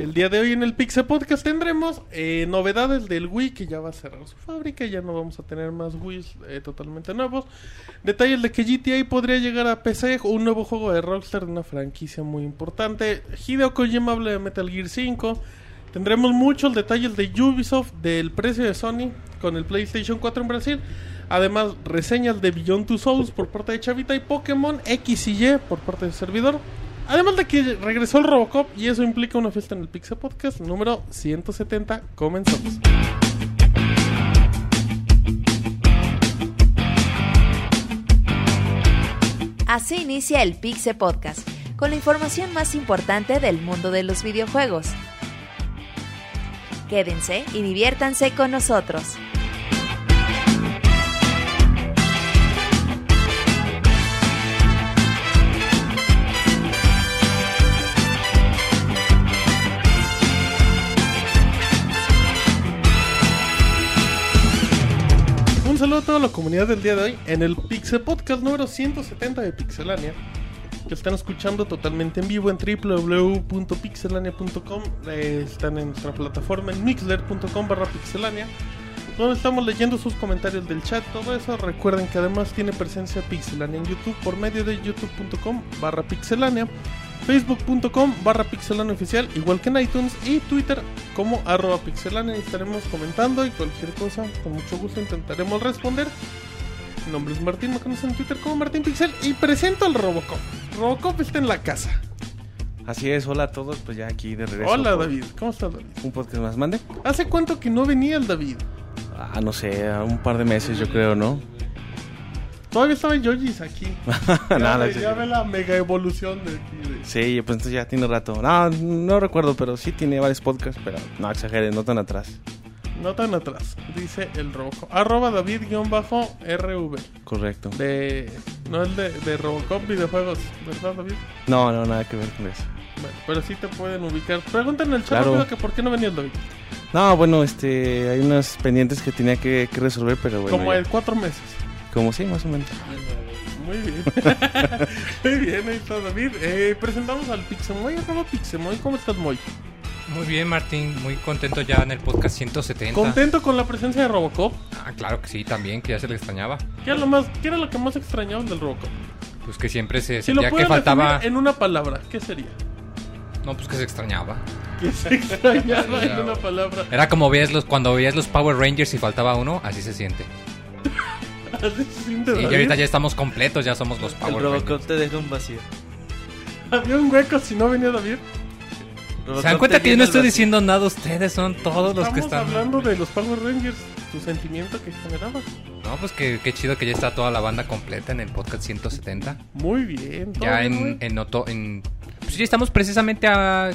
El día de hoy en el Pixel Podcast tendremos eh, novedades del Wii que ya va a cerrar su fábrica, ya no vamos a tener más Wii eh, totalmente nuevos. Detalles de que GTA podría llegar a PC, un nuevo juego de Rockstar una franquicia muy importante. Hideo Kojima habla de Metal Gear 5. Tendremos muchos detalles de Ubisoft, del precio de Sony con el PlayStation 4 en Brasil. Además, reseñas de Beyond Two Souls por parte de Chavita y Pokémon X y Y por parte del servidor. Además de que regresó el Robocop y eso implica una fiesta en el Pixel Podcast número 170. Comenzamos. Así inicia el Pixel Podcast, con la información más importante del mundo de los videojuegos. Quédense y diviértanse con nosotros. Saludo a toda la comunidad del día de hoy en el Pixel Podcast número 170 de Pixelania. Que están escuchando totalmente en vivo en www.pixelania.com. eh, están en nuestra plataforma en mixler.com barra pixelania. Donde estamos leyendo sus comentarios del chat, todo eso. Recuerden que además tiene presencia Pixelania en YouTube por medio de youtube.com barra pixelania. Facebook.com barra pixelania oficial, igual que en iTunes, y Twitter como arroba pixelania. Y estaremos comentando y cualquier cosa, con mucho gusto intentaremos responder. Mi nombre es Martín, me conocen en Twitter como Martín Pixel y presento al Robocop. Robocop está en la casa. Así es, hola a todos, pues ya aquí de regreso. Hola por David, ¿cómo estás David? Un podcast más, mande. ¿Hace cuánto que no venía el David? Ah, no sé, a un par de meses yo creo, ¿no? Todavía estaba Yojis aquí. Ya, Nada, ve, sí, ya sí. ve la mega evolución de aquí. de- Sí, pues entonces ya tiene rato. No, no recuerdo, pero sí tiene varios podcasts, pero no exageres, no tan atrás. No tan atrás, dice el Robocop. Arroba David-RV. Correcto. De, no el de, de Robocop videojuegos, ¿verdad David? No, no, nada que ver con eso. Bueno, pero sí te pueden ubicar. Pregúntenle al chat Claro. que por qué no venía el David. No, bueno, este, hay unos pendientes que tenía que, que resolver, pero bueno. Como ya. en cuatro meses. Como sí, más o menos. Muy bien. Muy bien, ahí está David. Eh, presentamos al Pixemoy, arroba Pixemoy. ¿Cómo estás, Moy? Muy bien, Martín. Muy contento ya en el podcast 170. ¿Contento con la presencia de Robocop? Ah, claro que sí, también, que ya se le extrañaba. ¿Qué era lo, más, qué era lo que más extrañaban del Robocop? Pues que siempre se Si lo sentía que pueden faltaba. en una palabra, ¿qué sería? No, pues que se extrañaba. Que se extrañaba en una palabra. Era como veías los, cuando veías los Power Rangers y faltaba uno, así se siente. Y David. ahorita ya estamos completos, ya somos los El Power Robocop Rangers. te deja un vacío. Había un hueco si no venía David. Robocop ¿Se dan cuenta que yo no el estoy vacío. diciendo nada? Ustedes son todos los que Estamos están. hablando de los Power Rangers, tu sentimiento que generaba. No, pues que, qué chido que ya está toda la banda completa en el podcast 170. Muy bien. todo Ya bien, en, güey. en, oto- en- Pues ya estamos precisamente a.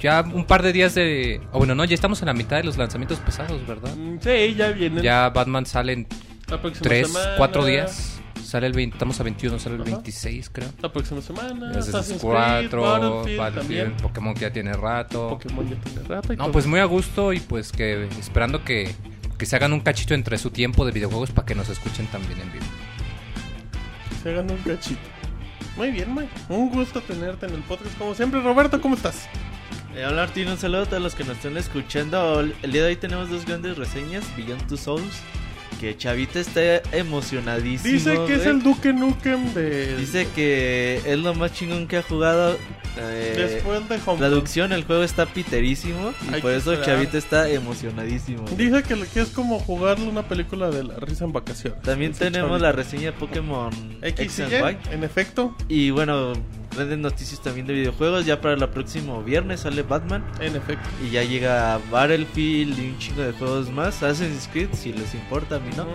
Ya un par de días de. O bueno, no, ya estamos en la mitad de los lanzamientos pesados, ¿verdad? Mm, Sí, ya vienen. Ya Batman sale en La próxima 3, semana. 4 días. Sale el 20, estamos a 21, sale el Ajá. 26, creo. La próxima semana. Assassin's Assassin's 4, Creed, Battlefield. Pokémon que ya tiene rato. Pokémon ya tiene rato y No, todo. pues muy a gusto y pues que esperando que, que se hagan un cachito entre su tiempo de videojuegos para que nos escuchen también en vivo. Se hagan un cachito. Muy bien, Mike. Un gusto tenerte en el podcast como siempre. Roberto, ¿cómo estás? Eh, hola Martín, un saludo a todos los que nos están escuchando. El día de hoy tenemos dos grandes reseñas, Beyond Two Souls, que Chavita está emocionadísimo. Dice que es el Duque Nukem de... Dice que es lo más chingón que ha jugado. Eh, Después de Home Traducción, el juego está piterísimo y Hay por eso esperar. Chavita está emocionadísimo. Dice que, que es como jugarle una película de la risa en vacaciones. También tenemos Chavita. la reseña de Pokémon X X and Y, Y. en efecto, Y bueno, grandes noticias también de videojuegos. Ya para el próximo viernes sale Batman. en efecto. Y ya llega Battlefield y un chingo de juegos más. Assassin's Creed, si les importa, a mí no.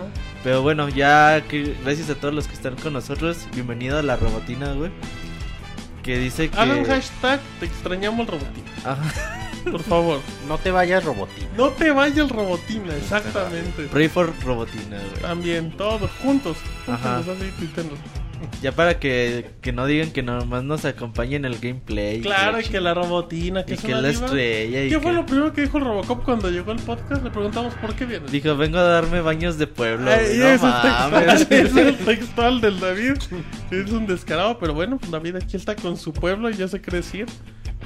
Pero bueno, ya que gracias a todos los que están con nosotros. Bienvenido a la robotina, güey. Que dice que. Hagan hashtag, te extrañamos robotina. Ajá. Por favor. No te vayas, Robotín. No te vayas robotina, exactamente. Pray for robotina, güey. También, todos, juntos. Ajá. Juntos, así, tuitenos. Ya para que, que no digan que nomás nos acompañen el gameplay. Claro, y que la robotina, que y es que una la diva. estrella. Y ¿Qué que... fue lo primero que dijo el Robocop cuando llegó al podcast? Le preguntamos por qué viene. Dijo, vengo a darme baños de pueblo. Ay. No ese mames. es textual, es el textual del David. Es un descarado, pero bueno, David aquí está con su pueblo y ya se cree decir.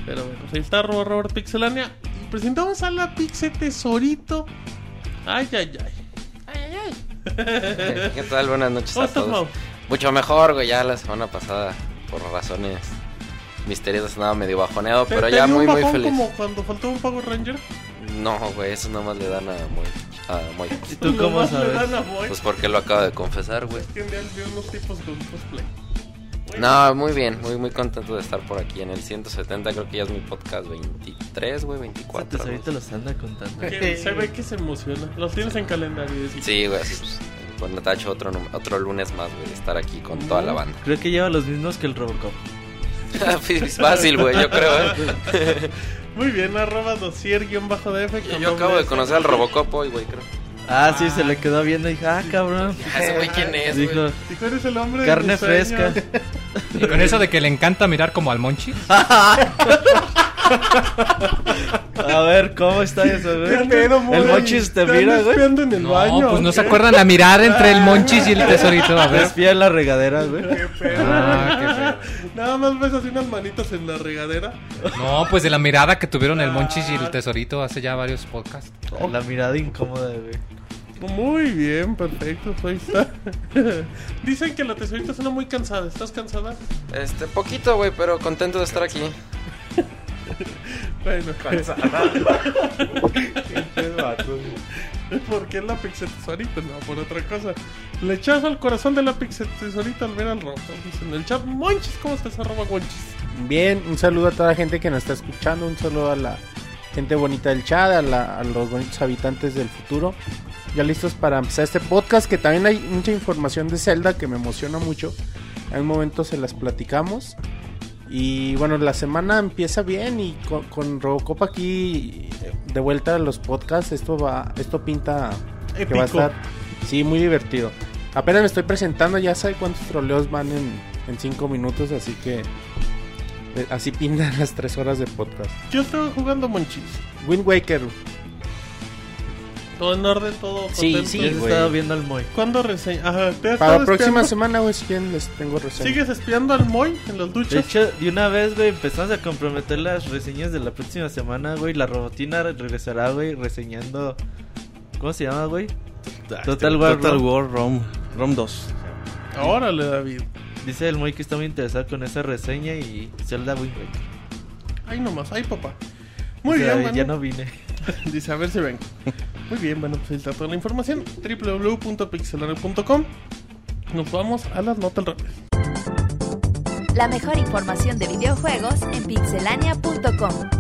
Pero bueno, pues ahí está Robert, Robert Pixelania. Y presentamos a la Pixe Tesorito. Ay, ay, ay. ¿Qué tal? Buenas noches ¿Cómo a estás, todos. Mau? Mucho mejor, güey. Ya la semana pasada, por razones misteriosas, andaba medio bajoneado, ¿Te- pero te ya muy, un muy feliz. como cuando faltó un Power Ranger? No, güey, eso nomás le dan a Moy. A Moy. ¿Y tú cómo sabes? Pues porque lo acabo de confesar, güey. Que unos tipos con cosplay. No, muy bien, muy, muy contento de estar por aquí en el 170. Creo que ya es mi podcast 23, güey, 24. algo ahorita los anda contando. Se ve que se emociona. Los tienes en calendario. Sí, güey, pues. Bueno, Tacho, otro, otro lunes más, güey, de estar aquí con toda la banda. Creo que lleva los mismos que el Robocop. es fácil, güey, yo creo, ¿eh? Muy bien, arroba dosier-df. Yo, acabo de conocer al Robocop hoy, güey, creo. Ah, sí, se le quedó viendo y dijo, ah, cabrón. Ah, ese güey, ¿quién es, güey? Dijo, Dijo, eres el hombre de carne mis sueños". fresca. Y con eso de que le encanta mirar como al Monchi. A ver, ¿cómo está eso, ¿Qué pedo? El mochis te ¿Te mira, güey. espiando en el No, baño? pues no ¿o se acuerdan la mirada entre el Monchis y el tesorito. A ver. Respira en la regadera, güey. Qué pedo. Ah, qué Nada más ves así unas manitas en la regadera. No, pues de la mirada que tuvieron el Monchis y el tesorito hace ya varios podcasts. La mirada incómoda, güey. Muy bien, perfecto, pues ahí está. Dicen que la tesorita suena muy cansada. ¿Estás cansada? Este, poquito, güey, pero contento de estar aquí. Bueno, porque es la pixel tesorita, no por otra cosa. Le echas al corazón de la pixel tesorita al ver al rojo. Dicen en el chat, Monchis, ¿cómo estás? Arroba Monchis. Bien, un saludo a toda la gente que nos está escuchando, un saludo a la gente bonita del chat, a, la- a los bonitos habitantes del futuro. Ya listos para empezar este podcast, que también hay mucha información de Zelda que me emociona mucho. En un momento se las platicamos. Y bueno, la semana empieza bien y con, con Robocop aquí eh, de vuelta a los podcasts, esto va, esto pinta que va a estar, sí, muy divertido. Apenas me estoy presentando, ya sabe cuántos troleos van en, en cinco minutos, así que eh, así pintan las tres horas de podcast. Yo estaba jugando Monchis. Wind Waker, Todo en orden, todo Sí, contento. sí, güey. estaba viendo al Moy. ¿Cuándo reseña? Ajá, ¿te has para la próxima semana, güey, si quieren les tengo reseña. ¿Sigues espiando al Moy en las De duchas? hecho, de una vez, güey, empezamos a comprometer las reseñas de la próxima semana, güey. La robotina regresará, güey, reseñando. ¿Cómo se llama, güey? Total War. Total Rom. War Rom, Rom 2. Órale, David. Dice el Moy que está muy interesado con esa reseña y Zelda Wind Waker. Ahí nomás, ahí papá. Muy O sea, bien. Ya no vine. Dice, a ver si ven. Muy bien, bueno, pues ahí está toda la información. www.pixelania.com Nos vamos a las notas rápidas. La mejor información de videojuegos en pixelania.com.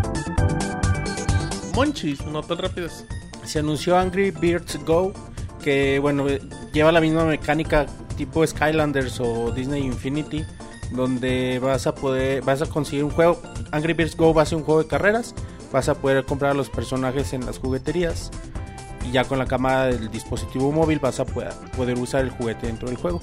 Monchis, notas rápidas. Se anunció Angry Birds Go, que bueno, lleva la misma mecánica tipo Skylanders o Disney Infinity, donde vas a poder, vas a conseguir un juego. Angry Birds Go va a ser un juego de carreras, vas a poder comprar a los personajes en las jugueterías y ya con la cámara del dispositivo móvil vas a poder, poder usar el juguete dentro del juego.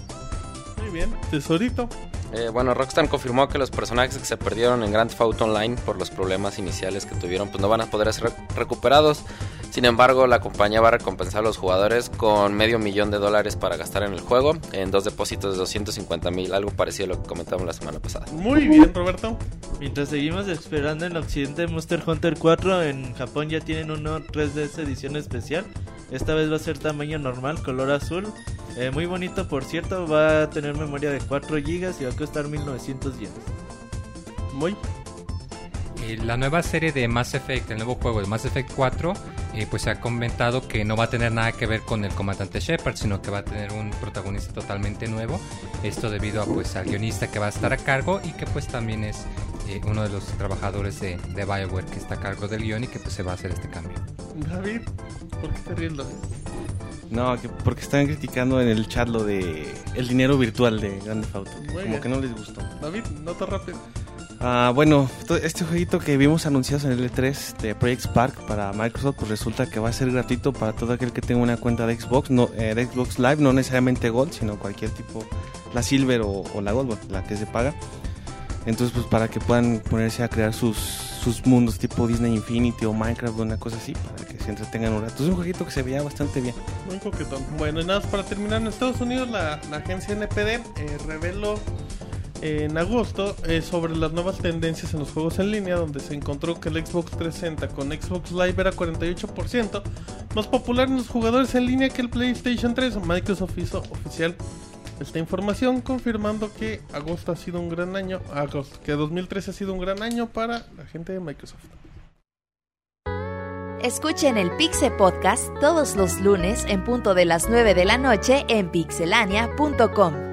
Muy bien, tesorito. Eh, bueno, Rockstar confirmó que los personajes que se perdieron en Grand Theft Auto Online por los problemas iniciales que tuvieron, pues no van a poder ser re- recuperados. Sin embargo, la compañía va a recompensar a los jugadores con medio millón de dólares para gastar en el juego, en dos depósitos de 250 mil, algo parecido a lo que comentamos la semana pasada. Muy bien, Roberto. Mientras seguimos esperando en Occidente Monster Hunter 4, en Japón ya tienen una 3DS edición especial. Esta vez va a ser tamaño normal, color azul. Eh, muy bonito, por cierto. Va a tener memoria de 4 GB y va a costar 1900 yenes. Muy. Eh, la nueva serie de Mass Effect, el nuevo juego de Mass Effect 4, eh, pues se ha comentado que no va a tener nada que ver con el comandante Shepard, sino que va a tener un protagonista totalmente nuevo. Esto debido a pues al guionista que va a estar a cargo y que pues también es eh, uno de los trabajadores de, de Bioware que está a cargo del guion y que pues se va a hacer este cambio. David, ¿por qué te ríes, David? No, que porque están criticando en el chat lo de el dinero virtual de Grand Theft Auto. Como que no les gustó. David, nota rápida. Ah, bueno, este jueguito que vimos anunciados en el E3 de Project Spark para Microsoft, pues resulta que va a ser gratuito para todo aquel que tenga una cuenta de Xbox, no, eh, de Xbox Live, no necesariamente Gold, sino cualquier tipo, la Silver o, o la Gold, la que se paga. Entonces, pues para que puedan ponerse a crear sus, mundos tipo Disney Infinity o Minecraft o una cosa así, para que se entretengan un rato. Es un jueguito que se veía bastante bien. Muy coquetón. Bueno, y nada para terminar, en Estados Unidos la, la agencia NPD eh, reveló en agosto eh, sobre las nuevas tendencias en los juegos en línea, donde se encontró que el Xbox 360 con Xbox Live era 48% más popular en los jugadores en línea que el PlayStation 3. Microsoft hizo oficial esta información confirmando que agosto ha sido un gran año, agosto, que 2013 ha sido un gran año para la gente de Microsoft. Escuchen el Pixe Podcast todos los lunes en punto de las 9 de la noche en pixelania.com.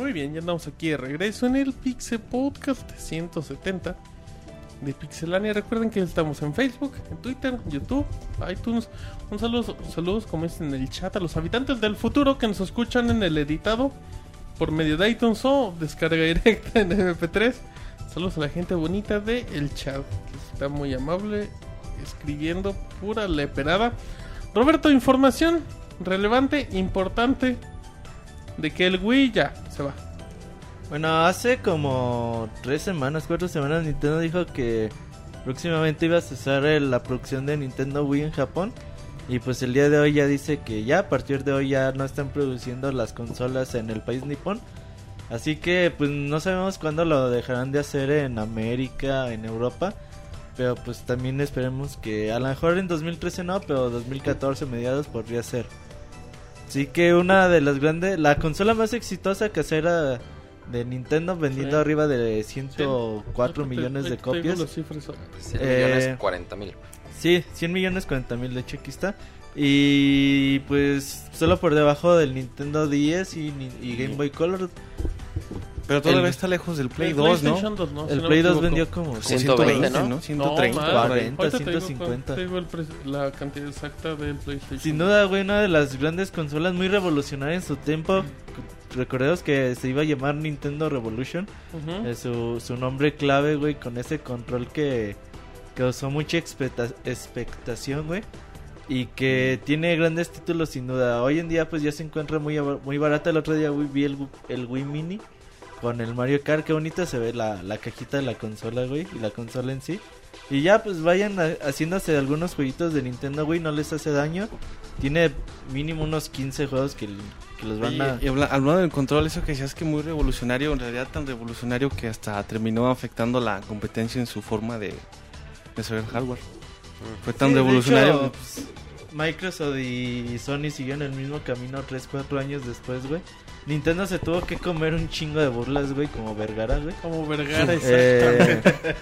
Muy bien, ya andamos aquí de regreso en el Pixe Podcast 170 de Pixelania. Recuerden que estamos en Facebook, en Twitter, YouTube, iTunes. Un saludo, saludos como es en el chat a los habitantes del futuro que nos escuchan en el editado por medio de iTunes o descarga directa en MP3. Saludos a la gente bonita del el chat, que está muy amable, escribiendo pura leperada. Roberto, información relevante, importante, de que el Wii ya Bueno, hace como tres semanas, cuatro semanas, Nintendo dijo que próximamente iba a cesar la producción de Nintendo Wii en Japón. Y pues el día de hoy ya dice que ya a partir de hoy ya no están produciendo las consolas en el país nipón. Así que pues no sabemos cuándo lo dejarán de hacer en América, en Europa. Pero pues también esperemos que a lo mejor en 2013 no, pero 2014 mediados podría ser. Así que una de las grandes, la consola más exitosa casera de Nintendo vendiendo Sí. arriba de 104 Te- millones de copias. las cifras. 100 Eh, millones, 40 mil. Sí, 100 millones 40 mil, de hecho aquí está. Y pues solo por debajo del Nintendo 10 y, ni- y Game Boy Color. Pero todavía El- está lejos del Play El 2, ¿no? PlayStation 2, ¿no? Si el Play me 2 equivoco. vendió como Como 120, 120, ¿no? ¿no? 130. No, por man. ahí. 40, Ahorita te digo 150. cuánto- te digo el pre- la cantidad exacta del PlayStation. Sin duda, güey, una de las grandes consolas muy revolucionarias en su tiempo. Recordemos que se iba a llamar Nintendo Revolution. Es su, su nombre clave, güey, con ese control que causó mucha expecta- expectación, güey. Y que tiene grandes títulos sin duda. Hoy en día pues ya se encuentra muy, muy barata. El otro día güey, vi el, el Wii Mini con el Mario Kart. Qué bonita se ve la, la cajita de la consola, güey. Y la consola en sí. Y ya pues vayan a- haciéndose algunos jueguitos de Nintendo, güey. No les hace daño. Tiene mínimo unos 15 juegos que, que los van Y, a... y habla- hablando del control, eso que decías que muy revolucionario, en realidad tan revolucionario que hasta terminó afectando la competencia en su forma de desarrollar hardware. Fue tan Sí, de revolucionario. hecho, pues, Microsoft y Sony siguieron el mismo camino 3-4 años después, güey. Nintendo se tuvo que comer un chingo de burlas, güey, como Vergara, güey. Como Vergara, Eh, exactamente.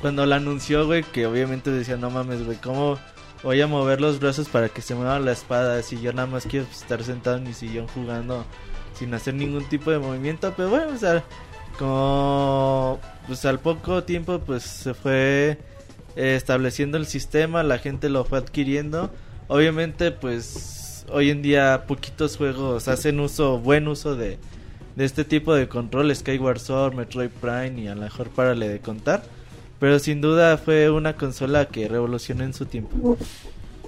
cuando la anunció, güey, que obviamente decía, no mames, güey, ¿cómo voy a mover los brazos para que se mueva la espada si yo nada más quiero estar sentado en mi sillón jugando sin hacer ningún tipo de movimiento? Pero bueno, o sea, como pues al poco tiempo pues se fue eh, estableciendo el sistema, la gente lo fue adquiriendo. Obviamente pues hoy en día poquitos juegos hacen uso, buen uso de, de este tipo de control, Skyward Sword, Metroid Prime y a lo mejor párale de contar. Pero sin duda fue una consola que revolucionó en su tiempo.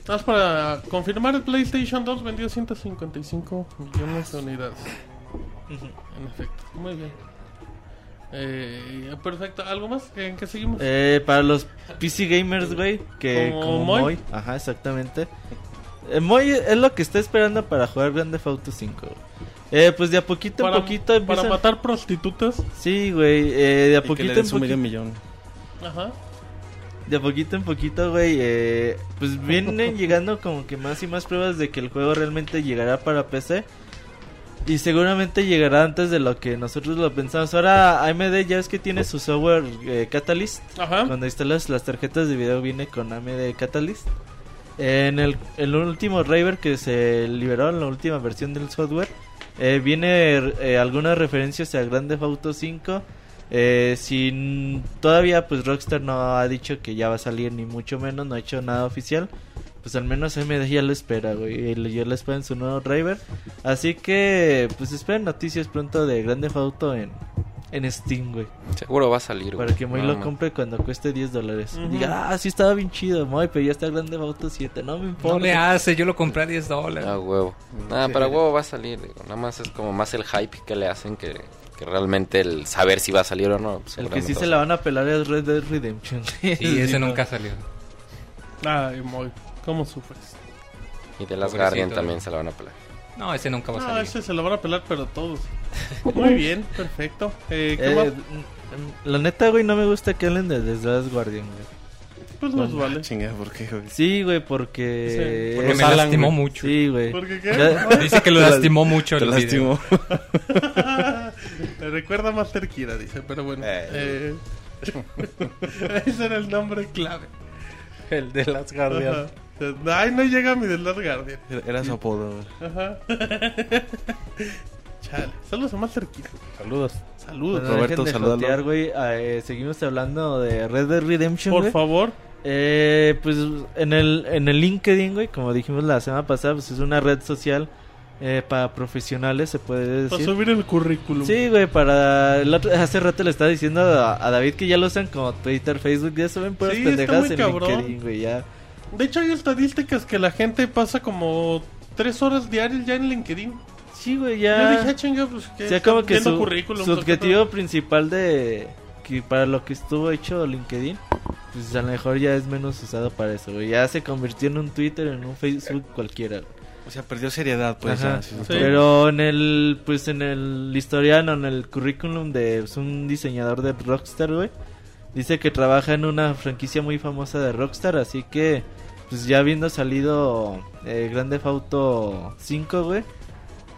Más para confirmar, el PlayStation 2 vendió 155 millones de unidades. En efecto, muy bien. Eh, perfecto, ¿algo más? ¿En qué seguimos? Eh, para los PC gamers, güey, que ¿Como como, Moy? Moy. Ajá, exactamente. Eh, Moy es lo que está esperando para jugar Grand Theft Auto 5. güey. Eh, pues de a poquito en para, poquito para empiezan... matar prostitutas. Sí, güey, eh, de a y que poquito le en den su medio poquito. millón. Ajá. De a poquito en poquito, güey, eh, pues vienen llegando como que más y más pruebas de que el juego realmente llegará para PC. Y seguramente llegará antes de lo que nosotros lo pensamos. Ahora AMD ya es que tiene su software eh, Catalyst. Ajá. Cuando instalas las tarjetas de video viene con AMD Catalyst. En el, último driver que se liberó, en la última versión del software, eh, viene eh, algunas referencias a Grand Theft Auto 5. Eh, sin todavía pues Rockstar no ha dicho que ya va a salir ni mucho menos, no ha hecho nada oficial. Pues al menos AMD ya lo espera, güey. y Ya lo espera en su nuevo driver. Así que pues esperen noticias pronto de Grand Theft Auto en, en Steam, güey. Seguro va a salir, güey. Para que Moy No, lo man. compre cuando cueste 10 dólares. Ujú. Diga, ah, sí estaba bien chido, Moy, pero ya está grande Auto 7. No me importa. No le hace, yo lo compré a 10 dólares. Ah, huevo. Nada, para huevo va a salir. Digo. Nada más es como más el hype que le hacen que, que realmente el saber si va a salir o no. pues, El que sí se la van a pelar es Red Dead Redemption. Y ese nunca salió. Ay, muy. ¿Cómo sufres? Y de las Guardian también se la van a pelar. No, ese nunca va a No, salir. ese se lo van a pelar, pero todos. Muy bien, perfecto. Eh, ¿qué Eh, más? mm, la neta, güey, no me gusta que hablen de The Last Guardian, güey. Pues nos vale. Chinga, ¿por qué, güey? Sí, güey, porque... Sí, Porque me Alan, lastimó güey. mucho. Sí, güey. ¿Por qué qué? Ya- Dice que lo lastimó mucho Te el video. lastimo. Me recuerda a Master Kira, dice, pero bueno. Eh. eh, ese era el nombre clave. El de las Guardian. Ay, no llega mi de Last Guardian. Era- Era su apodo, güey. Ajá. Chale. Saludos a Master Kira. Saludos. Saludos. Bueno, Roberto, de jotear, güey. Eh, seguimos hablando de Red Dead Redemption, Por favor. Eh, pues en el, en el LinkedIn, güey, como dijimos la semana pasada, pues es una red social eh, para profesionales, se puede Para decir. subir el currículum. Sí, güey, para... el otro- hace rato le estaba diciendo a, a David que ya lo usan como Twitter, Facebook, ya suben puras Sí, pendejadas en cabrón. LinkedIn, güey, ya. De hecho, hay estadísticas que la gente pasa como tres horas diarias ya en LinkedIn. Sí, güey, Yo ya... dije, "Ah, chinga, pues que O sea, como que su, objetivo tal". principal de... Que para lo que estuvo hecho LinkedIn, pues a lo mejor ya es menos usado para eso, güey. Ya se convirtió en un Twitter, en un Facebook cualquiera, güey. O sea, perdió seriedad, pues. Ajá. ya, sí, sí. Sí. Pero en el, pues en el historial, o en el currículum de pues, un diseñador de Rockstar, güey, dice que trabaja en una franquicia muy famosa de Rockstar, así que, pues ya habiendo salido eh, Grand Theft Auto 5, güey,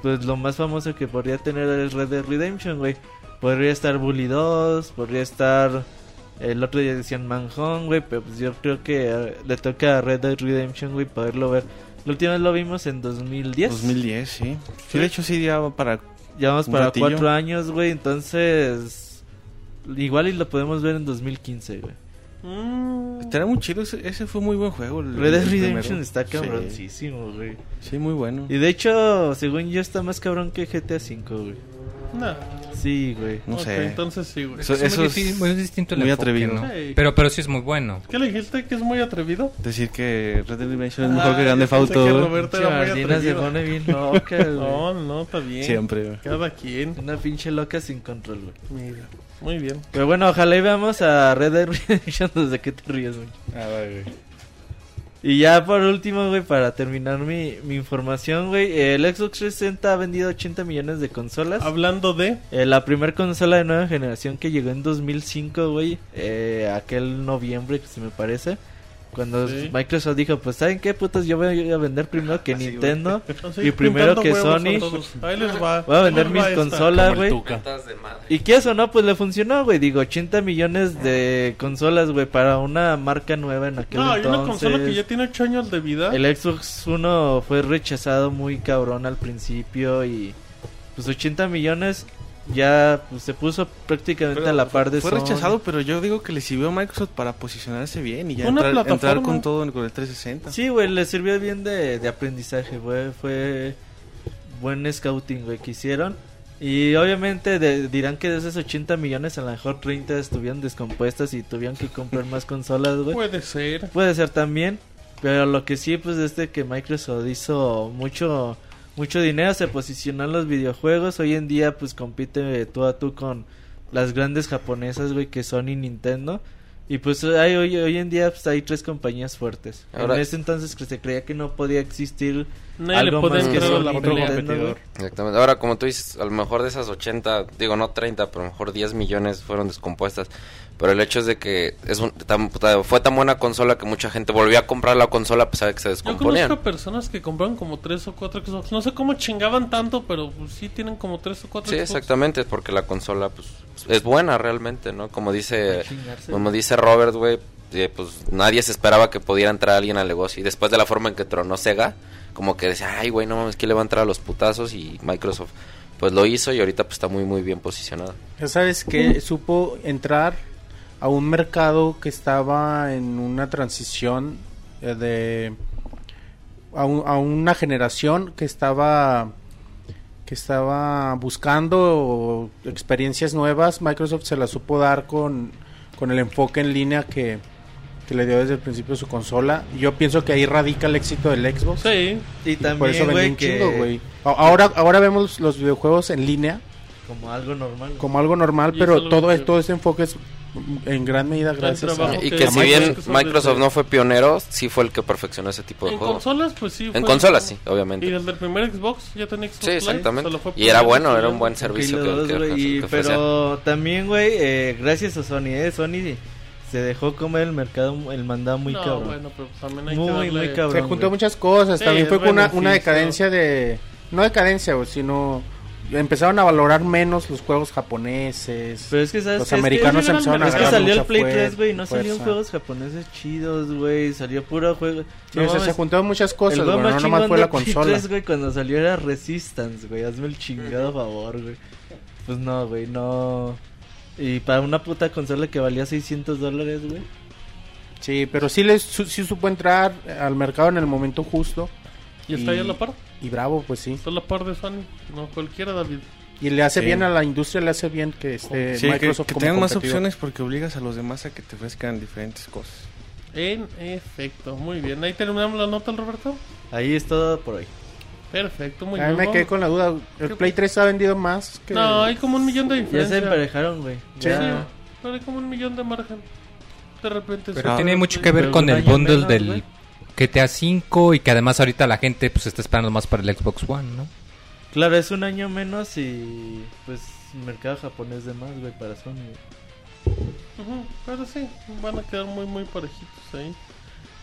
pues lo más famoso que podría tener es Red Dead Redemption, güey. Podría estar Bully 2, podría estar... El otro día decían Manhunt, güey, pero pues yo creo que eh, le toca a Red Dead Redemption, güey, poderlo ver. La última vez lo vimos en 2010. 2010, sí. Sí, de hecho, sí, ya para. Ya vamos para cuatro años, güey. Entonces, igual y lo podemos ver en 2015, güey. Mm. Estaría muy chido. Ese, ese fue muy buen juego. el- Red Dead primero. Redemption está Sí. cabroncísimo, güey. Sí, muy bueno. Y de hecho, según yo, está más cabrón que GTA V, güey. No. Sí, güey. No Ok, sé. Entonces sí, güey. Eso- Es muy, eso es difícil- muy distinto el muy enfoque, atrevido. ¿no? Sí. Pero, pero sí es muy bueno. ¿Qué le dijiste? ¿Que es muy atrevido? Decir que Red Dead Redemption es Ah, mejor que Grande Fauto. que güey. Roberto era muy Chardina se atrevido. pone bien loca, güey. No, no, está bien. Siempre, güey. Cada quien. Una pinche loca sin control, güey. Mira. Muy bien. Pero bueno, ojalá y veamos a Red Dead Redemption desde que te ríes, güey. Ah, va, güey. Y ya por último, güey, para terminar mi, mi información, güey, el Xbox 360 ha vendido 80 millones de consolas. Hablando de. Eh, la primera consola de nueva generación que llegó en 2005, güey, eh, aquel noviembre, que se me parece. Cuando Sí. Microsoft dijo, pues, ¿saben qué, putas? Yo voy a vender primero que Así, Nintendo. Así, Y primero que Sony. Ahí les va. Voy a vender mis consolas, güey. Y que eso, ¿no? Pues le funcionó, güey. Digo, 80 millones de consolas, güey, para una marca nueva en aquel No, hay entonces. una consola que ya tiene 8 años de vida. El Xbox One fue rechazado muy cabrón al principio y pues 80 millones ya pues, se puso prácticamente Pero a la par de Fue Sony. rechazado, pero yo digo que le sirvió a Microsoft para posicionarse bien y ya Una entrar, entrar con todo en- con el 360. Sí, güey, le sirvió bien de, de aprendizaje, güey. Fue buen scouting, güey, que hicieron. Y obviamente de- dirán que de esos 80 millones a lo mejor 30 estuvieron descompuestas y tuvieron que comprar más consolas, güey. Puede ser. Puede ser también, pero lo que sí pues es de que Microsoft hizo mucho mucho dinero, se posicionó en los videojuegos, hoy en día pues compite tú a tú con las grandes japonesas, güey, que son y Nintendo. Y pues hay, hoy, hoy en día pues, hay tres compañías fuertes. Ahora- en ese entonces que se creía que no podía existir Nadie algo más que pelea. Nintendo, güey. Exactamente. Ahora, como tú dices, a lo mejor de esas 80, digo no 30, pero a lo mejor 10 millones fueron descompuestas. Pero el hecho es de que es un- tan- ta- fue tan buena consola que mucha gente volvió a comprar la consola a pesar de que se Yo conozco descomponían. personas que compraron como 3 o 4 Xbox. No sé cómo chingaban tanto, pero pues, sí tienen como 3 o 4 Sí, Xbox. exactamente, porque la consola pues es buena realmente, ¿no? Como dice como dice Robert, güey, eh, pues nadie se esperaba que pudiera entrar alguien al negocio y después de la forma en que tronó Sega, como que decía, "Ay, güey, no mames, que le va a entrar a los putazos" y Microsoft pues lo hizo y ahorita pues está muy muy bien posicionado. Ya sabes que supo entrar a un mercado que estaba en una transición eh, de a, un- a una generación que estaba que estaba buscando experiencias nuevas. Microsoft se las supo dar con, con el enfoque en línea que, que le dio desde el principio su consola. Yo pienso que ahí radica el éxito del Xbox. Sí. Y por eso también, güey, un que chingo, güey. Ahora, ahora vemos los videojuegos en línea como algo normal. como algo normal, pero todo, que- es- todo ese enfoque es en gran medida gracias a... Y que que si bien Microsoft no fue pionero, sí fue el que perfeccionó ese tipo de En juegos. consolas, pues sí. En consolas sí, Y obviamente. desde el primer Xbox ya tenía Xbox Sí, Live, exactamente. solo fue Y era bueno, era y un buen servicio que, que- y- que ofrecía. pero también, güey, eh, gracias a Sony, eh, Sony se dejó comer el mercado, el mandado muy no, cabrón. bueno, pero también hay Muy, que muy cabrón. Se juntó güey. muchas cosas, Sí, también fue con una, una decadencia de... No decadencia, güey, sino... Empezaron a valorar menos los juegos japoneses. Pero es que, ¿sabes Los? Es que- americanos es que empezaron a Es que salió el Play fuer- 3, güey, no salieron juegos japoneses chidos, güey, salió puro juego. Sí, No o sea, se juntaron muchas cosas, el no más nomás fue la Play consola. 3, güey, cuando salió era Resistance, güey, hazme el chingado favor, güey. Pues no, güey, no. Y para una puta consola que valía 600 dólares, güey. Sí, pero sí, les, su- sí supo entrar al mercado en el momento justo. Y está ahí a la par. Y bravo, pues sí. Está a la par de Sony. No cualquiera, David. Y le hace Sí. bien a la industria, le hace bien que esté Sí, que, Microsoft que como tengan más opciones porque obligas a los demás a que te ofrezcan diferentes cosas. En efecto, muy bien. Ahí terminamos la nota, Roberto. Ahí es todo por hoy. Perfecto, muy A mí bien. me quedé con la duda. ¿El ¿Qué- Play 3 ha vendido más que...? No, hay como un millón de Ya diferencia. se emparejaron, güey. Sí, Ya. pero hay como un millón de margen. De repente... Pero tiene mucho que ver con el bundle del. GTA V y que además ahorita la gente pues está esperando más para el Xbox One, ¿no? Claro, es un año menos y pues el mercado japonés de más, güey, para Sony. pero sí, van a quedar muy, muy parejitos ahí.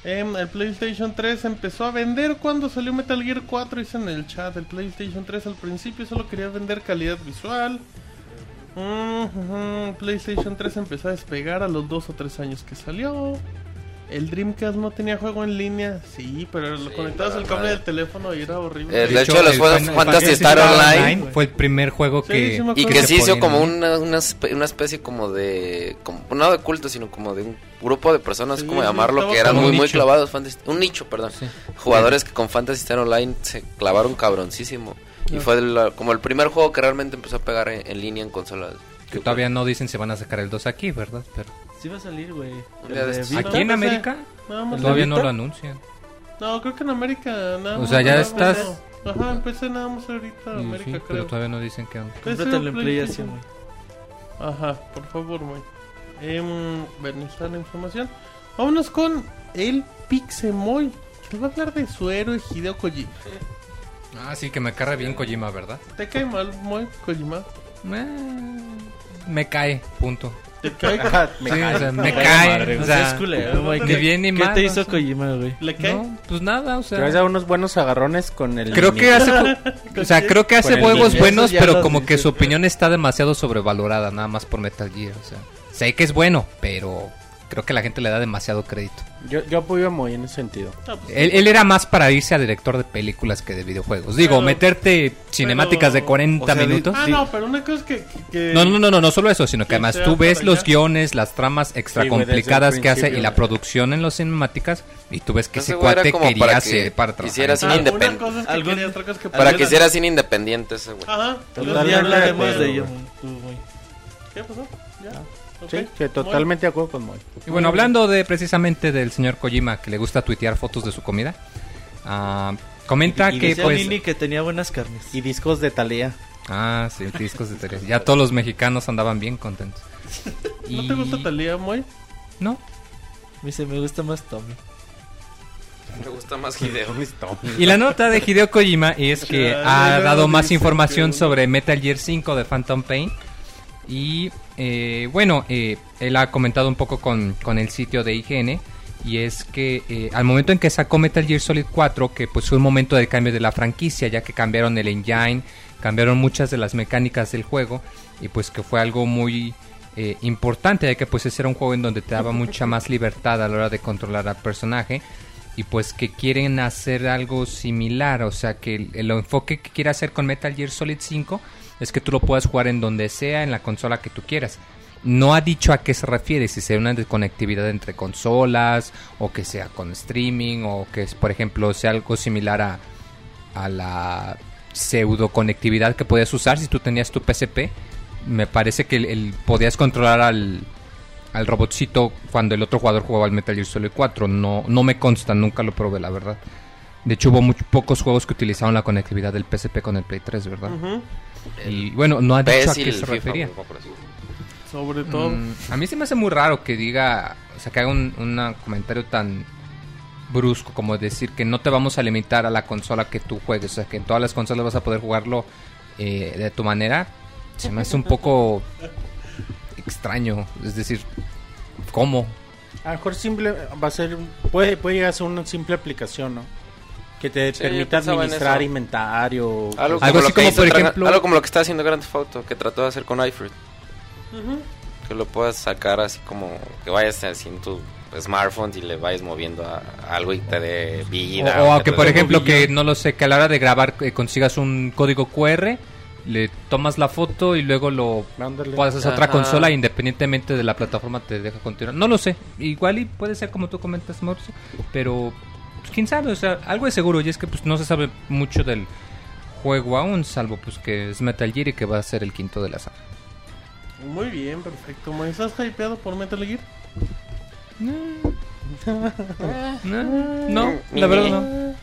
Em, el PlayStation 3 empezó a vender cuando salió Metal Gear 4. Dice en el chat: el PlayStation 3 al principio solo quería vender calidad visual. Ujú, PlayStation 3 empezó a despegar a los 2 o 3 años que salió. El Dreamcast no tenía juego en línea. Sí, pero lo Sí, conectabas al cable del teléfono y era horrible. Eh, de hecho, los el juegos Final Fantasy Star Online fue el primer juego Sí, que... sí Y que se se hizo como una, una, espe- una especie como de... Como, no de culto, sino como de un grupo de personas, Sí, como sí, llamarlo, que eran muy, muy clavados. Fantasy- un nicho, perdón. Sí. Jugadores que con Fantasy Star Online se clavaron cabroncísimo. Y fue el- como el primer juego que realmente empezó a pegar en, en línea en consolas. Que todavía no dicen si van a sacar el 2 aquí, ¿verdad? Pero Sí va a salir, güey. Aquí en. América todavía no lo anuncian. No, creo que en América nada O sea, ya estás-. Ajá, empecé nada más ahorita en Sí, América, sí, creo. pero todavía no dicen que... Cómpratelo en güey. Ajá, por favor, güey. Eh, bueno, está la información. Vámonos con el Pixemoy. Que va a hablar de su héroe Hideo Kojima. Ah, sí, que me carga bien Kojima, ¿verdad? ¿Te cae mal, Moy, Kojima? Eh, me cae, punto. ¿Te cae? Me Sí, cae. o sea, me cae madre, o O sea, sea, es culero, güey. ni ¿Qué- bien ni ¿Qué mal, te o hizo sea. Kojima, güey? ¿Le cae? No, pues nada, o a sea... unos buenos agarrones con el... Creo que hace, o sea, creo que hace juegos niño. buenos, pero como que su opinión está demasiado sobrevalorada, nada más por Metal Gear, o sea, sé que es bueno, pero creo que la gente le da demasiado crédito. Yo, yo apoyo a Moy en ese sentido. Ah, pues, Él, él era más para irse a director de películas que de videojuegos. Digo, Pero- meterte cinemáticas de pero- 40 o sea, di- minutos. Ah, no, pero una cosa es que. que- No, no, no, no, no solo eso, sino que además tú ves los guiones, las tramas extra Sí, complicadas que hace y la producción en las cinemáticas y tú ves que Ese cuate quería para que hacer para trabajar. ser Ah, cine. independ- Una cosa es que Algún- quería, otra es que. Para que hiciera cine independiente ese güey. Ajá. Totalmente hablaremos de de ello, tú, güey. ¿Qué pasó? Ya. Sí, que totalmente de acuerdo con Moy. Y bueno, hablando de precisamente del señor Kojima que le gusta tuitear fotos de su comida, ah, comenta Y que decía pues... Nini que tenía buenas carnes. Y discos de Talía. Ah, sí, discos de Teresa. Ya todos los mexicanos andaban bien contentos. ¿No Y- te gusta Talía, Moy? No. Me dice, me gusta más Tommy. Me gusta más Hideo. Y la nota de Hideo Kojima es que ha dado más información que- sobre Metal Gear 5 de Phantom Pain. Y eh, bueno, eh, él ha comentado un poco con, con el sitio de IGN. Y es que eh, al momento en que sacó Metal Gear Solid 4, que pues fue un momento de cambio de la franquicia, ya que cambiaron el engine, cambiaron muchas de las mecánicas del juego. Y pues que fue algo muy eh, importante, ya que pues ese era un juego en donde te daba mucha más libertad a la hora de controlar al personaje y pues que quieren hacer algo similar, o sea que el, el enfoque que quiere hacer con Metal Gear Solid 5 es que tú lo puedas jugar en donde sea, en la consola que tú quieras. No ha dicho a qué se refiere, si sea una desconectividad entre consolas, o que sea con streaming, o que por ejemplo sea algo similar a, la pseudo conectividad que podías usar si tú tenías tu PSP. Me parece que el, podías controlar al, al robotcito cuando el otro jugador jugaba al Metal Gear Solid 4. No, no me consta, nunca lo probé, la verdad. De hecho, hubo muy pocos juegos que utilizaban la conectividad del PSP con el Play 3, ¿verdad? Y bueno, no ha dicho a qué el se refería. Sobre todo. Mm, a mí se me hace muy raro que diga, o sea, que haga un un comentario tan brusco como decir que no te vamos a limitar a la consola que tú juegues, o sea, que en todas las consolas vas a poder jugarlo eh, de tu manera. Se me hace un poco extraño, es decir, ¿cómo? A lo mejor simple va a ser, puede, puede llegar a ser una simple aplicación, ¿no? Que te Sí, permita administrar inventario. Algo, Algo como, así lo que como, por ejemplo- algo como lo que está haciendo Grand Theft Auto, que trató de hacer con iFruit. Que lo puedas sacar así como que vayas así en tu smartphone y le vayas moviendo a, algo y te dé vida. O, o que, por ejemplo, que no lo sé, que a la hora de grabar eh, consigas un código QR, le tomas la foto y luego lo Ándale. pasas a otra consola independientemente de la plataforma te deja continuar. No lo sé, igual y puede ser como tú comentas, Mauricio, pero pues, quién sabe, o sea, algo es seguro y es que pues no se sabe mucho del juego aún, salvo pues que es Metal Gear y que va a ser el quinto de la saga. Muy bien, perfecto. Mo, ¿Estás hypeado por Metal Gear? No, no, la verdad no.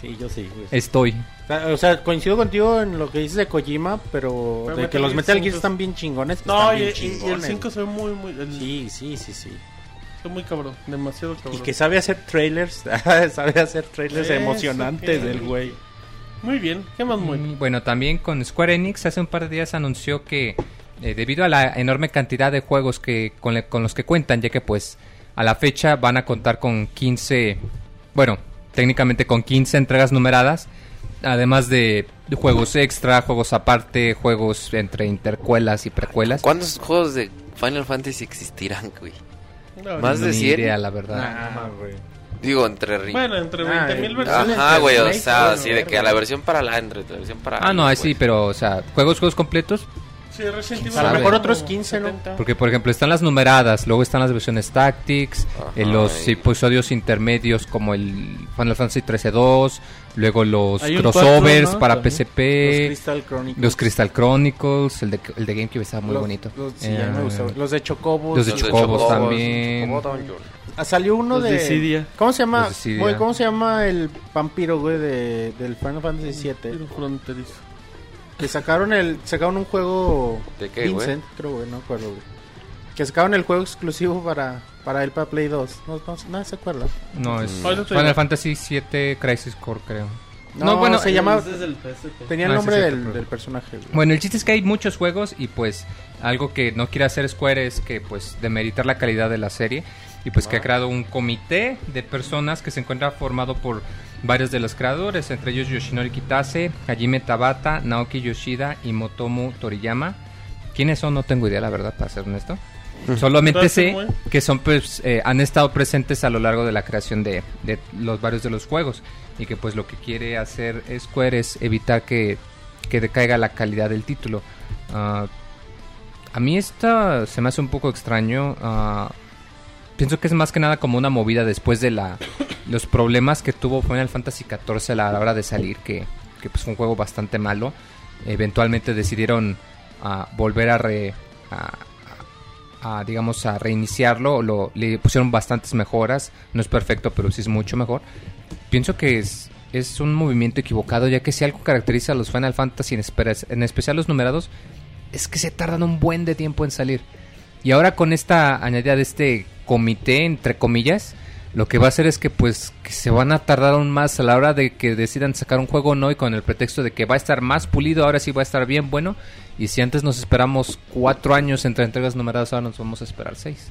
Sí, yo sí. güey. Estoy. O sea, O sea, coincido contigo en lo que dices de Kojima, pero Pero de Metal que los Metal 5 Gear están bien chingones. No, están y, bien y- y el chingones. 5 se ve muy, muy. El, Sí, sí, sí, sí. Muy cabrón. Demasiado Y cabrón. que sabe hacer trailers, sabe hacer trailers Eso emocionantes del güey. Muy bien. ¿Qué más, muy? Mm, Bueno, también con Square Enix hace un par de días anunció que eh, debido a la enorme cantidad de juegos que con, le- con los que cuentan, ya que pues a la fecha van a contar con 15, bueno, técnicamente con 15 entregas numeradas, además de juegos extra, juegos aparte, juegos entre intercuelas y precuelas. ¿Cuántos juegos de Final Fantasy existirán, güey? No, Más de Ni 100. idea, la verdad. Ah, güey. Digo, entre... ri- Bueno, entre Ah, 20.000 eh, versiones. Ajá, güey, o sea, así de que a la versión para la Android, la versión para... Ah, no, ahí sí, pero, o sea, juegos, juegos completos, Sí, Resident Evil A lo mejor otros 15, ¿no? 70. Porque, por ejemplo, están las numeradas, luego están las versiones Tactics, Ajá, eh, los y- episodios intermedios como el Final Fantasy 13-2, luego los crossovers cuatro, ¿no? para También. Los PSP, Crystal Chronicles. los Crystal Chronicles, el de, el de GameCube estaba muy Los- bonito. Los, sí, Eh, me gustaba. Los de Chocobos. los de Los Chocobos Chocobos, también. Ah, salió uno Los de... de. ¿Cómo se llama? Los. Güey, ¿Cómo se llama el vampiro, güey, de, del Final Fantasy VII? Tiro fronterizo. Que sacaron el sacaron un juego ¿De qué, güey? Vincent, creo, güey, no acuerdo, güey. Que sacaron el juego exclusivo para para el para Play 2. No, no, nadie se acuerda. No, es Mm. Final. Fantasy 7 Crisis Core, creo. No, No, bueno, se llama Ese es el PSP. tenía el nombre del, del personaje, güey. Bueno, el chiste es que hay muchos juegos y pues algo que no quiere hacer Square es que pues demeritar la calidad de la serie y pues que ha creado un comité de personas que se encuentra formado por varios de los creadores, entre ellos Yoshinori Kitase, Hajime Tabata, Naoki Yoshida y Motomu Toriyama. ¿Quiénes son? No tengo idea, la verdad, para ser honesto. Solamente sé que son pues eh, han estado presentes a lo largo de la creación de, de los varios de los juegos y que pues lo que quiere hacer Square es evitar que, que decaiga la calidad del título. Ah, a mí esta se me hace un poco extraño. ah, pienso que es más que nada como una movida después de la los problemas que tuvo Final Fantasy XIV a la hora de salir, que, que pues fue un juego bastante malo. Eventualmente decidieron ah, volver a, re- a, digamos a reiniciarlo, lo, le pusieron bastantes mejoras, no es perfecto, pero sí es mucho mejor. Pienso que es, es un movimiento equivocado, ya que si algo caracteriza a los Final Fantasy, en, en especial los numerados, es que se tardan un buen de tiempo en salir. Y ahora con esta añadida de este comité, entre comillas, lo que va a hacer es que pues que se van a tardar aún más a la hora de que decidan sacar un juego o no y con el pretexto de que va a estar más pulido, ahora sí va a estar bien bueno. Y si antes nos esperamos cuatro años entre entregas numeradas, ahora nos vamos a esperar seis.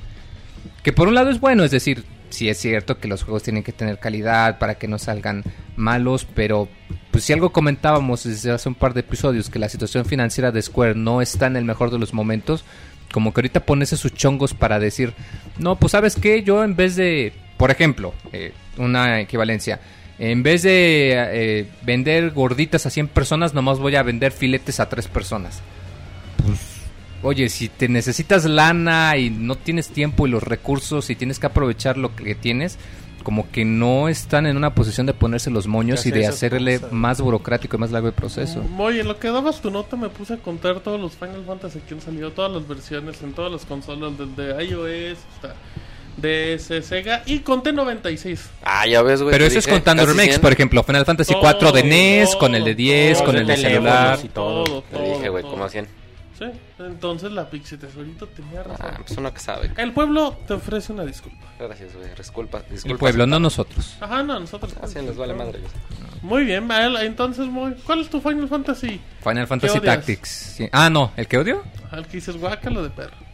Que por un lado es bueno, es decir, sí es cierto que los juegos tienen que tener calidad para que no salgan malos, pero pues si algo comentábamos desde hace un par de episodios que la situación financiera de Square no está en el mejor de los momentos, como que ahorita pones sus chongos para decir, no, pues sabes qué, yo en vez de, por ejemplo, eh, una equivalencia, en vez de eh, vender gorditas a 100 personas, nomás voy a vender filetes a 3 personas. Pues, oye, si te necesitas lana y no tienes tiempo y los recursos y tienes que aprovechar lo que tienes, como que no están en una posición de ponerse los moños y de hacerle cosas. más burocrático y más largo el proceso. Oye, en lo que dabas tu nota me puse a contar todos los Final Fantasy que han salido, todas las versiones en todas las consolas, desde iOS hasta DS, Sega y conté 96. Ah, ya ves, güey. Pero eso es dije, contando casi remakes, 100. por ejemplo, Final Fantasy Todo, 4 de NES, todo, con el de 10, todo, con el de celular. y todo. Todo, Te dije, güey, como 100. Sí, entonces la Pixie Tesorito tenía razón. Ah, pues uno que sabe. El pueblo te ofrece una disculpa. Gracias, güey. Disculpa, disculpa. El pueblo, no nosotros. Ajá, no, nosotros. Así les vale madre. Muy bien, entonces, muy... ¿cuál es tu Final Fantasy? Final Fantasy? Tactics. sí. Ah, no, ¿el que odio? Al que dices guácalo de perro.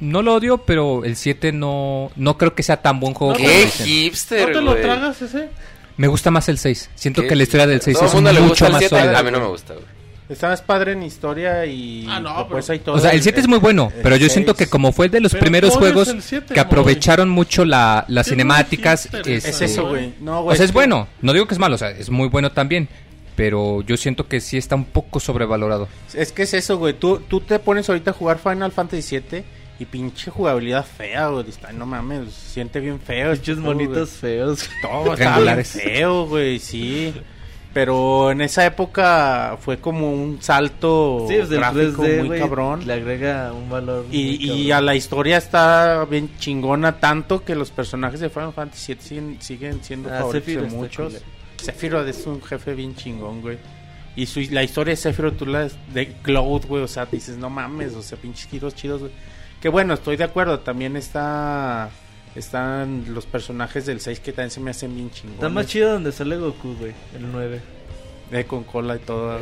No lo odio, pero el 7 no, no creo que sea tan buen juego. ¡Qué hipster, ¿No te lo güey! tragas ese? Me gusta más el 6. Siento ¿Qué? que la historia del 6 Todo es mundo le gusta mucho el más 7, sólida. A mí no me gusta, güey. Está más padre en historia y Ah, no, pues pero- hay todo. O sea, el 7 es muy bueno, el pero yo siento seis. que como fue de los Pero primeros juegos el siete, que Moy. aprovecharon mucho la, las cinemáticas, este, Es eso, güey. No, o güey. sea, es que- bueno. No digo que es malo, o sea, es muy bueno también. Pero yo siento que sí está un poco sobrevalorado. Es que es eso, güey. Tú, tú te pones ahorita a jugar Final Fantasy VII y pinche jugabilidad fea, güey. Está- No mames, se siente bien feo. Todo, güey. monitos feos. Todo está bien Triangulares. feo, güey, sí. Pero en esa época fue como un salto Sí, pues gráfico 3D, muy cabrón. Le agrega un valor. Y, muy y a la historia está bien chingona tanto que los personajes de Final Fantasy VII siguen, siguen siendo Ah, favoritos de muchos. culero. Sephiroth es un jefe bien chingón, güey. Y su, la historia de Sephiroth, tú la de Cloud, güey, o sea, dices, no mames, o sea, pinches giros chidos, güey. Que bueno, estoy de acuerdo, también está están los personajes del 6 que también se me hacen bien chingones. Está más chido donde sale Goku, güey. El 9. Eh, con cola y todo.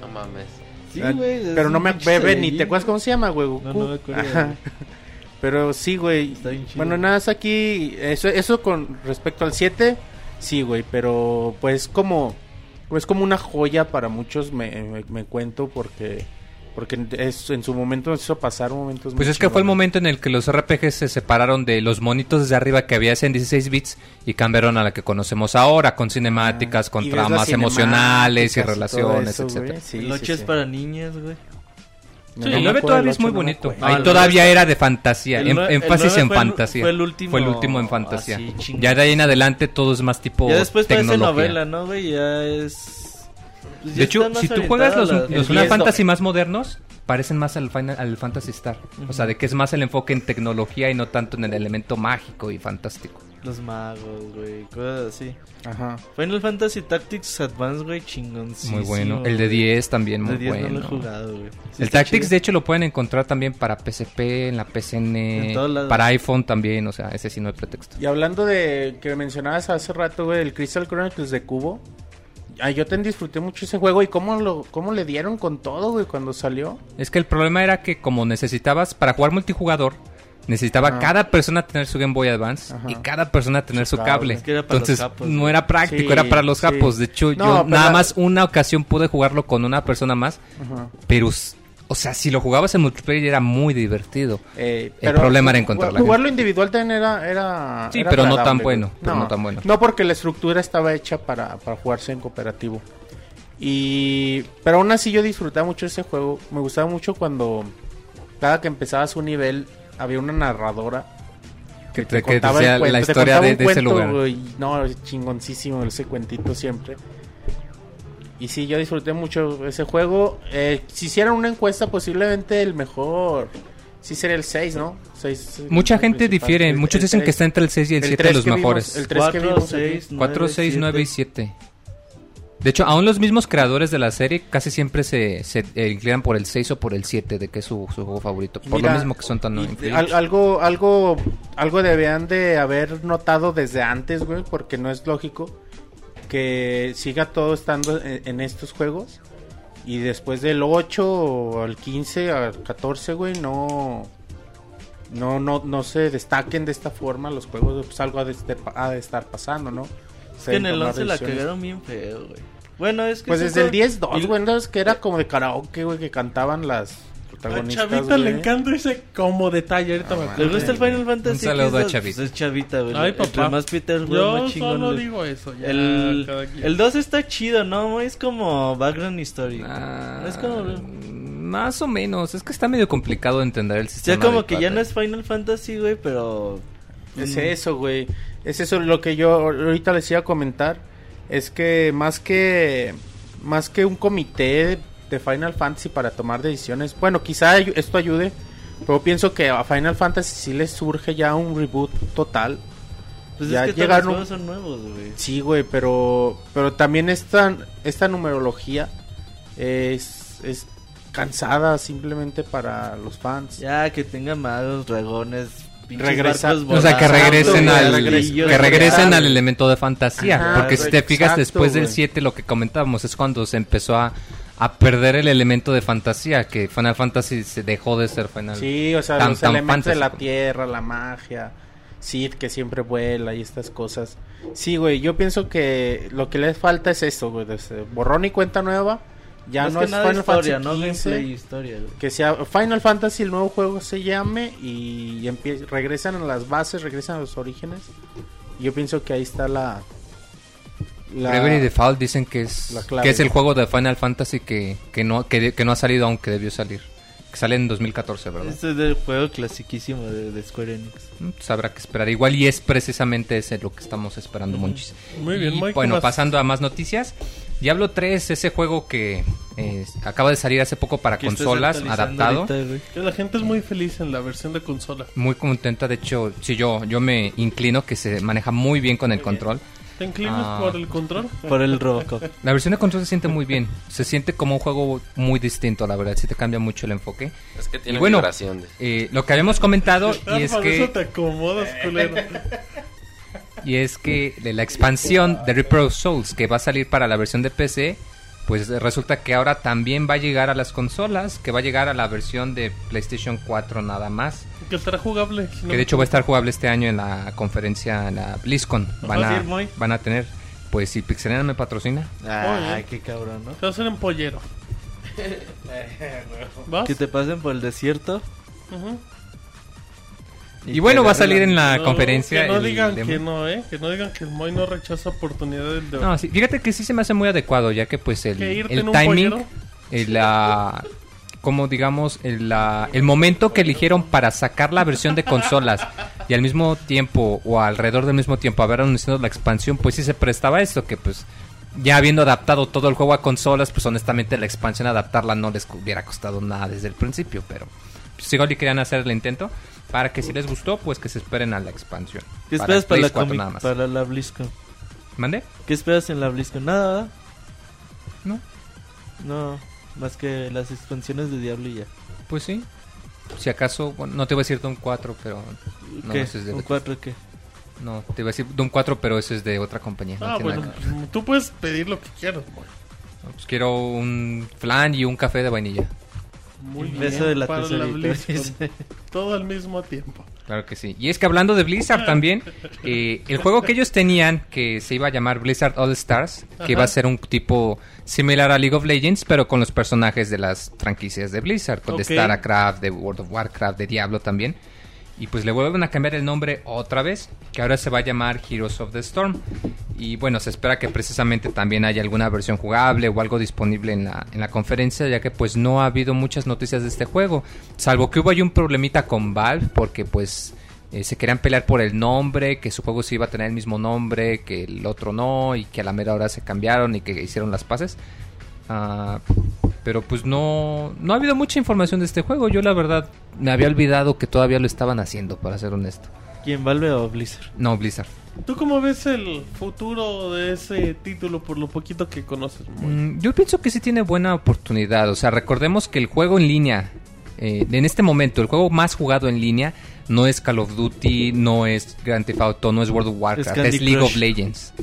No mames. Sí, Ah, güey. Pero no me bebe ni te acuerdas cómo se llama, güey. Goku? No, no me acuerdo. Ajá. Pero sí, güey. Está bien chido. Bueno, nada, es aquí. Eso, eso con respecto al 7, sí, güey. Pero pues como. Es como una joya para muchos, me, me, me cuento, porque. Porque es, en su momento nos hizo pasar momentos Pues muy es que fue el momento en el que los RPGs se separaron de los monitos desde arriba que había en 16 bits y cambiaron a la que conocemos ahora, con cinemáticas, con Ah, las tramas emocionales y relaciones, eso, etcétera. güey. Sí, el sí, 8 es sí. para niñas, güey. No, Sí, no el me 9 acuerdo, todavía es muy no bonito. acuerdo. Ahí Ah, el todavía era de fantasía. el em- nue- el énfasis en fue el- fantasía. fue el último Fue el último en fantasía. así, chingón. ya de ahí en adelante todo es más tipo Ya después parece tecnología. novela, ¿no, güey? Ya es. pues ya De hecho, si tú juegas los, los el Final 10 Fantasy más modernos, parecen más al, Final, al Fantasy Star. O sea, de que es más el enfoque en tecnología y no tanto en el elemento mágico y fantástico. Los magos, güey. Cosas así. Ajá. Final Fantasy Tactics Advance, güey, chingón. muy bueno. El de 10 también muy El de 10 bueno. no lo he jugado, güey. Sí el Tactics, chido. de hecho, lo pueden encontrar también para PSP, en la PCN, En todos lados. para iPhone también. O sea, ese sí no hay pretexto. Y hablando de que mencionabas hace rato, güey, el Crystal Chronicles de Cubo. Ah, yo te disfruté mucho ese juego y cómo lo cómo le dieron con todo, güey, cuando salió. Es que el problema era que como necesitabas, para jugar multijugador, necesitaba Ajá. cada persona tener su Game Boy Advance Ajá. y cada persona tener su cable. Es que Entonces no era práctico, Sí, era para los sí. japos. De hecho, No, yo nada la- más una ocasión pude jugarlo con una persona más, Ajá. pero, o sea, si lo jugabas en multiplayer era muy divertido. Eh, El problema era ju- encontrar la Jugarlo individual también era. era Sí, era pero no tan bueno, pero no tan bueno. No, porque la estructura estaba hecha para, para jugarse en cooperativo. Y. Pero aún así yo disfrutaba mucho ese juego. Me gustaba mucho cuando. Cada que empezabas un nivel, había una narradora. Que, te te, que contaba decía el cuento, la historia contaba de, de ese cuento, lugar. güey. No, chingoncísimo ese cuentito siempre. Y sí, yo disfruté mucho ese juego. Eh, si hicieran una encuesta, posiblemente el mejor. Sí sería el 6, ¿no? Seis, eh, Mucha gente difiere. El- Muchos el dicen que tres. está entre el 6 y el El 7 tres los que vimos, mejores. el tres que 4, vimos aquí. 6, 4, 6, 9 y 7. De hecho, aún los mismos creadores de la serie casi siempre se, se eh, inclinan por el 6 o por el 7 de que es su, su juego favorito. Por Mira, lo mismo que son tan y- influyentes. al- algo, algo, algo debían de haber notado desde antes, güey, porque no es lógico que siga todo estando en, en estos juegos y después del 8 o al 15 al 14, güey, no, no, no, no se destaquen de esta forma los juegos, pues algo ha de, este- ha de estar pasando, ¿no? Es que en el 11 la cagaron bien feo, güey. Bueno, es que. Pues desde el juego- 10-2, güey, ¿no? Es que era como de karaoke, güey, que cantaban las A protagonistas, Chavita le encanta ese como detalle. Ahorita me ¿Le gusta el Final Fantasy? Un saludo a X2? Chavita. Pues es Chavita, güey. Ay, Entre papá. más Peter, güey, Yo más chingón. solo digo eso. Ya, El, el 2 está chido, ¿no? Es como background story. Ah, es como... Más o menos. Es que está medio complicado de entender el O sea, sistema. como que ya no es Final Fantasy, güey, pero... Es Mm. eso, güey. Es eso lo que yo ahorita les iba a comentar. Es que más que más que un comité de Final Fantasy para tomar decisiones, bueno, quizá esto ayude Pero pienso que a Final Fantasy sí le surge ya un reboot total. Pues Ya es que llegaron- todos los juegos son nuevos, güey. Sí, güey, pero pero también esta esta numerología es es cansada simplemente para los fans. Ya, que tengan magos, dragones, pinches Regresa- barcos O sea, que regresen al que regresen al elemento de fantasía, Ajá, porque si te fijas exacto, después del güey. 7 lo que comentábamos es cuando se empezó a, a perder el elemento de fantasía, que Final Fantasy se dejó de ser Final. Sí, o sea, Tan- los tan elementos de fantasy, la pues. tierra, la magia, Sid que siempre vuela y estas cosas. Sí, güey, yo pienso que lo que les falta es esto, güey, de borrón y cuenta nueva. Ya Más no que es nada Final historia, Fantasy no 15, gameplay, historia, güey. que sea Final Fantasy el nuevo juego se llame y empie- regresan a las bases, regresan a los orígenes. Yo pienso que ahí está la la- Bravely Default dicen que es que es el juego de Final Fantasy que, que no que, que no ha salido aunque debió salir. Que sale en 2014, ¿verdad? Este es del juego clasiquísimo de, de Square Enix. Mm, Pues habrá que esperar. Igual y es precisamente ese lo que estamos esperando, Monchis. Muy bien, Y, Mike, Bueno, ¿qué más? pasando a más noticias. Diablo 3, ese juego que eh, acaba de salir hace poco para consolas, adaptado. ahorita, la gente es muy feliz en la versión de consola. Muy contenta, de hecho, sí, yo, yo me inclino que se maneja muy bien con el control. ¿Te inclinas Ah. por el control? Por el Robocop. La versión de control se siente muy bien. Se siente como un juego muy distinto, la verdad. Sí te cambia mucho el enfoque. Es que tiene Y bueno, vibración. de- Eh, lo que habíamos comentado Ah, y es por eso te acomodas, culero. Y es que de la expansión de Reaper of Souls que va a salir para la versión de PC, pues resulta que ahora también va a llegar a las consolas, que va a llegar a la versión de PlayStation 4 nada más, que estará jugable. si no que de hecho va a estar jugable este año en la conferencia, en la BlizzCon. Van ¿Vas a van a tener, pues si Pixelena me patrocina, Ay, qué cabrón, ¿no? Te vas a hacer en pollero. ¿Vas? Que te pasen por el desierto. Ujú. Y bueno, va a salir en la No, conferencia. Que no el digan que no, ¿eh? Que no digan que el Moy no rechaza oportunidades de... No, sí, fíjate que sí se me hace muy adecuado, ya que pues el, Que el timing, la, como digamos, el, la- el momento que eligieron para sacar la versión de consolas y al mismo tiempo, o alrededor del mismo tiempo, haber anunciado la expansión, pues sí se prestaba esto, que pues ya habiendo adaptado todo el juego a consolas, pues honestamente la expansión adaptarla no les hubiera costado nada desde el principio, pero pues igual y querían hacer el intento. Para que si les gustó, pues que se esperen a la expansión. ¿Qué esperas para la, 4 comic- nada más. para la BlizzCon? ¿Mande? ¿Qué esperas en la BlizzCon? Nada, ¿verdad? No. No, más que las expansiones de Diablo y ya. Pues sí. Si acaso, bueno, no te voy a decir Doom 4, pero... No, ¿Qué? ese es de ¿Un Bethesda. 4 qué? No, te iba a decir Doom 4, pero ese es de otra compañía. Ah, bueno, pues, tú puedes pedir lo que quieras. No, pues quiero un flan y un café de vainilla. Muy bien. beso de la para la tesorita, BlizzCon. dice. Todo al mismo tiempo. Claro que sí. Y es que hablando de Blizzard también, eh, el juego que ellos tenían, que se iba a llamar Blizzard All Stars, que iba a ser un tipo similar a League of Legends, pero con los personajes de las franquicias de Blizzard, con de. StarCraft, de World of Warcraft, de Diablo también. Y pues le vuelven a cambiar el nombre otra vez, que ahora se va a llamar Heroes of the Storm. Y bueno, se espera que precisamente también haya alguna versión jugable o algo disponible en la, en la conferencia, ya que pues no ha habido muchas noticias de este juego. Salvo que hubo ahí un problemita con Valve, porque pues eh, se querían pelear por el nombre, que su juego sí iba a tener el mismo nombre, que el otro no, y que a la mera hora se cambiaron y que hicieron las paces. Ah, pero pues no, no ha habido mucha información de este juego. Yo la verdad me había olvidado que todavía lo estaban haciendo, para ser honesto. ¿Quién, Valve o Blizzard? No, Blizzard. ¿Tú cómo ves el futuro de ese título por lo poquito que conoces? Mm, yo pienso que sí tiene buena oportunidad. O sea, recordemos que el juego en línea, eh, en este momento, el juego más jugado en línea no es Call of Duty, no es Grand Theft Auto, no es World of Warcraft, Candy es, League Crush. of Legends.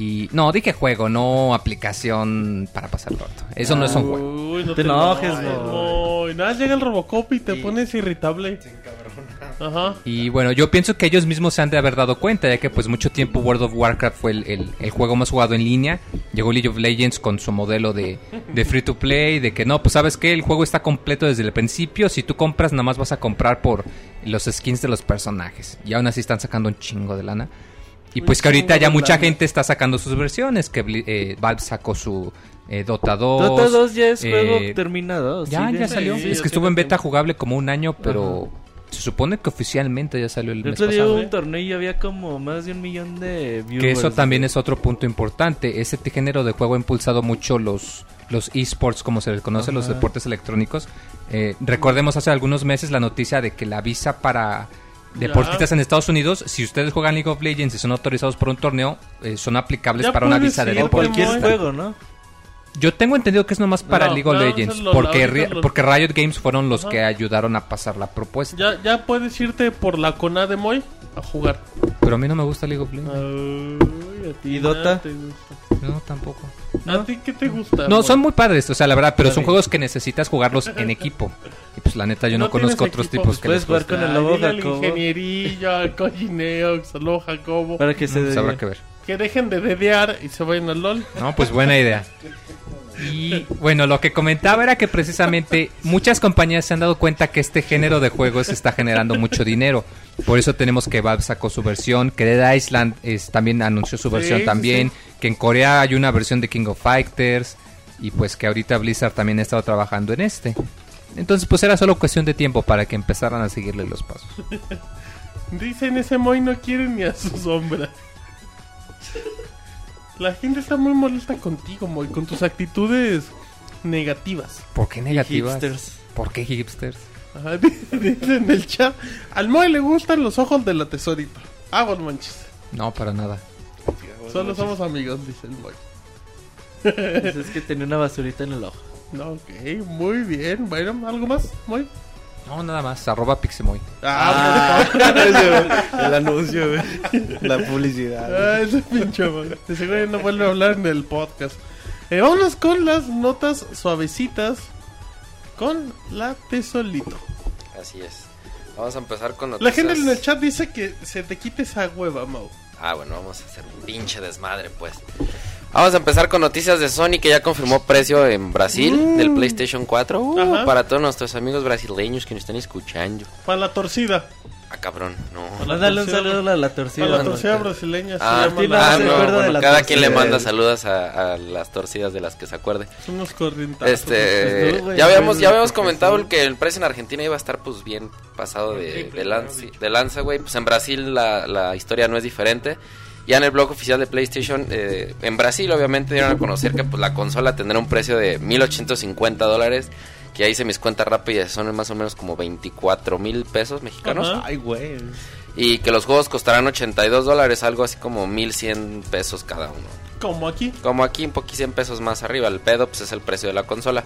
Y no, dije juego, no aplicación para pasar el rato. Eso no es un juego. Uy, no Te enojes, Moy. Moy. Nada, llega el Robocop y te pones irritable. Ajá. Y bueno, yo pienso que ellos mismos se han de haber dado cuenta, ya que pues mucho tiempo World of Warcraft fue el, el- el juego más jugado en línea. Llegó League of Legends con su modelo de, de free to play, de que no, pues sabes que el juego está completo desde el principio. Si tú compras, nada más vas a comprar por los skins de los personajes. Y aún así están sacando un chingo de lana. Y pues que ahorita ya mucha gente está sacando sus versiones, que eh, Valve sacó su eh, Dota 2. Dota 2 ya es eh, juego terminado. ya, sigue. ya salió. Sí, es que estuvo en beta jugable como un año, pero Se supone que oficialmente ya salió el El mes pasado. un torneo y había como más de un millón de viewers. Que eso también es otro punto importante. Ese género de juego ha impulsado mucho los los esports, como se les conoce, los deportes electrónicos. Eh, recordemos hace algunos meses la noticia de que la visa para deportistas en Estados Unidos, si ustedes juegan League of Legends y son autorizados por un torneo, eh, son aplicables Ya para una visa de cualquier deportista. juego, ¿no? Yo tengo entendido que es nomás para No, League of no, Legends, porque, porque Riot Games fueron los Ajá. que ayudaron a pasar la propuesta. Ya, ya puedes irte por la CONA de Moy a jugar. Pero a mí no me gusta League of Legends. Ay, ¿Y Dota? No, tampoco. ¿A ti qué te gusta? No, son muy padres, o sea, la verdad, pero son juegos que necesitas jugarlos en equipo. Y pues la neta, yo no, No conozco otros equipo, tipos pues que puedes les jugar con el Ay, lobo al Jacobo. ingenierillo, al Cogineox, al lobo Jacobo. Para que se Pues habrá que ver. Que dejen de dedear y se vayan al LOL. No, pues buena idea. Y bueno, lo que comentaba era que precisamente muchas compañías se han dado cuenta que este género de juegos está generando mucho dinero. Por eso tenemos que Valve sacó su versión, que Dead Island es, también anunció su versión sí, también, que en Corea hay una versión de King of Fighters y pues que ahorita Blizzard también ha estado trabajando en este. Entonces pues era solo cuestión de tiempo para que empezaran a seguirle los pasos. Dicen ese Moy no quiere ni a su sombra. La gente está muy molesta contigo, Moy, con tus actitudes negativas. ¿Por qué negativas? hipsters. ¿Por qué hipsters? Ajá, dice en el chat. Al Moy le gustan los ojos de la tesorita. Aguas manches. No, para nada. Solo somos amigos, dice el Moy. Pues es que tenía una basurita en el ojo. No, ok, muy bien. Bueno, ¿algo más, Moy? No, nada más, arroba Pixemoy. Ah, el anuncio, güey. La publicidad. Ah, ese pinche. De seguro no vuelve a hablar en el podcast. Eh, vámonos con las notas suavecitas. Con la tesolito. Así es. Vamos a empezar con La noticias. gente en el chat dice que se te quite esa hueva, Mau. Ah, bueno, vamos a hacer un pinche desmadre, pues. Vamos a empezar con noticias de Sony que ya confirmó precio en Brasil del PlayStation 4. Uh, para todos nuestros amigos brasileños que nos están escuchando. Para la torcida. Ah, cabrón, no. Para la Mándale un torcida- saludo a la torcida. Para la torcida no. brasileña. se Ah, llama Martín, la- ah, se no, acuerda de bueno, la cada quien le torcida. manda saludos a, a las torcidas de las que se acuerde. Son unos corrientazos. Este, pues, ya habíamos, güey, ya habíamos comentado el que el precio en Argentina iba a estar pues bien pasado de, de lanza, de lanza, güey. Pues en Brasil la, la historia no es diferente. Ya en el blog oficial de PlayStation, eh, en Brasil obviamente dieron a conocer que pues, la consola tendrá un precio de 1850 dólares. Que ya hice mis cuentas rápidas, son más o menos como 24 mil pesos mexicanos. Ay, güey. Y que los juegos costarán 82 dólares, algo así como 1100 pesos cada uno. Como aquí. Como aquí un poquito 100 pesos más arriba, el pedo pues es el precio de la consola.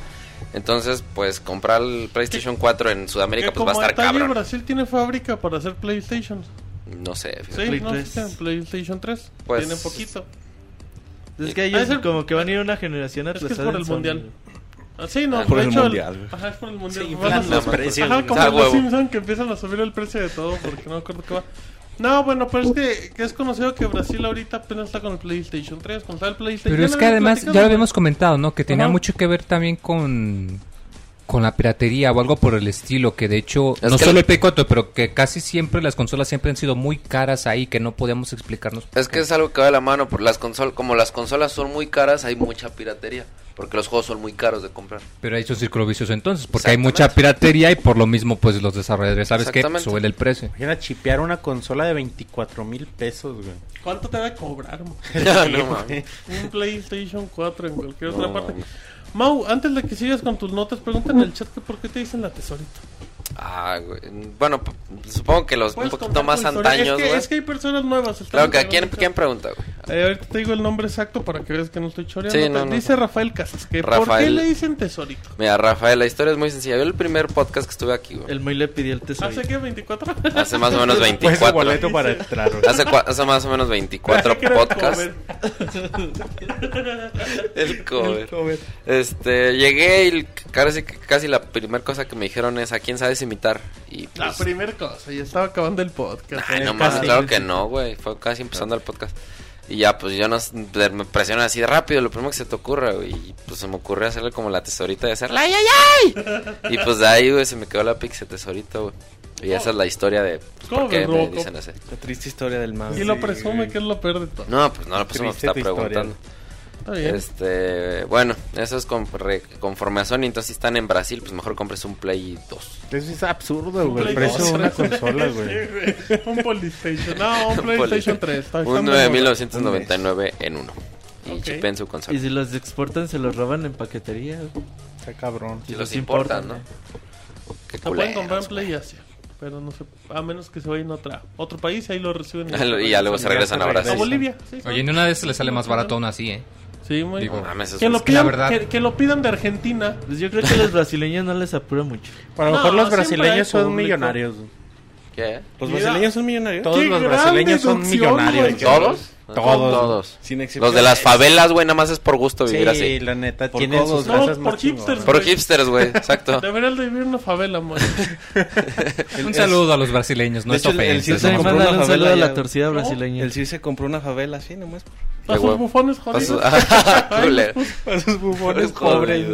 Entonces, pues comprar el PlayStation 4 en Sudamérica pues va a estar cabrón. Brasil tiene fábrica para hacer PlayStation. No sé, Sí, fíjate. Play no, 3. sí, PlayStation 3. Pues- Tiene poquito. Es que Ah, ellos es el- como que van a ir una generación Es que es atrasada. por el Sony. mundial. Ah, sí, no, Ah, por el hecho, mundial. Ajá, es por el mundial. Sí, Van los precios, Ajá, como los huevo. Simpson que empiezan a subir el precio de todo porque no me acuerdo qué va. No, bueno, pero es que, que es conocido que Brasil ahorita apenas está con el PlayStation 3, con tal PlayStation. Pero es que además, ya lo habíamos comentado, ¿no? Que tenía Ajá. mucho que ver también con con la piratería o algo por el estilo, que de hecho, Es no solo el- 4, pero que casi siempre las consolas siempre han sido muy caras ahí, que no podíamos explicarnos. Es que es algo que va de la mano, por las consolas, como las consolas son muy caras, hay mucha piratería, porque los juegos son muy caros de comprar. Pero hay un círculo vicioso entonces, porque hay mucha piratería y por lo mismo, pues los desarrolladores, ¿sabes qué? Suben el precio. Imagina chipear una consola de 24 mil pesos, güey. ¿Cuánto te va a cobrar, no. Un PlayStation 4 en cualquier otra parte. Mau, antes de que sigas con tus notas, pregunta en el chat que por qué te dicen la tesorita. Ah, güey. Bueno, supongo que los un ¿Puedes poquito más antaños, Es que, güey. es que hay personas nuevas. Claro que a quién, quién pregunta, güey. Eh, ahorita te digo el nombre exacto para que veas que no estoy choreando. Sí, no, no. Dice Rafael Casas que ¿por qué le dicen tesorito? Mira, Rafael, la historia es muy sencilla. Yo el primer podcast que estuve aquí, güey. El Moy le pidió el tesoro. ¿Hace qué? ¿24? Hace más o menos Pues el 24. boleto para entrar, güey. Hace, más o menos 24 Que era el podcasts. cover. El cover. Este, llegué y casi, casi la primera cosa que me dijeron es a quién sabes imitar. Y La pues, primera cosa, ya estaba acabando el podcast. ay, no casi. claro que no, güey. Fue casi empezando el podcast. Y ya, pues yo no, me presionan así de rápido, lo primero que se te ocurra, güey. Y pues se me ocurrió hacerle como la tesorita de hacerla, ¡ay, ay, ay! Y pues de ahí, güey, se me quedó la pixie tesorito, güey. Y esa es la historia de pues, ¿Cómo por qué me dicen así. La triste historia del mouse. Y lo presume que es lo peor de todo. No, pues no lo pusimos, Triste está historia. Bien. Este, bueno, eso es con- re- conforme a Sony. Entonces, si están en Brasil, pues mejor compres un Play 2. Eso es absurdo, güey. El precio de 2. una consola, güey. Sí, un PlayStation. No, un PlayStation 3. Está- está Un muy 9.999 en uno. Y Ok. chipen su consola. Y si los exportan, se los roban en paquetería. Está cabrón. Si si los importan, ¿no? importan, Qué Lo pueden comprar en Play Asia. Pero no sé, a menos que se vayan a otra, otro país, ahí lo reciben. y ya luego se regresan a se A Brasil. Bolivia. sí, Oye, en una de esas le sale más barato aún así, ¿eh? Sí, muy Digo, No mames, que, lo la pidan, verdad- que, que lo pidan de Argentina. Pues yo creo que a los brasileños no les apura mucho. A lo No, mejor los brasileños son millonarios. ¿Qué? ¿Los Mira. brasileños son millonarios? Todos ¡Qué los brasileños son millonarios. güey! ¿Todos? Todos. Todos. Sin excepción. Los de las favelas, güey, nada más es por gusto vivir Sí, así. la neta, Por tienen todos, sus No, casas por más hipsters. chingonas. Por hipsters, güey, exacto. Deberían de vivir en una favela, amor. Un saludo a los brasileños, no es el- el ofensa. Yo ¿no? compró una un favela a la torcida güey. brasileña. El CIR se compró una favela así nomás. A sus bufones jodidos. Para sus bufones Pobres.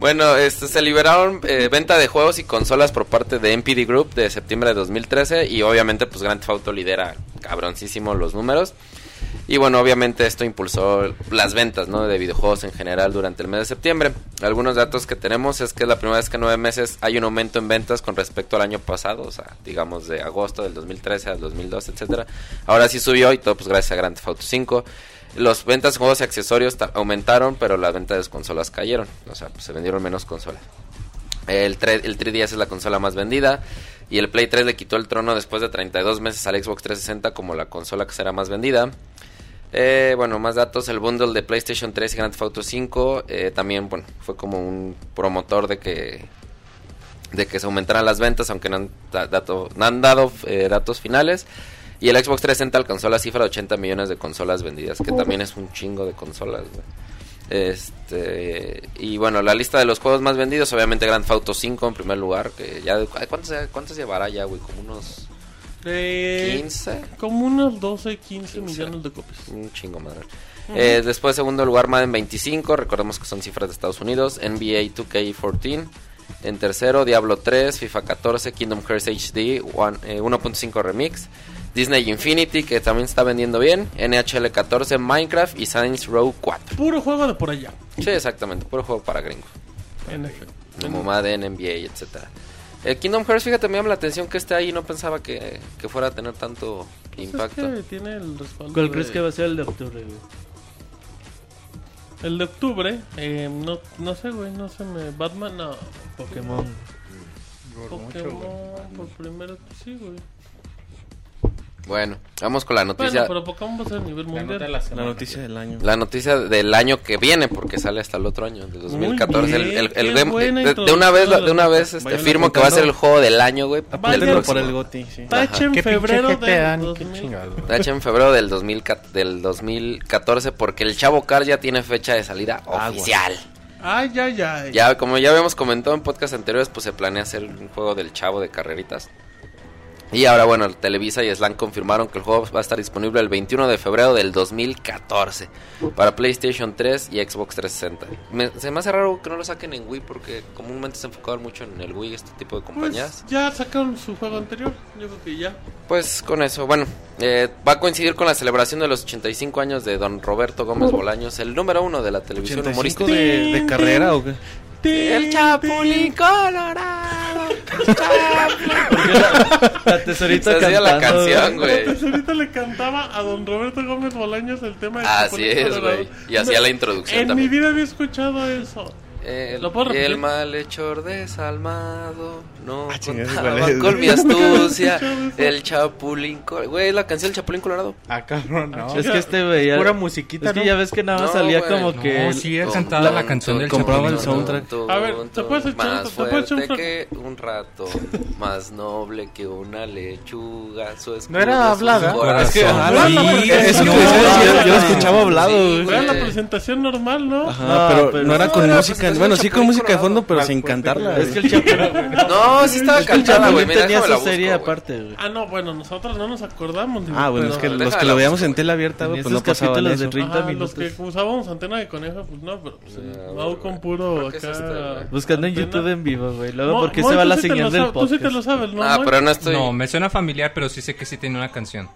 Bueno, este, se liberaron eh, venta de juegos y consolas por parte de MPD Group de septiembre de 2013 y obviamente pues Grand Theft Auto lidera cabroncísimo los números. Y bueno, obviamente esto impulsó las ventas ¿no? de videojuegos en general durante el mes de septiembre. Algunos datos que tenemos es que es la primera vez que en nueve meses hay un aumento en ventas con respecto al año pasado, o sea, digamos de agosto del 2013 al 2012, etcétera. Ahora sí subió y todo pues gracias a Grand Theft Auto 5. Los ventas de juegos y accesorios ta- aumentaron, pero las ventas de consolas cayeron. O sea, pues, se vendieron menos consolas. El, 3, el 3DS es la consola más vendida. Y el Play 3 le quitó el trono después de 32 meses al Xbox 360 como la consola que será más vendida. Eh, bueno, más datos. El bundle de PlayStation 3 y Grand Theft Auto 5 eh, también, bueno, fue como un promotor de que de que se aumentaran las ventas, aunque no han, no han dado eh, datos finales. Y el Xbox 360 alcanzó la cifra de 80 millones de consolas vendidas, que también es un chingo de consolas, güey. Este, y bueno, la lista de los juegos más vendidos, obviamente Grand Theft Auto 5 en primer lugar, que ya ¿cuántos, cuántos llevará ya, güey? Como unos Eh, 15, como unos 12, 15 15. millones de copias. un chingo madre. Eh, después segundo lugar Madden 25, recordemos que son cifras de Estados Unidos, NBA 2K14. En tercero Diablo 3, FIFA 14, Kingdom Hearts HD one- eh, 1.5 Remix, Disney Infinity que también está vendiendo bien, NHL 14, Minecraft y Saints Row 4. Puro juego de por allá. Sí, exactamente, puro juego para gringos. Efecto. Como Madden, NBA, etcétera. El Kingdom Hearts, fíjate, me llama la atención que esté ahí, no pensaba que, que fuera a tener tanto Pues impacto. Es que tiene el respaldo. ¿Cuál de- crees que va a ser el de octubre, güey? El de octubre, eh, no, no sé, güey, no sé, me... Batman, no. Pokémon. Pokémon, por primero, sí, güey. Bueno, vamos con la noticia. Bueno, pero Pokémon va a ser a nivel La mundial. de la noticia del año. La noticia del año que viene, porque sale hasta el otro año, del 2014. El, bien, el- el game- buena de, de una vez, de una vez este, firmo que va a ser el juego del año, güey. Del Por el GOTI, sí. Tache en ¿Qué febrero del ni 2000. qué chingado. Tache en febrero del, 2000, del 2014, porque el Chavo Car ya tiene fecha de salida oficial. Ay, ay, ay. Ya, como ya habíamos comentado en podcast anteriores, pues se planea hacer un juego del Chavo de carreritas. Y ahora, bueno, Televisa y Slan confirmaron que el juego va a estar disponible el 21 de febrero del 2014 para PlayStation 3 y Xbox 360. Me- se me hace raro que no lo saquen en Wii porque comúnmente se enfocaban mucho en el Wii este tipo de compañías. Pues ya sacaron su juego anterior. Yo creo que ya. Pues con eso, bueno, eh, va a coincidir con la celebración de los 85 años de don Roberto Gómez Bolaños, el número uno de la televisión 85 humorística. de, de carrera o qué? El Chapulín Colorado. La tesorita la canción, güey. Entonces ahorita le cantaba a don Roberto Gómez Bolaños el tema de Así Chapulín es, güey. Y hacía la introducción En también. mi vida había escuchado eso. El, ¿Lo puedo el malhechor desalmado no Ah, contaba ¿cuál es? con mi astucia. el chapulín colorado. Güey, la canción del chapulín colorado. Ah, cabrón, no. Es que este güey ya- Pura musiquita, Es que ¿no? ya ves que nada más No, salía güey. como No, que... el- sí, él cantaba la canción del compraba el soundtrack. tum, A ver, ¿te puedes echar- Más te puedes echar un fuerte fra- que un rato, más noble que una lechuga. Su escudo No era hablada. Es que, no, yo, lo no, escuchaba hablado. Era la presentación normal, ¿no? Ajá, No, pero, pero- no era no, con música, bueno, sí con música de fondo, pero sin cantarla. Es que el Chapulín... No, sí estaba cantada, güey. Tenía su serie aparte, güey. Ah, no, bueno, nosotros no nos acordamos. Ah, bueno, es que los que lo veíamos en tele abierta, güey, pues no pasaban capítulos de eso. 30 Ajá, minutos. los que usábamos antena de conejo, pues no, pero pues, Mau bueno, con puro acá. Buscando en. YouTube en vivo, güey. Luego, ¿por qué se va la señal del sabes- Tú sí te lo podcast? sabes, ¿no? Ah, pero no estoy. No, me suena familiar, pero sí sé que sí tiene una canción.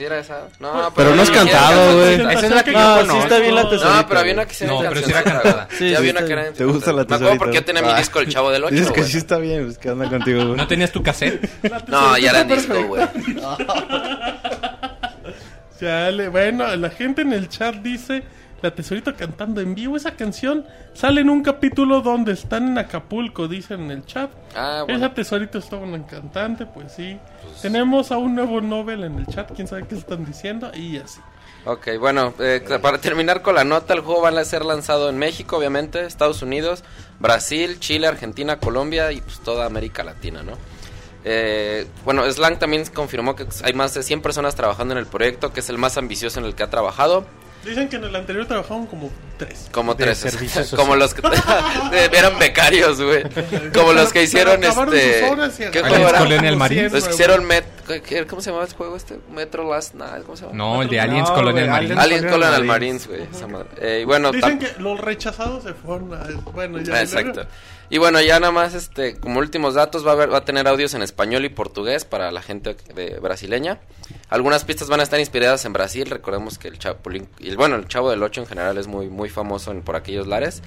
¿Sí era esa? No, Pero no has había cantado, güey. Esa es la que No, yo sí conozco. está bien la tesorita. No, pero había una que era No, pero sí era cantada. Sí, Sí, había una que era. ¿Te gusta la Me acuerdo tesorita? porque yo tenía mi disco El Chavo del 8, Dices que sí está bien, pues que anda contigo, güey. ¿No tenías tu cassette? No, ya era en disco, güey. Chale, bueno, la gente en el chat dice la tesorita cantando en vivo. Esa canción sale en un capítulo donde están en Acapulco, dicen en el chat. Ah, bueno. Esa tesorita está una cantante, pues sí. Tenemos a un nuevo Nobel en el chat, quién sabe qué están diciendo, y así. Ok, bueno, eh, para terminar con la nota, el juego va a ser lanzado en México, obviamente, Estados Unidos, Brasil, Chile, Argentina, Colombia y pues toda América Latina, ¿no? Eh, bueno, Slang también confirmó que hay más de 100 personas trabajando en el proyecto, que es el más ambicioso en el que ha trabajado. Dicen que en el anterior trabajaron como tres. Como De tres, como los que eran becarios, güey. Como los que hicieron este. ¿Qué juego era? Colonial Marines. Los que hicieron Met, ¿qué- ¿Cómo se llamaba el juego este? Metro Last Night, ¿cómo se llama? No, el de Aliens No, Colonial güey, Marine. Aliens- Alien Colonial Marines. Marines, güey. Eh, y bueno, Dicen tam- que los rechazados se fueron a... Bueno, ya. Exacto. Y bueno, ya nada más, este, como últimos datos, va a, haber, va a tener audios en español y portugués para la gente de brasileña. Algunas pistas van a estar inspiradas en Brasil. Recordemos que el Chapulín, y el, bueno, el Chavo del Ocho en general es muy, muy famoso en- por aquellos lares.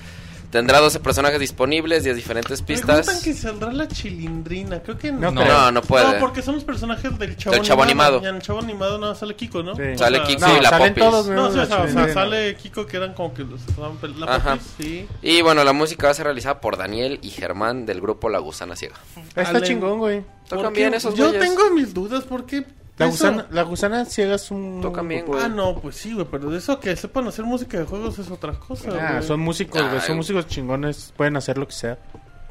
Tendrá 12 personajes disponibles, 10 diferentes Me pistas. gustan que saldrá la chilindrina, creo que No No. No, no puede. No, porque son los personajes del chavo, Del Chavo animado. Y en el chavo animado no sale Kiko, ¿no? Sí. Sale sea, Kiko No, y la Popis. todos, No, sí, o sea, o sea, sale Kiko que eran como que los la Ajá. Popis, sí. Y bueno, la música va a ser realizada por Daniel y Germán del grupo La Gusana Ciega. Está Ale- chingón, güey. Tocan ¿Por bien esos Yo güeyes. tengo mis dudas porque La gusana, la gusana ciega es un... Tocan bien, güey. Ah, no, pues sí, güey, pero de eso que sepan hacer música de juegos es otra cosa, Ah, güey. son músicos, güey. Ay. Son músicos chingones. Pueden hacer lo que sea.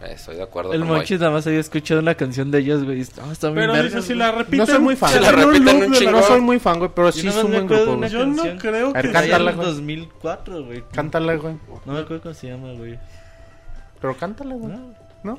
Estoy de acuerdo El con Moy. Monchis nada más había escuchado una canción de ellos, güey. Ah, está muy Pero dice, si güey. la repiten... No soy muy fan. Si la hacen repiten loop un de la- chingo. No soy muy fan, güey, pero sí nada es más un me buen acuerdo de grupo. una güey. Yo no canción. creo A ver, que... Cántala, en güey. 2004, güey. Cántala, güey. No me acuerdo cómo se llama, güey. Pero cántala, güey. ¿No?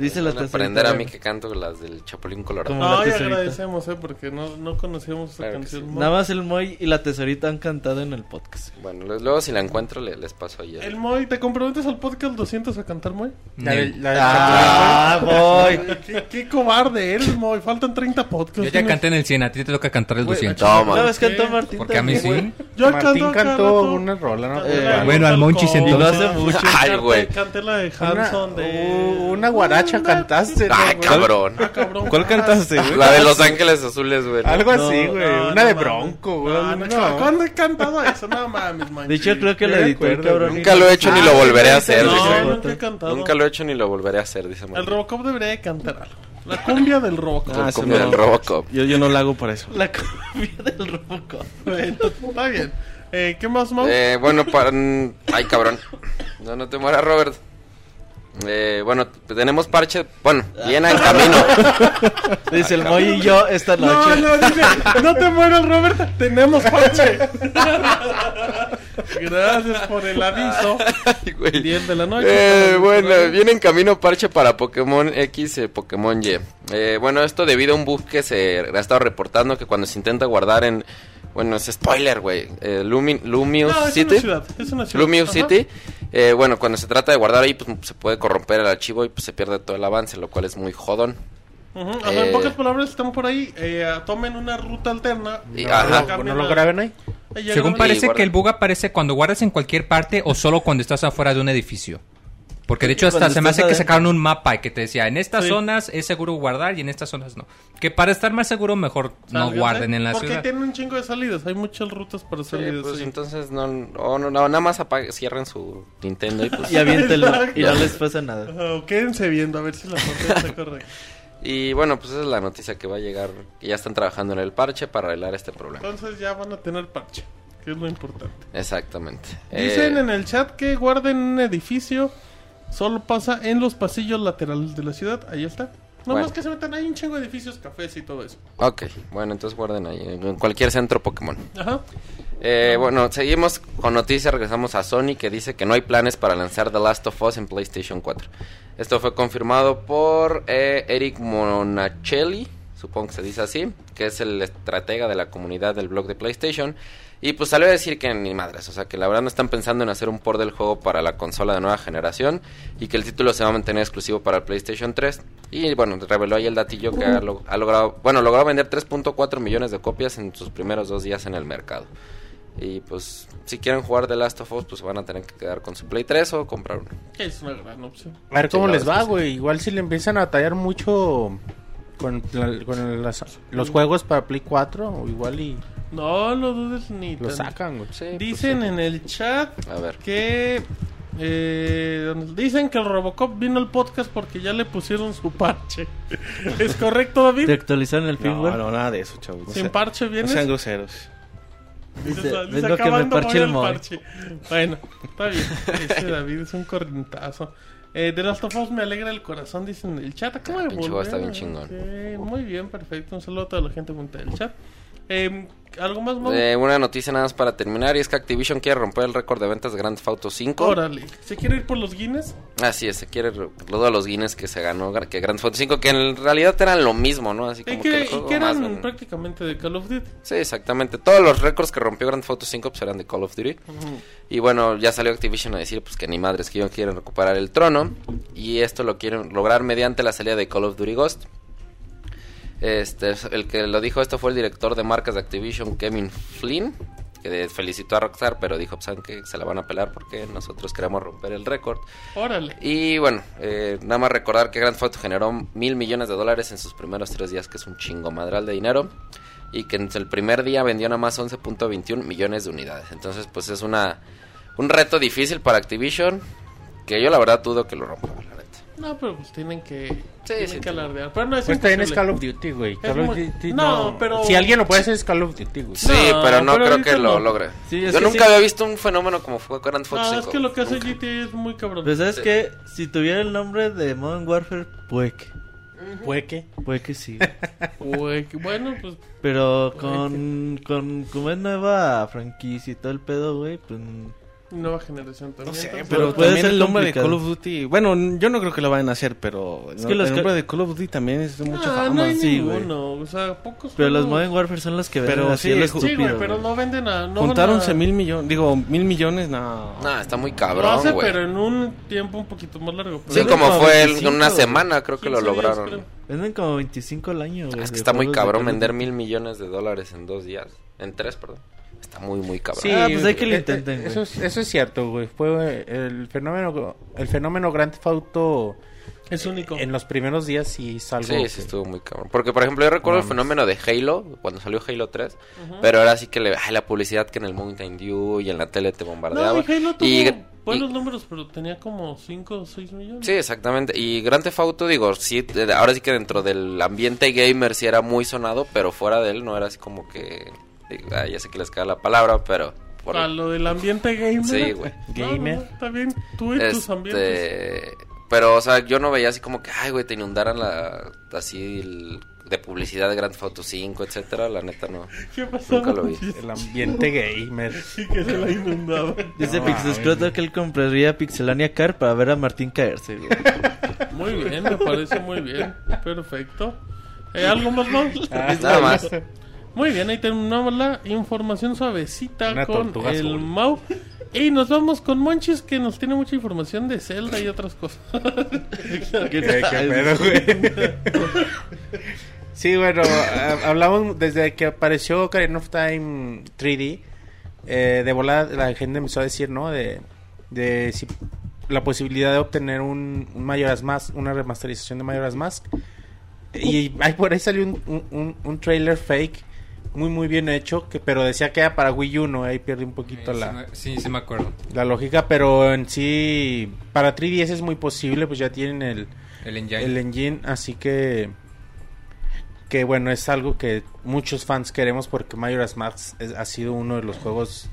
Dice la aprender a mí que canto las del Chapulín Colorado. Como- No, la y agradecemos, eh, porque no, no conocíamos esa Claro canción. sí. Nada más el Moy y la tesorita han cantado en el podcast. Bueno, luego si la encuentro le- les paso ahí. el- El Moy, ¿te comprometes al podcast 200 a cantar, Moy? La de- la de Ah, Moy. ¿Qué, qué cobarde eres, Moy. Faltan 30 podcasts. Yo ya canté en el 100, a ti te toca cantar el Güey, 200. Toma. ¿Sabes ¿Qué? cantó Martín? Porque a mí sí. Yo Martín cantó una rola, ¿no? Eh, bueno, al Monchis mucho. Ay, güey. Canté la de Una, Hanson de... u- una guaracha cantaste, ¿no, Ay, cabrón. Ah, cabrón. ¿Cuál cantaste, güey? La de Los Ángeles Azules, güey. ¿no? Algo así, No, güey. No, una de. Bronco, güey. No, no, No. ¿Cuándo he cantado eso? No mames, man. De hecho, creo que la me editó el acuerdo, cabrón. Nunca lo he hecho ni lo volveré a hacer. No, dice. nunca he cantado. Nunca lo he hecho ni lo volveré a hacer, dice El. Robocop debería de cantar algo. La cumbia del Robocop. Ah, Como sí, del. Robocop. Yo, yo no la hago por eso. La cumbia del Robocop. Bueno, Está bien. Eh, ¿Qué más, Mau? Eh, bueno, para... Ay, cabrón. No, no te mueras, Robert. Eh, bueno, tenemos parche... Bueno, viene en camino. Dice el Moy y yo esta no, noche. no, dice, no te mueras, Robert. Tenemos parche. Gracias por el aviso. Ay, güey. 10 de la noche. Eh, bueno, viene en camino parche para Pokémon X y Pokémon Y. Eh, bueno, esto debido a un bug que se ha estado reportando que cuando se intenta guardar en... Bueno, es spoiler, güey. Eh, Lumi- Lumious No, es City. una ciudad. Es una ciudad. Lumious Ajá. City. eh, bueno, cuando se trata de guardar ahí, pues se puede corromper el archivo y pues se pierde todo el avance, lo cual es muy jodón. Ujú, o sea, Eh, en pocas palabras, están por ahí. Eh, tomen una ruta alterna. Y- No, ajá. no cambien ¿No lo graben ahí? Según parece que el bug aparece cuando guardas en cualquier parte o solo cuando estás afuera de un edificio. Porque de hecho hasta se me hace que sacaron un mapa y que te decía, en estas Sí. zonas es seguro guardar y en estas zonas no. Que para estar más seguro mejor no guarden en la Porque ciudad. tienen un chingo de salidas. Hay muchas rutas para Sí, salidas. pues sí. entonces no, o no, no, nada más apague- cierren su Nintendo y pues... Y aviéntenlo. Y no les pasa nada. Ajá, o quédense viendo a ver si la pantalla está correcta. Y bueno, pues esa es la noticia que va a llegar, que ya están trabajando en el parche para arreglar este problema. Entonces ya van a tener parche, que es lo importante. Exactamente. Dicen Eh, en el chat que guarden un edificio. Solo pasa en los pasillos laterales de la ciudad. Ahí está. No Bueno. más que se metan ahí un chingo de edificios, cafés y todo eso. Ok, bueno, entonces guarden ahí, en cualquier centro Pokémon. Ajá. Eh, bueno, seguimos con noticias, regresamos a Sony que dice que no hay planes para lanzar The Last of Us en PlayStation 4. Esto fue confirmado por eh, Eric Monachelli, supongo que se dice así, que es el estratega de la comunidad del blog de PlayStation. Y pues salió a decir que ni madres, o sea que la verdad no están pensando en hacer un port del juego para la consola de nueva generación y que el título se va a mantener exclusivo para el PlayStation 3. Y bueno, reveló ahí el datillo que ha, lo- ha logrado, bueno, logró vender 3.4 millones de copias en sus primeros dos días en el mercado. Y pues si quieren jugar The Last of Us, pues van a tener que quedar con su Play 3 o comprar uno. Que es una gran opción. A ver cómo Sí, les va, güey. Igual si le empiezan a batallar mucho con, la- con las- los juegos para Play 4, o igual y No lo dudes ni lo sacan, güey. Sí, pues, Dicen en el chat A ver. que... eh, dicen que el Robocop vino al podcast porque ya le pusieron su parche. ¿Es correcto, ¿Te David? actualizaron el No, firmware? no, nada de eso, chavos. No Sin parche no vienes. sean groseros. Dice, vengo que me parche el parche. Bueno, está bien. Ese David es un corrientazo. Eh, de Last of Us me alegra el corazón, dicen en el chat. Acaba Ah, de volver. está bien chingón. Muy bien, perfecto. Un saludo a toda la gente bonita del chat. Eh, ¿Algo más? Eh, una noticia nada más para terminar y es que Activision quiere romper el récord de ventas de Grand Theft Auto 5. Órale. ¿Se quiere ir por los Guinness? Así es, se quiere re- todos los Guinness que se ganó que Grand Theft Auto 5 que en realidad eran lo mismo, ¿no? Así Y como que, que el y que más eran ven- prácticamente de Call of Duty. Sí, exactamente. Todos los récords que rompió Grand Theft Auto 5 pues, eran de Call of Duty. Y bueno, ya salió Activision a decir pues que ni madres que ellos quieren recuperar el trono y esto lo quieren lograr mediante la salida de Call of Duty Ghost. Este, el que lo dijo esto fue el director de marcas de Activision, Kevin Flynn, que felicitó a Rockstar, pero dijo, pues, saben que se la van a pelar porque nosotros queremos romper el récord. Órale. Y bueno, eh, nada más recordar que Grand Theft Auto generó mil millones de dólares en sus primeros tres días, que es un chingo madral de dinero. Y que en el primer día vendió nada más 11.21 millones de unidades. Entonces, pues es una un reto difícil para Activision. Que yo la verdad dudo que lo rompa. No, pero pues tienen que, Sí, tienen sí, que alardear. Pero no es Pues también es. Call of Duty, güey. Call of Duty No, pero- Si alguien lo puede hacer es Call of Duty, güey. Sí, No, pero no pero creo que lo logre. Sí, yo que nunca sí. había visto un fenómeno como fue Grand Auto No, 5. es que lo que hace Nunca. GTA es muy cabrón. Pues sabes Sí. que si tuviera el nombre de Modern Warfare, puede que. Puede que. Puede que sí. Güey, que bueno, pues Pero con, con como es nueva franquicia y todo el pedo, güey, pues... nueva generación también. No sé, entonces- pero puede también ser el nombre de complicado. Call of Duty. Bueno, yo no creo que lo vayan a hacer, pero Es no- que los el nombre de Call of Duty también es de mucha Ah, fama. no hay sí, güey. ninguno. O sea, pocos. Pero los juegos- Modern Warfare son los que Pero venden así sí, lo ju- Sí, estúpido, güey, pero no venden a. No Juntaron van a- 11 mil millones, digo, mil millones, no. Nah, está muy Lo cabrón, hace, güey. pero en un tiempo un poquito más largo. Sí, pero- Venden como fue 25, una semana, creo que lo 15 días, lograron. creo. Venden como 25 al año, güey. Es que de está muy de cabrón vender mil millones de dólares en dos días. En tres, perdón. Está muy, muy cabrón. Ah, pues hay que lo eh, intenten, eh. Eso es, eso es cierto, güey. Fue el fenómeno, el fenómeno Grand Theft Auto Es único. en los primeros días sí es algo. Sí, que- sí estuvo muy cabrón. Porque, por ejemplo, yo recuerdo No el fenómeno de Halo, cuando salió Halo 3. Pero era así que le, ay, la publicidad que en el Mountain Dew y en la tele te No, bombardeaba. y Halo tuvo y, buenos y- números, pero tenía como 5 o 6 millones. Sí, exactamente. Y Grand Theft Auto, digo, sí, de- ahora sí que dentro del ambiente gamer sí era muy sonado, pero fuera de él no era así como que... ah, ya sé que les queda la palabra, pero... por- A lo del ambiente gamer. Sí, güey. No, no, Gamer. no, está bien. Tú y tus ambientes. Este, pero, o sea, yo no veía así como que, ay, güey, te inundaran la, así el- de publicidad de Grand Theft Auto 5, etcétera, la neta no. ¿Qué pasó? Nunca lo vi. El ambiente gamer. Sí, que se la inundaba. Dice No, Pixescroto que él compraría Pixelania Car para ver a Martín caerse, güey. Muy bien, me parece muy bien. Perfecto. Eh, ¿Algo más, Mau? Ah, Nada más. Muy bien, ahí terminamos la información suavecita Una con el azul. Mau. Y nos vamos con Monchis que nos tiene mucha información de Zelda y otras cosas. ¿Qué, qué pedo, güey? sí, bueno, hablamos desde que apareció Ocarina of Time 3D. eh, de volada la gente empezó a decir, ¿no? De, de si- la posibilidad de obtener un, un Majora's Mask, una remasterización de Majora's Mask. Y por ahí salió un, un- un trailer fake muy muy bien hecho, que pero decía que era para Wii U, ¿no? Ahí pierde un poquito sí la, me- Sí, sí me acuerdo. la lógica, pero en sí para 3DS es muy posible, pues ya tienen el, El engine. el engine, así que que bueno, es algo que muchos fans queremos porque Majora's Mask es- ha sido uno de los juegos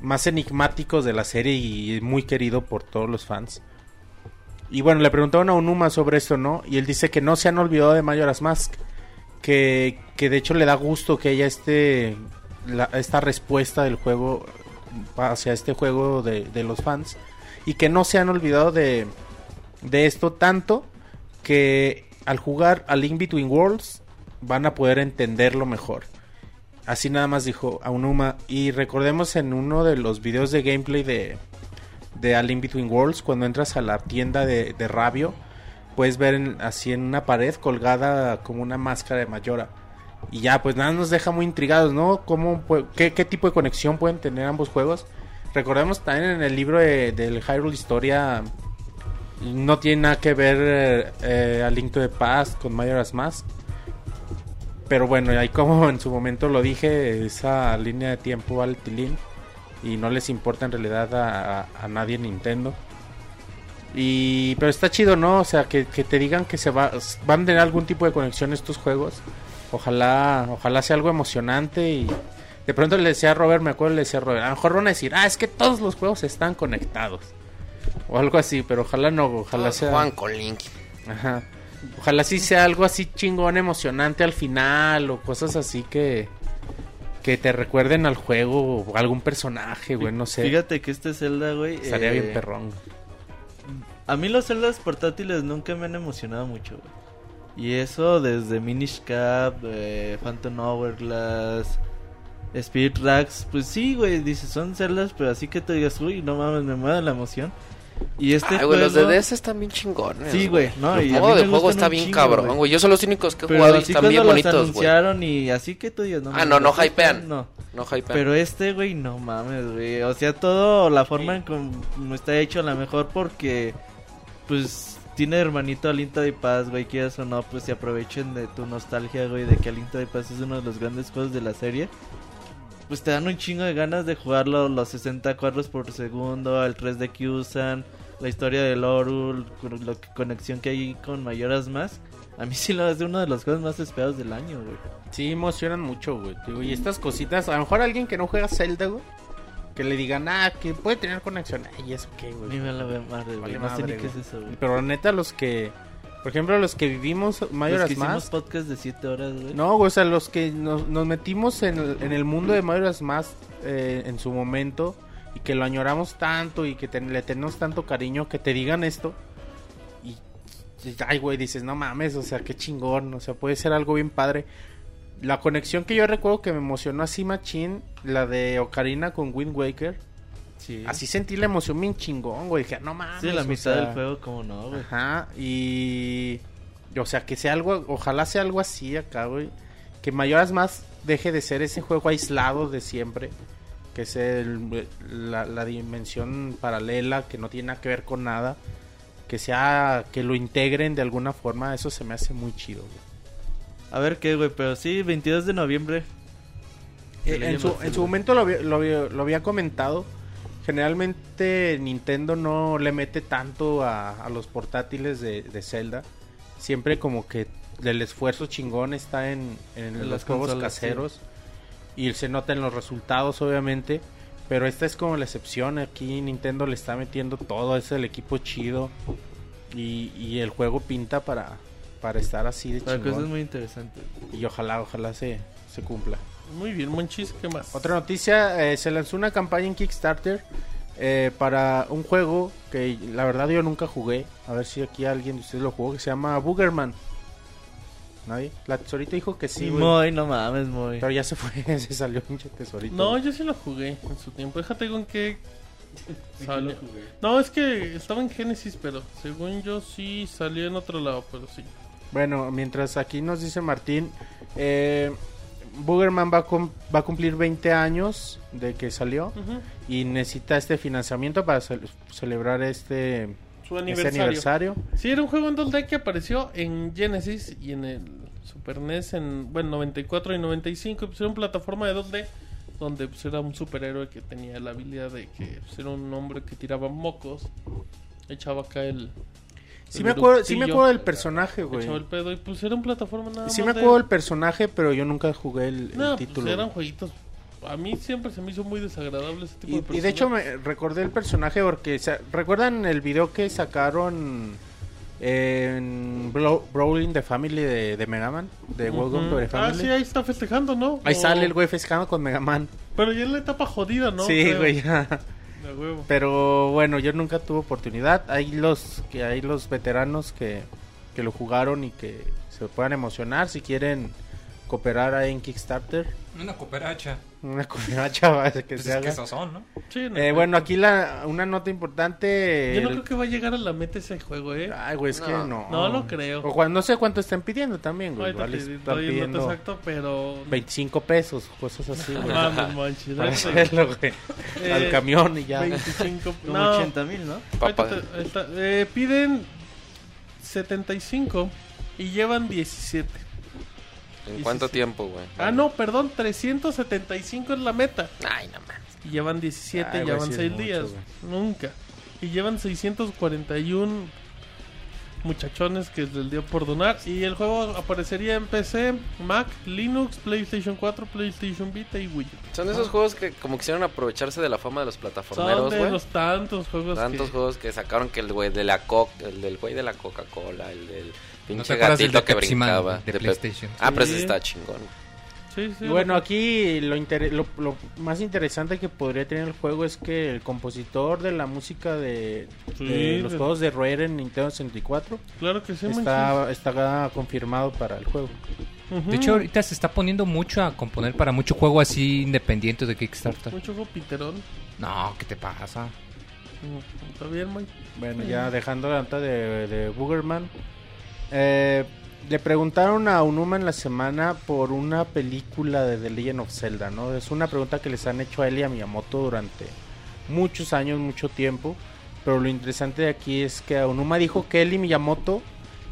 más enigmáticos de la serie y muy querido por todos los fans. Y bueno, le preguntaron a Onuma sobre esto, ¿no? Y él dice que no se han olvidado de Majora's Mask, que, que de hecho le da gusto que haya este esta respuesta del juego hacia este juego de, de los fans y que no se han olvidado de, de esto tanto que al jugar a Link Between Worlds van a poder entenderlo mejor. Así nada más dijo Aonuma. Y recordemos en uno de los videos de gameplay de, de Link Between Worlds, cuando entras a la tienda de, de Rabio, puedes ver así en una pared colgada como una máscara de Mayora. Y ya, pues nada nos deja muy intrigados, ¿no? ¿Cómo, qué, tipo de conexión pueden tener ambos juegos? Recordemos también en el libro de- del Hyrule Historia, no tiene nada que ver eh, A Link to the Past con Majora's Mask. Pero bueno, ahí como en su momento lo dije, esa línea de tiempo vale tilín. Y no les importa en realidad a, a- a nadie en Nintendo. Y, pero está chido, ¿no? O sea, que, que te digan que se va, van a tener algún tipo de conexión estos juegos. Ojalá, ojalá sea algo emocionante y de pronto le decía a Robert, me acuerdo le decía a Robert, a lo mejor van a decir, ah, es que todos los juegos están conectados. O algo así, pero ojalá no, ojalá Todos sea... Juegan con Link. Ajá. Ojalá sí sea algo así chingón, emocionante al final o cosas así que que te recuerden al juego o algún personaje, güey, no sé. Fíjate que este Zelda, güey. Estaría eh, bien perrón. A mí los Zeldas portátiles nunca me han emocionado mucho, güey. Y eso desde Minish Cap, eh, Phantom Hourglass, Spirit Tracks. Pues sí, güey, dices, son Zeldas, pero así que te digas, uy, no mames, me mueve la emoción. Y este Ay, güey, los de DS están bien chingones. Sí, güey, no, El y modo de juego está bien chingo, cabrón, güey. Yo son los únicos que he Pero jugado y están bien los bonitos, güey. anunciaron y así que tú digas, no Ah, no, no hypean. No. No hypean. Pero este, güey, no mames, güey. O sea, todo, la forma en como está hecho, a lo mejor porque, pues, tiene hermanito Alinta de Paz, güey, quieras o no, pues se aprovechen de tu nostalgia, güey, de que Alinta de Paz es uno de los grandes juegos de la serie. Pues te dan un chingo de ganas de jugarlo, los 60 cuadros por segundo, el 3D que usan, la historia de Lorul, con la conexión que hay con Mayoras más. A mí sí lo hace uno de los juegos más esperados del año, güey. Sí, emocionan mucho, güey. Y estas cositas, a lo mejor alguien que no juega Zelda, güey, que le digan, ah, que puede tener conexión. Ay, ¿eso qué, A güey? mí me la ve madre, güey. Vale no sé ni madre, qué es eso, güey. Pero neta, los que, por ejemplo, los que vivimos Los Majora's que hicimos Mask. podcast de 7 horas, güey. No, güey, o sea, los que nos, nos metimos en el, en el mundo de Majora's Mask eh, en su momento y que lo añoramos tanto y que te- le tenemos tanto cariño, que te digan esto y, y, ay, güey, dices, no mames, o sea, qué chingón, o sea, puede ser algo bien padre. La conexión que yo recuerdo que me emocionó así machín, la de Ocarina con Wind Waker, Sí. así sentí la emoción bien chingón, güey, dije, no mames. Sí, la mitad sea, del juego, como no, güey. Ajá, y. O sea, que sea algo. Ojalá sea algo así acá, güey. Que Mayoras más deje de ser ese juego aislado de siempre. Que es el- la, la dimensión paralela, que no tiene nada que ver con nada. Que sea. Que lo integren de alguna forma. Eso se me hace muy chido, güey. A ver qué, güey, pero sí, 22 de noviembre. Eh, en, su, en su momento lo, había- lo, lo había comentado. Generalmente Nintendo no le mete tanto a, a los portátiles de, de Zelda. Siempre como que el esfuerzo chingón está en, en En los juegos consolas, sí. caseros. Y se nota en los resultados, obviamente. Pero esta es como la excepción. Aquí Nintendo le está metiendo todo. Es el equipo chido. Y, y el juego pinta para, para estar así de chingón. cosas muy interesantes. Y ojalá, ojalá se, se cumpla. Muy bien, Monchis, ¿qué más? Otra noticia, eh, se lanzó una campaña en Kickstarter eh, para un juego que la verdad yo nunca jugué. A ver si aquí alguien de ustedes lo jugó, que se llama Boogerman. ¿Nadie? La tesorita dijo que sí, güey. muy, no mames, muy. Pero ya se fue, se salió pinche tesorito. No, yo sí lo jugué en su tiempo. Déjate con qué salió. No, es que estaba en Genesis, pero según yo sí salió en otro lado, pero sí. Bueno, mientras aquí nos dice Martín, eh, Boogerman va va a cumplir 20 años de que salió y necesita este financiamiento para ce- celebrar este, Su este aniversario. aniversario. Sí, era un juego en 2D que apareció en Genesis y en el Super NES en, bueno, 94 y 95. Pues era una plataforma de 2D donde pues, era un superhéroe que tenía la habilidad de que pues, era un hombre que tiraba mocos. Echaba acá el... Sí me acuerdo, sí me acuerdo del personaje, güey. Echaba el pedo y pues era una plataforma nada Sí más me acuerdo del personaje, pero yo nunca jugué el, el No, título. pues eran jueguitos... A mí siempre se me hizo muy desagradable ese tipo y, de y de hecho me recordé el personaje porque recuerdan el video que sacaron en Bro- Brawling the Family de, de Mega Man, de Welcome to the Ujú. Ah, sí, ahí está festejando, ¿no? Ahí O- sale el güey festejando con Mega Man. Pero ya es la etapa jodida, ¿no? sí, güey. ya. Huevo. Pero bueno, yo nunca tuve oportunidad. Hay los que hay los veteranos que, que lo jugaron y que se puedan emocionar si quieren cooperar ahí en Kickstarter. Una cooperacha. Una cooperacha va, que Pues se es que haga. esos son, ¿no? Sí, no, Eh, bueno, aquí la, una nota importante. Yo no el- creo que va a llegar a la meta ese juego, ¿eh? Ay, güey, es que No. no. No lo creo. O cuando, no sé cuánto estén pidiendo también, güey. Igual están pidiendo exacto, pero... 25 pesos, cosas así, No güey. mames, manches. Para hacerlo, güey. Eh, Al camión y ya. 25... Como no, 80 mil, ¿no? Papá. te- está- eh, piden 75 y llevan 17. ¿En cuánto tiempo, güey? Ah, no, perdón, 375 es la meta. Ay, no mames. Y llevan 17, Ay, ya güey, van sí es 6 mucho, días. Nunca. Y llevan 641 muchachones que les dio por donar. Y el juego aparecería en PC, Mac, Linux, PlayStation 4, PlayStation Vita y Wii. Son esos juegos que como quisieron aprovecharse de la fama de los Son plataformeros, de güey. los tantos juegos Tantos que... juegos que sacaron que el güey de la Coca, el del güey de la Coca-Cola, el del ¿No te pinche del gatito de que brincaba. de PlayStation? Ah, pero Sí. ese está chingón. Sí, sí, Y bueno, aquí lo, inter- lo, lo más interesante que podría tener el juego es que el compositor de la música de, Sí, de los de- juegos de Rare en Nintendo 64 Claro que sí, está, está confirmado para el juego. De hecho, ahorita se está poniendo mucho a componer para mucho juego así independiente de Kickstarter. Mucho juego piterón. No, ¿qué te pasa? Está bien, Mike. Bueno, ya dejando la nota de, de Boogerman. Eh, le preguntaron a Unuma en la semana por una película de The Legend of Zelda, ¿no? Es una pregunta que les han hecho a él y a Miyamoto durante muchos años, mucho tiempo. Pero lo interesante de aquí es que Unuma dijo que él y Miyamoto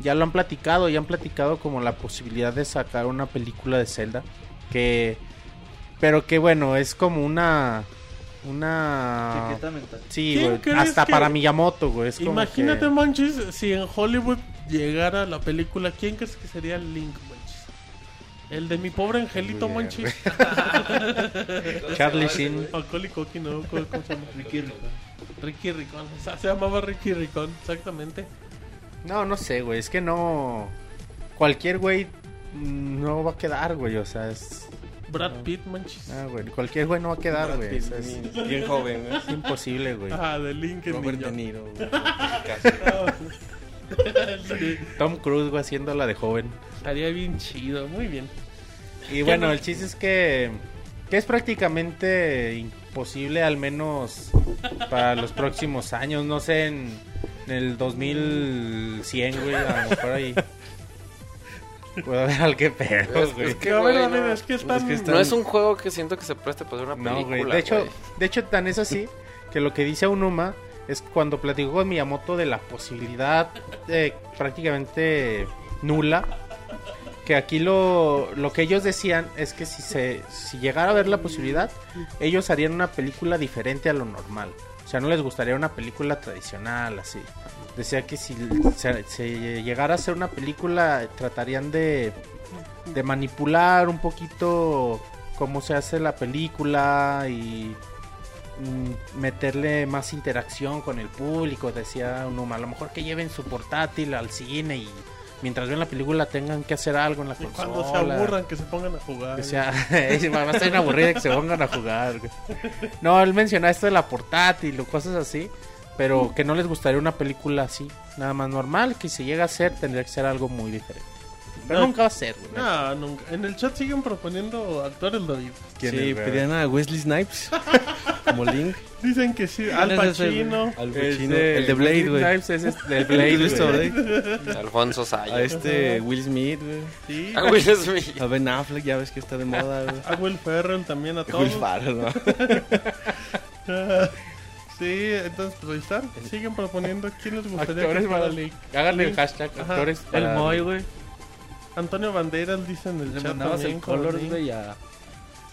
ya lo han platicado, ya han platicado como la posibilidad de sacar una película de Zelda. Que... Pero que bueno, es como una... Una... Mental. Sí, ¿Quién güey, crees hasta que- para Miyamoto, güey. es como Imagínate, que- manches, si en Hollywood llegara la película, ¿quién crees que sería el Link, manches? El de mi pobre angelito, bien, manches. Charlie Sheen. Macaulay Culkin, ¿no? ¿Cómo cómo se llama? Ricky Ricón. Ricky Ricón. O sea, se llamaba Ricky Ricón, exactamente. No, no sé, güey. Es que no. Cualquier güey no va a quedar, güey. O sea, es. Brad Pitt, manches. Ah, güey. Cualquier güey no va a quedar, Brad güey. Pitt, es, bien, bien joven, ¿no? es imposible, güey. Ah, de Link el Robert niño. De Niro. güey. Tom Cruise, güey, haciéndola de joven. Estaría bien chido, muy bien. Y bueno, el chiste es que. Que es prácticamente imposible, al menos para los próximos años. No sé, en, en el 2100, güey. A lo mejor ahí. Puedo ver al que pedo, Es- güey. es que, a ver, güey, a ver, no. es que están... Es que No es un juego que siento que se preste para hacer una No, película, güey. De hecho, de hecho, tan es así que lo que dice Unuma es cuando platicó con Miyamoto de la posibilidad prácticamente nula. Que aquí lo, lo que ellos decían es que si se si llegara a ver la posibilidad, ellos harían una película diferente a lo normal. O sea, no les gustaría una película tradicional así. Decía que si se, llegara a hacer una película, tratarían de, de manipular un poquito cómo se hace la película y meterle más interacción con el público, decía uno, a lo mejor que lleven su portátil al cine y mientras ven la película tengan que hacer algo en la Y consola. cuando se aburran, que se pongan a jugar. Que sea, va a estar aburrida que se pongan a jugar. No, él mencionaba esto de la portátil o cosas así, pero que no les gustaría una película así, nada más normal, que si llega a ser tendría que ser algo muy diferente. Pero No. nunca va a ser, güey. No, nunca. En el chat siguen proponiendo actores David. ¿Quién Sí, pedían a Wesley Snipes como Link. Dicen que sí. Al Pacino. Al Pacino, el de Blade, Wesley güey. Snipes es este- del Blade, ¿Has visto güey. Alfonso Sayas. A este Will Smith, güey. Sí. A Will Smith. A Ben Affleck, ya ves que está de moda, güey. A Will Ferrell también a todos. Will Ferrell, ¿no? Sí, entonces pues ahí están. Siguen proponiendo quién les gustaría Actores que para Link. Háganle el hashtag Ajá. actores El Moy, güey. Antonio Banderas dice en el Le chat mandabas también el color, güey, a,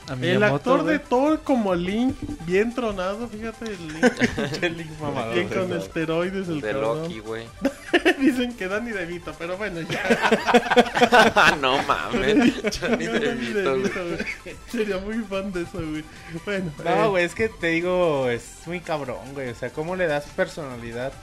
a El Miyamoto, actor güey. de Thor como Link, bien tronado, fíjate el Link. El Link mamador, bien güey. con esteroides el De cabrón. Loki, güey. Dicen que Danny DeVito, pero bueno, ya. No mames. Johnny Danny DeVito, güey. DeVito, güey. Sería muy fan de eso, güey. Bueno, eh, No, güey, es que te digo, es muy cabrón, güey. O sea, ¿cómo le das personalidad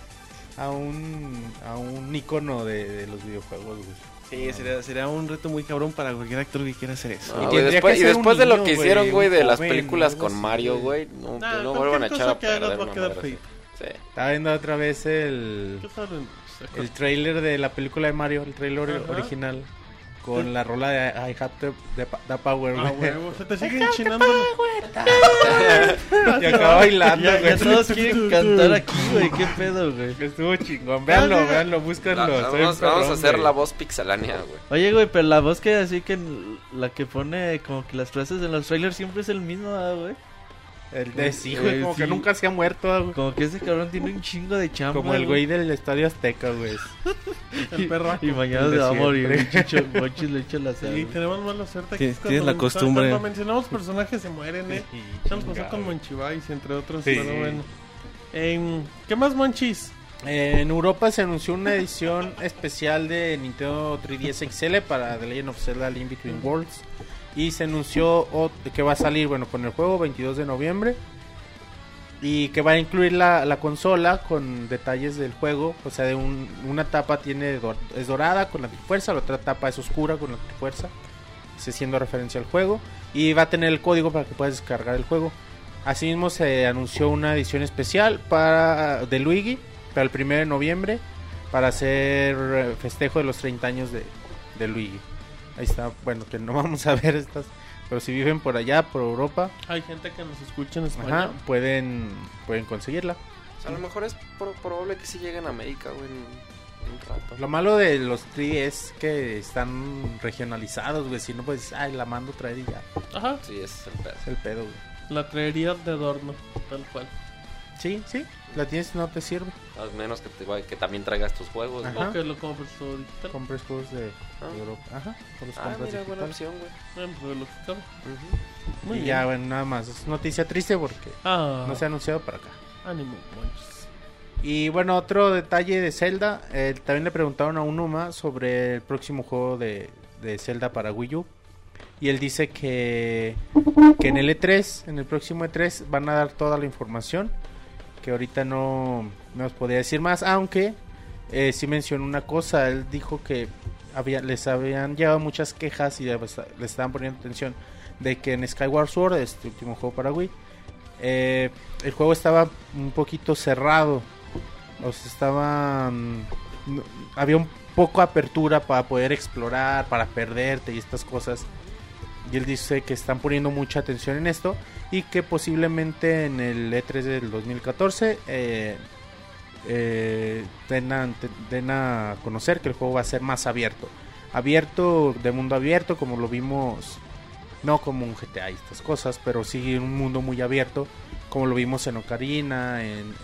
a un, a un icono de, de los videojuegos, güey? Sí, sería, sería un reto muy cabrón para cualquier actor que quiera hacer eso. No, Y después, y de lo que hicieron, güey, de las películas con Mario, güey. no, Nah, no vuelvan a echar a perder va a quedar. Sí. Estaba viendo otra vez el, el trailer de la película de Mario, el trailer Ajá. original. Con la rola de I Have to, the, the Power, Ah, güey. se te sigue enchinando. Y acaba bailando, Ya, ya güey. todos quieren cantar aquí, güey. ¿Qué pedo, güey? Estuvo chingón. Véanlo, véanlo, búscanlo. La- Está bien vamos, vamos a perrón, hacer güey. la voz pixelánea, güey. Oye, güey, pero la voz que así que la que pone como que las frases en los trailers siempre es el mismo, ¿verdad, güey. El de sí, güey, como que sí. nunca se ha muerto, güey. Como que ese cabrón tiene un chingo de chamba. Como el güey del Estadio Azteca, güey. El perro. Y mañana se de va a morir. Chicho Mochis le echa la sal. Sí, tenemos mala suerte. Tienes- aquí tienes la cuando- costumbre. Cuando mencionamos personajes se mueren, eh. Ya nos pasó con Monchivais, entre otros. Sí. Pero bueno. ¿Qué más, Monchis? Eh, en Europa se anunció una edición especial de Nintendo 3DS XL para The Legend of Zelda Link Between Worlds. Y se anunció que va a salir, bueno, con el juego 22 de noviembre. Y que va a incluir la, la consola con detalles del juego. O sea, de un- una tapa tiene es dorada con la fuerza, la otra tapa es oscura con la fuerza. Se siendo referencia al juego. Y va a tener el código para que puedas descargar el juego. Asimismo se anunció una edición especial para de Luigi para el 1 de noviembre para hacer eh, festejo de los 30 años de Luigi. Ahí está, bueno, que no vamos a ver estas, pero si viven por allá, por Europa, Hay gente que nos escucha en España. ajá, pueden pueden conseguirla. O sea, a lo mejor es pro- probable que sí lleguen a América, güey, en, en un rato. Lo malo de los 3 es que están regionalizados, güey, si no pues ay, la mando traer y ya, Ajá. Sí, ese es el pedo. es el pedo, güey. La traería de adorno, tal cual. Sí, sí, la tienes no te sirve. A menos que, te, que también traigas tus juegos, Ajá. ¿no? Que lo compres todo digital. Compres juegos de, de Ah. Europa, ajá, o los Ah, compras mira, buena opción, güey. Bueno, pues, lo que. Ujú. Muy y bien. ya, bueno, nada más, es noticia triste porque Ah, no se ha anunciado para acá. ánimo, Monchis. Y bueno, otro detalle de Zelda. eh, también le preguntaron a Unuma sobre el próximo juego de, de Zelda para Wii U. Y él dice que, que en el E3, en el próximo E3, van a dar toda la información. Que ahorita no, no os podría decir más. Aunque eh, sí mencionó una cosa. Él dijo que había, les habían llegado muchas quejas y le le estaban poniendo atención. De que en Skyward Sword, este último juego para Wii, eh, el juego estaba un poquito cerrado. Había un poco apertura para poder explorar, para perderte y estas cosas. Y él dice que están poniendo mucha atención en esto y que posiblemente en el E3 del 2014 eh, eh, den, a, conocer que el juego va a ser más abierto. Abierto, de mundo abierto, como lo vimos, no como un GTA y estas cosas, pero sí un mundo muy abierto, como lo vimos en Ocarina, en,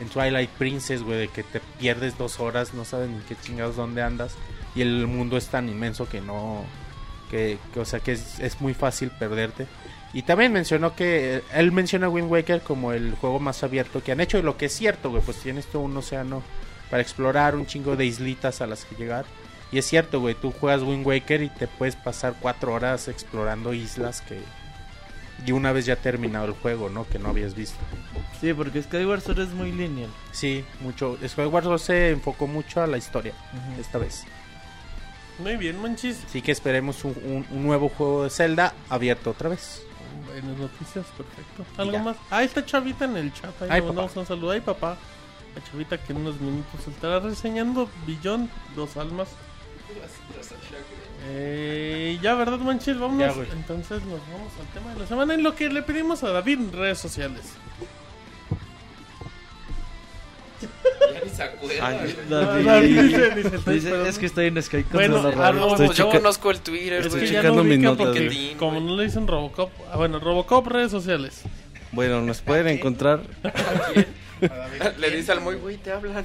en, Twilight Princess, güey, de que te pierdes dos horas, no sabes ni qué chingados dónde andas, y el mundo es tan inmenso que no, que, o sea, que es muy fácil perderte. Y también mencionó que él menciona Wind Waker como el juego más abierto que han hecho, y lo que es cierto, güey, pues tienes todo un océano para explorar, un chingo de islitas a las que llegar. Y es cierto, güey, tú juegas Wind Waker y te puedes pasar cuatro horas explorando islas que... Y una vez ya terminado el juego, ¿no? Que no habías visto. Sí, porque Skyward Sword es muy lineal. Sí, mucho. Skyward Sword se enfocó mucho a la historia esta vez. Muy bien, Monchis. Así que esperemos un, un- un nuevo juego de Zelda abierto otra vez. Buenas noticias, perfecto. ¿Algo Ya. más? Ah, está Chavita en el chat. Ahí Ay, le mandamos un saludo. Ay, papá. A Chavita que en unos minutos estará reseñando Billón Dos Almas. Eh, ya, ¿verdad, Manchil? Vámonos. Ya. Entonces nos vamos al tema de la semana. En lo que le pedimos a David en redes sociales. Ya ni se acuerda, Ay, güey. David. David dice- dice, estoy Dice, esperando. es que estoy en Skype con Bueno, ah, Raro. no, Estoy Pues yo checa- conozco el Twitter, Es Estoy que güey. ya checando no mis ubica notas, porque güey. como no le dicen Robocop. Ah, bueno, Robocop redes sociales. Bueno, nos pueden encontrar. Le dice al muy güey, te hablan.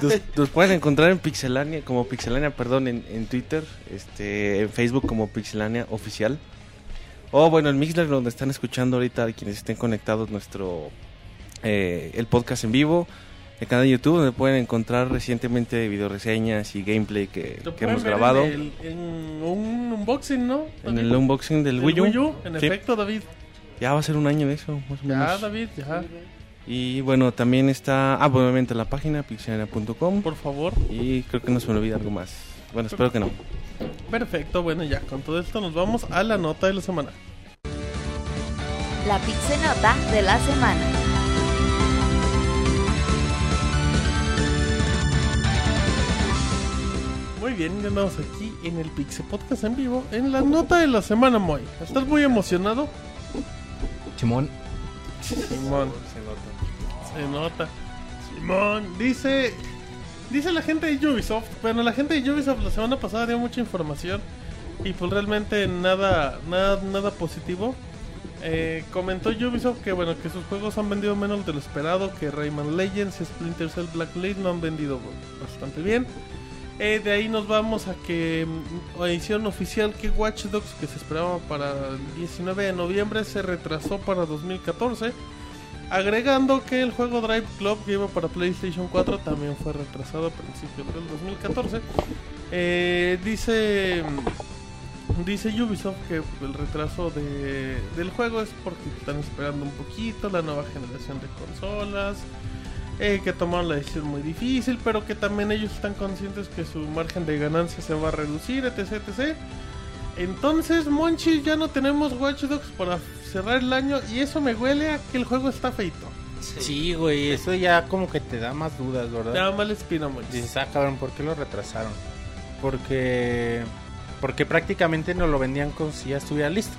Nos, nos pueden encontrar en Pixelania, como Pixelania, perdón, en, en Twitter, este, en Facebook como Pixelania Oficial. O bueno, en Mixler, donde están escuchando ahorita quienes estén conectados nuestro eh, el podcast en vivo. El canal de YouTube, donde pueden encontrar recientemente videoreseñas y gameplay que, hemos grabado. En, el- en un unboxing, ¿no? En el unboxing del Del Wii U. En Sí. efecto, David. Ya va a ser un año de eso, más o Ya, menos. David, ya. Y bueno, también está, ah, bueno, obviamente la página pixelania.com. Por favor. Y creo que no se me olvida algo más. Bueno, espero que no. Perfecto, bueno, ya con todo esto nos vamos a la nota de la semana. La Pixenota de la semana. Muy bien, ya andamos aquí en el Pixel Podcast en vivo. En la nota de la semana, Moy. ¿Estás muy emocionado? Chimón. Simón. Se nota. Simón. Dice. Dice la gente de Ubisoft. Bueno, la gente de Ubisoft la semana pasada dio mucha información. Y pues realmente nada. Nada, nada positivo. Eh, comentó Ubisoft que bueno que sus juegos han vendido menos de lo esperado, que Rayman Legends y Splinter Cell Blacklist no han vendido bastante bien. Eh, de ahí nos vamos a que mm, edición oficial que Watch Dogs que se esperaba para el 19 de noviembre se retrasó para 2014. Agregando que el juego Drive Club que iba para PlayStation 4 también fue retrasado a principios del 2014. Eh, dice Dice Ubisoft que el retraso de, del juego es porque están esperando un poquito la nueva generación de consolas, eh, que tomaron la decisión muy difícil, pero que también ellos están conscientes que su margen de ganancia se va a reducir, etc. etc. Entonces, Monchi, ya no tenemos Watch Dogs para cerrar el año y eso me huele a que el juego está feito. Sí, güey, eso ya como que te da más dudas, ¿verdad? Te da mal espina, Monchi. Dices, ah, cabrón, ¿por qué lo retrasaron? Porque porque prácticamente nos lo vendían como si ya estuviera listo.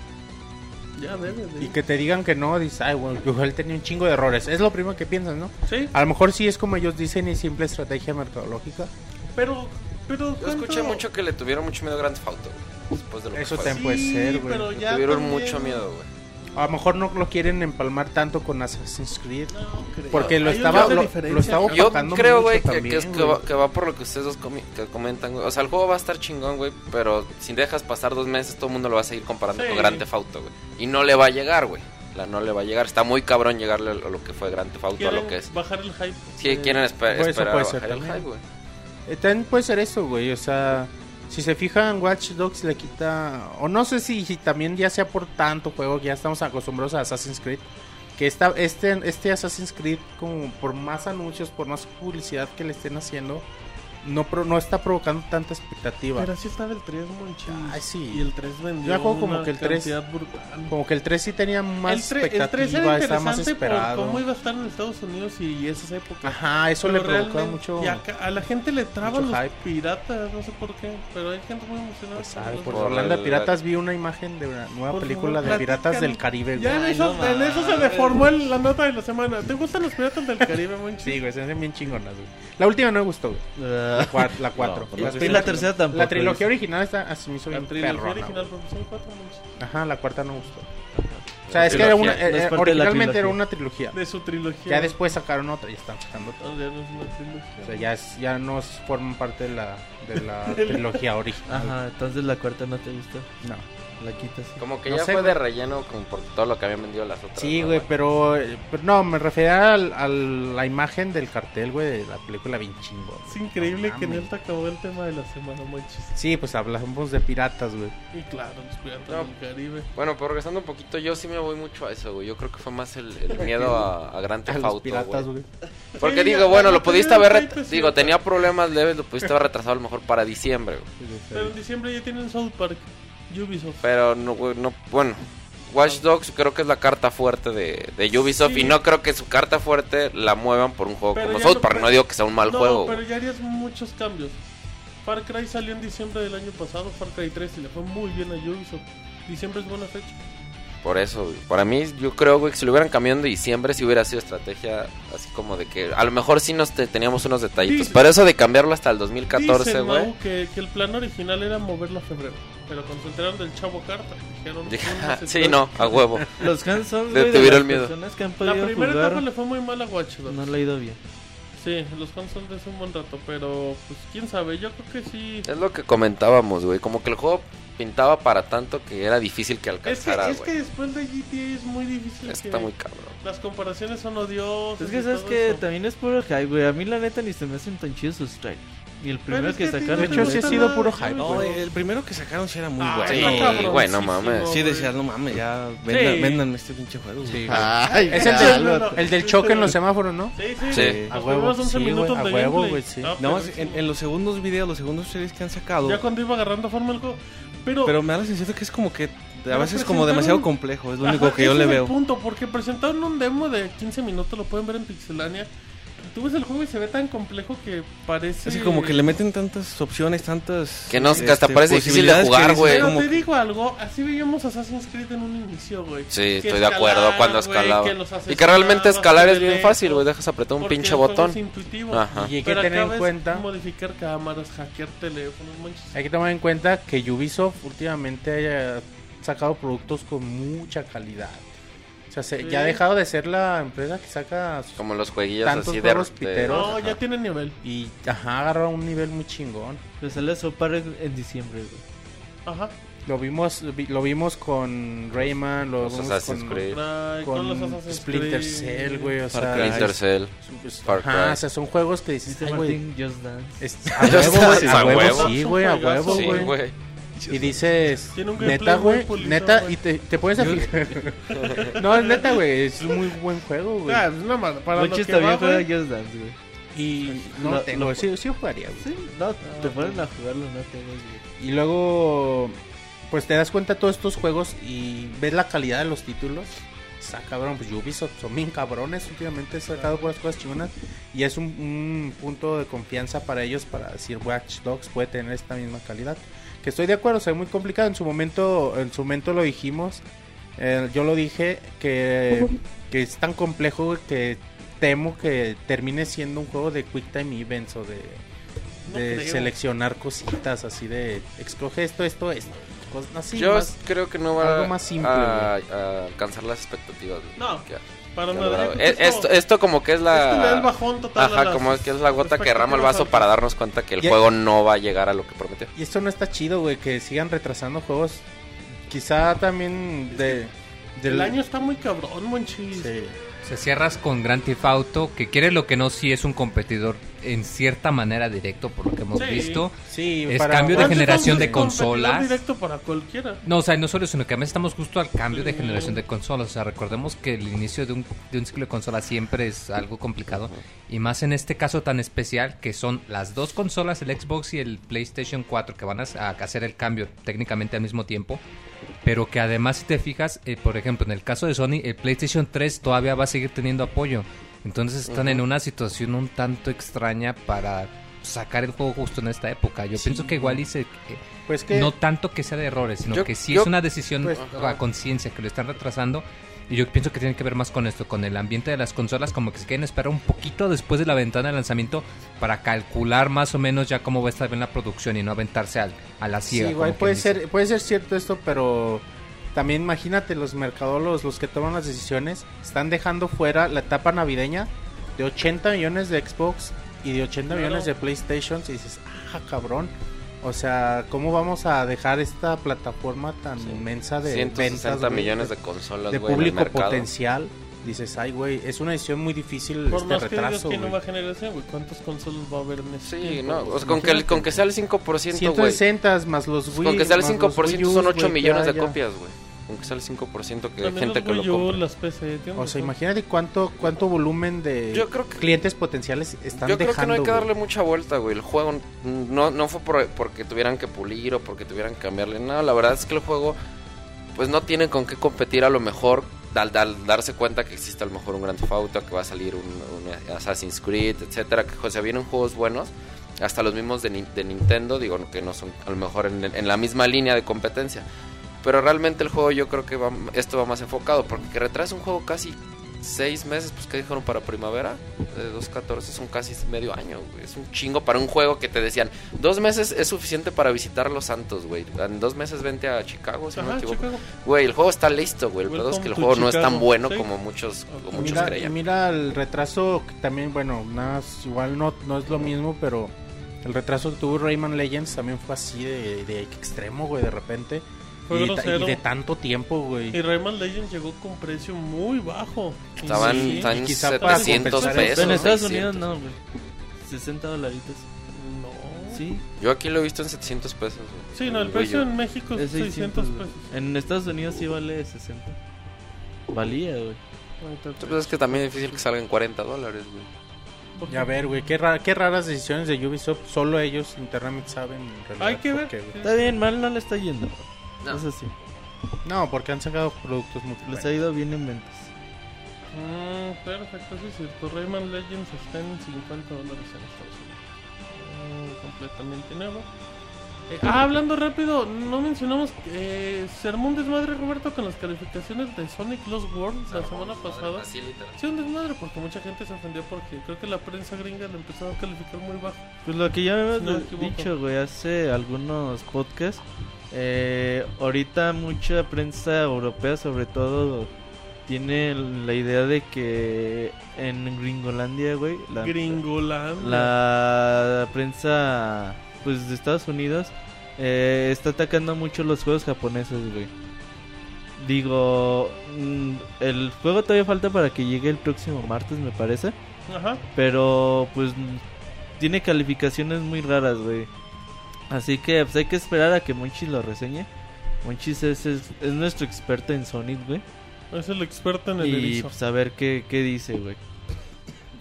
Ya debe de. Y que te digan que no, dices, ay, bueno, él tenía un chingo de errores. Es lo primero que piensas, ¿no? Sí, A lo mejor sí es como ellos dicen y simple estrategia mercadológica. pero. pero Yo escuché ¿cuánto- mucho que le tuvieron mucho miedo a Grand Theft Auto. Después de lo Eso que también puede ser, güey. pero Le ya tuvieron también- mucho miedo, güey. A lo mejor no lo quieren empalmar tanto con Assassin's Creed. No. Porque lo estaba- lo- lo estaba- Yo creo, güey, que, que es que güey. va, que va por lo que ustedes dos comi- que comentan, güey. O sea, el juego va a estar chingón, güey, pero si dejas pasar dos meses, todo el mundo lo va a seguir comparando Sí. con Grand Theft Auto, güey. Y no le va a llegar, güey. La, no le va a llegar. Está muy cabrón llegarle a lo que fue Grand Theft Auto, a lo que es. bajar el hype. Si Eh, quieren esper- pues eso esperar puede a ser bajar el hype, güey. Eh, también puede ser eso, güey. O sea, si se fijan, Watch Dogs le quita. O no sé si, también ya sea por tanto juego que ya estamos acostumbrados a Assassin's Creed. Que esta, este, este Assassin's Creed, como por más anuncios, por más publicidad que le estén haciendo, no, pro- no está provocando tanta expectativa. Pero así estaba el 3, Monchi. Ay, sí. Y el 3 vendió Yo juego como una que el 3 cantidad brutal. Como que el 3 sí tenía más el, tre- el 3 expectativa, era estaba más interesante por esperado. cómo iba a estar en Estados Unidos y esas épocas. Ajá, eso Pero le provocaba mucho. y acá- a la gente le traban los hype. piratas, no sé por qué. Pero hay gente muy emocionada. Pues, con sabe, por Por hablando de piratas, vi una imagen de una nueva Por película favor, de Piratas del Caribe. Ya en eso, no en eso se deformó el- la nota de la semana. ¿Te gustan los piratas del Caribe, Monchi? Sí, güey, se hacen bien chingonas, güey. La última no me gustó, güey. La 4. La, cuatro. pues La la, tercera tampoco. la trilogía original está, así me hizo La bien trilogía perrona, original, son cuatro, Monchi. Ajá, la cuarta no gustó. O sea, es que era una, no es eh, la originalmente era una trilogía. De su trilogía. Ya después sacaron otra y están sacando otra. No, ya no es una trilogía. O sea, ya, es- ya no es- forman parte de la, de la trilogía original. Ajá, entonces la cuarta no te gustó. No. La quitas. Como que No ya sé, fue güey. de relleno como por todo lo que habían vendido las otras. Sí, ¿no, güey, pero, pero no, me refería al, a la imagen del cartel, güey, de la película bien chingón. Es increíble No que en él te acabó el tema de la semana, Monchi. Sí, pues hablamos de piratas, güey. Y claro, los piratas No. del Caribe. Bueno, pero regresando un poquito, yo sí me voy mucho a eso, güey. Yo creo que fue más el, el miedo a, a Grand A Theft Auto, piratas, güey. Porque Sí, digo, bueno, lo pudiste haber... Digo, tenía problemas leves, lo pudiste haber retrasado a lo mejor para diciembre, güey. Pero en diciembre ya tienen South Park, Ubisoft. Pero no, no, bueno. Watch Dogs creo que es la carta fuerte de, de Ubisoft Sí. y no creo que su carta fuerte la muevan por un juego Pero como South no- Park. No digo que sea un mal no, juego. pero ya harías muchos cambios. Far Cry salió en diciembre del año pasado, Far Cry 3, y le fue muy bien a Ubisoft. Diciembre es buena fecha. Por eso, güey. Para mí, yo creo, güey, que si lo hubieran cambiado en diciembre, si hubiera sido estrategia así como de que a lo mejor sí nos te- teníamos unos detallitos. Dice- pero eso de cambiarlo hasta el 2014, Dicen, güey. Mau, que, que el plan original era moverlo a febrero. Pero cuando se enteraron del Chavo Carta, dijeron... "No, no sí, puede". no, a huevo. Los hands-on, Le güey, de tuvieron las miedo. personas que han La podido primera jugar, etapa le fue muy mal a Watch Dogs. no le ha ido bien. Sí, los fans son de hace un buen rato, pero pues quién sabe, yo creo que sí. Es lo que comentábamos, güey. Como que el juego pintaba para tanto que era difícil que Es que, alcanzara, es que güey. después de GTA es muy difícil Está que muy cabrón. las comparaciones son odiosas. Es que sabes que eso. también es puro hype, güey. A mí la neta ni se me hacen tan chidos sus trailers. Y el primero es que, que sacaron... no De hecho, sí ha sido nada, puro hype, No, el primero que sacaron sí era muy Ah, bueno. Sí, está cabroncísimo, güey, no mames. Sí, decías, no mames, ya vendan, Sí. véndanme este pinche juego. güey. Ay, Es el, del, no, no. el del choque en los semáforos, ¿no? Sí, sí, Sí. A huevo, primeros 11 sí, güey, minutos a huevo, güey, sí. Ah, No, en, en los segundos videos, los segundos trailers que han sacado. Ya cuando iba agarrando forma el juego. Pero, Pero me da la sensación que es como que a veces como presentaron- demasiado complejo, es lo Ajá, único que yo le es veo. punto, porque presentaron un demo de 15 minutos, lo pueden ver en Pixelania. Tú ves el juego y se ve tan complejo que parece... Así como que le meten tantas opciones, tantas. Que no- hasta este, parece difícil de jugar, güey. Pero como te digo algo, así veíamos Assassin's Creed en un inicio, güey. Sí, Que estoy de acuerdo cuando escalaba. y que realmente escalar es bien fácil, güey. Dejas apretar un pinche botón. es intuitivo. Ajá. Y hay que Pero tener en cuenta, modificar cámaras, hackear teléfonos, manches. hay que tomar en cuenta que Ubisoft últimamente haya sacado productos con mucha calidad. O sea, se- Sí. ya ha dejado de ser la empresa que saca sus- Como los jueguillos así de, piteros. No, Ajá. ya tiene nivel. y ajá, agarra un nivel muy chingón. Le sale su par en diciembre, güey. Ajá. Lo vimos vi- lo vimos con Rayman, lo Los vimos Assassin's con, Creed. Cry, con los Assassin's Splinter. Cell, güey, o Far sea. Splinter Cell. pues, Far ajá, o sea, son juegos que dices, Dice ay, güey, Just Dance. es- a huevo, a huevo, sí, güey, a huevo, Sí, güey. Y dices, neta, güey, neta, y te, te a fijar. no, es neta, güey, es un muy buen juego, güey. Ah, es una ma- para lo Monchis que también va, juega güey. Just Dance, güey. Y no Lo- tengo, lo- sí, sí jugaría, güey. Sí, no, te ponen a jugarlo, no tengo, güey. Y luego, pues te das cuenta de todos estos juegos y ves la calidad de los títulos. Está cabrón, pues Ubisoft son bien cabrones. Últimamente he sacado puras cosas chingonas. Y es un, un punto de confianza para ellos para decir Watch Dogs puede tener esta misma calidad. Que estoy de acuerdo, o sea, muy complicado. En su momento, en su momento lo dijimos. eh, yo lo dije que, que es tan complejo que temo que termine siendo un juego de Quick Time Events o de, de seleccionar cositas así de escoge esto, esto, esto. Cosas así. Yo más- creo que no va algo más simple, a, a alcanzar las expectativas. No, que para nada. Eh, que Esto, esto como que es el la... bajón total Ajá, las como que es la gota que derrama el vaso para darnos cuenta que el juego no va a llegar a lo que prometió. Y esto no está chido, güey, que sigan retrasando juegos. Quizá también de... El del año está muy cabrón, monchis. Sí. Se cierras con Grand Theft Auto, que quiere lo que no, sí es un competidor en cierta manera directo, por lo que hemos Sí. visto. Sí, Es para- cambio de generación de consolas. directo para cualquiera. No, o sea, no solo sino que además estamos justo al cambio de generación de consolas. O sea, recordemos que el inicio de un, de un ciclo de consolas siempre es algo complicado. Y más en este caso tan especial, que son las dos consolas, el Xbox y el PlayStation 4, que van a, a hacer el cambio técnicamente al mismo tiempo. Pero que además, si te fijas, eh, por ejemplo, en el caso de Sony, el PlayStation 3 todavía va a seguir teniendo apoyo. Entonces están en una situación un tanto extraña para sacar el juego justo en esta época. Yo pienso que igual hice... Pues que... No tanto que sea de errores, sino Yo- que sí yo- es una decisión pues, a conciencia que lo están retrasando. Y yo pienso que tiene que ver más con esto, con el ambiente de las consolas, como que se quieren esperar un poquito después de la ventana de lanzamiento para calcular más o menos ya cómo va a estar bien la producción y no aventarse al, a la Sí, ciega. igual como puede dice. ser, puede ser cierto esto, pero también imagínate los mercadólogos, los que toman las decisiones, están dejando fuera la etapa navideña de 80 millones de Xbox y de 80 Claro. millones de PlayStation. Y dices, ah, cabrón. O sea, ¿cómo vamos a dejar esta plataforma tan inmensa de 160 ventas, güey, millones de consolas, de güey, en el público potencial? Dices, ay, güey, es una decisión muy difícil Por este más que retraso, que güey. nueva generación, güey. ¿Cuántas consolas va a haber en este Sí, tiempo, no, güey? o sea, con, que, el- con que sea el 5%, güey. 160 más los Wii. Con que sea el más los 5% Wii Us, son 8 güey, millones ya, de ya. copias, güey. Con que sea el 5% que hay gente que lo compra. las PC. O sea, imagínate cuánto cuánto volumen de Yo creo que- clientes potenciales están Yo creo que dejando. no hay que güey. darle mucha vuelta, güey. El juego no, no fue por- porque tuvieran que pulir o porque tuvieran que cambiarle. No, la verdad es que el juego, pues no tiene con qué competir a lo mejor. Al, al darse cuenta que existe a lo mejor un Grand Theft Auto, que va a salir un, un Assassin's Creed, etcétera, que o sea, vienen juegos buenos, hasta los mismos de, Ni- de Nintendo, digo que no son a lo mejor en, en la misma línea de competencia. Pero realmente el juego yo creo que va, esto va más enfocado, porque que retrasa un juego casi seis meses, pues que dijeron para primavera de 2014 son casi medio año, güey. Es un chingo para un juego que te decían, dos meses es suficiente para visitar Los Santos, güey. En dos meses vente a Chicago, si no me equivoco. Chicago. Güey, el juego está listo, güey. El es que el juego no es tan bueno Sí. como muchos, como muchos Mira, creían. mira el retraso que también, bueno, nada, igual no, no es lo mismo, pero el retraso que tuvo Rayman Legends también fue así de, de extremo, güey, de repente. Fue Y, grosero. y de tanto tiempo, güey. Y Rayman Legends llegó con precio muy bajo. Estaban, Sí. para 700 compensar pesos. en Estados 600. Unidos no, güey. 60 dolaritos. No. Sí, Yo aquí lo he visto en 700 pesos. güey. Sí, no, el precio U. en México es es 600 güey. pesos. En Estados Unidos sí vale 60. Valía, güey. Entonces, pues, es que también es difícil que salgan 40 dólares, güey. Y a ver, güey, qué, ra- qué raras decisiones de Ubisoft. Solo ellos internamente saben. en realidad Hay que ver. qué. Está bien, mal no le está yendo. No. Eso sí. No, porque han sacado productos muy Les ha ido bien en ventas. Mm, perfecto, sí, sí. Tu Rayman Legends está en 50 dólares en Estados Unidos. Mm, completamente nuevo. Eh, ah, hablando rápido, no mencionamos eh, Sermón Desmadre, Roberto, con las calificaciones de Sonic Lost World la semana pasada. Así literal. Sí, un desmadre, porque mucha gente se ofendió porque creo que la prensa gringa lo empezó a calificar muy bajo. Pues lo que ya me Si no dicho, güey, hace algunos podcasts. Eh, ahorita mucha prensa europea, sobre todo, tiene la idea de que en Gringolandia, güey, la, prensa pues de Estados Unidos eh, está atacando mucho los juegos japoneses, güey. Digo, mm, el juego todavía falta para que llegue el próximo martes, me parece. Ajá. Pero pues tiene calificaciones muy raras, güey. Así que pues hay que esperar a que Monchis lo reseñe. Monchis es, es, es nuestro experto en Sonic, güey. Es el experto en el Y erizo. pues a ver qué, qué dice, güey.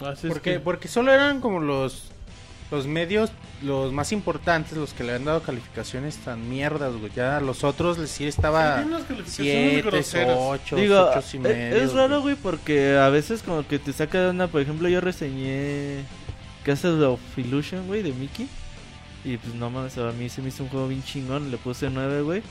Así es Porque, que- porque solo eran como los los medios los más importantes los que le han dado calificaciones tan mierdas, güey. Ya los otros les sí estaba Sí, tiene unas calificaciones 7, groseras. 8, Digo, 8 y medio. es raro, güey, porque a veces como que te saca de onda. Por ejemplo, yo reseñé Castle of Illusion, güey, de Mickey. Y pues no mames, a mí se me hizo un juego bien chingón. Le puse 9, güey.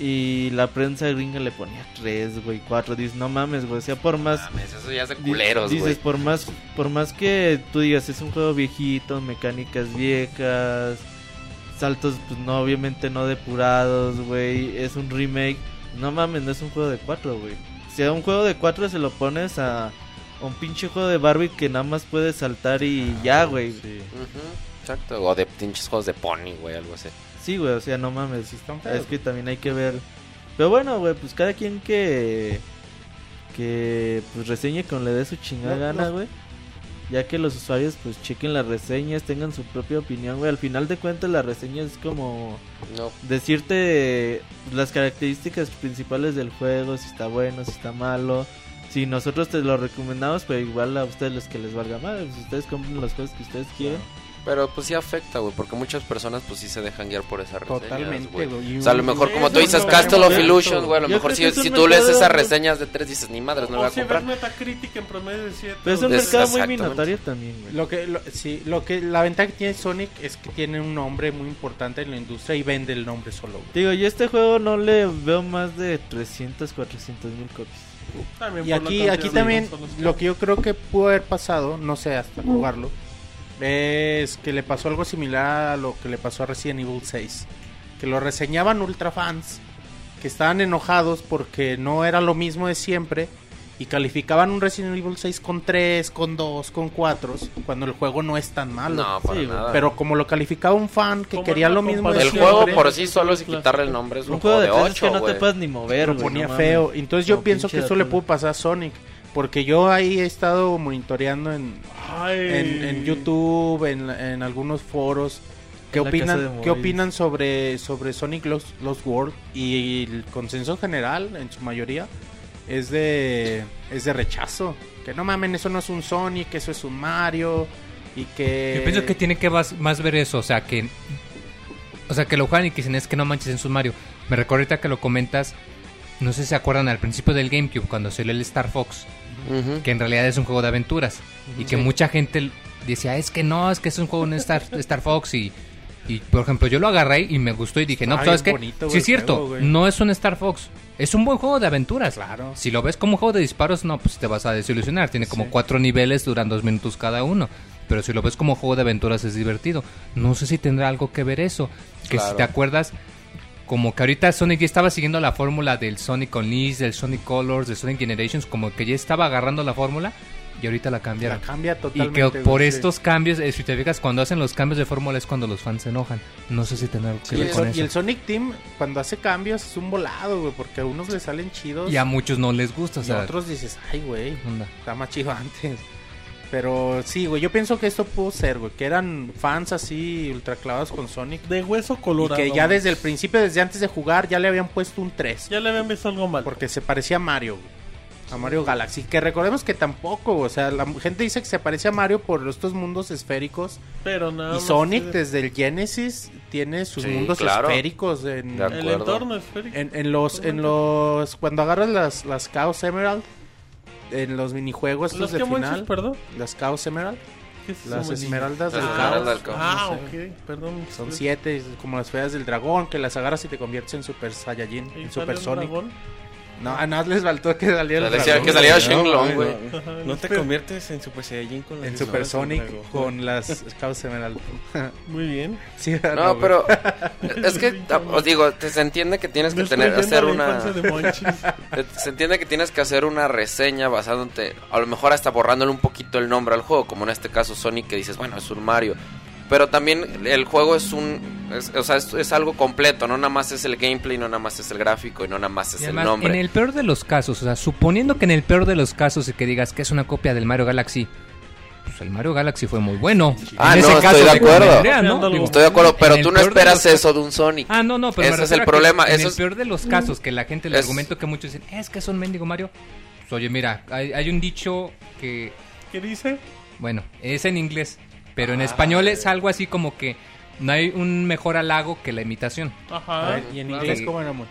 Y la prensa gringa le ponía 3, güey, 4. Dices, no mames, güey. O sea, por más. Mames, eso ya es de culeros, Dices, güey. por más, por más que tú digas, es un juego viejito, mecánicas viejas. Saltos, pues no, obviamente no depurados, güey. Es un remake. No mames, no es un juego de 4, güey. Si a un juego de 4 se lo pones a un pinche juego de Barbie que nada más puedes saltar y ya, güey. Ujú, Exacto, o de pinches juegos de pony, güey, algo así. Sí, güey, o sea, no mames. están feos, Es que también hay que ver. Pero bueno, güey, pues cada quien que. Que pues reseñe con le dé su chingada No, gana, no. güey. Ya que los usuarios pues chequen las reseñas, tengan su propia opinión, güey. Al final de cuentas la reseña es como No, decirte las características principales del juego, si está bueno, si está malo. Si nosotros te lo recomendamos, pero igual a ustedes los que les valga madre, pues ustedes compren los juegos que ustedes quieren. Pero pues sí afecta, güey, porque muchas personas pues sí se dejan guiar por esas reseñas, Totalmente, güey. O sea, a lo mejor como tú dices Castle of Illusion, güey, a lo mejor si, si tú lees esas reseñas de tres dices, ni madres, no voy O a si ves comprar. Metacritic en promedio de 7. Pero es un mercado muy minatorio también, güey. Lo que, lo, sí, lo que, la ventaja que tiene Sonic es que tiene un nombre muy importante en la industria y vende el nombre solo. güey. Digo, yo a este juego no le veo más de 300, 400 mil copias. Y aquí, aquí también lo que yo creo que pudo haber pasado, no sé hasta jugarlo, es que le pasó algo similar a lo que le pasó a Resident Evil 6. Que lo reseñaban ultra fans, que estaban enojados porque no era lo mismo de siempre y calificaban un Resident Evil 6 con 3, con 2, con 4, cuando el juego no es tan malo. No, para Sí, güey, nada. Pero como lo calificaba un fan que quería lo mismo de el juego por sí solo es quitarle el nombre, es un, Un juego de de tres es que 8, no te puedes ni mover, lo ponía no feo. Entonces yo pienso que eso le pudo pasar a Sonic. Porque yo ahí he estado monitoreando en, en, en YouTube, en, en algunos foros. ¿Qué opinan, ¿Qué opinan sobre, sobre Sonic Lost, Lost World? Y el consenso general, en su mayoría, es de, es de rechazo. Que no mamen, eso no es un Sonic, eso es un Mario. Y que... Yo pienso que tiene que más, más ver eso, o sea, que... O sea, que lo juegan y que dicen es que no manches en su Mario. Me recuerdo ahorita que lo comentas, no sé si se acuerdan al principio del GameCube, cuando salió el Star Fox, Que en realidad es un juego de aventuras. Y que mucha gente decía, es que no, es que es un juego de Star, Star Fox y... Y por ejemplo, yo lo agarré y me gustó y dije, no, Está ¿sabes qué? bonito, Sí es cierto, juego, no es un Star Fox. Es un buen juego de aventuras. Claro. Si lo ves como un juego de disparos, no, pues te vas a desilusionar. Tiene como Sí. cuatro niveles, duran dos minutos cada uno. Pero si lo ves como juego de aventuras es divertido. No sé si tendrá algo que ver eso. Que si te acuerdas, como que ahorita Sonic ya estaba siguiendo la fórmula del Sonic Unleashed, del Sonic Colors, del Sonic Generations, como que ya estaba agarrando la fórmula y ahorita la La cambiaron. cambia Y totalmente. que por sí. estos cambios, eh, si te fijas, cuando hacen los cambios de fórmula es cuando los fans se enojan. No sé si algo que Y ver el, con Son- eso. y el Sonic Team, cuando hace cambios, es un volado, güey, porque a unos le salen chidos Y a muchos no les gusta, o y a sea, otros dices, ay, güey, está más chido antes. Pero sí, güey, yo pienso que esto pudo ser, güey, que eran fans así ultra clavados con Sonic. De hueso Y colorado. que ya desde el principio, desde antes de jugar, ya le habían puesto un 3. Ya le habían visto algo mal. Porque se parecía a Mario, güey. A Mario Galaxy. Que recordemos que tampoco, o sea, la gente dice que se parece a Mario por estos mundos esféricos. Pero nada y Sonic, desde el Genesis, tiene sus Sí, mundos claro. esféricos. En, De El acuerdo. entorno esférico. En, en los, en los, cuando agarras las, las Chaos Emerald, en los minijuegos estos ¿Los de final, perdón? las Chaos Emerald, ¿Qué es las esmeraldas del esmeraldas caos. del caos. Ah, no sé. ok, perdón. Son siete, como las feas del dragón, que las agarras y te conviertes en Super Saiyajin, ¿Y en Super Sonic. No, a nada les faltó que saliera el dragón, que salía güey, Shenlong, no, güey. no, No te conviertes en Super Saiyajin con las En Super Sonic con las Chaos Emerald. Muy bien. sí, No, pero es que os digo, te- se entiende que tienes que No tener hacer una se entiende que tienes que hacer una reseña basándote a lo mejor hasta borrándole un poquito el nombre al juego, como en este caso Sonic que dices, bueno, es un Mario. Pero también el juego es un es, o sea, es, es algo completo, no nada más es el gameplay, no nada más es el gráfico y no nada más es Y el además, nombre. en el peor de los casos, o sea, suponiendo que en el peor de los casos y que digas que es una copia del Mario Galaxy, pues el Mario Galaxy fue muy bueno. Ah, En no, ese estoy caso de acuerdo. ¿no? Digo, Estoy de acuerdo, pero tú no peor de esperas los eso de un Sonic. Ah, no, no, pero Ese es el problema, En eso el es- peor de los casos, que la gente, el Es- argumento que muchos dicen, es que es un mendigo Mario. Pues, oye, mira, hay, hay un dicho que, ¿Qué dice? bueno, es en inglés, pero en español es algo así como que no hay un mejor halago que la imitación. Ajá. ver, ¿Y en inglés cómo era, amor?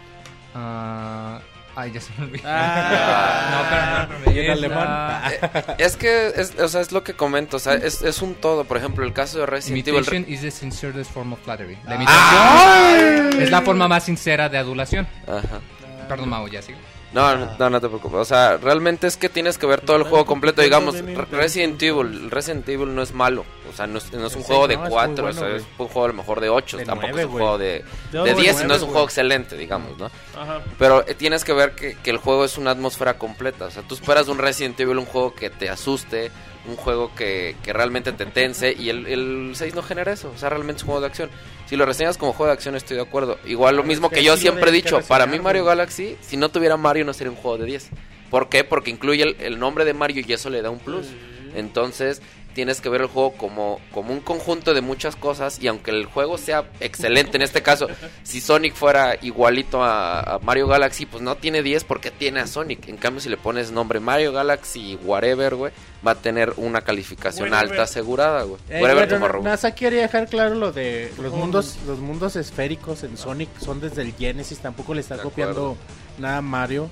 Ah, ay, ya se me olvidó. Ah. no, pero, pero, ¿Y en es alemán? la- Eh, es que es, o sea, es lo que comento, o sea, es, es un todo, por ejemplo, el caso de Resident Evil Imitation is the sincerest form of flattery. La imitación es la forma más sincera de adulación. Ajá. Perdón, Mau, ya sigue. No, no, no, te preocupes. O sea, realmente es que tienes que ver todo el juego completo. Digamos, Re- Resident Evil. Resident Evil no es malo. O sea, no es, no es un juego de no, es muy 4. bueno, o sea, güey. es un juego a lo mejor de 8. De Tampoco es un juego de, De de ocho, 10. y no es un juego excelente, digamos, ¿no? Ajá. Pero eh, tienes que ver que, que el juego es una atmósfera completa. O sea, tú esperas un Resident Evil un juego que te asuste, un juego que, que realmente te tense. Y el, el 6 no genera eso. O sea, realmente es un juego de acción. Si lo reseñas como juego de acción, estoy de acuerdo. Igual lo mismo que yo siempre he dicho: para mí, Mario. Galaxy, si no tuviera Mario, no sería un juego de 10. ¿Por qué? Porque incluye el, el nombre de Mario y eso le da un plus. Entonces, tienes que ver el juego como, como un conjunto de muchas cosas. Y aunque el juego sea excelente, en este caso, si Sonic fuera igualito a, a Mario Galaxy, pues no tiene 10 porque tiene a Sonic. En cambio, si le pones nombre Mario Galaxy, whatever, güey, va a tener una calificación Whatever. alta asegurada, güey. Eh, Whatever bueno. NASA quería dejar claro lo de los mundos, los mundos esféricos en Sonic son desde el Genesis, tampoco le está copiando nada a Mario.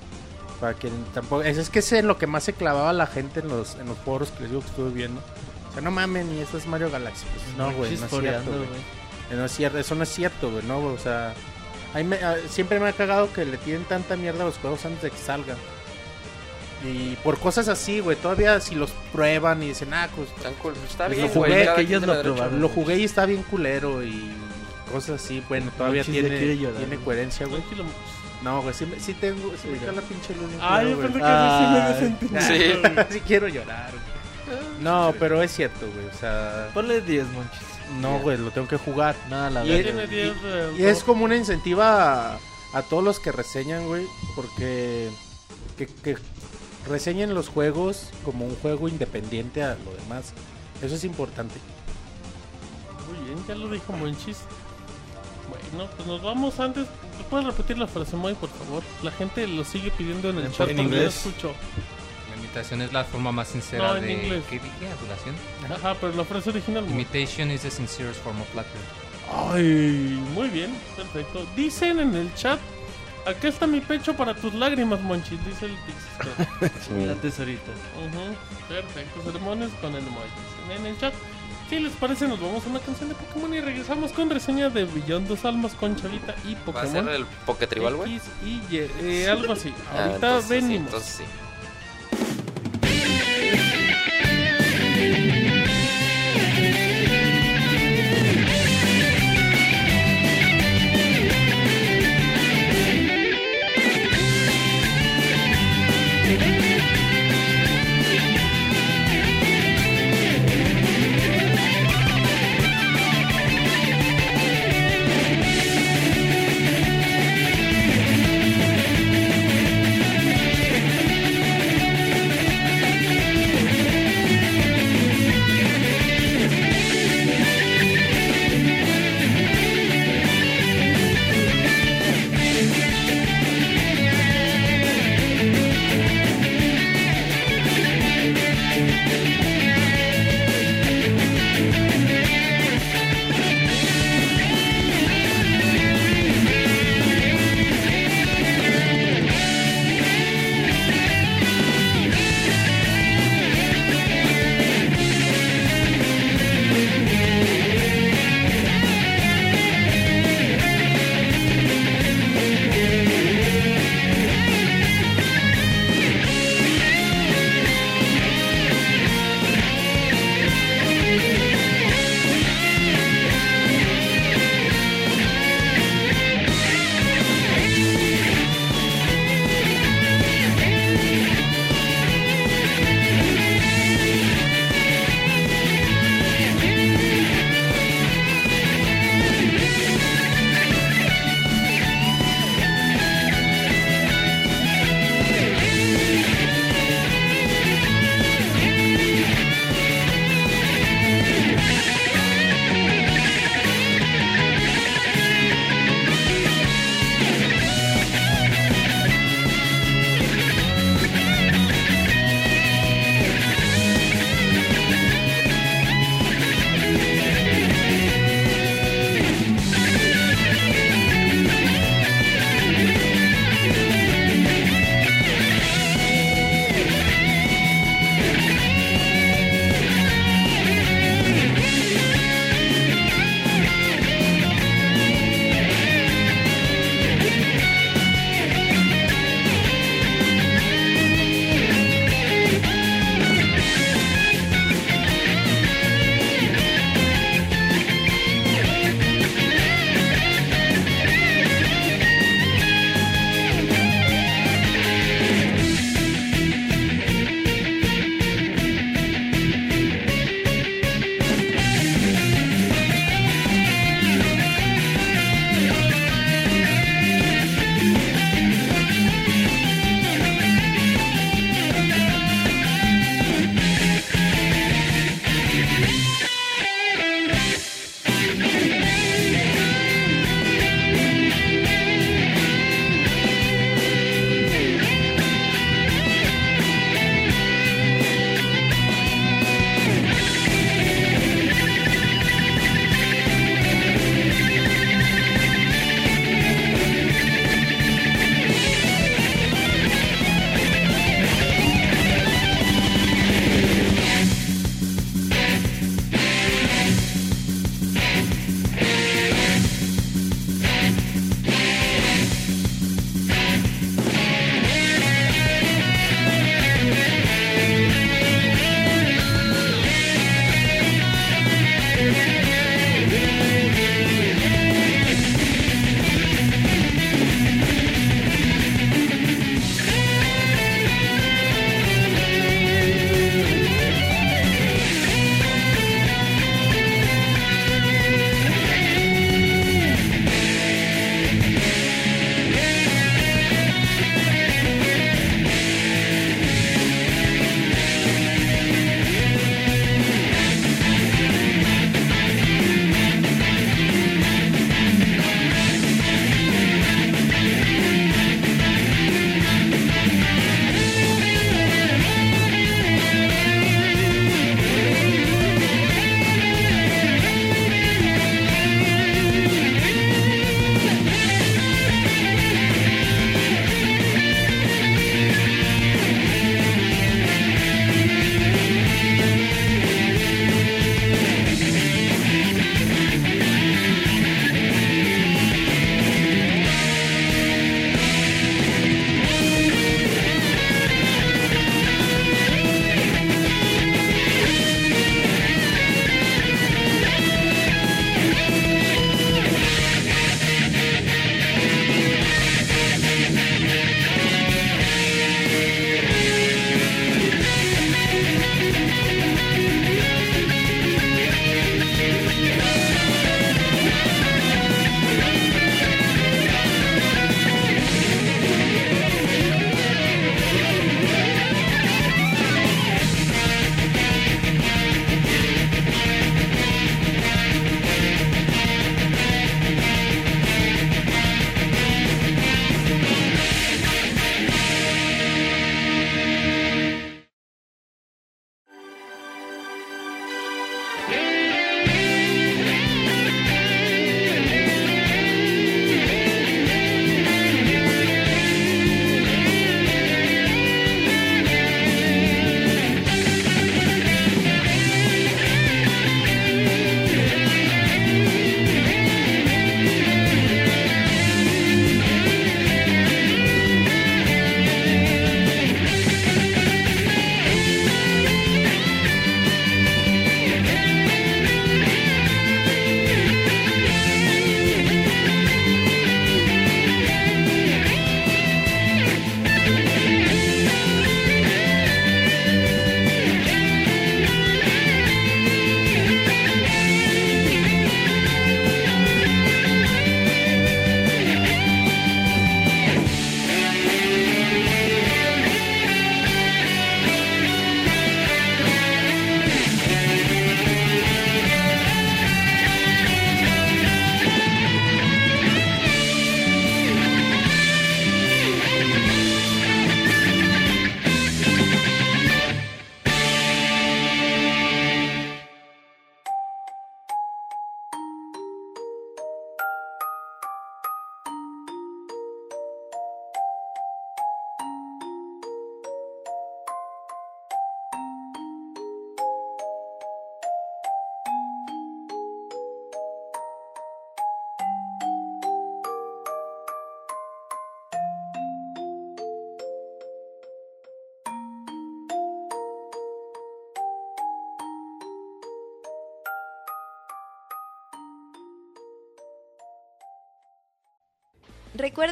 Para que tampoco, es, es que es en lo que más se clavaba la gente en los, en los foros que les digo que estuve viendo. O sea, no mamen, y eso es Mario Galaxy. Pues, no, güey, no es cierto, güey. Eh, No es cierto, eso no es cierto, güey, no, o sea, ahí me- siempre me ha cagado que le tienen tanta mierda a los juegos antes de que salgan. Y por cosas así, güey, todavía si los prueban y dicen, ah, pues cool. Está Pues bien, lo jugué, que ellos lo derecho. probaron. lo jugué y está bien culero y cosas así, bueno, todavía tiene, llorar, tiene güey. coherencia, güey. No, güey, sí, me- sí tengo, sí me cae la pinche bien Ay, yo pensé que sí me sentimiento. Sí. sí quiero llorar. güey. No, pero es cierto, güey, o sea, Ponle 10, monchis. no, güey, lo tengo que jugar. Nada, la Y es- verdad. tiene 10 de Y es autor. como una incentiva a, a todos los que reseñan, güey, porque que, que reseñen los juegos como un juego independiente a lo demás. Eso es importante. Muy bien, ya lo dijo Monchis. Bueno, pues nos vamos antes. ¿Puedes repetir la frase, Moy, por favor? La gente lo sigue pidiendo en el ¿En chat. porque no inglés? escucho. Imitación es la forma más sincera No, en de... inglés. ¿Qué dije? ¿Adulación? Ajá, pero la frase original. Imitation is the sincerest form of flattery. Ay, muy bien, perfecto. Dicen en el chat, acá está mi pecho para tus lágrimas, Monchis, dice el Pixistor. La tesorita. Ujú, Perfecto, sermones con el. Dicen en el chat. Si les parece, nos vamos a una canción de Pokémon y regresamos con reseña de Billón Dos Almas con Chavita y ¿Va a ser Pokémon. el Poketribal, güey? X y Y, eh, algo así. Ah, Ahorita entonces sí, venimos. entonces sí. Thank you.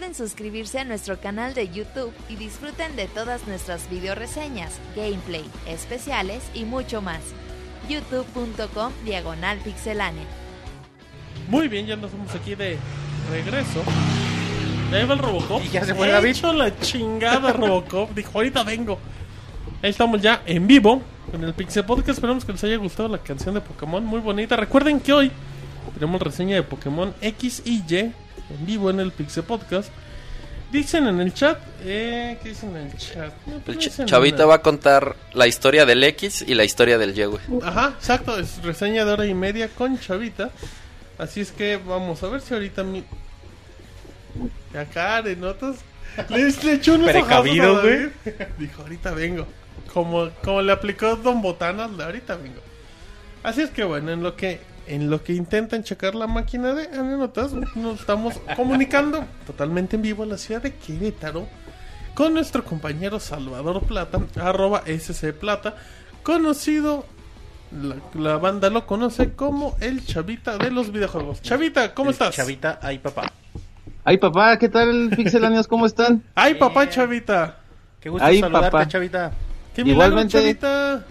Recuerden suscribirse a nuestro canal de YouTube y disfruten de todas nuestras video reseñas, gameplay, especiales y mucho más. youtube.com diagonal pixelánea. Muy bien, ya nos vamos aquí de regreso. Ya iba el Robocop. Y ya se fue David. Hecho la chingada Robocop. Dijo, ahorita vengo. Ahí estamos ya en vivo en el Pixel Podcast. Esperamos que les haya gustado la canción de Pokémon. Muy bonita. Recuerden que hoy tenemos reseña de Pokémon X y Y en vivo en el Pixel Podcast. Dicen en el chat. Eh, ¿Qué dicen en el chat? No, pues El Ch- Chavita va a contar la historia del X y la historia del Y, güey. Ajá, exacto, es reseña de hora y media con Chavita. Así es que vamos a ver si ahorita mi. Acá de notas. Le, le echó unos Precavido, David. Dijo, ahorita vengo. Como, como le aplicó Don Botanas, ahorita vengo. Así es que bueno, en lo que en lo que intentan checar la máquina de notas, nos estamos comunicando totalmente en vivo a la ciudad de Querétaro con nuestro compañero Salvador Plata, arroba SC Plata, conocido, la, la banda lo conoce como el Chavita de los videojuegos. Chavita, ¿cómo El estás? Chavita, ay papá. Ay, papá, ¿qué tal, Pixelanios? ¿Cómo están? Ay, papá Chavita. Qué gusto Ay, saludarte, papá. Chavita. Qué milagro, Igualmente. Chavita.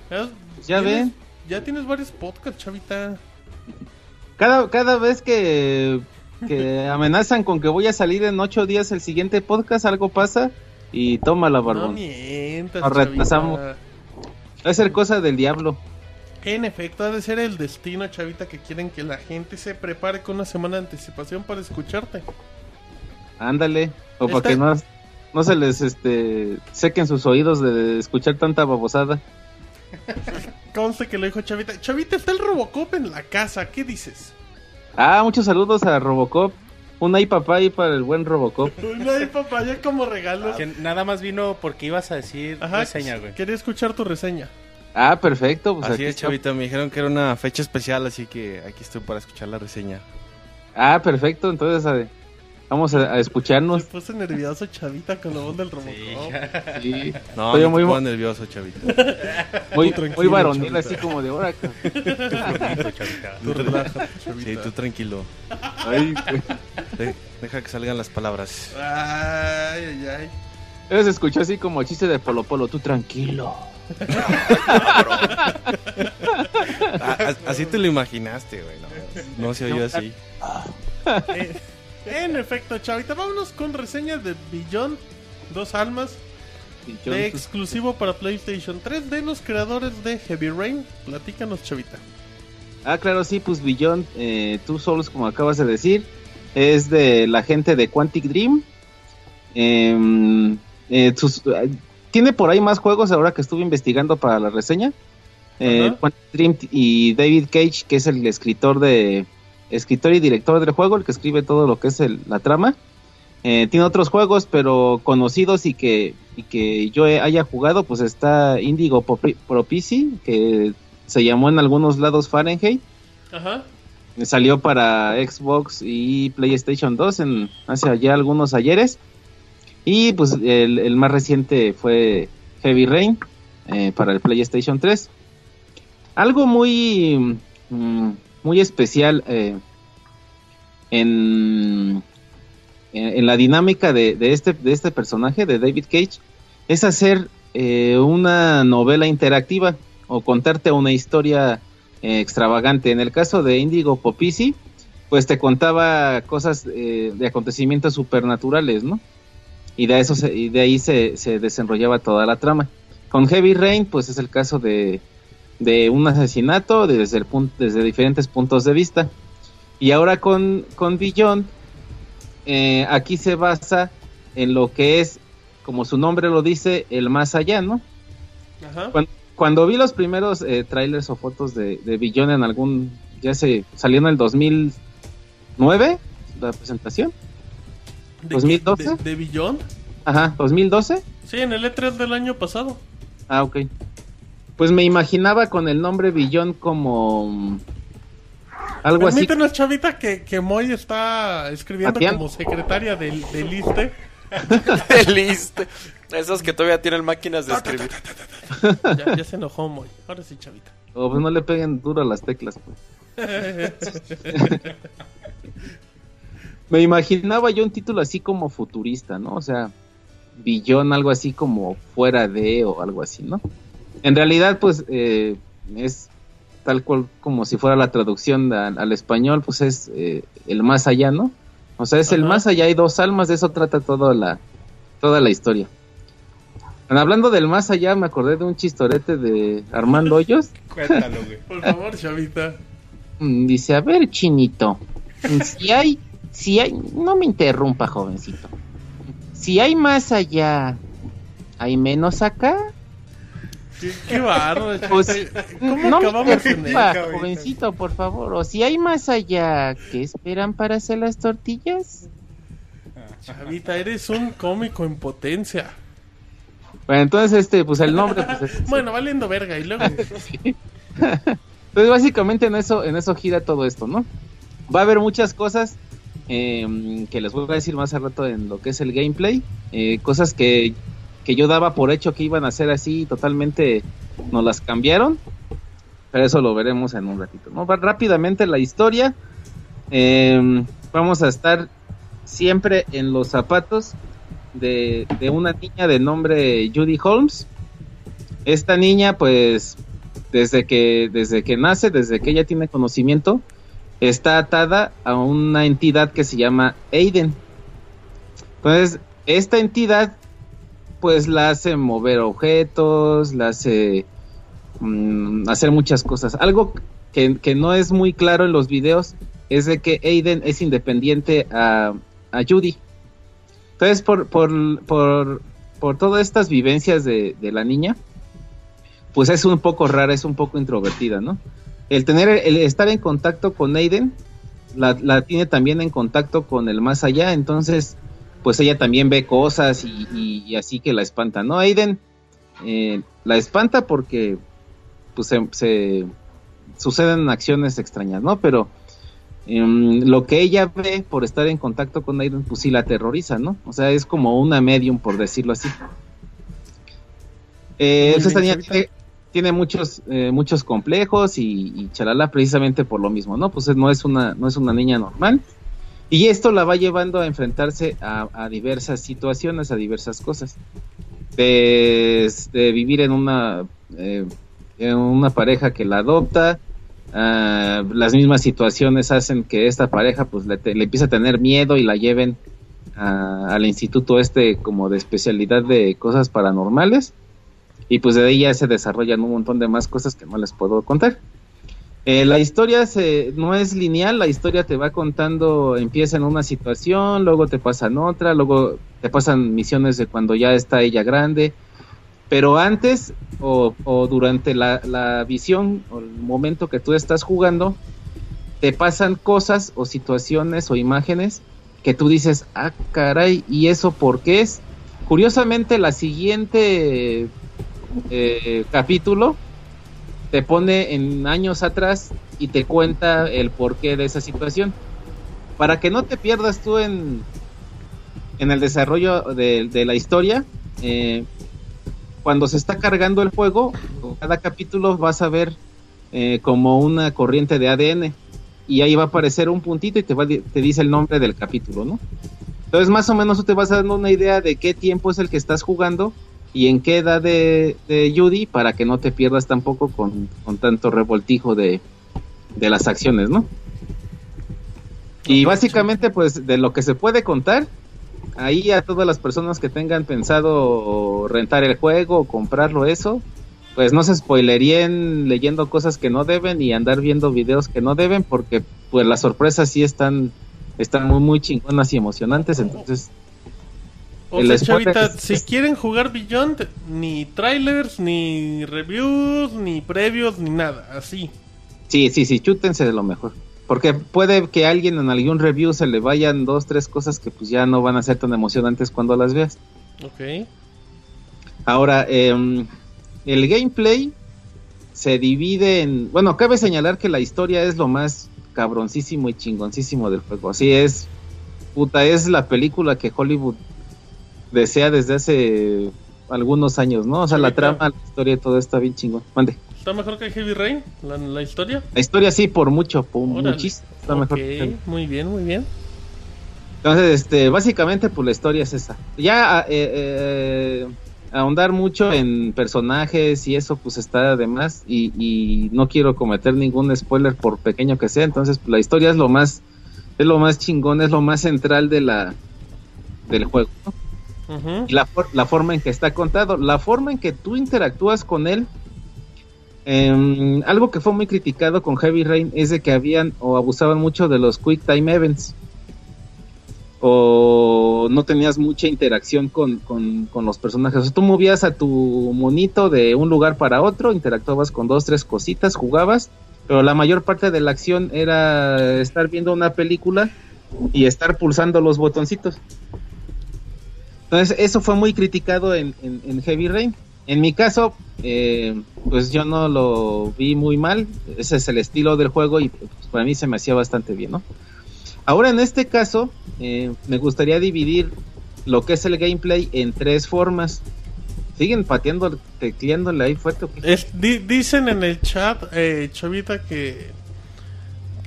Ya, ven. Ya tienes varios podcasts, Chavita. Cada, cada vez que, que amenazan con que voy a salir en ocho días el siguiente podcast, algo pasa y toma la No barbón. mientas, Nos retrasamos. Va a ser cosa del diablo. En efecto, ha de ser el destino, Chavita, que quieren que la gente se prepare con una semana de anticipación para escucharte. Ándale. O para que no, no se les este, sequen sus oídos de escuchar tanta babosada. Conste que lo dijo Chavita. Chavita, está el Robocop en la casa. ¿Qué dices? Ah, muchos saludos a Robocop. Un ay, papá, ahí para el buen Robocop. No hay papaya como regalo. Que nada más vino porque ibas a decir Ajá, reseña, güey. quería escuchar tu reseña. Ah, perfecto. Pues Así aquí es, está. Chavita. Me dijeron que era una fecha especial, así que aquí estoy para escuchar la reseña. Ah, perfecto. Entonces, a ver, vamos a, a escucharnos. puso nervioso Chavita con la voz del Robocop. Sí. No, Estoy no muy, te nervioso, Chavita. muy, tranquilo, muy varonil, Chavita. así como de hora. Tú relájate, Chavita. Sí, tú tranquilo. Ay. De- deja que salgan las palabras. Ay, ay, ay. Eso se escuchó así como chiste de Polo Polo, tú tranquilo. Ah, as- así te lo imaginaste, güey. No, no se oyó así. En efecto, Chavita, vámonos con reseñas de Beyond Dos Almas, de pues, exclusivo para PlayStation 3 de los creadores de Heavy Rain. Platícanos, Chavita. Ah, claro, sí, pues Beyond, eh, Two Souls, como acabas de decir, es de la gente de Quantic Dream. Em, eh, sus- eh, tiene por ahí más juegos ahora que estuve investigando para la reseña. Eh. Quantic Dream y David Cage, que es el escritor de escritor y director del juego, el que escribe todo lo que es el- la trama. Eh, tiene otros juegos, pero conocidos y que, y que yo he- haya jugado, pues está Indigo Propi- Propisi, que se llamó en algunos lados Fahrenheit. Ajá. Salió para Xbox y PlayStation 2 en hace ya algunos ayeres. Y pues el, el más reciente fue Heavy Rain eh, para el PlayStation 3. Algo muy, mm, muy especial eh, en, en, la dinámica de, de este, de este personaje, de David Cage, es hacer eh, una novela interactiva o contarte una historia eh, extravagante. En el caso de Indigo Popisi, pues te contaba cosas eh, de acontecimientos supernaturales, ¿no? Y de eso se- y de ahí se, se desenrollaba toda la trama. Con Heavy Rain, pues es el caso de, de un asesinato desde el punto, desde diferentes puntos de vista. Y ahora con, con eh, aquí se basa en lo que es, como su nombre lo dice, el más allá, ¿no? Ajá. Cuando, cuando vi los primeros eh, trailers o fotos de, de en algún, ya se salió en el 2009, la presentación. ¿De, 2012? ¿De, de? Ajá, 2012. Sí, en el E3 del año pasado. Ah, ok. Pues me imaginaba con el nombre Beyond como mm, algo así. Permítenos, Chavita, que, que Moy está escribiendo como secretaria del, del ISTE. Listo. Esos que todavía tienen máquinas de escribir. Ya, ya se enojó Moy. Ahora sí, Chavita. O pues no le peguen duro a las teclas, pues. me imaginaba yo un título así como futurista, ¿no? O sea, billón, algo así como fuera de o algo así, ¿no? En realidad, pues eh, es tal cual como si fuera la traducción al, al español, pues es eh, el más allá, ¿no? O sea, es el más allá, hay dos almas, de eso trata toda la, toda la historia. Bueno, hablando del más allá, me acordé de un chistorete de Armando Hoyos. Cuéntalo, güey. Por favor, chavita. Mm, Dice, a ver, chinito, si hay, si hay, no me interrumpa, jovencito. Si hay más allá, ¿hay menos acá? Qué, qué bárbaro, chavita. Pues, ¿Cómo no me acabamos en interrumpa, él? jovencito, por favor. O si hay más allá, ¿qué esperan para hacer las tortillas? Chavita, eres un cómico en potencia. Bueno, entonces, este, pues el nombre, pues es- Bueno, valiendo verga. Y luego. Entonces, básicamente en eso, en eso gira todo esto, ¿no? Va a haber muchas cosas eh, que les voy a decir más al rato en lo que es el gameplay. eh, cosas que, que yo daba por hecho que iban a ser así, totalmente nos las cambiaron. Pero eso lo veremos en un ratito, ¿no? Rápidamente la historia. eh, vamos a estar siempre en los zapatos de, de una niña de nombre Judy Holmes. Esta niña, pues, desde que, desde que nace, desde que ella tiene conocimiento, está atada a una entidad que se llama Aiden. Entonces, esta entidad, pues la hace mover objetos, la hace mm, hacer muchas cosas. Algo que, que no es muy claro en los videos es de que Aiden es independiente a, a Judy. Entonces, por, por, por, por todas estas vivencias de, de la niña, pues es un poco rara, es un poco introvertida, ¿no? El tener, el estar en contacto con Aiden, la, la tiene también en contacto con el más allá, entonces, pues ella también ve cosas y, y- y así que la espanta, ¿no? Aiden eh, la espanta porque, pues, se, se- suceden acciones extrañas, ¿no? Pero em, lo que ella ve por estar en contacto con Aiden, pues sí la aterroriza, ¿no? O sea, es como una medium, por decirlo así. Eh, esta niña tiene muchos eh, muchos complejos y, y chalala precisamente por lo mismo, ¿no? Pues no es una no es una niña normal y esto la va llevando a enfrentarse a, diversas situaciones, a diversas cosas, de, vivir en una eh, en una pareja que la adopta, ah, las mismas situaciones hacen que esta pareja pues le, le empiece a tener miedo y la lleven a- al instituto este como de especialidad de cosas paranormales y pues de ahí ya se desarrollan un montón de más cosas que no les puedo contar. Eh, la historia se, no es lineal, la historia te va contando, empieza en una situación, luego te pasan otra, luego te pasan misiones de cuando ya está ella grande, pero antes o, durante la, la visión o el momento que tú estás jugando, te pasan cosas o situaciones o imágenes que tú dices, ah, caray, ¿y eso por qué es? Curiosamente, la siguiente eh, capítulo te pone en años atrás y te cuenta el porqué de esa situación. Para que no te pierdas tú en, en el desarrollo de, de la historia, eh, cuando se está cargando el juego, cada capítulo vas a ver eh, como una corriente de ADN y ahí va a aparecer un puntito y te, va, te dice el nombre del capítulo, ¿no? Entonces más o menos tú te vas dando una idea de qué tiempo es el que estás jugando y en qué edad de, de Judy para que no te pierdas tampoco con, con tanto revoltijo de, de las acciones, ¿no? Y básicamente pues de lo que se puede contar, ahí a todas las personas que tengan pensado rentar el juego o comprarlo eso, pues no se spoilerían leyendo cosas que no deben y andar viendo videos que no deben porque pues las sorpresas sí están están muy muy chingonas y emocionantes, entonces O sea, chavita, es- si quieren jugar Beyond, ni trailers, ni reviews, ni previos, ni nada, así. Sí, sí, sí, chútense de lo mejor. Porque puede que a alguien en algún review se le vayan dos, tres cosas que pues ya no van a ser tan emocionantes cuando las veas. Ok. Ahora, em, el gameplay se divide en... Bueno, cabe señalar que la historia es lo más cabroncísimo y chingoncísimo del juego. Así es, puta, es la película que Hollywood desea desde hace algunos años, ¿no? O sea, la trama, la historia, todo está bien chingón. Mande. ¿Está mejor que Heavy Rain? La, la historia. La historia sí, por mucho, por muchísimo. Está mejor. muy bien, muy bien. Entonces, este, básicamente, pues la historia es esa. Ya eh, eh, ahondar mucho en personajes y eso, pues está de más. Y, y no quiero cometer ningún spoiler por pequeño que sea. Entonces, pues, la historia es lo más, es lo más chingón, es lo más central de la del juego. ¿no? Y la, la forma en que está contado, la forma en que tú interactúas con él. em, algo que fue muy criticado con Heavy Rain es de que habían o abusaban mucho de los Quick Time Events. O no tenías mucha interacción con, con- con los personajes. O sea, tú movías a tu monito de un lugar para otro, interactuabas con dos, tres cositas, jugabas, pero la mayor parte de la acción era estar viendo una película y estar pulsando los botoncitos. Entonces, eso fue muy criticado en, Heavy Rain. En mi caso, eh, pues yo no lo vi muy mal. Ese es el estilo del juego y pues, para mí se me hacía bastante bien, ¿no? Ahora, en este caso, eh, me gustaría dividir lo que es el gameplay en tres formas. ¿Siguen pateando, tecleándole ahí fuerte? Es- di- dicen en el chat, eh, Chavita, que.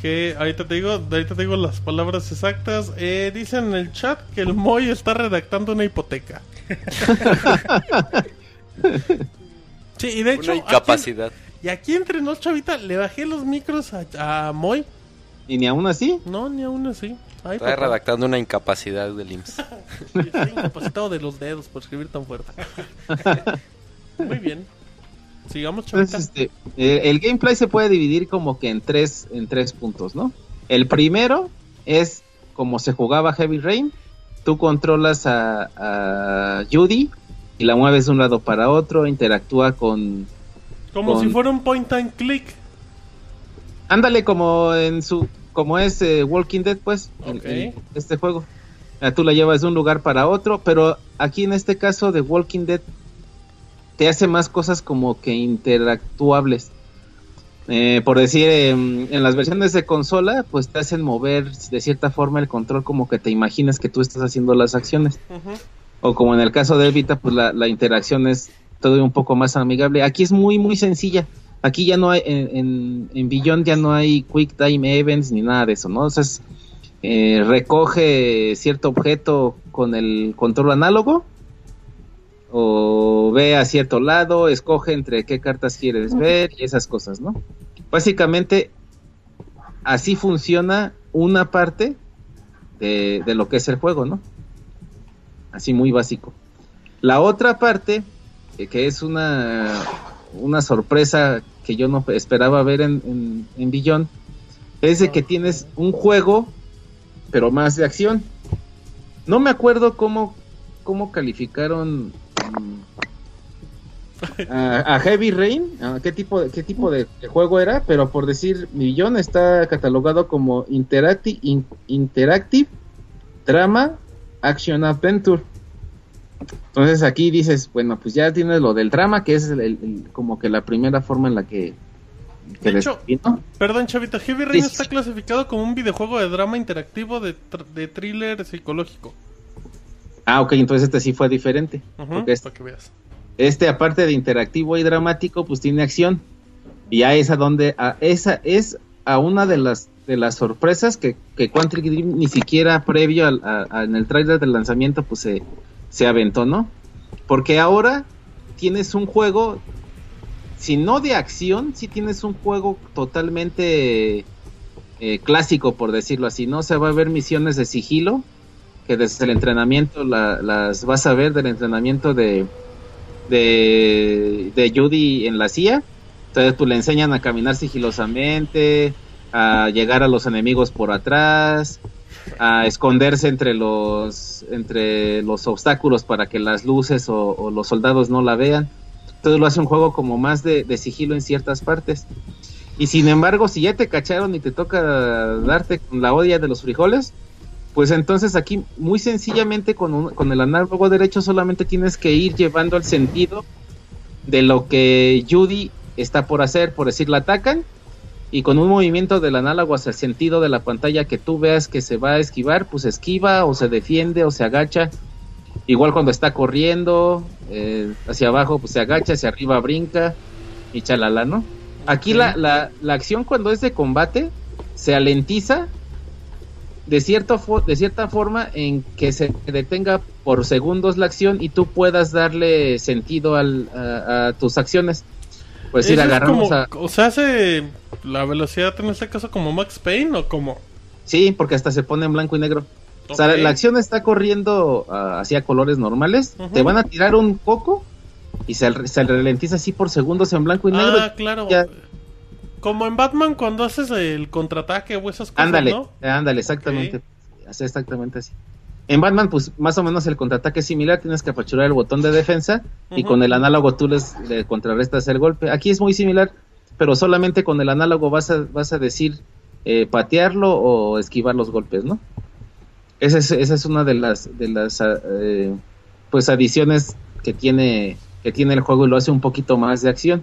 Que ahorita te digo, ahorita te digo las palabras exactas. Eh, dicen en el chat que el Moy está redactando una hipoteca. sí, y de hecho. Una aquí- incapacidad. y aquí entre nos, Chavita, le bajé los micros a, a Moy. Y ni aún así. No, ni aún así. Ay, Está papá. redactando una incapacidad del IMSS. Estoy incapacitado de los dedos por escribir tan fuerte. Muy bien. Sigamos. Entonces, este, eh, el gameplay se puede dividir como que en tres, en tres puntos, ¿no? El primero es como se jugaba Heavy Rain. Tú controlas a, a Judy y la mueves de un lado para otro, interactúa con... Como con- si fuera un point and click. Ándale como en su... como es eh, Walking Dead, pues, el- Ok. el- este juego. Ah, Tú la llevas de un lugar para otro, pero aquí en este caso de Walking Dead te hace más cosas como que interactuables. Eh, por decir, em, en las versiones de consola, pues te hacen mover de cierta forma el control como que te imaginas que tú estás haciendo las acciones. O como en el caso de Evita, pues la, la interacción es todo un poco más amigable. Aquí es muy, muy sencilla. Aquí ya no hay, en, en, en Beyond ya no hay Quick Time Events ni nada de eso, ¿no? O sea, es, eh, recoge cierto objeto con el control análogo o ve a cierto lado, escoge entre qué cartas quieres ver y esas cosas, ¿no? Básicamente, así funciona una parte de, de lo que es el juego, ¿no? Así muy básico. La otra parte, eh, que es una, una sorpresa que yo no esperaba ver en, en, en Beyond, es de que tienes un juego, pero más de acción. No me acuerdo cómo, cómo calificaron a, a Heavy Rain, a qué tipo de, qué tipo de, de juego era, pero por decir, Beyond está catalogado como Interactive, in- interactive Drama Action Adventure. Entonces aquí dices, bueno, pues ya tienes lo del drama, que es el- el- el- como que la primera forma en la que, que De les hecho, vino. Perdón, Chavita, Heavy Rain Sí, está sí. clasificado como un videojuego de drama interactivo de, de thriller psicológico. Ah, ok, entonces este sí fue diferente. Porque este, Para que veas. este, aparte de interactivo y dramático, pues tiene acción. Y a donde, a, esa es a una de las de las sorpresas que, que Quantic Dream ni siquiera previo al, a- a- en el trailer del lanzamiento pues se, se aventó, ¿no? Porque ahora tienes un juego, si no de acción, si tienes un juego totalmente eh, clásico, por decirlo así, ¿no? O sea, va a haber misiones de sigilo, que desde el entrenamiento la- las vas a ver del entrenamiento de, de, Judy en la CIA. Entonces, pues le enseñan a caminar sigilosamente, a llegar a los enemigos por atrás, a esconderse entre los entre los obstáculos para que las luces o, o los soldados no la vean. Entonces lo hace un juego como más de, de sigilo en ciertas partes. Y sin embargo, si ya te cacharon y te toca darte con la odia de los frijoles, pues entonces aquí muy sencillamente con, un- con el análogo derecho solamente tienes que ir llevando el sentido de lo que Judy está por hacer, por decir, la atacan y con un movimiento del análogo hacia el sentido de la pantalla que tú veas que se va a esquivar, pues esquiva o se defiende o se agacha. Igual cuando está corriendo eh, hacia abajo, pues se agacha, hacia arriba brinca y chalala, ¿no? Aquí la, la, la acción cuando es de combate se alentiza de, cierto de cierta forma en que se detenga por segundos la acción y tú puedas darle sentido al, a, a tus acciones. Pues ir agarramos como- a... O sea, hace la velocidad en este caso como Max Payne o como... Sí, porque hasta se pone en blanco y negro. O sea, la acción está corriendo ah, hacia colores normales. Te van a tirar un coco y se, se ralentiza así por segundos en blanco y negro. Ah, claro. ya. Como en Batman cuando haces el contraataque o esas cosas, ándale, ¿no? ándale, exactamente. Así, exactamente así. En Batman, pues más o menos el contraataque es similar. Tienes que apachurar el botón de defensa y con el análogo tú les, le contrarrestas el golpe. Aquí es muy similar, pero solamente con el análogo vas a, vas a decir eh, patearlo o esquivar los golpes, ¿no? Esa es, esa es una de las, de las ah, eh, pues adiciones que tiene, que tiene el juego y lo hace un poquito más de acción.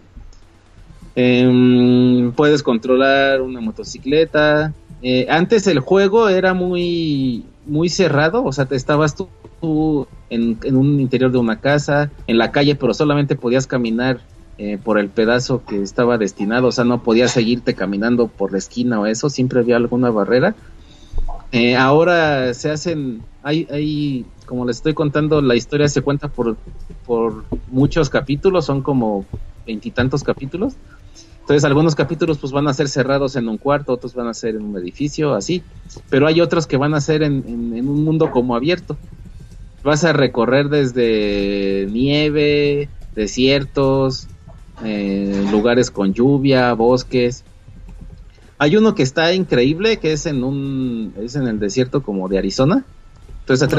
Em, puedes controlar una motocicleta. Eh, antes el juego era muy, muy cerrado, o sea, te estabas tú, en, en un interior de una casa, en la calle, pero solamente podías caminar eh, por el pedazo que estaba destinado, o sea, no podías seguirte caminando por la esquina o eso, siempre había alguna barrera. Eh, ahora se hacen, hay, hay, como les estoy contando, la historia se cuenta por, por muchos capítulos, son como veintitantos capítulos. Entonces algunos capítulos pues van a ser cerrados en un cuarto, otros van a ser en un edificio, así. Pero hay otros que van a ser en, en- en un mundo como abierto. Vas a recorrer desde nieve, desiertos, eh, lugares con lluvia, bosques. Hay uno que está increíble, que es en un, es en el desierto como de Arizona. Entonces te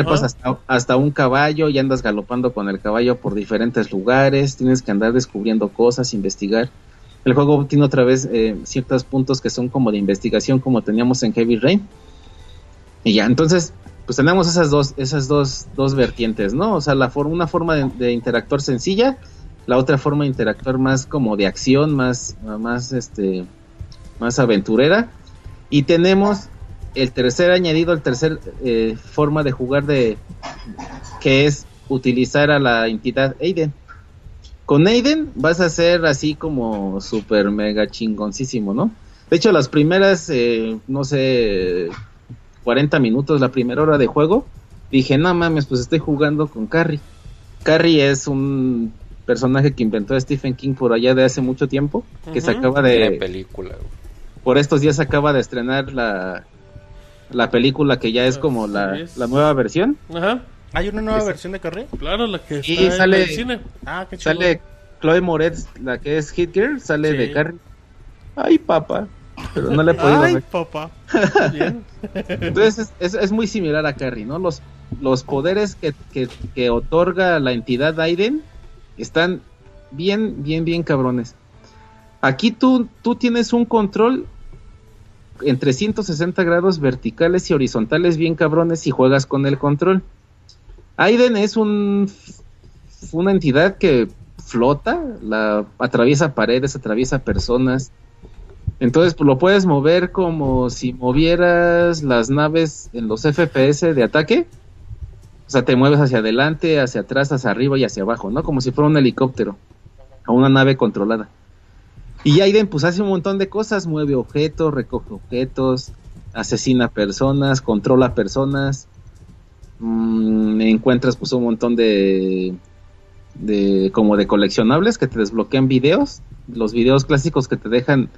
hasta un caballo y andas galopando con el caballo por diferentes lugares. Tienes que andar descubriendo cosas, investigar. El juego tiene otra vez eh, ciertos puntos que son como de investigación, como teníamos en Heavy Rain. Y ya, entonces, pues tenemos esas dos, esas dos, dos vertientes, ¿no? O sea, la forma, una forma de, de interactuar sencilla, la otra forma de interactuar más como de acción, más, más este, más aventurera. Y tenemos el tercer añadido, el tercer eh, forma de jugar de que es utilizar a la entidad Aiden. Con Aiden vas a ser así como super mega chingoncísimo, ¿no? De hecho, las primeras, eh, no sé, 40 minutos, la primera hora de juego, dije, no mames, pues estoy jugando con Carrie. Carrie es un personaje que inventó Stephen King por allá de hace mucho tiempo, que se acaba de... película. Por estos días se acaba de estrenar la, la película que ya es como la, la nueva versión. Ajá. ¿Hay una nueva versión de Carrie? Claro, la que Y está en sale- el cine. Ah, qué chido. Sale Chloe Moretz, la que es Hit Girl, sale Sí. de Carrie. Ay, papá. Pero no le he podido Ay, ver. papá. Bien. Entonces es, es- es muy similar a Carrie, ¿no? Los, los poderes que, que, que otorga la entidad Aiden están bien, bien, bien cabrones. Aquí tú, tú tienes un control en 360 grados verticales y horizontales bien cabrones y juegas con el control. Aiden es un, una entidad que flota, la, atraviesa paredes, atraviesa personas. Entonces pues, lo puedes mover como si movieras las naves en los FPS de ataque. O sea, te mueves hacia adelante, hacia atrás, hacia arriba y hacia abajo, ¿no? Como si fuera un helicóptero o una nave controlada. Y Aiden pues hace un montón de cosas, mueve objetos, recoge objetos, asesina personas, controla personas. Mm, encuentras pues un montón de de como de coleccionables que te desbloquean videos, los videos clásicos que te dejan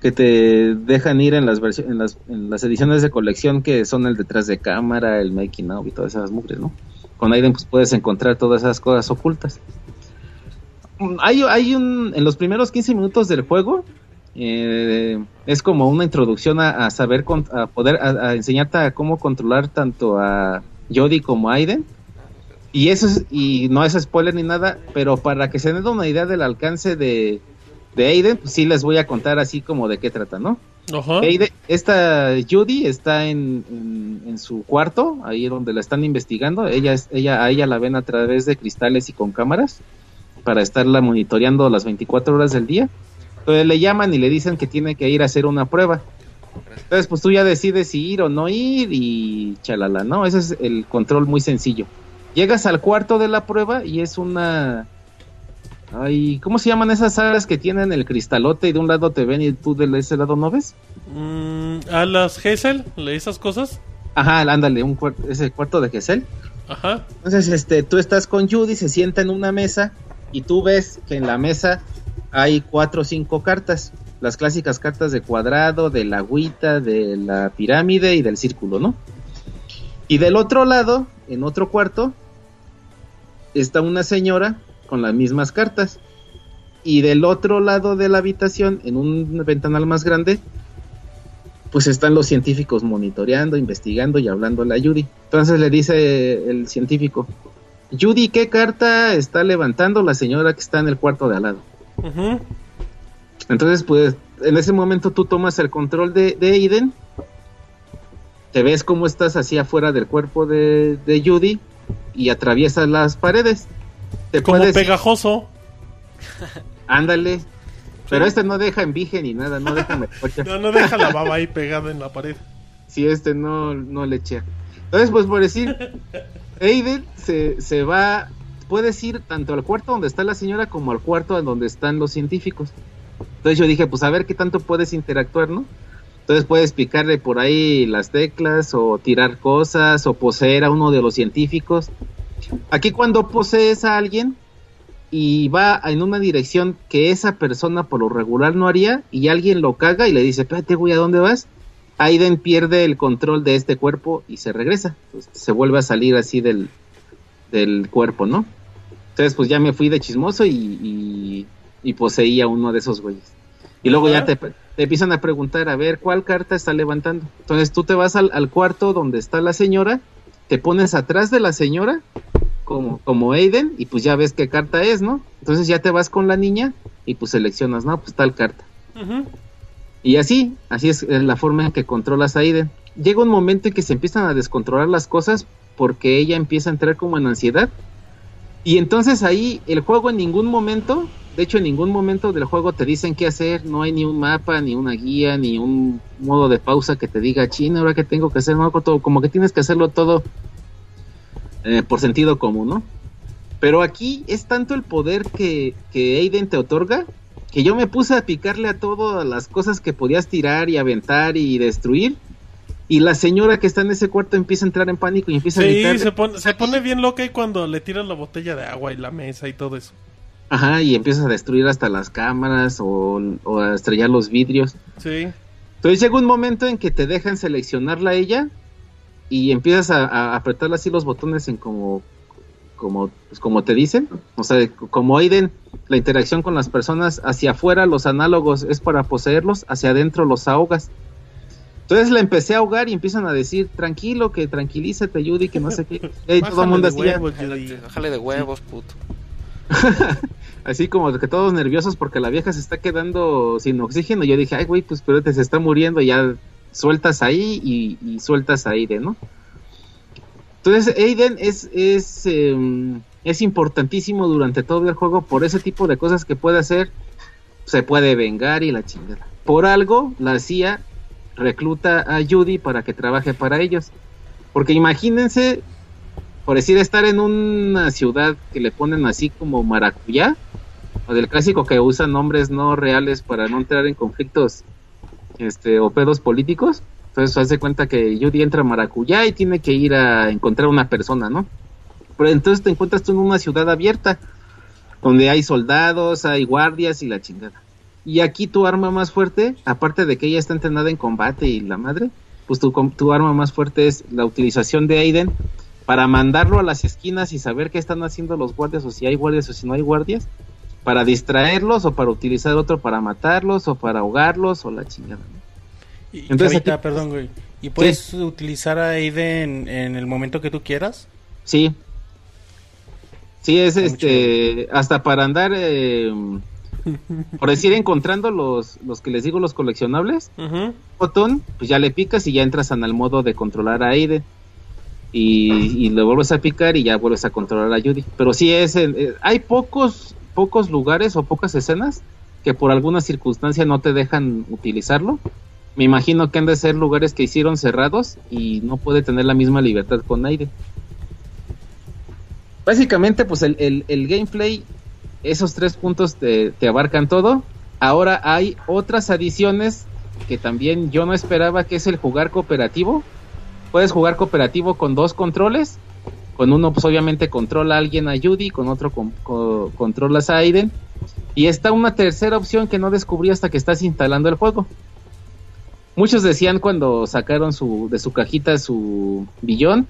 que te dejan ir en las, en las en las ediciones de colección que son el detrás de cámara, el making of y todas esas mugres, ¿no? Con Aiden pues puedes encontrar todas esas cosas ocultas. Mm, Hay, hay un en los primeros 15 minutos del juego eh, es como una introducción a, saber a poder a, a enseñarte a cómo controlar tanto a Jody como Aiden y eso es, y no es spoiler ni nada, pero para que se den una idea del alcance de, de Aiden, pues sí les voy a contar así como de qué trata, ¿no? Ajá. Aiden- esta Judy está en, en, en su cuarto, ahí donde la están investigando. Ella, ella, a ella la ven a través de cristales y con cámaras para estarla monitoreando las 24 horas del día. Entonces le llaman y le dicen que tiene que ir a hacer una prueba. Entonces, pues tú ya decides si ir o no ir y chalala, ¿no? Ese es el control muy sencillo. Llegas al cuarto de la prueba y es una... Ay, ¿Cómo se llaman esas salas que tienen el cristalote y de un lado te ven y tú de ese lado no ves? Mm, a las Hazel, ¿le esas cosas? Ajá, ándale, un cuarto, ese cuarto de Gesell. Ajá. Entonces, este, tú estás con Judy, se sienta en una mesa y tú ves que en la mesa hay cuatro o cinco cartas. Las clásicas cartas de cuadrado, de la agüita, de la pirámide y del círculo, ¿no? Y del otro lado, en otro cuarto, está una señora con las mismas cartas. Y del otro lado de la habitación, en un ventanal más grande, pues están los científicos monitoreando, investigando y hablando a Judy. Entonces le dice el científico, Judy, ¿qué carta está levantando la señora que está en el cuarto de al lado? Ujú. Entonces, pues, en ese momento tú tomas el control de, de Aiden, te ves cómo estás así afuera del cuerpo de, de Judy y atraviesas las paredes. Te Como puedes- pegajoso. Ándale. Pero este no deja envige ni nada, no deja. No, no deja la baba ahí pegada en la pared. si este no, no le echa. Entonces, pues por decir, Aiden se, se va, puedes ir tanto al cuarto donde está la señora como al cuarto en donde están los científicos. Entonces yo dije, pues a ver qué tanto puedes interactuar, ¿no? Entonces puedes picarle por ahí las teclas o tirar cosas o poseer a uno de los científicos. Aquí cuando posees a alguien y va en una dirección que esa persona por lo regular no haría y alguien lo caga y le dice, espérate güey, ¿a dónde vas? Aiden pierde el control de este cuerpo y se regresa. Pues, se vuelve a salir así del, del cuerpo, ¿no? Entonces, pues ya me fui de chismoso y, y, y poseí a uno de esos güeyes. Y luego ya te, te empiezan a preguntar, a ver, ¿cuál carta está levantando? Entonces tú te vas al, al cuarto donde está la señora, te pones atrás de la señora, como, como Aiden, y pues ya ves qué carta es, ¿no? Entonces ya te vas con la niña y pues seleccionas, ¿no? Pues tal carta. Y así, así es la forma en que controlas a Aiden. Llega un momento en que se empiezan a descontrolar las cosas porque ella empieza a entrar como en ansiedad. Y entonces ahí el juego en ningún momento, de hecho en ningún momento del juego te dicen qué hacer, no hay ni un mapa, ni una guía, ni un modo de pausa que te diga, china, ahora que tengo que hacer, no, todo, como que tienes que hacerlo todo eh, por sentido común, ¿no? Pero aquí es tanto el poder que, que Aiden te otorga que yo me puse a picarle a todas las cosas que podías tirar y aventar y destruir. Y la señora que está en ese cuarto empieza a entrar en pánico y empieza a Sí, gritar. se pone, se pone bien loca y cuando le tiras la botella de agua y la mesa y todo eso. Ajá, y empiezas a destruir hasta las cámaras o, o a estrellar los vidrios. Sí. Entonces llega un momento en que te dejan seleccionarla a ella y empiezas a, a apretarle así los botones en como como pues, como te dicen, o sea, como Aiden, la interacción con las personas hacia afuera los análogos es para poseerlos, hacia adentro los ahogas. Entonces la empecé a ahogar y empiezan a decir, tranquilo, que tranquilízate, Judy, que no sé qué. Y todo el mundo de así, ya- huevos, Judy. Bájale de huevos, puto. así como que todos nerviosos porque la vieja se está quedando sin oxígeno. Yo dije, ay, güey, pues espérate, se está muriendo. Ya sueltas ahí y, sueltas aire, ¿no? Entonces, Aiden es, es, em, es importantísimo durante todo el juego por ese tipo de cosas que puede hacer. Se puede vengar y la chingada. Por algo, la CIA recluta a Judy para que trabaje para ellos. Porque imagínense, por decir, estar en una ciudad que le ponen así como maracuyá, o del clásico que usa nombres no reales para no entrar en conflictos este, o pedos políticos. Entonces hace cuenta que Judy entra a maracuyá y tiene que ir a encontrar una persona, ¿no? Pero entonces te encuentras tú en una ciudad abierta, donde hay soldados, hay guardias y la chingada. Y aquí tu arma más fuerte, aparte de que ella está entrenada en combate y la madre, pues tu, tu arma más fuerte es la utilización de Aiden para mandarlo a las esquinas y saber qué están haciendo los guardias o si hay guardias o si no hay guardias, para distraerlos o para utilizar otro para matarlos o para ahogarlos o la chingada. ¿no? Y, Entonces, Chavita, aquí- perdón, güey. ¿Y puedes utilizar a Aiden en el momento que tú quieras? Sí. Sí, es Está este, hasta para andar, eh, por decir, encontrando los, los que les digo, los coleccionables, botón, pues ya le picas y ya entras en el modo de controlar a Aiden. Y, y le vuelves a picar y ya vuelves a controlar a Judy. Pero sí es, en- eh, hay pocos, pocos lugares o pocas escenas que por alguna circunstancia no te dejan utilizarlo. Me imagino que han de ser lugares que hicieron cerrados y no puede tener la misma libertad con Aiden. Básicamente, pues el, el- el gameplay, esos tres puntos te, te abarcan todo. Ahora hay otras adiciones que también yo no esperaba, que es el jugar cooperativo. Puedes jugar cooperativo con dos controles. Con uno, pues obviamente controla a alguien a Judy, con otro con- co- controlas a Aiden. Y está una tercera opción que no descubrí hasta que estás instalando el juego. Muchos decían cuando sacaron su, de su cajita su billón,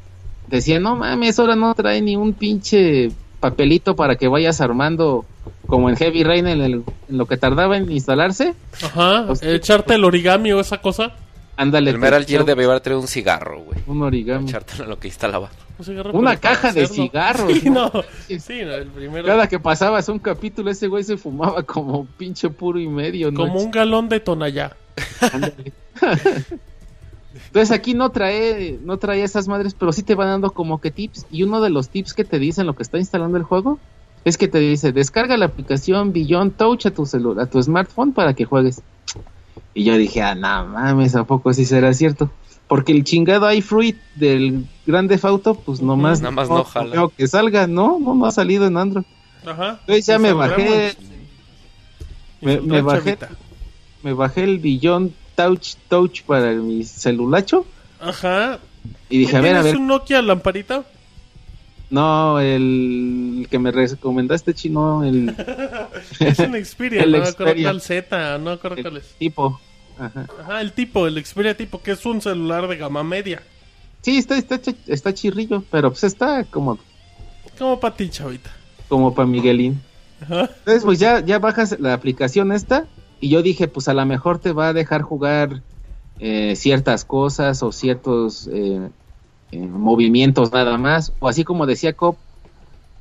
decían, no mames, ahora no trae ni un pinche papelito para que vayas armando como en Heavy Rain en, el- en lo que tardaba en instalarse. Ajá, Pues- echarte el origami o esa cosa. Ándale. El Metal te- Gear debe haber traído un cigarro, güey. Un origami. Echártelo lo que instalaba. Un cigarro Una caja de hacerlo. cigarros, Sí, ¿no? Sí, no, el primero. Cada que pasabas un capítulo, ese güey se fumaba como pinche puro y medio. ¿no? Como un galón de tonallá. Ándale. Entonces aquí no trae, no trae esas madres, pero sí te van dando como que tips. Y uno de los tips que te dicen lo que está instalando el juego es que te dice descarga la aplicación Beyond Touch a tu celular, a tu smartphone para que juegues. Y yo dije, ah, no mames, ¿a poco sí será cierto? Porque el chingado iFruit del Grande Auto, pues nomás, Nada más no jala. veo que salga, no, no, no ha salido en Android. Ajá. Entonces ya me bajé, me, bajé, chavita. me bajé el Beyond Touch Touch para mi celulacho Ajá. y dije, a ver, a ¿Tienes ver, un Nokia lamparita? No, el que me recomendaste chino, el, Es un Xperia, El no Xperia. cuál Z, no acuerdo cuál el es. tipo. Ajá. Ajá, el tipo, el Xperia tipo, que es un celular de gama media. Sí, está, está, está chirrillo, pero pues está como, Como para ti, chavita. como para Miguelín. Ajá. Entonces, pues ya, ya bajas la aplicación esta y yo dije, pues a lo mejor te va a dejar jugar eh, ciertas cosas o ciertos eh, movimientos nada más. O así como decía Cop,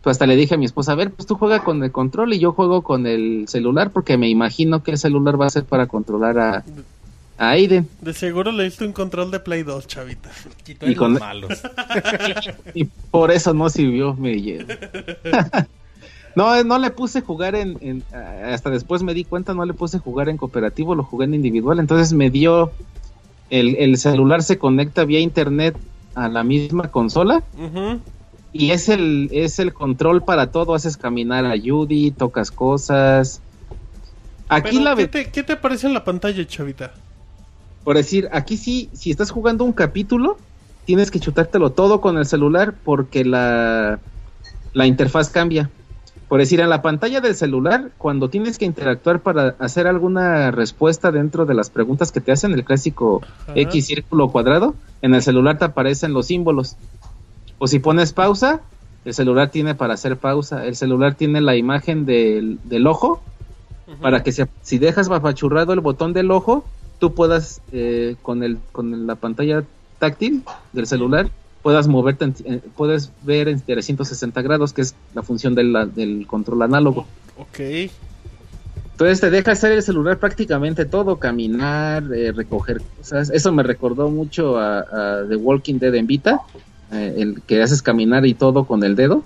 pues hasta le dije a mi esposa, a ver, pues tú juega con el control y yo juego con el celular porque me imagino que el celular va a ser para controlar a, a Aiden. De seguro le diste un control de Play 2, chavita. Quitó Y con- los malos. Y por eso no sirvió, me llevo. No, no le puse jugar en, en- Hasta después me di cuenta, no le puse jugar en cooperativo, lo jugué en individual. Entonces me dio. El, el celular se conecta vía internet a la misma consola. Y es el, es el control para todo. Haces caminar a Judy, tocas cosas. Aquí Pero, la ¿qué, te, ¿Qué te parece en la pantalla, chavita? Por decir, aquí sí, si estás jugando un capítulo, tienes que chutártelo todo con el celular porque la, la interfaz cambia. Por decir, en la pantalla del celular, cuando tienes que interactuar para hacer alguna respuesta dentro de las preguntas que te hacen, el clásico Ajá. X círculo cuadrado, en el celular te aparecen los símbolos. O si pones pausa, el celular tiene para hacer pausa. El celular tiene la imagen del, del ojo para que se- si dejas apachurrado el botón del ojo, tú puedas eh, con el con la pantalla táctil del celular puedas moverte, en- eh, puedes ver en 360 grados, que es la función del, del control análogo. Ok. Entonces te deja hacer el celular prácticamente todo, caminar, eh, recoger cosas. Eso me recordó mucho a, a The Walking Dead en Vita, eh, el que haces caminar y todo con el dedo.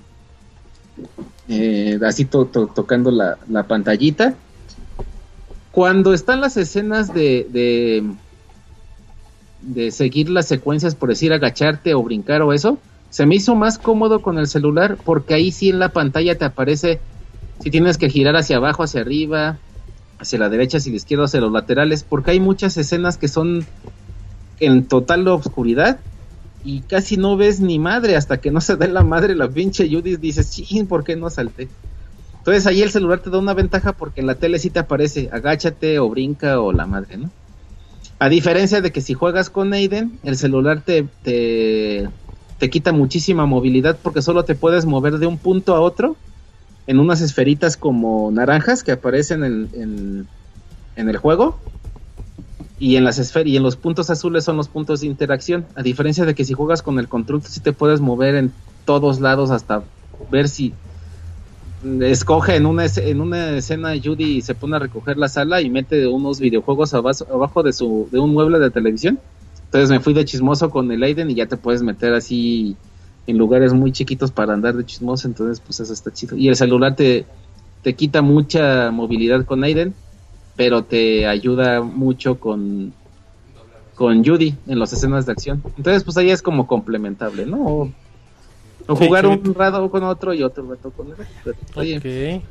Eh, así to- to- tocando la, la pantallita. Cuando están las escenas de, de, de seguir las secuencias, por decir agacharte o brincar o eso, se me hizo más cómodo con el celular porque ahí sí en la pantalla te aparece si tienes que girar hacia abajo, hacia arriba, hacia la derecha, hacia la izquierda, hacia los laterales, porque hay muchas escenas que son en total oscuridad y casi no ves ni madre hasta que no se da la madre la pinche Judy dices, ching, ¿por qué no salté? Entonces ahí el celular te da una ventaja porque en la tele sí te aparece agáchate o brinca o la madre, ¿no? A diferencia de que si juegas con Aiden, el celular te, te, te quita muchísima movilidad porque solo te puedes mover de un punto a otro en unas esferitas como naranjas que aparecen en, en, el juego. Y en las esferas y en los puntos azules son los puntos de interacción. A diferencia de que si juegas con el control, sí te puedes mover en todos lados hasta ver si escoge en una, en una escena Judy se pone a recoger la sala y mete unos videojuegos abajo, abajo de su de un mueble de televisión. Entonces me fui de chismoso con el Aiden y ya te puedes meter así en lugares muy chiquitos para andar de chismoso, entonces pues eso está chido. Y el celular te, te quita mucha movilidad con Aiden, pero te ayuda mucho con con Judy en las escenas de acción. Entonces pues ahí es como complementable, ¿no? O, Sí, jugar sí. un rato con otro y otro rato con el otro. Oye, Ok.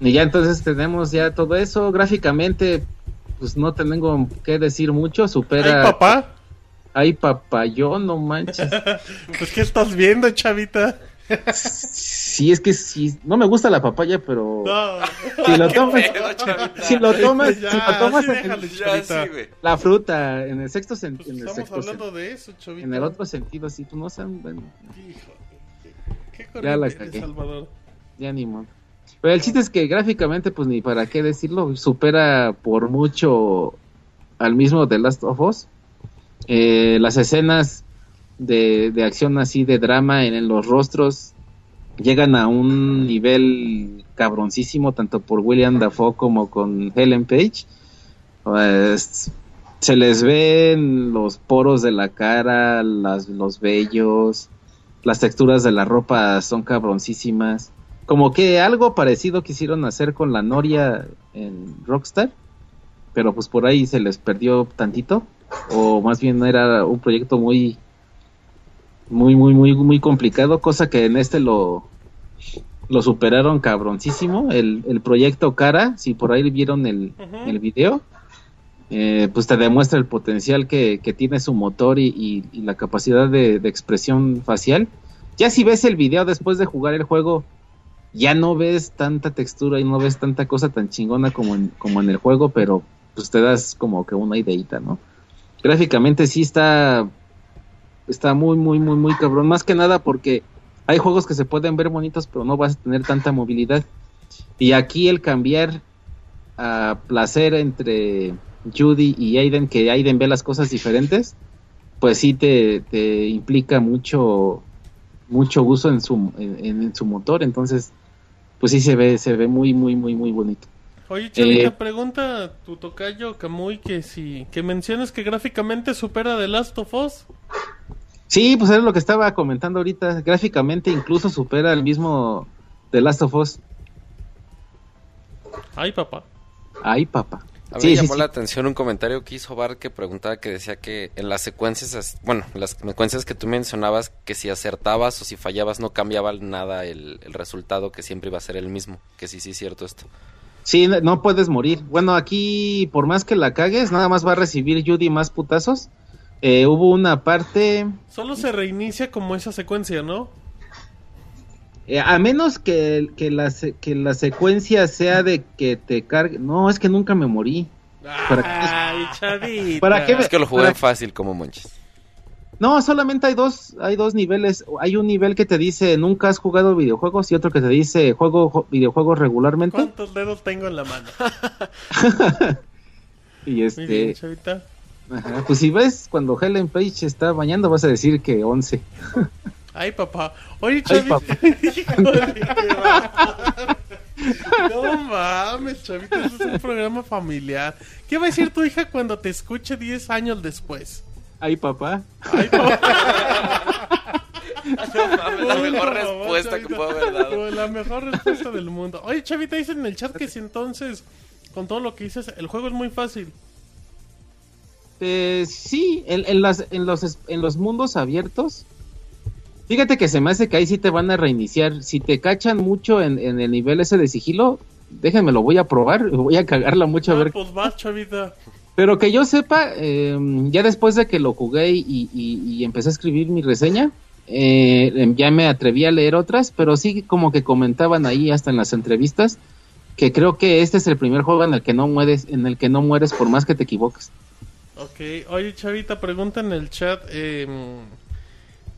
y ya entonces tenemos ya todo eso. Gráficamente, pues no tengo que decir mucho. Supera. Ay, papá. Ay, papayón, no manches. Pues, ¿qué estás viendo, chavita? Sí, es que sí. No me gusta la papaya, pero. No. Si lo tomas, si lo tomas, Ya, si lo tomas sí, en, déjale, Ya, chavita. sí, güey. la fruta, en el sexto Pues sentido, en el sexto hablando sen- de eso, en el otro sentido, sí, tú no sean, bueno, Hijo, qué, Ya la cagué. Salvador. ya ni modo. Pero el chiste es que gráficamente, pues ni para qué decirlo, supera por mucho al mismo The Last of Us. Eh, las escenas de, de acción así de drama en, en los rostros llegan a un nivel cabroncísimo, tanto por William Dafoe como con Helen Page. Pues, se les ven los poros de la cara, los vellos, las texturas de la ropa son cabroncísimas. Como que algo parecido quisieron hacer con la Noria en Rockstar, pero pues por ahí se les perdió tantito, o más bien era un proyecto muy, muy, muy, muy, muy complicado, cosa que en este lo, lo superaron cabroncísimo. El, el proyecto Cara, si por ahí vieron el, el video, eh, pues te demuestra el potencial que, que tiene su motor y, y- y la capacidad de, de expresión facial. Ya si ves el video después de jugar el juego, ya no ves tanta textura y no ves tanta cosa tan chingona como en, como en el juego, pero pues te das como que una ideita, ¿no? Gráficamente sí está está muy muy muy muy cabrón, más que nada porque hay juegos que se pueden ver bonitos, pero no vas a tener tanta movilidad. Y aquí el cambiar a placer entre Judy y Aiden, que Aiden ve las cosas diferentes, pues sí te, te implica mucho mucho uso en su en, en su motor, entonces pues sí se ve se ve muy muy muy muy bonito. Oye, Chavita, Eh, pregunta tu tocayo Kamui que si que mencionas que gráficamente supera The Last of Us. Sí, pues es lo que estaba comentando ahorita, gráficamente incluso supera el mismo The Last of Us. Ay, papá. Ay, papá. A mí Sí, me sí, llamó sí. la atención un comentario que hizo Bar que preguntaba que decía que en las secuencias, as- bueno, en las secuencias que tú mencionabas, que si acertabas o si fallabas no cambiaba nada el, el resultado, que siempre iba a ser el mismo. Que sí, sí es cierto esto. Sí, no- puedes morir. Bueno, aquí, por más que la cagues, nada más va a recibir Judy más putazos. Eh, hubo una parte, Solo se reinicia como esa secuencia, ¿no? eh, a menos que, que, la, que la secuencia sea de que te cargue. No, es que nunca me morí. ¿Para Ay, chavita. ¿Para qué Es que lo jugué para- fácil como Monches. No, solamente hay dos, hay dos niveles. Hay un nivel que te dice nunca has jugado videojuegos y otro que te dice juego jo- videojuegos regularmente. ¿Cuántos dedos tengo en la mano? Y Muy bien, este, chavita. ajá, pues si ves cuando Helen Page está bañando vas a decir que 11. Ay, papá. Oye, chavita. no mames, chavita. Este es un programa familiar. ¿Qué va a decir tu hija cuando te escuche 10 años después? Ay, papá. Ay, papá. la Uy, mejor por favor, respuesta que chavita. puedo haber dado. La mejor respuesta del mundo. Oye, Chavita, dice en el chat que si entonces, con todo lo que dices, el juego es muy fácil. Eh, sí, en, en las, en, los, en los mundos abiertos. Fíjate que se me hace que ahí sí te van a reiniciar. Si te cachan mucho en, en el nivel ese de sigilo, déjenme lo voy a probar. Voy a cagarla mucho a Ah, ver. pues vas, Chavita. Pero que yo sepa, eh, ya después de que lo jugué y, y- y empecé a escribir mi reseña, eh, em, ya me atreví a leer otras, pero sí como que comentaban ahí hasta en las entrevistas que creo que este es el primer juego en el que no mueres, en el que no mueres por más que te equivoques. Ok, oye Chavita, pregunta en el chat. eh,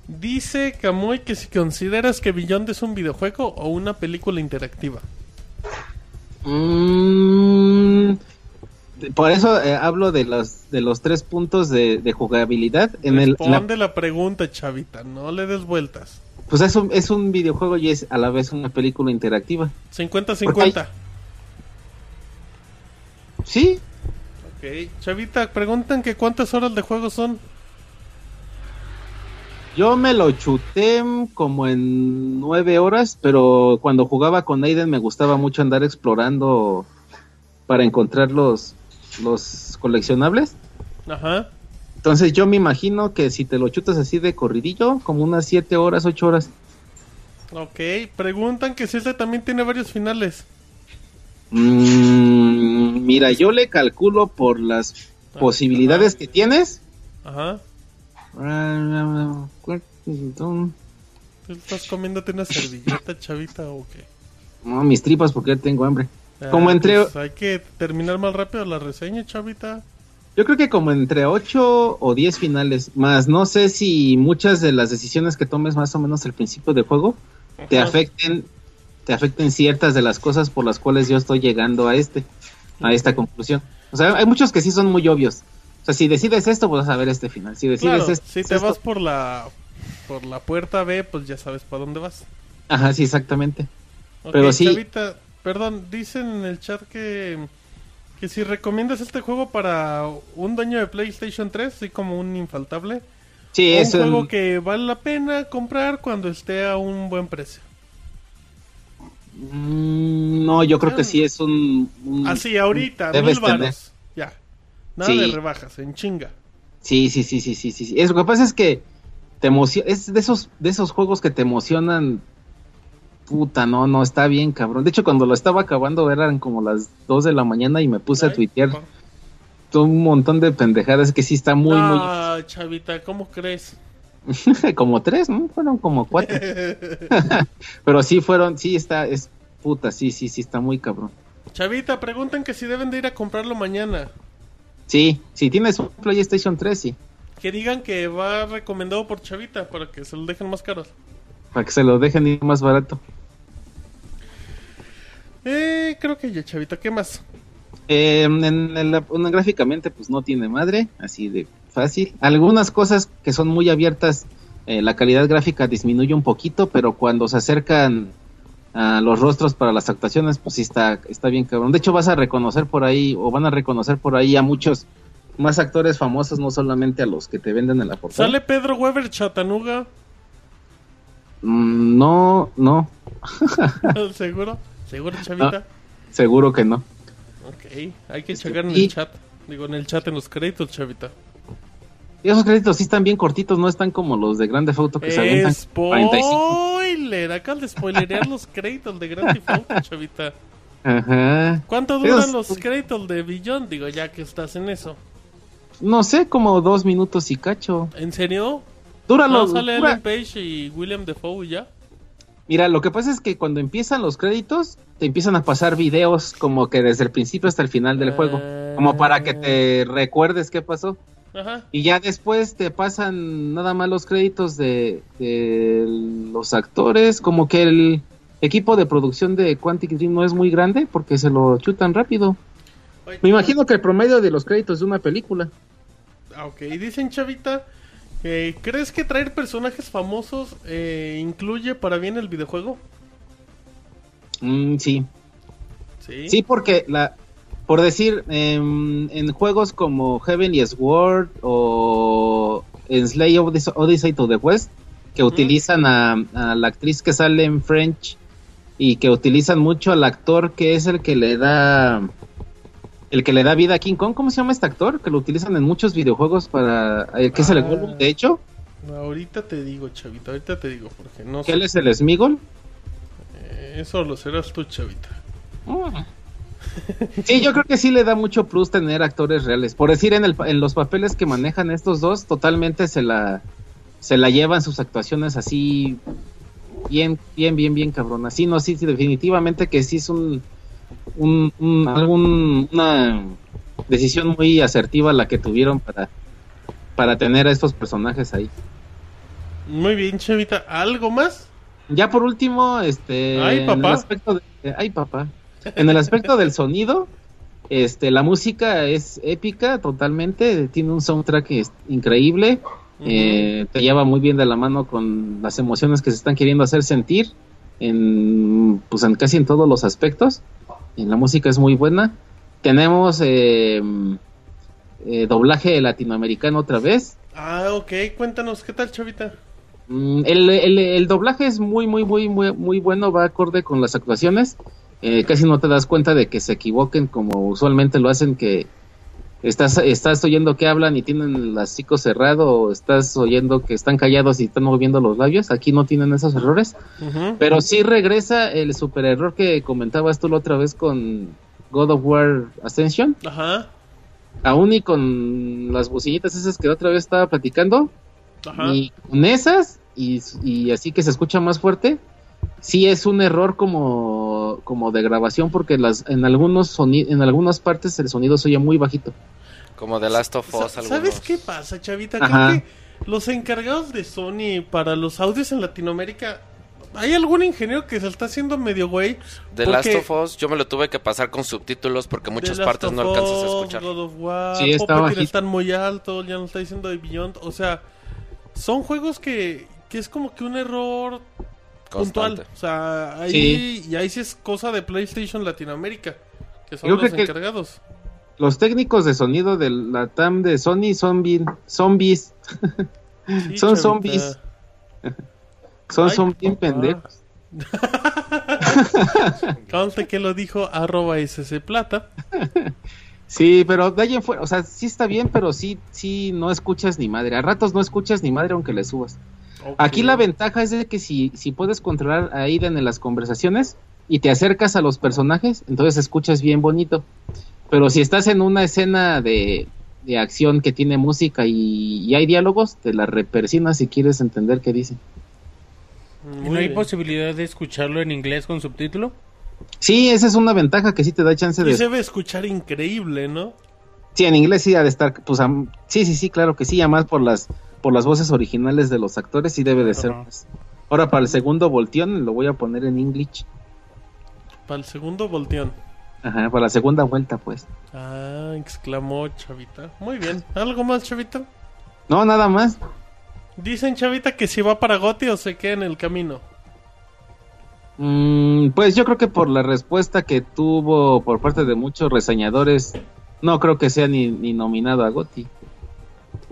dice Kamui que si consideras que Beyond es un videojuego o una película interactiva. Mm, por eso eh, hablo de los de los tres puntos de, de jugabilidad. En el, la- Responde la pregunta, Chavita, no le des vueltas. pues es un, es un videojuego y es a la vez una película interactiva. 50-50. Sí, Ok, Chavita, preguntan que cuántas horas de juego son. Yo me lo chuté como en nueve horas, pero cuando jugaba con Aiden me gustaba mucho andar explorando para encontrar los, los coleccionables. Ajá. Entonces yo me imagino que si te lo chutas así de corridillo, como unas siete horas, ocho horas. Ok, preguntan que si este también tiene varios finales. Mm, mira, yo le calculo por las Ah, posibilidades ajá. que tienes, Ajá. ¿Estás comiéndote una servilleta, chavita, o qué? No, mis tripas porque ya tengo hambre. Ah, Como entre... pues hay que terminar más rápido la reseña, chavita. Yo creo que como entre 8 o 10 finales, más no sé si muchas de las decisiones que tomes más o menos al principio del juego te afecten te afecten ciertas de las cosas por las cuales yo estoy llegando a este a esta conclusión. O sea, hay muchos que sí son muy obvios. O sea, si decides esto, pues vas a ver este final. Si decides Claro, esto, si te esto. vas por la por la puerta B, pues ya sabes para dónde vas. Ajá, sí, exactamente. Pero sí- Chavita, perdón, dicen en el chat que, que si recomiendas este juego para un dueño de PlayStation 3, así como un infaltable, Sí, o es un un- juego que vale la pena comprar cuando esté a un buen precio. Mm, no, yo creo que sí es un, un- Así, ahorita, Debes mil varos. Ya. Nada Sí. de rebajas, en chinga. Sí, sí, sí, sí, sí, sí. Es, lo que pasa es que te emocio- es de esos, de esos juegos que te emocionan. Puta, no, no, está bien, cabrón. De hecho, cuando lo estaba acabando eran como las 2 de la mañana y me puse a tuitear un montón de pendejadas que sí está muy, no, chavita, ¿cómo crees? muy... como tres, ¿no? Fueron como cuatro. Pero sí fueron, sí está, es puta, sí, sí, sí, está muy cabrón. Chavita, preguntan que si deben de ir a comprarlo mañana. Sí, si tienes un PlayStation 3, sí. Que digan que va recomendado por Chavita para que se lo dejen más caros. Para que se lo dejen ir más barato. Eh, creo que ya, Chavita, ¿qué más? Eh, en, en la- en- gráficamente pues no tiene madre, así de fácil. Algunas cosas que son muy abiertas, eh, la calidad gráfica disminuye un poquito, pero cuando se acercan a los rostros para las actuaciones, pues sí está, está bien cabrón. De hecho vas a reconocer por ahí, o van a reconocer por ahí a muchos más actores famosos, no solamente a los que te venden en la portada. ¿Sale Pedro Weber Chatanuga? Mm, no, no, ¿Seguro? ¿Seguro, Chavita? seguro que no. Ok, hay que checar en Y- el chat. Digo, en el chat, en los créditos, Chavita. Y esos créditos sí están bien cortitos, no están como los de Grande Auto que se avientan 45. ¡Spoiler! Acabas de spoilerear los créditos de Grand Theft Auto, Chavita. Ajá. ¿Cuánto duran los créditos de Beyond? Digo, ya que estás en eso. No sé, como dos minutos y cacho. ¿En serio? Dúralo. ¿No sale dura- Ellen Page y William Defoe ya? Mira, lo que pasa es que cuando empiezan los créditos, te empiezan a pasar videos como que desde el principio hasta el final del juego. Como para que te recuerdes qué pasó. Ajá. Y ya después te pasan nada más los créditos de, de los actores. Como que el equipo de producción de Quantic Dream no es muy grande porque se lo chutan rápido. Oye, Me imagino que el promedio de los créditos de una película. Ah, ok. Y dicen, Chavita, que ¿crees que traer personajes famosos eh, incluye para bien el videojuego? Mm, sí, Sí. Sí, porque la, por decir, em, en juegos como Heavenly Sword o en Slay Odyssey, Odyssey to the West, que utilizan a, a la actriz que sale en French y que utilizan mucho al actor que es el que le da el que le da vida a King Kong, ¿cómo se llama este actor? Que lo utilizan en muchos videojuegos para eh, que es el Ah. Gollum, de hecho, Ahorita te digo, Chavita, ahorita te digo, porque no que sé. él es el Smigol. Eh, Eso lo serás tú, Chavita. Sí, yo creo que sí le da mucho plus tener actores reales. Por decir, en, el, en los papeles que manejan estos dos, totalmente se la, se la llevan sus actuaciones así, bien, bien, bien, bien cabrón. Así, no, sí, sí, definitivamente que sí es un, un, un- algún- una decisión muy asertiva la que tuvieron para, para tener a estos personajes ahí. Muy bien, Chavita. ¿Algo más? Ya por último, este, Ay, en papá. el aspecto de- ay, papá. En el aspecto del sonido, este, la música es épica totalmente, tiene un soundtrack es- increíble, eh, te lleva muy bien de la mano con las emociones que se están queriendo hacer sentir, en, pues en casi en todos los aspectos. La música es muy buena. Tenemos eh, eh, doblaje latinoamericano otra vez. Ah, ok. Cuéntanos, ¿qué tal, Chavita? Mm, El, el- el doblaje es muy, muy, muy, muy, muy bueno, va acorde con las actuaciones. Eh, casi no te das cuenta de que se equivoquen como usualmente lo hacen, que estás, estás oyendo que hablan y tienen el hocico cerrado, o estás oyendo que están callados y están moviendo los labios. Aquí no tienen esos errores. Pero sí regresa el super error que comentabas tú la otra vez con God of War Ascension. Ajá. Aún y con las bocinitas esas que la otra vez estaba platicando, Ajá. Y con esas, y, y así que se escucha más fuerte, sí es un error como, como de grabación porque las en algunos soni- en algunas partes el sonido se oye muy bajito. Como The Last of Us. Algunos. ¿Sabes qué pasa, Chavita? Ajá. Creo que los encargados de Sony para los audios en Latinoamérica. ¿Hay algún ingeniero que se está haciendo medio güey? The Last of Us, yo me lo tuve que pasar con subtítulos porque muchas partes no alcanzas a escuchar. God of War, Sí, está están muy alto, ya nos está diciendo de Beyond. O sea, son juegos que, que es como que un error puntual. O sea, ahí, Sí. y ahí sí es cosa de PlayStation Latinoamérica, que son Yo los encargados. Los técnicos de sonido de la TAM de Sony son bien zombies, Sí, Son Chavita. zombies. son, Ay, son bien pendejos. Conste que lo dijo arroba SC Plata. Sí, pero de ahí en fuera, o sea, sí está bien, pero sí, sí no escuchas ni madre. A ratos no escuchas ni madre aunque le subas. Aquí la ventaja es de que si, si puedes controlar a Aiden en las conversaciones y te acercas a los personajes, entonces escuchas bien bonito. Pero si estás en una escena de, de acción que tiene música y, y hay diálogos, te la repersinas si quieres entender qué dice. ¿Y Muy no hay posibilidad de escucharlo en inglés con subtítulo? Sí, esa es una ventaja que sí te da chance Y de... se debe escuchar increíble, ¿no? Sí, en inglés sí ha de estar, pues sí, sí, sí, claro que sí, además por las por las voces originales de los actores sí debe de ser. Ahora para el segundo volteón lo voy a poner en English. Para el segundo volteón. Ajá, para la segunda vuelta pues. Ah, exclamó Chavita. Muy bien. ¿Algo más, Chavita? No, nada más. Dicen, Chavita, que si va para Goti o se queda en el camino. Mm, pues yo creo que por la respuesta que tuvo por parte de muchos reseñadores, no creo que sea ni, ni nominado a Gotti.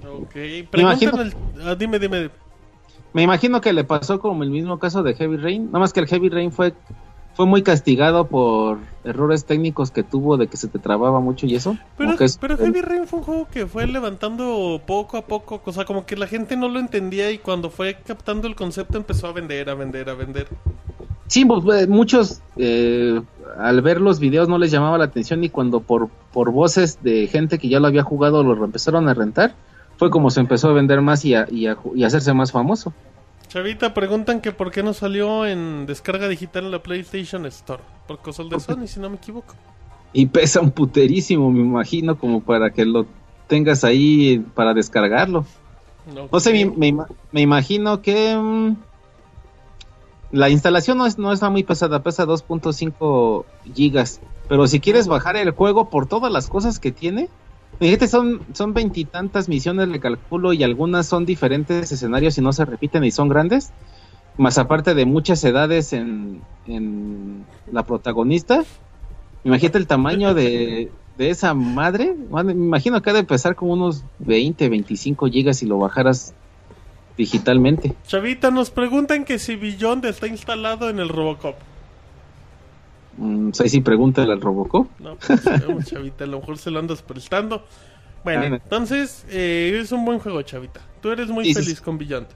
Ok. imagino- al- ah, dime, dime. Me imagino que le pasó como el mismo caso de Heavy Rain, nada más que el Heavy Rain fue fue muy castigado por errores técnicos que tuvo de que se te trababa mucho y eso. Pero, como que es- pero Heavy Rain fue un juego que fue levantando poco a poco. O sea, como que la gente no lo entendía y cuando fue captando el concepto empezó a vender, a vender, a vender. Sí, pues, eh, muchos eh, al ver los videos no les llamaba la atención y cuando por, por voces de gente que ya lo había jugado lo empezaron a rentar, fue como se empezó a vender más y a, y a ju- y a hacerse más famoso. Chavita, preguntan que por qué no salió en descarga digital en la PlayStation Store. Por cosas de Sony, si no me equivoco. Y pesa un puterísimo, me imagino, como para que lo tengas ahí para descargarlo. No sé, me, me ima- me imagino que mm, la instalación no, es, no está muy pesada, pesa 2.5 gigas. Pero si quieres bajar el juego por todas las cosas que tiene, fíjate, son son veintitantas misiones, le calculo, y algunas son diferentes escenarios y no se repiten y son grandes. Más aparte de muchas edades en, en la protagonista. Imagínate el tamaño de, de esa madre. Me imagino que ha de pesar como unos 20, 25 gigas si lo bajaras digitalmente. Chavita, nos preguntan que si Beyond está instalado en el Robocop. Mm, ahí sí pregúntale al Robocop. No, pues Chavita, a lo mejor se lo andas prestando. Bueno, no. entonces eh, es un buen juego, Chavita. Tú eres muy Sí, feliz sí. con Beyond.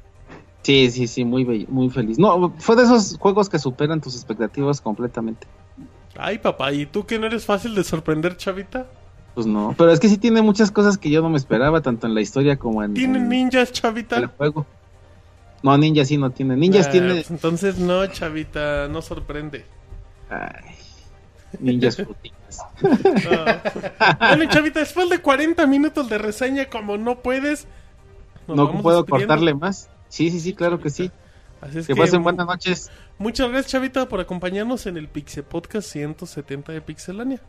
Sí, sí, sí, muy, muy feliz. No, fue de esos juegos que superan tus expectativas completamente. Ay, papá, ¿y tú que no eres fácil de sorprender, Chavita? Pues no, pero es que sí tiene muchas cosas que yo no me esperaba, tanto en la historia como en, ¿Tienen en ninjas, el Chavita? juego. No, Ninja sí no tiene. Ninjas Ah, tiene... pues entonces no, Chavita, no sorprende. Ay, ninjas frutitas. Ah. bueno, Chavita, después de 40 minutos de reseña, como no puedes... no puedo cortarle más. Sí, sí, sí, claro que sí. Así es Que que, pasen buenas noches. muchas gracias, Chavita, por acompañarnos en el Pixel Podcast 170 de Pixelania.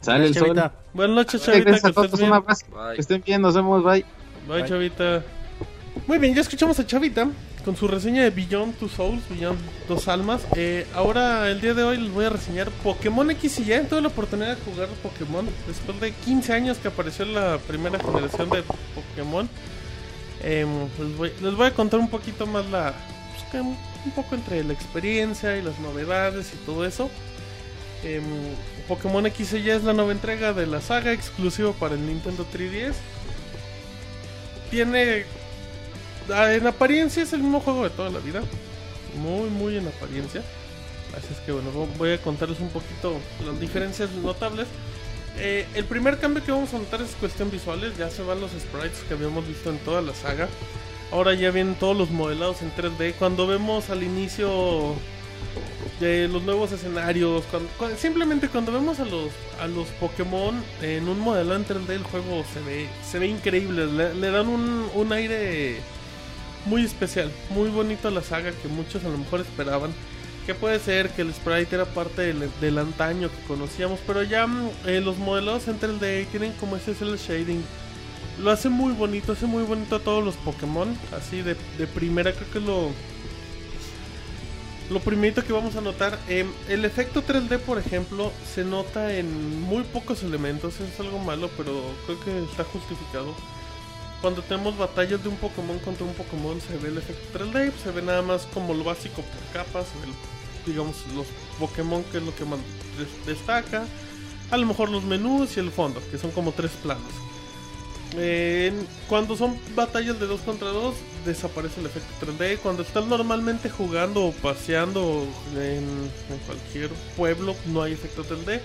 Sale el sol. Chavita. Buenas noches, Chavita, gracias que a todos, un abrazo. Que estén bien, nos vemos, bye. Bye, Chavita. Muy bien, ya escuchamos a Chavita con su reseña de Beyond Two Souls, Beyond Dos Almas. Eh, ahora, el día de hoy, les voy a reseñar Pokémon X y ya tuve la oportunidad de jugar Pokémon después de 15 años que apareció la primera generación de Pokémon. Em, les, voy, a contar un poquito más la. pues, un poco entre la experiencia y las novedades y todo eso. Em, Pokémon X y ya es la nueva entrega de la saga, exclusivo para el Nintendo 3DS. Tiene. Ah, En apariencia es el mismo juego de toda la vida. Muy, muy en apariencia. Así es que bueno, vo- voy a contarles un poquito las diferencias notables. Eh, el primer cambio que vamos a notar es cuestión visuales. Ya se van los sprites que habíamos visto en toda la saga. Ahora ya vienen todos los modelados en 3D. Cuando vemos al inicio de los nuevos escenarios, simplemente cuando vemos a los a los Pokémon en un modelado en 3D, el juego se ve se ve increíble. Le, le dan un, un aire muy especial, muy bonito a la saga que muchos a lo mejor esperaban. Que puede ser que el sprite era parte del, del antaño que conocíamos, pero ya mm, eh, los modelados en 3D tienen como ese cel shading. Lo hace muy bonito, hace muy bonito a todos los Pokémon. Así de, de primera, creo que lo. Lo primerito que vamos a notar, em, el efecto 3D, por ejemplo, se nota en muy pocos elementos. Es algo malo, pero creo que está justificado. Cuando tenemos batallas de un Pokémon contra un Pokémon, se ve el efecto 3D, se ve nada más como lo básico por capas, se ve el- digamos, los Pokémon, que es lo que más des- destaca. A lo mejor los menús y el fondo, que son como tres planos. Eh, cuando son batallas de 2 contra 2, desaparece el efecto 3D. Cuando estás normalmente jugando o paseando en, en cualquier pueblo, no hay efecto 3D.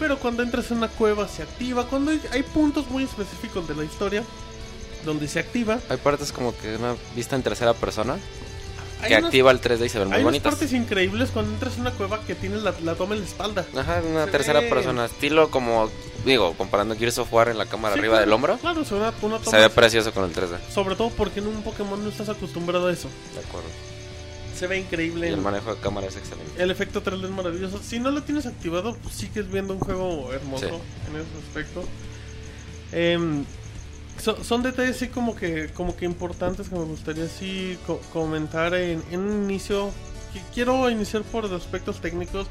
Pero cuando entras en una cueva, se activa. Cuando hay, hay puntos muy específicos de la historia donde se activa, Hay partes como que una vista en tercera persona hay que unas- activa el 3D y se ven muy hay bonitas. partes increíbles cuando entras en una cueva que tienes la, la toma en la espalda. Ajá, una Se tercera ve- persona, estilo como, digo, comparando Gears of War en la cámara Sí, arriba claro, del hombro. Claro, se ve una, una toma. Se ve precioso con el 3D. Sobre todo porque en un Pokémon no estás acostumbrado a eso. De acuerdo. Se ve Y increíble. el manejo de cámara es excelente. El efecto 3D es maravilloso. Si no lo tienes activado, pues sigues viendo un juego hermoso Sí. en ese aspecto. Em, so- son detalles así como que como que importantes que me gustaría así co- comentar en, en un inicio. Qui- Quiero iniciar por aspectos técnicos.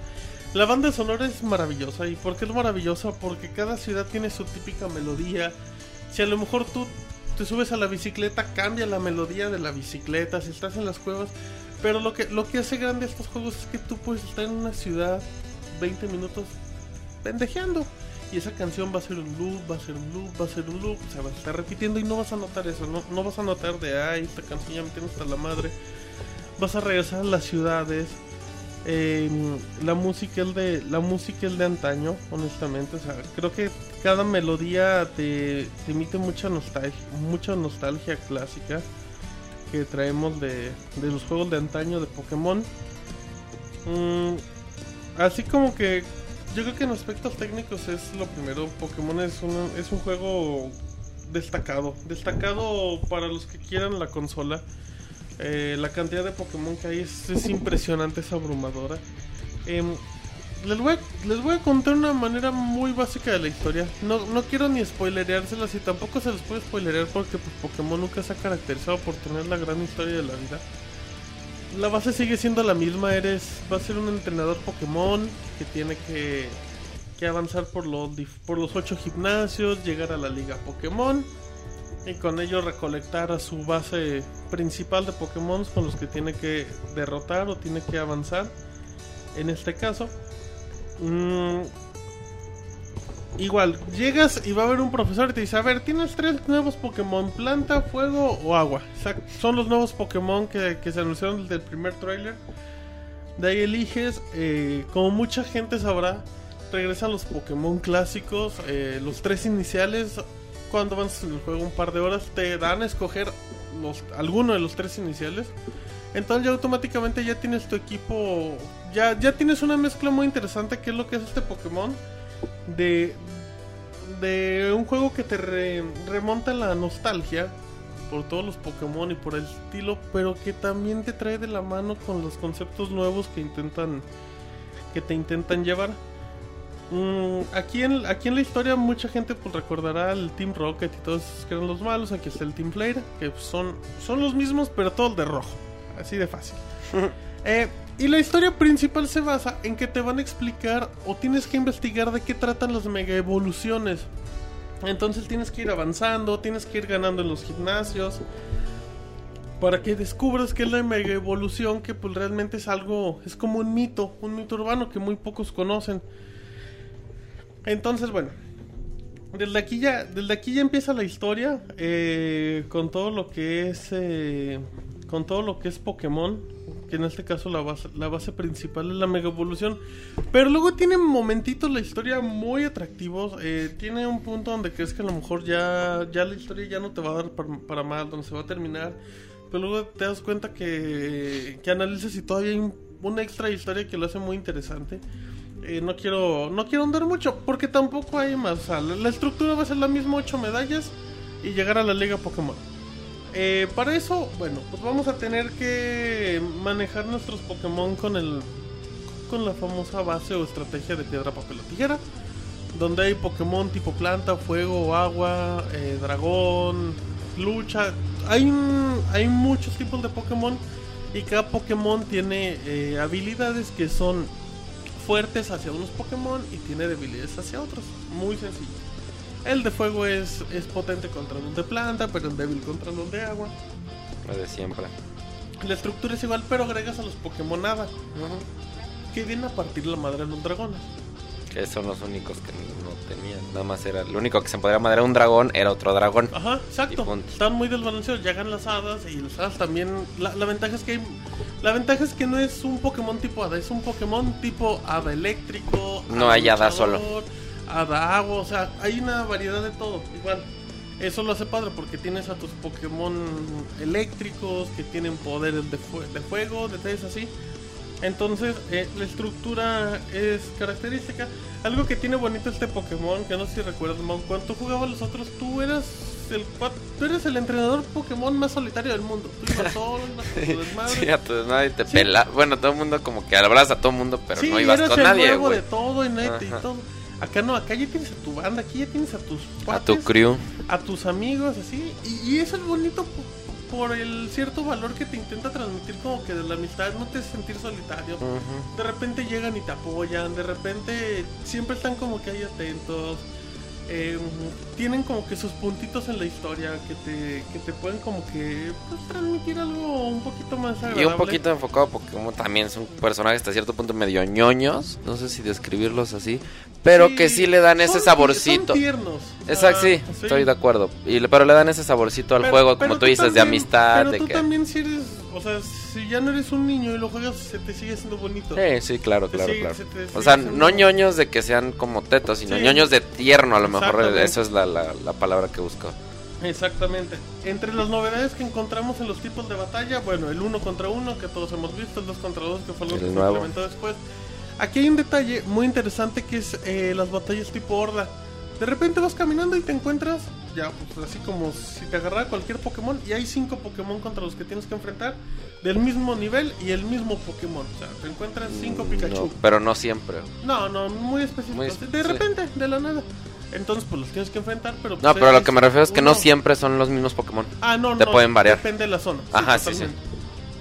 La banda sonora es maravillosa. ¿Y por qué es maravillosa? Porque cada ciudad tiene su típica melodía. Si a lo mejor tú te subes a la bicicleta, cambia la melodía de la bicicleta. Si estás en las cuevas, pero lo que, lo que hace grande estos juegos es que tú puedes estar en una ciudad 20 minutos pendejeando. Y esa canción va a ser un loop, va a ser un loop, va a ser un loop. Se va a estar repitiendo y no vas a notar eso. No, no vas a notar de, ay, esta canción ya me tiene hasta la madre. Vas a regresar a las ciudades. Eh, la música es de la música es de antaño honestamente o sea creo que cada melodía te, te emite mucha nostalgia mucha nostalgia clásica que traemos de, de los juegos de antaño de Pokémon. Mm, así como que yo creo que en aspectos técnicos es lo primero. Pokémon es un, es un juego destacado. Destacado para los que quieran la consola. Eh, la cantidad de Pokémon que hay es, es impresionante, es abrumadora. Em, les, voy a, les voy a contar una manera muy básica de la historia. No, no quiero ni spoilereárselas y tampoco se les puede spoilerear porque pues, Pokémon nunca se ha caracterizado por tener la gran historia de la vida. La base sigue siendo la misma, eres va a ser un entrenador Pokémon que tiene que, que avanzar por los por los ocho gimnasios, llegar a la liga Pokémon y con ello recolectar a su base principal de Pokémon con los que tiene que derrotar o tiene que avanzar. En este caso, mm, igual llegas y va a haber un profesor y te dice, a ver, tienes tres nuevos Pokémon, planta, fuego o agua. Son los nuevos Pokémon que, que se anunciaron desde el primer tráiler. De ahí eliges, eh, como mucha gente sabrá, regresan los Pokémon clásicos, eh, los tres iniciales. Cuando avanzas en el juego un par de horas, te dan a escoger los, alguno de los tres iniciales. Entonces ya automáticamente ya tienes tu equipo, ya, ya tienes una mezcla muy interesante que es lo que es este Pokémon. De, de un juego que te re- remonta la nostalgia por todos los Pokémon y por el estilo, pero que también te trae de la mano con los conceptos nuevos que intentan que te intentan llevar. Mm, aquí, en, aquí en la historia mucha gente pues recordará al Team Rocket y todos esos que eran los malos. Aquí está el Team Flare, que son, son los mismos pero todos de rojo. Así de fácil. Eh, y la historia principal se basa en que te van a explicar o tienes que investigar de qué tratan las mega evoluciones. Entonces tienes que ir avanzando, tienes que ir ganando en los gimnasios. Para que descubras que es la mega evolución, que pues realmente es algo, es como un mito, un mito urbano que muy pocos conocen. Entonces, bueno, desde aquí ya, desde aquí ya empieza la historia eh, con todo lo que es, eh, con todo lo que es Pokémon, que en este caso la base, la base principal es la mega evolución. Pero luego tiene momentitos la historia muy atractivos. eh, tiene un punto donde crees que a lo mejor ya, ya la historia ya no te va a dar para, para mal, donde se va a terminar. pero luego te das cuenta que, que analizas y todavía hay un- una extra historia que lo hace muy interesante. Eh, no quiero no quiero andar mucho porque tampoco hay más. O sea, la, la estructura va a ser la misma, 8 medallas y llegar a la liga Pokémon. Eh, para eso, bueno, pues vamos a tener que manejar nuestros Pokémon con el con la famosa base o estrategia de piedra, papel o tijera, donde hay Pokémon tipo planta, fuego, agua, eh, dragón, lucha. Hay hay muchos tipos de Pokémon y cada Pokémon tiene eh, habilidades que son fuertes hacia unos Pokémon y tiene debilidades hacia otros. Muy sencillo. El de fuego es, es potente contra los de planta, pero es débil contra los de agua. Lo de siempre. La estructura es igual, pero agregas a los Pokémon Hada, que vienen a partir la madre de los dragones. Que son los únicos que no tenían. Nada más era. Lo único que se podría madrear un dragón era otro dragón. Ajá, exacto. Están muy desbalanceados, llegan las hadas y las hadas también. La, la ventaja es que hay- la ventaja es que no es un Pokémon tipo hada, es un Pokémon tipo hada eléctrico. No hay hada luchador, Hada agua, o sea, hay una variedad de todo. Igual, eso lo hace padre porque tienes a tus Pokémon eléctricos que tienen poderes de, fue- de fuego, detalles así. Entonces, eh, la estructura es característica. Algo que tiene bonito este Pokémon, que no sé si recuerdas, Mau, cuando tú jugabas los otros, tú eras el tú eres el entrenador Pokémon más solitario del mundo. Tú ibas solo, ibas con tu desmadre. Sí, a tu nadie te Sí. pela. Bueno, todo el mundo como que abrazas a todo el mundo, pero Sí, no ibas eres con el nadie, nuevo de todo y, nadie y todo. Acá no, acá ya tienes a tu banda, aquí ya tienes a tus A tu crew. a tus amigos, así. Y, y eso es bonito po- por el cierto valor que te intenta transmitir como que de la amistad, no te sentir solitario. De repente llegan y te apoyan, de repente siempre están como que ahí atentos. eh, tienen como que sus puntitos en la historia que te, que te pueden como que pues, transmitir algo un poquito más agradable. Y un poquito enfocado porque como también son personajes hasta cierto punto medio ñoños, no sé si describirlos así, pero que sí le dan ese son- saborcito. Son tiernos. Exacto, Ah, sí, estoy de acuerdo. Y, pero le dan ese saborcito al Pero- juego, pero como tú dices, de también- amistad, Pero de tú que... también si eres, o sea, si ya no eres un niño y lo juegas, se te sigue siendo bonito. Sí, sí, claro, Te claro, sigue- claro. se O sea, no ñoños de que sean como tetos, sino Sí. ñoños de tierno, a lo mejor eso es la, la, la palabra que busco. Exactamente. Entre las novedades que encontramos en los tipos de batalla, bueno, el uno contra uno que todos hemos visto, el 2 contra 2 que fue algo El que se implementó después. Aquí hay un detalle muy interesante que es eh, las batallas tipo horda. De repente vas caminando y te encuentras, ya, pues así como si te agarrara cualquier Pokémon y hay cinco Pokémon contra los que tienes que enfrentar del mismo nivel y el mismo Pokémon. O sea, te encuentras cinco Pikachu. No, pero no siempre. No, no, muy específico. Muy de sí. repente, de la nada. Entonces, pues los tienes que enfrentar, pero... No, pues, pero a lo es que me refiero es que no siempre son los mismos Pokémon. Ah, no, Te no. pueden variar. Depende de la zona. Ajá, sí, totalmente.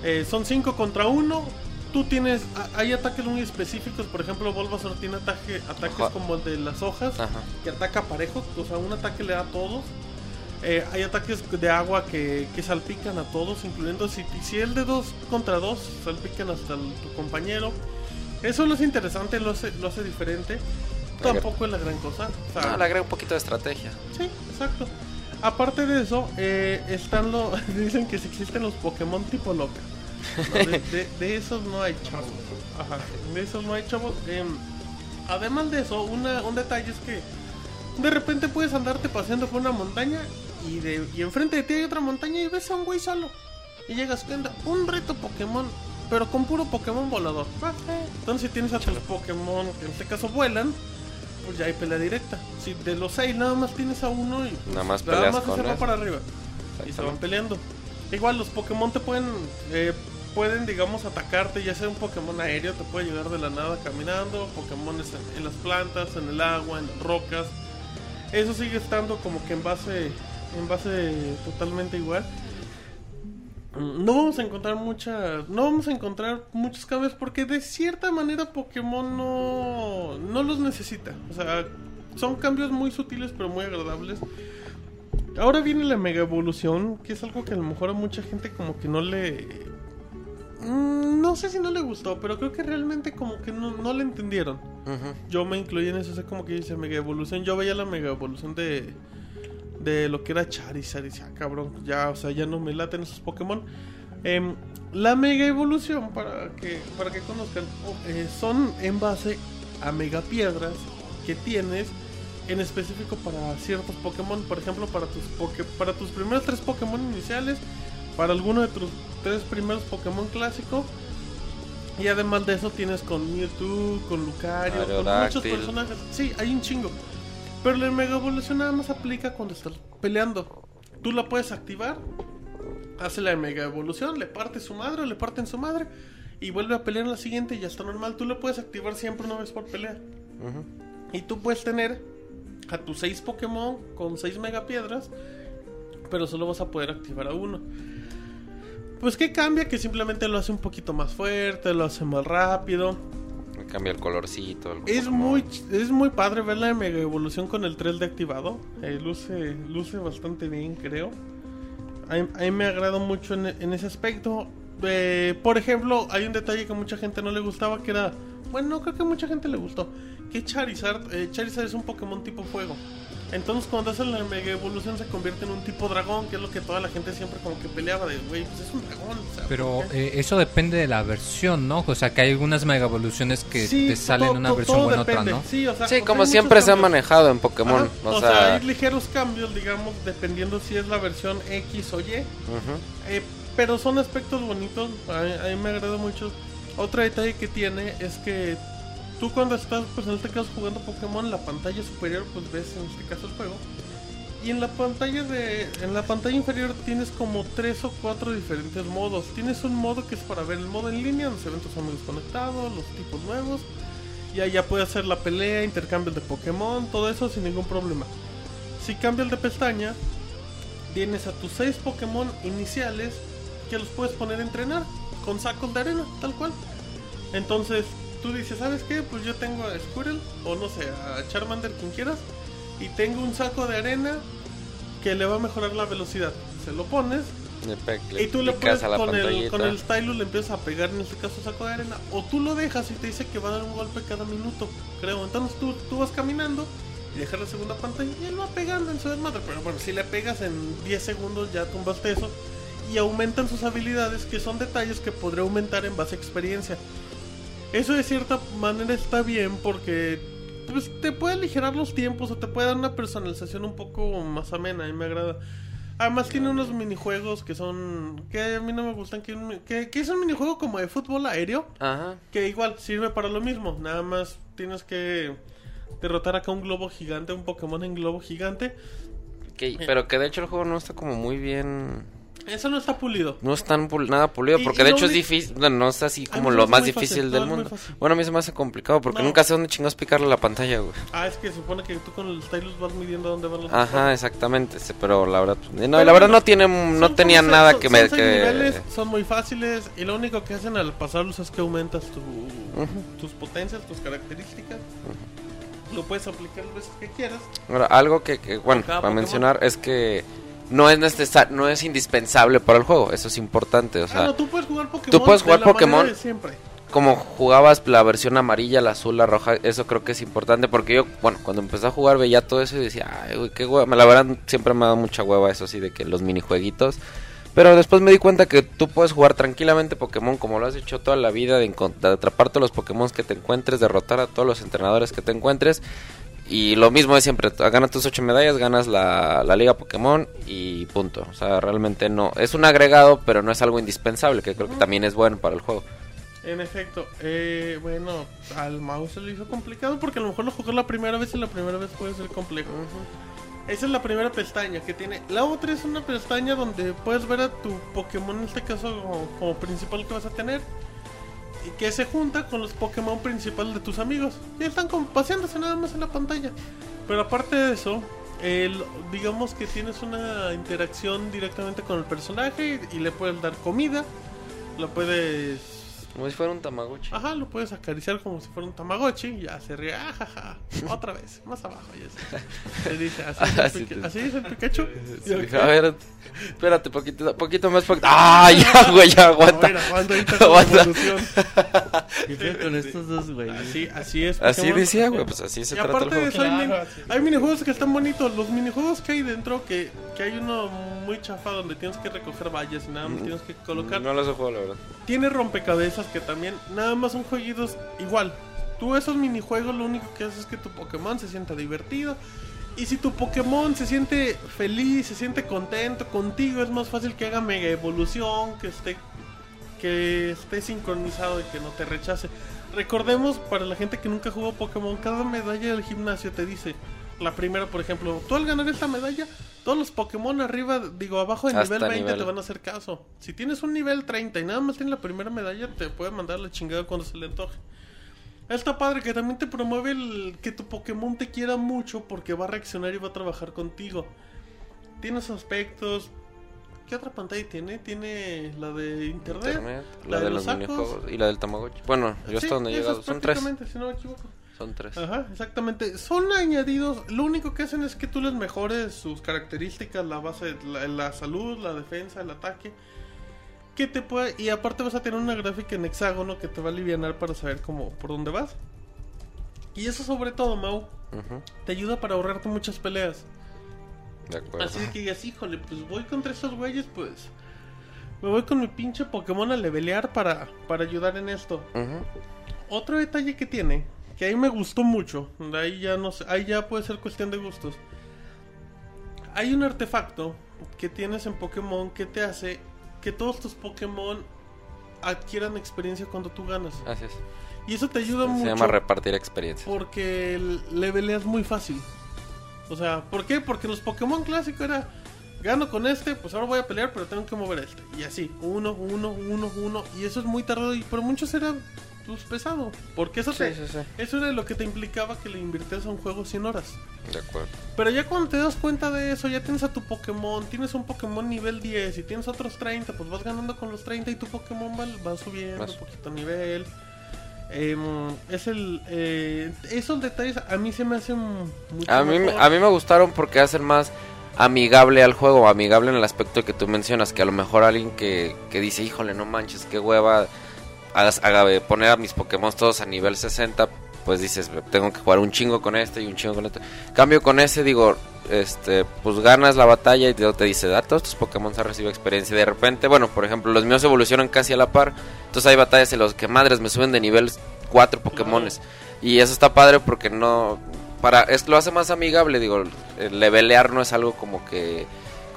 Eh, son 5 contra 1. Tú tienes. Hay ataques muy específicos. Por ejemplo, Bulbasaur tiene ataque, ataques como el de las hojas. Ajá. Que ataca parejo. O sea, un ataque le da a todos. Eh, hay ataques de agua que, que salpican a todos, incluyendo si, si el de 2 contra 2 salpican hasta el- tu compañero. Eso lo hace interesante, lo hace, lo hace diferente. Tampoco es la gran cosa. o sea, No, le agrega un poquito de estrategia. Sí, exacto. Aparte de eso, eh, están los. Dicen que si existen los Pokémon tipo loca. No, de, de- de esos no hay chavos. Ajá, de esos no hay chavos. Em, además de eso, una, un detalle es que de repente puedes andarte paseando por una montaña y, de, y enfrente de ti hay otra montaña y ves a un güey solo. Y llegas, ¿qué onda? Un reto Pokémon, pero con puro Pokémon volador. Entonces, si tienes a tus Pokémon que en este caso vuelan, pues ya hay pelea directa. Si de los seis nada más tienes a uno y pues, Nada más peleas más con se va para arriba y se van peleando. Igual los Pokémon te pueden eh, pueden digamos atacarte, ya sea un Pokémon aéreo te puede llegar de la nada caminando, Pokémon en, en las plantas, en el agua, en las rocas. Eso sigue estando como que en base en base totalmente igual. No vamos a encontrar mucha, no vamos a encontrar muchos cambios porque de cierta manera Pokémon no, no los necesita. O sea, son cambios muy sutiles pero muy agradables. Ahora viene la mega evolución, que es algo que a lo mejor a mucha gente como que no le... Mm, No sé si no le gustó, pero creo que realmente como que no, no le entendieron. Yo me incluí en eso, sé como que dice mega evolución. Yo veía la mega evolución de, de lo que era Charizard y decía, "Ah, cabrón, ya, o sea, ya no me laten esos Pokémon. Em, la mega evolución, para que, para que conozcan, eh, son en base a mega piedras que tienes en específico para ciertos Pokémon. Por ejemplo, para tus, poke- para tus primeros tres Pokémon iniciales para alguno de tus tres primeros Pokémon clásicos. Y además de eso tienes con Mewtwo, con Lucario, con muchos personajes. Sí, hay un chingo. Pero la Mega Evolución nada más aplica cuando estás peleando. Tú la puedes activar, hace la Mega Evolución, le parte su madre, le parten su madre y vuelve a pelear en la siguiente y ya está normal. Tú la puedes activar siempre una vez por pelea. Y tú puedes tener a tus 6 Pokémon con 6 Megapiedras, pero solo vas a poder activar a uno. Pues que cambia, que simplemente lo hace un poquito más fuerte, lo hace más rápido. Cambia el colorcito. el Es muy, es muy padre ver la Mega Evolución con el 3D activado. Eh, luce, luce bastante bien, creo. A, mí- me agrada mucho en, en ese aspecto. Eh, por ejemplo, hay un detalle que mucha gente no le gustaba, que era... Bueno, no creo que mucha gente le gustó. Que Charizard, eh, Charizard es un Pokémon tipo fuego. Entonces cuando hace la Mega Evolución se convierte en un tipo dragón, que es lo que toda la gente siempre como que peleaba de, güey, pues es un dragón. o sea, Pero ¿por qué?". eh, eso depende de la versión, ¿no? O sea, que hay algunas mega evoluciones que Sí, te salen todo- una todo- versión todo buena otra. ¿no? Sí, o sea, Sí, como siempre se ha manejado en Pokémon. Ajá, o, o sea, sea, hay ligeros cambios, digamos, dependiendo si es la versión X o Y. ujú. Eh, pero son aspectos bonitos, a, a mí me agrada mucho. Otro detalle que tiene es que tú cuando estás, pues en este caso jugando Pokémon, la pantalla superior, pues ves en este caso el juego. Y en la pantalla de, en la pantalla inferior tienes como tres o cuatro diferentes modos. Tienes un modo que es para ver el modo en línea, ven tus amigos conectados, los tipos nuevos. Y ahí ya puedes hacer la pelea, intercambios de Pokémon, todo eso sin ningún problema. Si cambias de pestaña, tienes a tus 6 Pokémon iniciales que los puedes poner a entrenar con sacos de arena, tal cual. Entonces tú dices, ¿sabes qué? Pues yo tengo a Squirrel o no sé, a Charmander, quien quieras, y tengo un saco de arena que le va a mejorar la velocidad. Se lo pones Le y tú le la con el, con el stylus le empiezas a pegar en este caso saco de arena o tú lo dejas y te dice que va a dar un golpe cada minuto, creo. Entonces tú, tú vas caminando y dejas la segunda pantalla y él va pegando en su desmadre. Pero bueno, si le pegas en 10 segundos ya tumbaste eso y aumentan sus habilidades que son detalles que podría aumentar en base a experiencia. Eso de cierta manera está bien porque pues, te puede aligerar los tiempos o te puede dar una personalización un poco más amena y me agrada. Además tiene unos minijuegos que son... que a mí no me gustan, que, que, que es un minijuego como de fútbol aéreo, Ajá. que igual sirve para lo mismo, nada más tienes que derrotar acá un globo gigante, un Pokémon en globo gigante. Que- pero que de hecho el juego no está como muy bien. Eso no está pulido. No es tan pul- nada pulido. Porque y de hecho es difícil. Bueno, no es así A mí como lo más fácil, difícil no, del mundo. Bueno, a mí se me hace complicado porque No. nunca sé dónde chingados picarle la pantalla, güey. Ah, es que supone que tú con el stylus vas midiendo dónde van los Ajá, exactamente. sí, Pero la verdad. pues, No, Pero la verdad no tiene. No tenía nada que me. que- niveles, son muy fáciles y lo único que hacen al pasarlos es que aumentas tu, tus potencias, tus características. Lo puedes aplicar las veces que quieras. Ahora, algo que, que, bueno, para Pokémon. mencionar es que no es necesar, no es indispensable para el juego, eso es importante, o sea, ah, no, tú puedes jugar Pokémon. tú puedes de jugar la Pokémon. de siempre. como jugabas la versión amarilla, la azul, la roja, eso creo que es importante porque yo, bueno, cuando empecé a jugar veía todo eso y decía, ay, güey, qué hueva, la verdad siempre me ha dado mucha hueva eso así de que los minijueguitos. Pero después me di cuenta que tú puedes jugar tranquilamente Pokémon como lo has hecho toda la vida, de, de atrapar todos los Pokémon que te encuentres, derrotar a todos los entrenadores que te encuentres. Y lo mismo de siempre, ganas tus ocho medallas, ganas la, la liga Pokémon y punto. O sea, realmente no, es un agregado, pero no es algo indispensable, que creo que también es bueno para el juego. En efecto, eh, bueno, al mouse se le hizo complicado porque a lo mejor lo jugó la primera vez y la primera vez puede ser complejo. Esa es la primera pestaña que tiene. La otra es una pestaña donde puedes ver a tu Pokémon, en este caso como, como principal que vas a tener. Y que se junta con los Pokémon principales de tus amigos. Y están como paseándose nada más en la pantalla. Pero aparte de eso, el- digamos que tienes una interacción directamente con el personaje y, y le puedes dar comida. Lo puedes Como si fuera un Tamagotchi. Ajá, lo puedes acariciar como si fuera un Tamagotchi y ya se ríe, ajaja, otra vez, más abajo. Ya se, se dice, así, es el Así Pika- te- así es el Pikachu. Sí, a ver, espérate, poquito, poquito más. poquito- ¡Ah, ya, güey, ya, aguanta! Ver, aguanta. ¿Qué con estos dos, güey? Así, así es. Así Pokémon. decía, güey, pues así se Y trata el juego. eso, hay, min- hay minijuegos que están bonitos. Los minijuegos que hay dentro, que, que hay uno muy chafa donde tienes que recoger vallas y nada más tienes que colocar. No los he jugado, la verdad. Tiene rompecabezas que también nada más son jueguitos igual. Tú esos minijuegos lo único que haces es que tu Pokémon se sienta divertido Y si tu Pokémon se siente feliz, se siente contento contigo, es más fácil que haga mega evolución, que esté que esté sincronizado y que no te rechace. Recordemos para la gente que nunca jugó Pokémon, cada medalla del gimnasio te dice, la primera por ejemplo, tú al ganar esta medalla, todos los Pokémon arriba, digo abajo de Hasta nivel 20 nivel. te van a hacer caso. Si tienes un nivel 30 y nada más tienes la primera medalla, te puede mandar la chingada cuando se le antoje. Está padre que también te promueve el que tu Pokémon te quiera mucho porque va a reaccionar y va a trabajar contigo. Tienes aspectos. ¿Qué otra pantalla tiene? Tiene la de internet. Internet, la la, de de los los sacos. y la del Tamagotchi. Bueno, yo Sí, hasta donde he llegado. Son tres. si no me equivoco. Son tres. Ajá, exactamente. Son añadidos. Lo único que hacen es que tú les mejores sus características, la base, la, la salud, la defensa, el ataque. Que te puede, y aparte vas a tener una gráfica en hexágono que te va a aliviar para saber cómo, por dónde vas. Y eso sobre todo, Mau, te ayuda para ahorrarte muchas peleas. De acuerdo. Así que digas, híjole, pues voy contra estos güeyes, pues me voy con mi pinche Pokémon a levelear para, para ayudar en esto. Otro detalle que tiene, que ahí me gustó mucho, ahí ya no sé, ahí ya puede ser cuestión de gustos. Hay un artefacto que tienes en Pokémon que te hace que todos tus Pokémon adquieran experiencia cuando tú ganas. Así es. Y eso te ayuda Se mucho llama repartir experiencia. porque el- leveleas muy fácil. O sea, ¿por qué? Porque los Pokémon clásicos era gano con este, pues ahora voy a pelear, pero tengo que mover este. Y así, uno, uno, uno, uno. Y eso es muy tardado y por muchos era pues, pesado. Porque eso, te- Sí, sí, sí. eso era lo que te implicaba que le invirtieras a un juego 100 horas. De acuerdo. Pero ya cuando te das cuenta de eso, ya tienes a tu Pokémon, tienes un Pokémon nivel 10 y tienes otros 30, pues vas ganando con los 30 y tu Pokémon va, va subiendo un poquito nivel. Em, es el eh, esos detalles a mí se me hacen mucho A mí, me- mejor. a mí me gustaron porque hacen más amigable al juego, amigable en el aspecto que tú mencionas, que a lo mejor alguien que, que dice, híjole, no manches, qué hueva, hagas- haga, poner a mis Pokémon todos a nivel 60, pues dices, tengo que jugar un chingo con este y un chingo con este. Cambio con ese, digo, este, pues ganas la batalla y te, te dice, da, todos tus Pokémon han recibido experiencia. Y de repente, bueno, por ejemplo, los míos evolucionan casi a la par, entonces hay batallas en los que madres me suben de nivel 4 Pokémones. Y eso está padre porque no. Para, es, lo hace más amigable, digo. El levelear no es algo como que.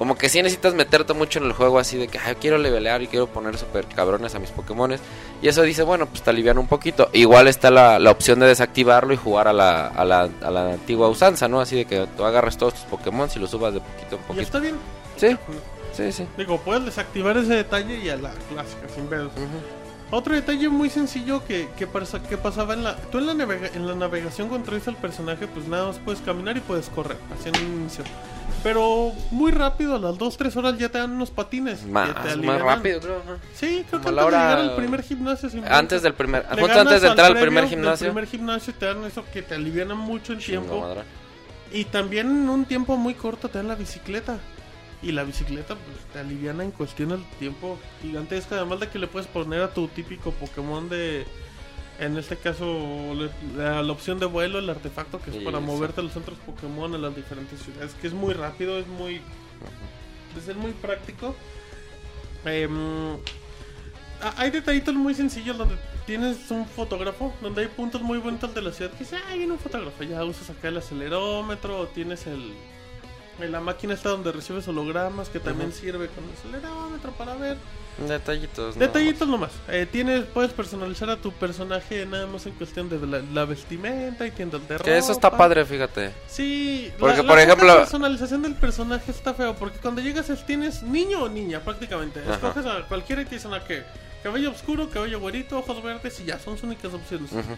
Como que sí necesitas meterte mucho en el juego así de que Ay, quiero levelear y quiero poner super cabrones a mis Pokémones. Y eso dice, bueno, pues te alivian un poquito. Igual está la, la opción de desactivarlo y jugar a la, a, la, a la antigua usanza, ¿no? Así de que tú agarres todos tus Pokémon y los subas de poquito en Y poquito. está bien. Sí, sí, sí. Digo, puedes desactivar ese detalle y a la clásica, sin pedos. Otro detalle muy sencillo que, que, que pasaba en la... Tú en la, navega- en la navegación cuando traes al personaje, pues nada más puedes caminar y puedes correr, en un inicio. Pero muy rápido, a las 2-3 horas ya te dan unos patines. que te Más, más alivianan. rápido, creo. Sí, creo que antes la hora- de llegar al primer gimnasio. Antes del primer. Justo antes de entrar al primer gimnasio. primer gimnasio te dan eso que te aliviana mucho el Chingo tiempo. madre. Y también en un tiempo muy corto te dan la bicicleta. Y la bicicleta pues te aliviana en cuestión del tiempo gigantesca. Además de que le puedes poner a tu típico Pokémon de... En este caso, la, la opción de vuelo, el artefacto que es Sí, para sí. moverte a los centros Pokémon en las diferentes ciudades. Que es muy rápido, es muy... Es ser muy práctico. Em, hay detallitos muy sencillos donde tienes un fotógrafo, donde hay puntos muy bonitos de la ciudad que dice, ah, viene un fotógrafo, ya usas acá el acelerómetro, o tienes el, en la máquina está donde recibes hologramas, que también sirve con el acelerómetro para ver. Detallitos. Detallitos nomás. Eh, tienes, puedes personalizar a tu personaje nada más en cuestión de la, la vestimenta y tiendas de ropa. Que eso está padre, fíjate. Sí, Porque, la, la por ejemplo- personalización del personaje está feo porque cuando llegas es- tienes niño o niña prácticamente. Ajá. Escoges a cualquiera y te dicen a qué. Cabello oscuro, cabello güerito, ojos verdes y ya, son sus únicas opciones. Ujú.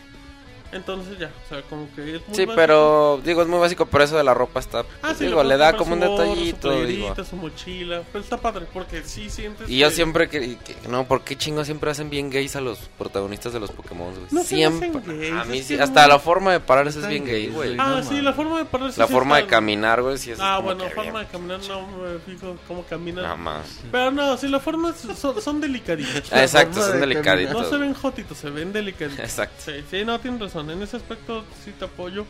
Entonces ya, o sea, como que es muy Sí, básico. pero digo, es muy básico, pero eso de la ropa está. Ah, sí, digo, le da como un gorro, detallito. Su digo. su mochila, pero está padre porque sí sientes Y yo que- siempre que, que- No, ¿por qué chingos siempre hacen bien gays a los protagonistas de los Pokémon, güey? No se siempre. hacen gays, a mí es sí, hasta no- la forma de pararse es bien gay, güey. Ah, No sí, la forma de pararse La sí forma de está- caminar, güey, sí es Ah, como bueno, forma bien. de caminar no me fijo cómo caminan. Nada más. Pero no, sí, las formas son, son delicaditas. Ah, Exacto, son de delicaditos. No se ven jotitos, se ven delicaditos. Exacto. Sí, sí, no, tienes razón. En ese aspecto sí te apoyo.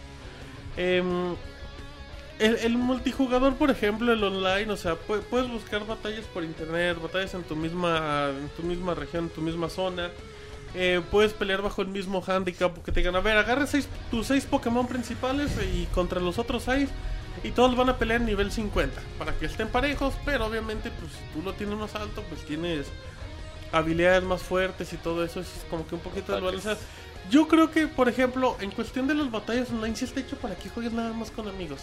Em, el, el multijugador, por ejemplo, el online, o sea, pu- puedes buscar batallas por internet, batallas en tu misma, en tu misma región, en tu misma zona. Eh, puedes pelear bajo el mismo handicap que te digan, a ver, agarra seis, tus seis Pokémon principales y contra los otros seis Y todos van a pelear en nivel 50 para que estén parejos, pero obviamente pues si tú lo tienes más alto, pues tienes habilidades más fuertes y todo eso es como que un poquito desbalanceado. Yo creo que, por ejemplo, en cuestión de las batallas online, sí está hecho para que juegues nada más con amigos.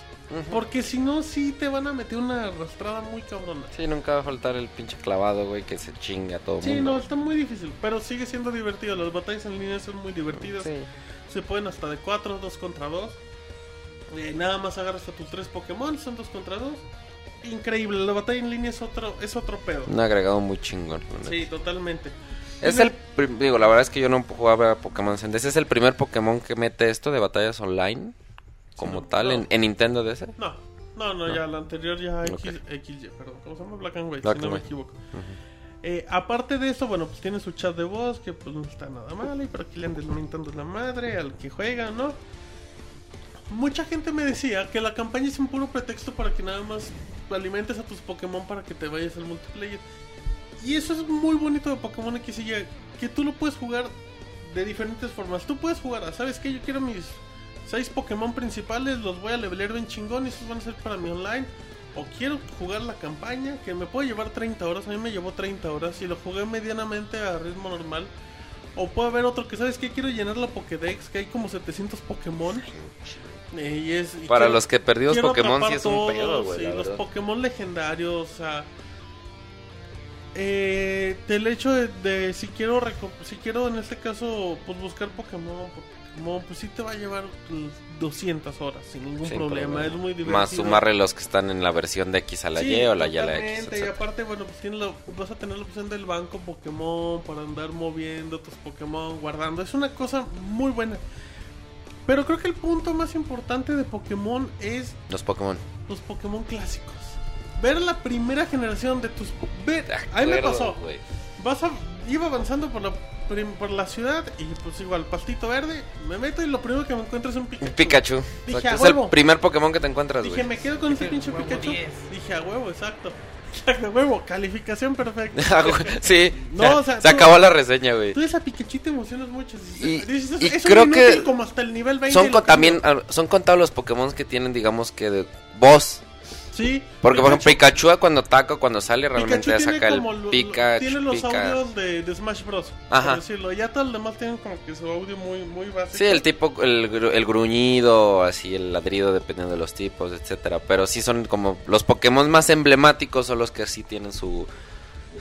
Porque si no, sí te van a meter una arrastrada muy cabrona. Sí, nunca va a faltar el pinche clavado, güey, que se chinga todo Sí, mundo. no, está muy difícil, pero sigue siendo divertido. Las batallas en línea son muy divertidas. Sí. Se pueden hasta de 4, 2 contra 2. Eh, nada más agarras a tus tres Pokémon, son 2 contra 2. Increíble, la batalla en línea es otro, es otro pedo. Un agregado muy chingón. Sí, totalmente. Es el, digo, la verdad es que yo no jugaba a Pokémon. Ese es el primer Pokémon que mete esto de batallas online, como no, tal, no. en, en Nintendo de ese. No, no, no, ya la anterior ya Ok. X, XY, perdón. ¿Cómo se llama? Black and White, Black si no and me White. equivoco. Eh, aparte de eso, bueno, pues tiene su chat de voz, que pues no está nada mal, y por aquí le andan lamentando la madre al que juega, ¿no? Mucha gente me decía que la campaña es un puro pretexto para que nada más alimentes a tus Pokémon para que te vayas al multiplayer. Y eso es muy bonito de Pokémon X y Y, que tú lo puedes jugar de diferentes formas. Tú puedes jugar, a, ¿sabes qué? Yo quiero mis seis Pokémon principales, los voy a levelear bien chingón y esos van a ser para mi online. O quiero jugar la campaña, que me puede llevar 30 horas, a mí me llevó 30 horas y lo jugué medianamente a ritmo normal. O puede haber otro que, ¿sabes qué? Quiero llenar la Pokédex, que hay como 700 Pokémon. Eh, y es, y Para quiero- los que perdimos quiero Pokémon sí es un todos, pedo, güey. y la los verdad. Pokémon legendarios, o sea. Eh, del hecho de, de si quiero si quiero en este caso pues buscar Pokémon, Pokémon pues sí te va a llevar pues, 200 horas sin ningún Sin problema, problema. es muy divertido. Más sumarle los que están en la versión de X a la Sí, Y o la Y a la X. totalmente, Y aparte, bueno, pues tienes la- vas a tener la opción del banco Pokémon para andar moviendo tus Pokémon, guardando. Es una cosa muy buena. Pero creo que el punto más importante de Pokémon es Los Pokémon. los Pokémon clásicos. Ver la primera generación de tus... Ver, De a mí me pasó. Vas a, iba avanzando por la, prim- por la ciudad y pues igual, pastito verde, me meto y lo primero que me encuentro es un Pikachu. Un Pikachu. Dije, Exacto, a es el primer Pokémon que te encuentras, Dije, me quedo con ese pinche Pikachu. 10. Dije, a huevo, exacto. A huevo, calificación perfecta. Sí, No, o sea, se tú- acabó la reseña, güey. Tú esa Pikachu te emocionas mucho. Y- Dices, es- y es un creo inútil que como hasta el nivel 20 Son con- también ah, son contados los Pokémon que tienen, digamos que de voz. Sí. Porque, por ejemplo, Pikachu- Pikachu cuando ataca, cuando sale, realmente Pikachu saca el lo- Pikachu, Tiene los Pika. audios de, de Smash Bros. Ajá. Por decirlo. Ya todos los demás tienen como que su audio muy, muy básico. Sí, el tipo, el, el gruñido, así, el ladrido, dependiendo de los tipos, etcétera. Pero sí son como los Pokémon más emblemáticos son los que sí tienen su,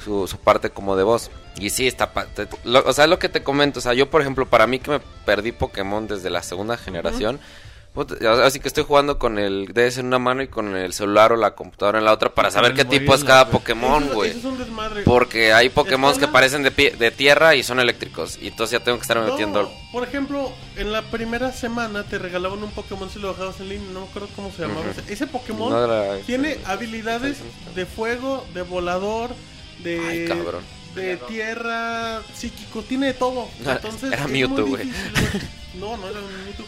su, su parte como de voz. Y sí, está... pa- te- lo- o sea, lo que te comento, o sea, yo, por ejemplo, para mí que me perdí Pokémon desde la segunda generación... puta, Así que estoy jugando con el DS en una mano y con el celular o la computadora en la otra para saber qué tipo es cada. Pokémon, güey. Porque hay Pokémon que parecen de, pie- de tierra y son eléctricos. Y entonces ya tengo que estar No, metiendo... por ejemplo, en la primera semana te regalaban un Pokémon si lo bajabas en línea, no me acuerdo cómo se llamaba. Ese. Ese Pokémon No era- tiene habilidades de fuego, de volador, de, Ay, cabrón. de tierra, psíquico, tiene de todo. Entonces, era Mewtwo, güey. No, no era un Mewtwo.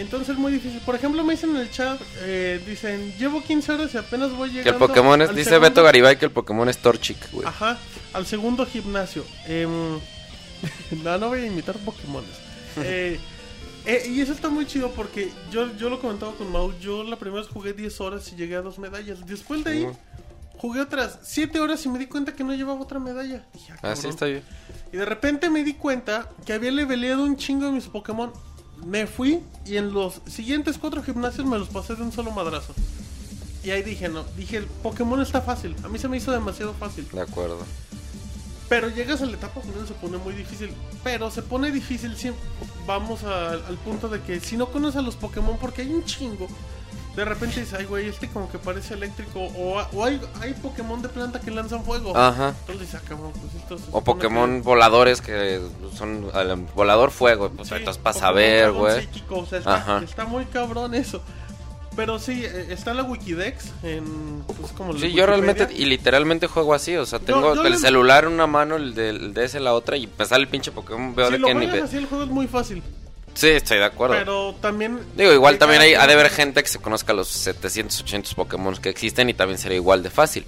Entonces es muy difícil. Por ejemplo, me dicen en el chat, eh, dicen, llevo 15 horas y apenas voy llegando. Que el Pokémon es, al dice segundo- Beto Garibay que el Pokémon es Torchic, güey. Ajá, al segundo gimnasio. Em, no, no voy a imitar Pokémones. Eh, eh, y eso está muy chido porque yo, yo lo comentaba con Mau. Yo la primera vez jugué 10 horas y llegué a dos medallas. Después de ahí, jugué otras 7 horas y me di cuenta que no llevaba otra medalla. Dije, ah, Así cabrón. está bien. Y de repente me di cuenta que había leveleado un chingo de mis Pokémon. Me fui y en los siguientes cuatro gimnasios me los pasé de un solo madrazo. Y ahí dije, no, dije, el Pokémon está fácil. A mí se me hizo demasiado fácil. De acuerdo. Pero llegas a la etapa final se pone muy difícil. Pero se pone difícil si vamos a- al punto de que si no conoces a los Pokémon porque hay un chingo. De repente dices, ay güey, este como que parece eléctrico. O, o hay, hay Pokémon de planta que lanzan fuego. Ajá. Entonces dices, ah, cabrón, pues esto se O Pokémon que- voladores que son el volador fuego. Pues Sí, entonces para Pokémon saber, dragón güey. psíquico, o sea, está, Ajá. está muy cabrón eso. Pero sí, eh, está la Wikidex en. Pues, como la Sí, yo realmente y literalmente juego así, o sea, tengo yo el le- celular en una mano, el del DS en la otra y me sale el pinche Pokémon, veo Si de lo juegas nivel. así, el juego es muy fácil. Sí, estoy de acuerdo. Pero también. Digo, igual también hay, ha de haber gente que se conozca los 700, 800 Pokémon que existen y también sería igual de fácil.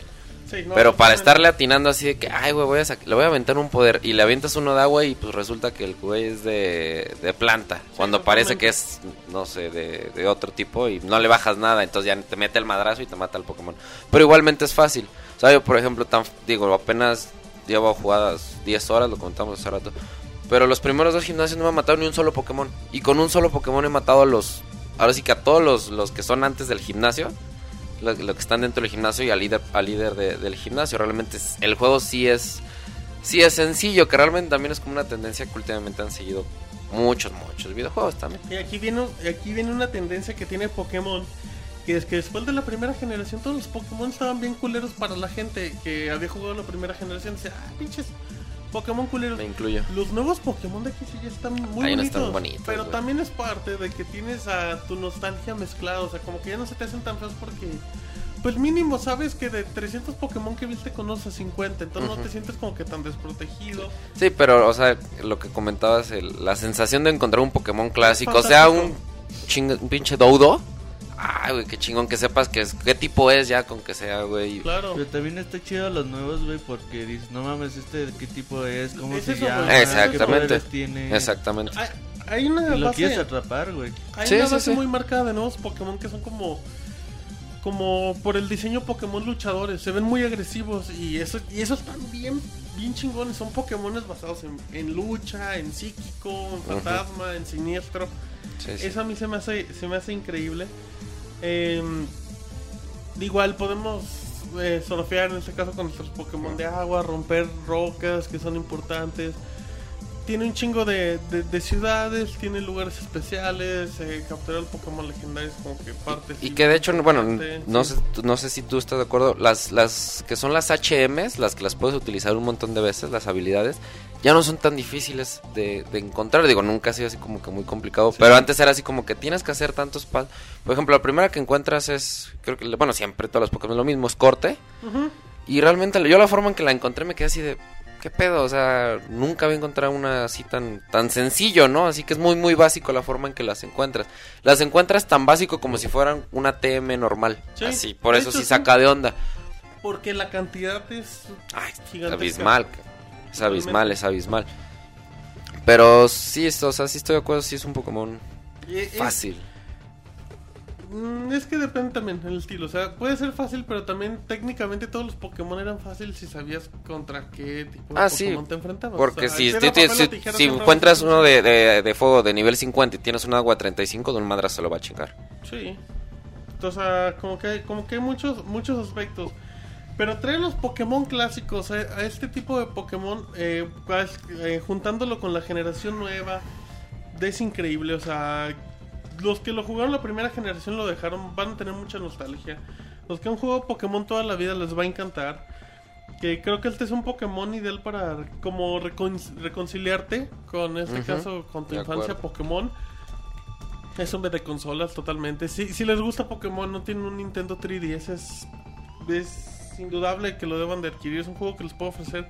Sí, no, Pero para estarle atinando así de que, ay, güey, voy a sac- le voy a aventar un poder y le avientas uno de agua y pues resulta que el güey es de, de planta. cuando parece que es, no sé, de, de otro tipo y no le bajas nada, entonces ya te mete el madrazo y te mata el Pokémon. Pero igualmente es fácil. O sea, yo, por ejemplo, tan, digo, apenas llevo jugadas 10 horas, lo comentamos hace rato. Pero los primeros dos gimnasios no me han matado ni un solo Pokémon. Y con un solo Pokémon he matado a los. Ahora sí que a todos los, los que son antes del gimnasio. Los lo que están dentro del gimnasio y al líder, al líder de- del gimnasio. Realmente es- el juego sí es. Sí es sencillo. Que realmente también es como una tendencia que últimamente han seguido muchos, muchos videojuegos también. Y aquí viene, aquí viene una tendencia que tiene Pokémon. Que es que después de la primera generación, todos los Pokémon estaban bien culeros para la gente que había jugado la primera generación. Dice, ah, pinches Pokémon culeros. Me incluyo. Los nuevos Pokémon de aquí sí ya están muy Ahí no bonitos. están bonitos, pero güey. también es parte de que tienes a tu nostalgia mezclada. O sea, como que ya no se te hacen tan feos porque. Pues mínimo sabes que de 300 Pokémon que viste conoces a 50. Entonces no te sientes como que tan desprotegido. Sí, pero, o sea, lo que comentabas, el- la sensación de encontrar un Pokémon clásico, o sea, un, ching- un pinche Doudo. Ay, güey, qué chingón que sepas que es, qué tipo es ya con que sea, güey. Claro. Pero también está chido los nuevos, güey, porque dices, no mames, este qué tipo es, cómo Es se eso, llama, qué Exactamente. poderes tiene. Exactamente. Hay, hay una Y lo base, quieres atrapar, güey. hay Sí, una base sí. muy marcada de nuevos Pokémon que son como como por el diseño Pokémon luchadores, se ven muy agresivos y eso y eso están bien bien chingones, son Pokémones basados en, en lucha, en psíquico, en fantasma, en siniestro. Sí, sí. Eso a mí se me hace, se me hace increíble. Eh, igual podemos eh, surfear en este caso con nuestros Pokémon de agua, romper rocas que son importantes. Tiene un chingo de, de- de ciudades, tiene lugares especiales, eh, capturar Pokémon legendarios como que parte. Y que de hecho, bueno, no sí. sé, no sé si tú estás de acuerdo, las, las que son las HMs, las que las puedes utilizar un montón de veces, las habilidades, ya no son tan difíciles de, de encontrar. Digo, nunca ha sido así como que muy complicado, pero antes era así como que tienes que hacer tantos pasos. Por ejemplo, la primera que encuentras es, creo que, bueno, siempre todos los Pokémon lo mismo, es corte. Y realmente yo la forma en que la encontré me quedé así de... ¿Qué pedo? O sea, nunca había encontrado una así tan, tan sencillo, ¿no? Así que es muy, muy básico la forma en que las encuentras. Las encuentras tan básico como si fueran una TM normal. Sí, así, por eso hecho, sí saca de onda. Porque la cantidad es Ay, gigantesca. abismal. Es abismal, es abismal. Pero sí, esto, o sea, sí estoy de acuerdo, sí es un Pokémon fácil. Mm, Es que depende también el estilo. O sea, puede ser fácil, pero también técnicamente todos los Pokémon eran fáciles si sabías contra qué tipo de Ah, sí. Pokémon te enfrentabas. Porque O sea, si, si- papel si- tijera, si siempre encuentras uno de, de, de fuego de nivel 50 y tienes un agua 35, de un madrazo se lo va a chingar. Sí. Entonces, o sea, como que, como que hay muchos, muchos aspectos. Pero trae los Pokémon clásicos eh, a este tipo de Pokémon, eh, eh, juntándolo con la generación nueva, es increíble. O sea, los que lo jugaron la primera generación lo dejaron, van a tener mucha nostalgia. Los que han jugado Pokémon toda la vida les va a encantar. Que creo que este es un Pokémon ideal para como recon- reconciliarte con este caso, con tu de infancia acuerdo. Pokémon. Es un de consolas totalmente. Si, si les gusta Pokémon, no tienen un Nintendo 3DS, es, es indudable que lo deban de adquirir. Es un juego que les puedo ofrecer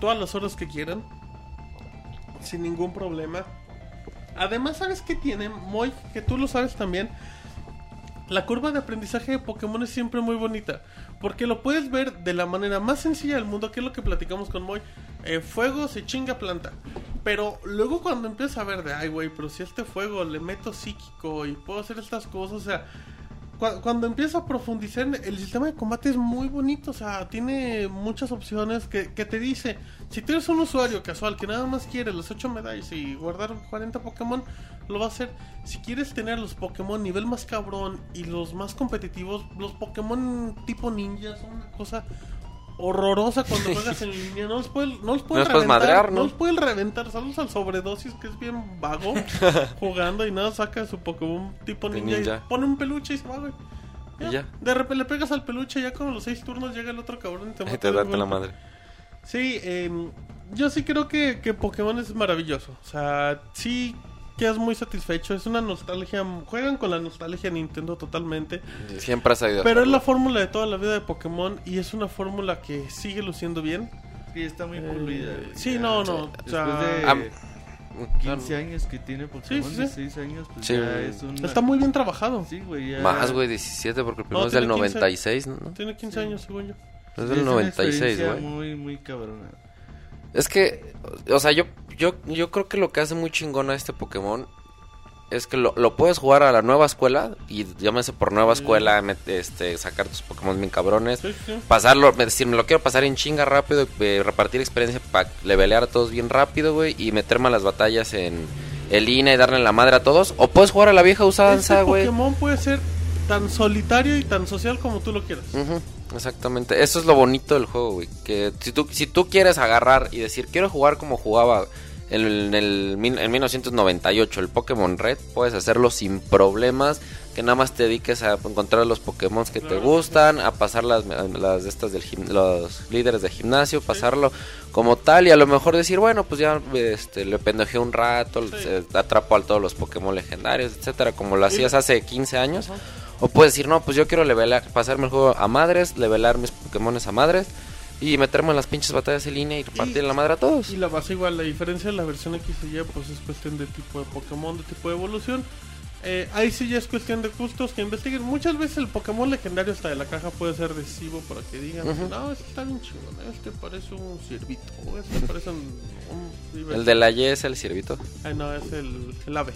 todas las horas que quieran, sin ningún problema. Además, ¿sabes qué tiene? Moy, que tú lo sabes también. La curva de aprendizaje de Pokémon es siempre muy bonita. Porque lo puedes ver de la manera más sencilla del mundo, que es lo que platicamos con Moy. Eh, fuego se chinga planta. Pero luego cuando empiezas a ver de, ay, güey, pero si este fuego le meto psíquico y puedo hacer estas cosas, o sea, cu- cuando empiezas a profundizar, el sistema de combate es muy bonito, o sea, tiene muchas opciones que, que te dice, si tú eres un usuario casual que nada más quiere los 8 medallas y guardar 40 Pokémon, lo va a hacer. Si quieres tener los Pokémon nivel más cabrón y los más competitivos, los Pokémon tipo ninja son una cosa horrorosa cuando juegas en línea. No los puedes, no los los puedes reventar. madrear, ¿no? los puedes reventar. Saludos al sobredosis que es bien vago jugando y nada saca su Pokémon tipo ninja, ninja. y pone un peluche y se va, güey. Ya. Y ya. De repente le pegas al peluche y ya con los seis turnos llega el otro cabrón y te mata te de date la madre. Sí, em, yo sí creo que, que Pokémon es maravilloso. O sea, sí quedas muy satisfecho. Es una nostalgia. Juegan con la nostalgia Nintendo totalmente. Siempre ha sabido. Pero es la fórmula de toda la vida de Pokémon y es una fórmula que sigue luciendo bien. Sí, está muy Eh, pulida. güey. sí, Ya, no, sí. no, o Después sea- de Am- 15 años que tiene Pokémon, Sí, sí, sí. 16 años, pues Sí, ya güey. es un... Está muy bien trabajado. Sí, güey, ya... Más, güey, 17, porque el primero No, es del tiene 15. 96, ¿no? Tiene 15 años, según yo. Es Es del una 96, experiencia güey. Muy, muy cabrona. Es que, o sea, yo, yo, yo creo que lo que hace muy chingón a este Pokémon es que lo, lo puedes jugar a la nueva escuela y llámese por nueva escuela, met- este, sacar tus Pokémon bien cabrones, Sí, sí. pasarlo, decir, me lo quiero pasar en chinga rápido, eh, repartir experiencia para levelear a todos bien rápido, güey, y meterme a las batallas en el línea y darle la madre a todos. O puedes jugar a la vieja Este usanza, güey. Pokémon puede ser tan solitario y tan social como tú lo quieras. Exactamente. Eso es lo bonito del juego, güey. Que si tú, si tú quieres agarrar y decir, quiero jugar como jugaba en, el, en, el mil- en 1998 el Pokémon Red, puedes hacerlo sin problemas. Que nada más te dediques a encontrar los Pokémon que te gustan, a pasar las, las de estas del gim- los líderes de gimnasio, pasarlo como tal y a lo mejor decir, bueno, pues ya este, le pendejé un rato, Sí. atrapo a todos los Pokémon legendarios, etcétera, como lo hacías hace 15 años. O puedes decir, no, pues yo quiero levelar, pasarme el juego a madres, levelar mis Pokémon a madres y meterme en las pinches batallas en línea y repartir la madre a todos. Y la base igual, la diferencia de la versión X y Y pues es cuestión de tipo de Pokémon, de tipo de evolución. Eh, ahí sí ya es cuestión de gustos que investiguen. Muchas veces el Pokémon legendario hasta de la caja puede ser decisivo para que digan, no, este está bien chingón, este parece un ciervito, este parece un... un- El de la Y es el ciervito. Ay, no, es el, el ave.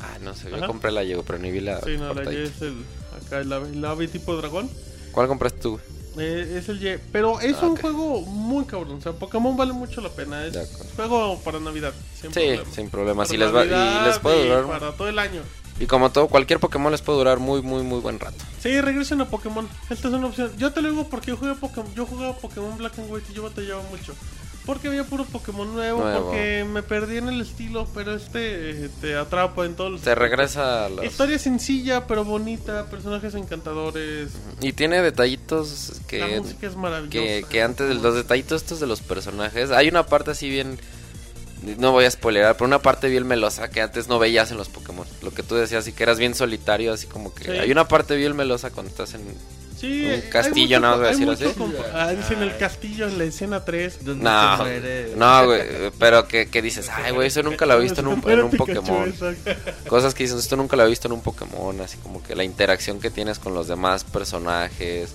Ah, no sé, yo compré la Llego, pero ni vi la Sí, no, la Y es el... Acá el ave, el ave tipo dragón. ¿Cuál compraste tú? Eh, es el Y. Pero es un juego muy cabrón. O sea, Pokémon vale mucho la pena. Es acuerdo. juego para Navidad. Sin Sí, problema. sin problemas. Y les, va, y les puede durar. Para todo el año. Y como todo, cualquier Pokémon les puede durar muy, muy, muy buen rato. Sí, regresen a Pokémon. Esta es una opción. Yo te lo digo porque yo jugué Pokémon. Yo jugaba Pokémon Black and White y yo batallaba mucho. Porque había puro Pokémon nuevo, Nuevo. Porque me perdí en el estilo. Pero este eh, te atrapa en todos los. Te regresa a los... Historia sencilla, pero bonita. Personajes encantadores. Y tiene detallitos La que, música es maravillosa. que, que antes de los detallitos estos de los personajes. Hay una parte así bien... No voy a spoilerar, pero una parte bien melosa que antes no veías en los Pokémon. Lo que tú decías, así que eras bien solitario, así como que... Sí. Hay una parte bien melosa cuando estás en... Sí, Un castillo, mucho- más voy a decir así. Ah, dicen el castillo en la escena 3. Donde No, se muere- no, güey, pero que, que dices, ay, güey, eso nunca lo he visto en un, en un Pokémon. Cosas que dices, esto nunca lo he visto en un Pokémon, así como que la interacción que tienes con los demás personajes,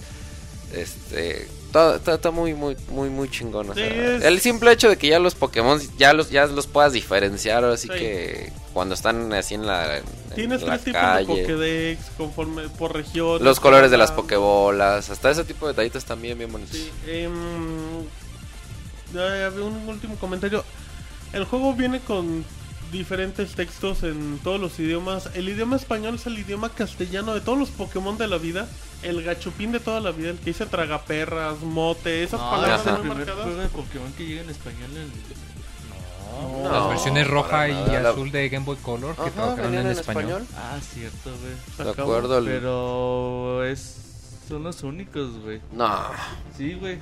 este, todo, está, está muy, muy, muy, muy chingón. o Sí, sea, es- El simple hecho de que ya los Pokémon ya los, ya los puedas diferenciar, así Sí. que cuando están así en la, en Tienes la tres tipos calle, de Pokédex conforme por región. los colores de las Pokébolas, hasta ese tipo de detallitos también bien bonitos. Sí, había un último comentario. El juego viene con diferentes textos en todos los idiomas. El idioma español es el idioma castellano de todos los Pokémon de la vida. El gachupín de toda la vida, el que dice tragaperras, mote, esas No, palabras es el muy primer marcadas. juego de Pokémon que llega en español en... No, Las versiones roja y. La- azul de Game Boy Color que Ajá, trabajaron en, en español. español. Ah, cierto, güey. De acuerdo. el- Pero es... Son los únicos, güey. No. Sí, güey.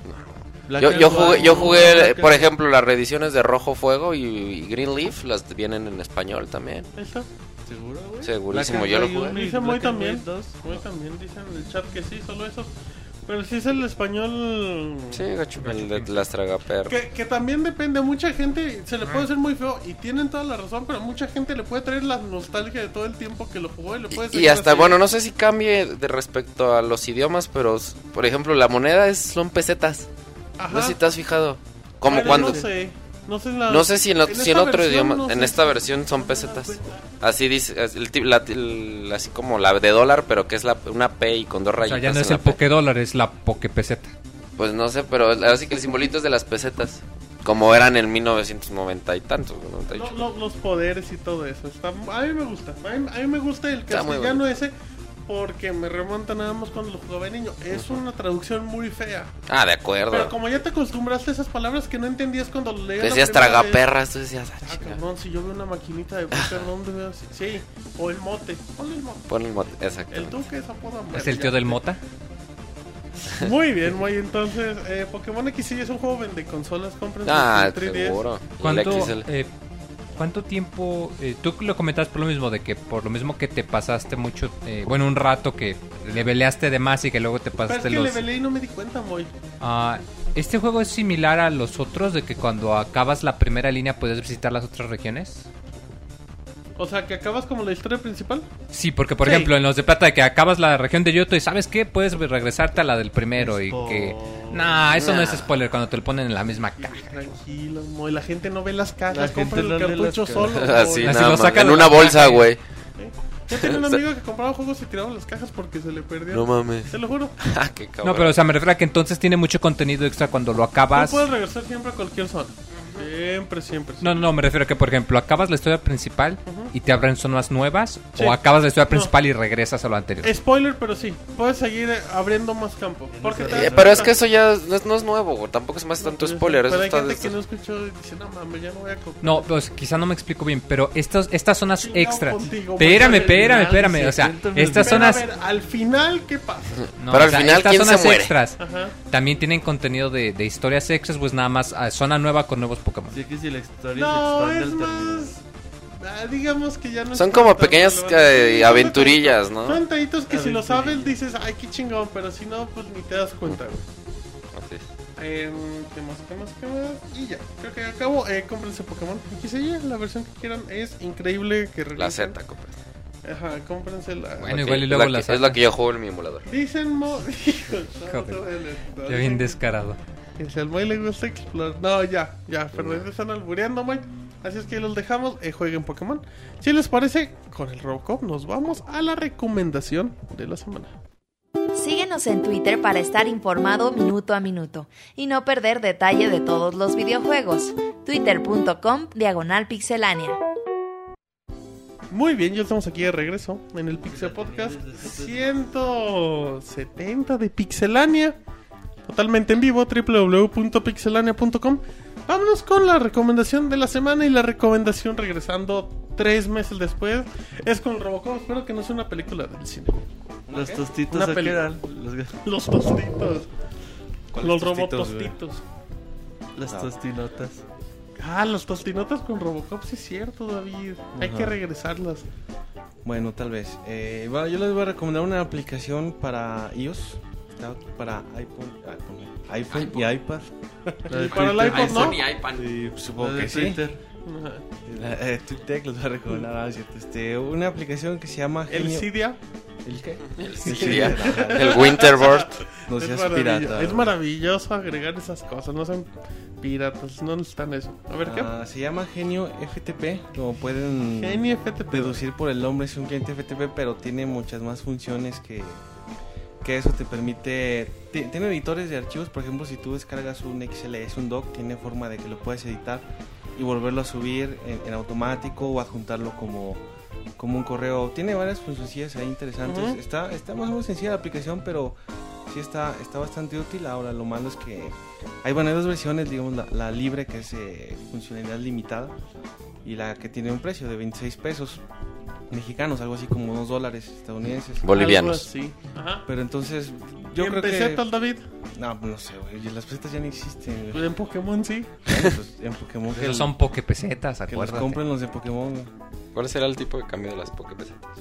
Yo, yo jugué, yo jugué Black por and- ejemplo, las reediciones de Rojo Fuego y, y Green Leaf, las vienen en español también. Está. ¿Seguro, güey? Segurísimo, Black yo lo jugué. Dice and también. Moy también dice en el chat que sí, solo esos. Pero si es el español. Sí, gacho, el de las tragaperras. Que, que también depende, mucha gente se le puede hacer muy feo y tienen toda la razón, pero mucha gente le puede traer la nostalgia de todo el tiempo que lo jugó y le puede Y, y hasta, así. bueno, no sé si cambie de respecto a los idiomas, pero, por ejemplo, la moneda es, son pesetas. Ajá. No sé si te has fijado. Como Pero cuando... No sé, no sé, en la- No sé si en, en si en esta otro versión, idioma, no en sé esta si- versión son pesetas. Así dice, es el, ti- la- el- así como la de dólar, pero que es la, una P y con dos O rayitas. sea, ya no es el P. Pokédólar, es la Poképeseta. Pues no sé, pero así que el simbolito es de las pesetas. Como eran en 1990 y tantos, ¿no? 98. lo- lo- los poderes y todo eso. Está, a mí me gusta. A mí, a mí me gusta el castellano ese porque me remonta nada más cuando lo jugaba de niño. Es una traducción muy fea. Ah, de acuerdo. Pero como ya te acostumbraste a esas palabras que no entendías cuando lo leías. Decías tragaperras, tú decías, ah, Ah, cabrón, si yo veo una maquinita de póker, ¿dónde veo así? Sí, o el mote. Ponle el mote. Pon el mote, exacto. El duque es apodo. ¿Es el tío del Mota? Muy bien, muy entonces, eh, Pokémon X sí es un juego vende consolas, compren Ah, su 3DS. seguro. ¿Cuánto, eh, ¿Cuánto tiempo? eh, tú lo comentas por lo mismo, de que por lo mismo que te pasaste mucho, eh, bueno, un rato que leveleaste de más y que luego te Pero es pasaste que los... le velé y no me di cuenta, muy. Ah, ¿Este juego es similar a los otros de que cuando acabas la primera línea puedes visitar las otras regiones? O sea, que acabas como la historia principal. Sí, porque por Sí. ejemplo en los de plata de que acabas la región de Yoto y sabes qué, puedes regresarte a la del primero y que... Nah, eso no es spoiler cuando te lo ponen en la misma caja. Tranquilo, Moy. La gente no ve las cajas. La compra el no cartucho las solo. cajas. Así. Así nada lo sacan En una bolsa, y- güey. Yo tenía un amigo que compraba juegos y tiraba las cajas porque se le perdían. No mames. Te lo juro. Ah, qué cabrón. No, pero o sea, me refiero a que entonces tiene mucho contenido extra cuando lo acabas. Tú puedes regresar siempre a cualquier zona. Siempre, siempre. No, no, me refiero a que, por ejemplo, acabas la historia principal y te abren zonas nuevas, Sí. o acabas la historia principal y regresas a lo anterior. Spoiler, pero sí. Puedes seguir abriendo más campo. Porque Eh, pero es que eso ya no es, no es nuevo, güey. Tampoco se me hace tanto spoiler. Eso Pero hay está gente que no escuchó y dice, no mames, ya no voy a comprar. No, pues quizá no me explico bien, pero estos, estas zonas Chingado extras. contigo, Espérame, güey. espérame, espérame. dice, O sea, estas Pero zonas. a ver, al final, ¿qué pasa? no, Pero o al sea, final, estas ¿quién se zonas muere? extras Ajá. también tienen contenido de, de historias extras, pues nada más ah, zona nueva con nuevos Pokémon. Así que si la historia No, se es expande más... ah, digamos que ya no Son como pequeñas eh, aventurillas, ¿no? Son detallitos que si lo sabes dices, ay, qué chingón, pero si no, pues ni te das cuenta, güey. Así es. Eh, ¿Qué más, qué más, qué más? Y ya, creo que acabo. Eh, cómprense Pokémon. Aquí se llama, la versión que quieran. Es increíble que La regresen. Z, compa. Ajá, cómprense la... Bueno, La igual y luego la la Es la que yo juego en mi emulador. Dicen mo... Joder. Ya bien descarado. Que si al Moy le gusta explorar. No, ya, ya, pero ya están albureando, Moy. Así es que los dejamos. Eh, jueguen Pokémon. Si les parece, con el Robocop nos vamos a la recomendación de la semana. Síguenos en Twitter para estar informado minuto a minuto y no perder detalle de todos los videojuegos. Twitter.com Diagonal Pixelánea. Muy bien, ya estamos aquí de regreso en el Pixel Podcast 170 de Pixelania. Totalmente en vivo, www.pixelania.com. Vámonos con la recomendación de la semana y la recomendación regresando tres meses después es con Robocop. Espero que no sea una película del cine. Los tostitos Una ¿a qué peli- eran? Los, Los tostitos. ¿Cuáles Los robotostitos. las tostinotas. Ah, los tostinotas con Robocop, sí es cierto, David. Hay que regresarlas. Bueno, tal vez. Eh, bueno, yo les voy a recomendar una aplicación para iOS. Está para iPhone, iPhone, iPhone y iPad. Y para el iPod, ¿no? Sí, La supongo que sí. La, eh, TweetDeck les voy a recomendar. ah, es cierto. Este, una aplicación que se llama El Genio- Cydia. ¿El qué? El Cydia. ajá. El Winterboard. No es, seas maravilloso, pirata. es maravilloso agregar esas cosas. No sean piratas, no necesitan eso. A ver, ¿qué? Ah, se llama Genio FTP. Como pueden Genio FTP. deducir por el nombre, es un cliente FTP, pero tiene muchas más funciones que, que eso te permite. ti- Tiene editores de archivos, por ejemplo, si tú descargas un XLS, un doc, tiene forma de que lo puedes editar y volverlo a subir en, en automático o adjuntarlo como, como un correo. Tiene varias funciones ahí interesantes. Está, está más o menos sencilla la aplicación, pero sí está, está bastante útil. Ahora, lo malo es que hay, bueno, hay dos versiones, digamos, la, la libre que es eh, funcionalidad limitada y la que tiene un precio de 26 pesos mexicanos, algo así como 2 dólares estadounidenses. Bolivianos. Sí. Ajá. Pero entonces, yo ¿Y creo en pesetas, que... David? No, no sé, güey, las pesetas ya no existen. güey. Pues en Pokémon sí. Bueno, pues, en Pokémon que, Esos son pokepesetas, que los acuérdate. compren los de Pokémon. güey. ¿Cuál será el tipo de cambio de las Poképesetas?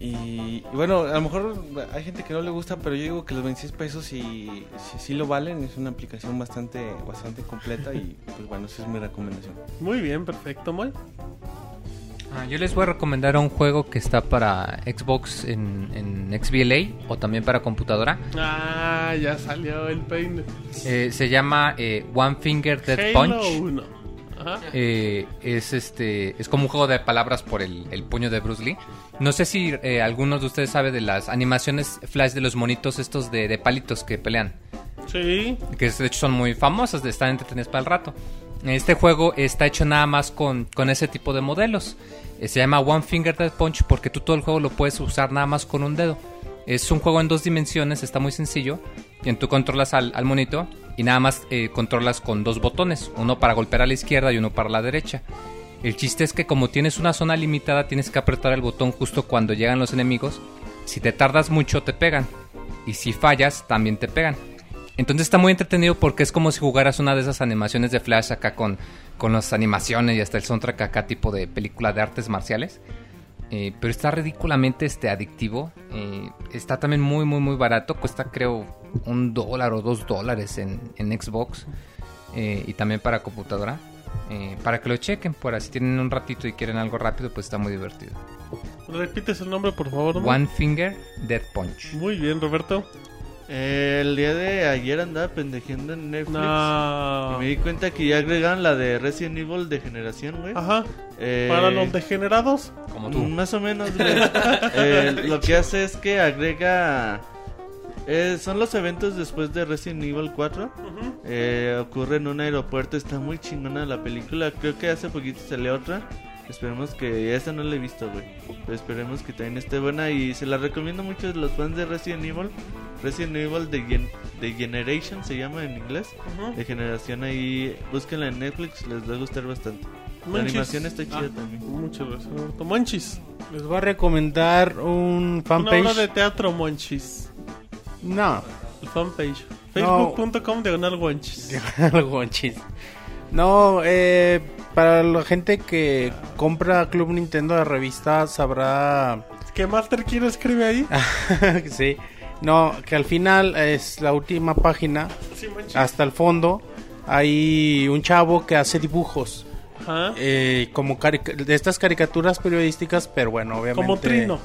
Y, y bueno, a lo mejor hay gente que no le gusta, pero yo digo que los 26 pesos sí, sí, sí lo valen. Es una aplicación bastante, bastante completa y pues bueno, esa es mi recomendación. Muy bien, perfecto, Moy. Ah, yo les voy a recomendar un juego que está para Xbox en, en XBLA o también para computadora. Ah, ya salió el peine. Eh, se llama eh, One Finger Halo Punch. 1. Ajá. Eh, es este es como un juego de palabras por el, el puño de Bruce Lee. No sé si eh, algunos de ustedes saben de las animaciones flash de los monitos estos de, de palitos que pelean. Sí. que de hecho son muy famosas, de estar entretenidas para el rato. Este juego está hecho nada más con, con ese tipo de modelos. Eh, se llama One Finger Death Punch porque tú todo el juego lo puedes usar nada más con un dedo. Es un juego en dos dimensiones, está muy sencillo. Y tú controlas al, al monito y nada más eh, controlas con dos botones, uno para golpear a la izquierda y uno para la derecha. El chiste es que como tienes una zona limitada tienes que apretar el botón justo cuando llegan los enemigos. Si te tardas mucho te pegan y si fallas también te pegan. Entonces está muy entretenido porque es como si jugaras una de esas animaciones de Flash acá con, con las animaciones y hasta el soundtrack acá tipo de película de artes marciales. Eh, pero está ridículamente este, adictivo. Eh, está también muy, muy, muy barato. Cuesta creo un dólar o dos dólares en, en Xbox. eh, y también para computadora. eh, para que lo chequen. Por así tienen un ratito y quieren algo rápido, pues está muy divertido. Repites el nombre, por favor. ¿no? One Finger Death Punch. Muy bien, Roberto. Eh, el día de ayer andaba pendejeando en Netflix. No. Y me di cuenta que ya agregaron la de Resident Evil de generación, güey. Ajá. Eh, Para los degenerados. Como tú. Más o menos, güey. Eh, lo que hace es que agrega. eh, son los eventos después de Resident Evil 4. Ujú. Eh, ocurre en un aeropuerto. Está muy chingona la película. Creo que hace poquito salió otra. Esperemos que. Esta no la he visto, güey. Pero esperemos que también esté buena. Y se la recomiendo mucho a los fans de Resident Evil. Resident Evil de, Gen- de Generation se llama en inglés. De generación ahí. Búsquenla en Netflix. Les va a gustar bastante. La Monchis. animación está chida Ah, también. Muchas gracias, Roberto. Monchis. Les voy a recomendar un Una obra fanpage. de teatro, Monchis. No, El fanpage. No. Facebook.com diagonal Monchis. algo chis. No, eh, para la gente que compra Club Nintendo de revista sabrá ¿Qué Master quiere escribe ahí? sí. No, que al final es la última página, Sí, hasta el fondo, hay un chavo que hace dibujos. Ajá. eh, como de estas caricaturas periodísticas, pero bueno, obviamente. Como Trino.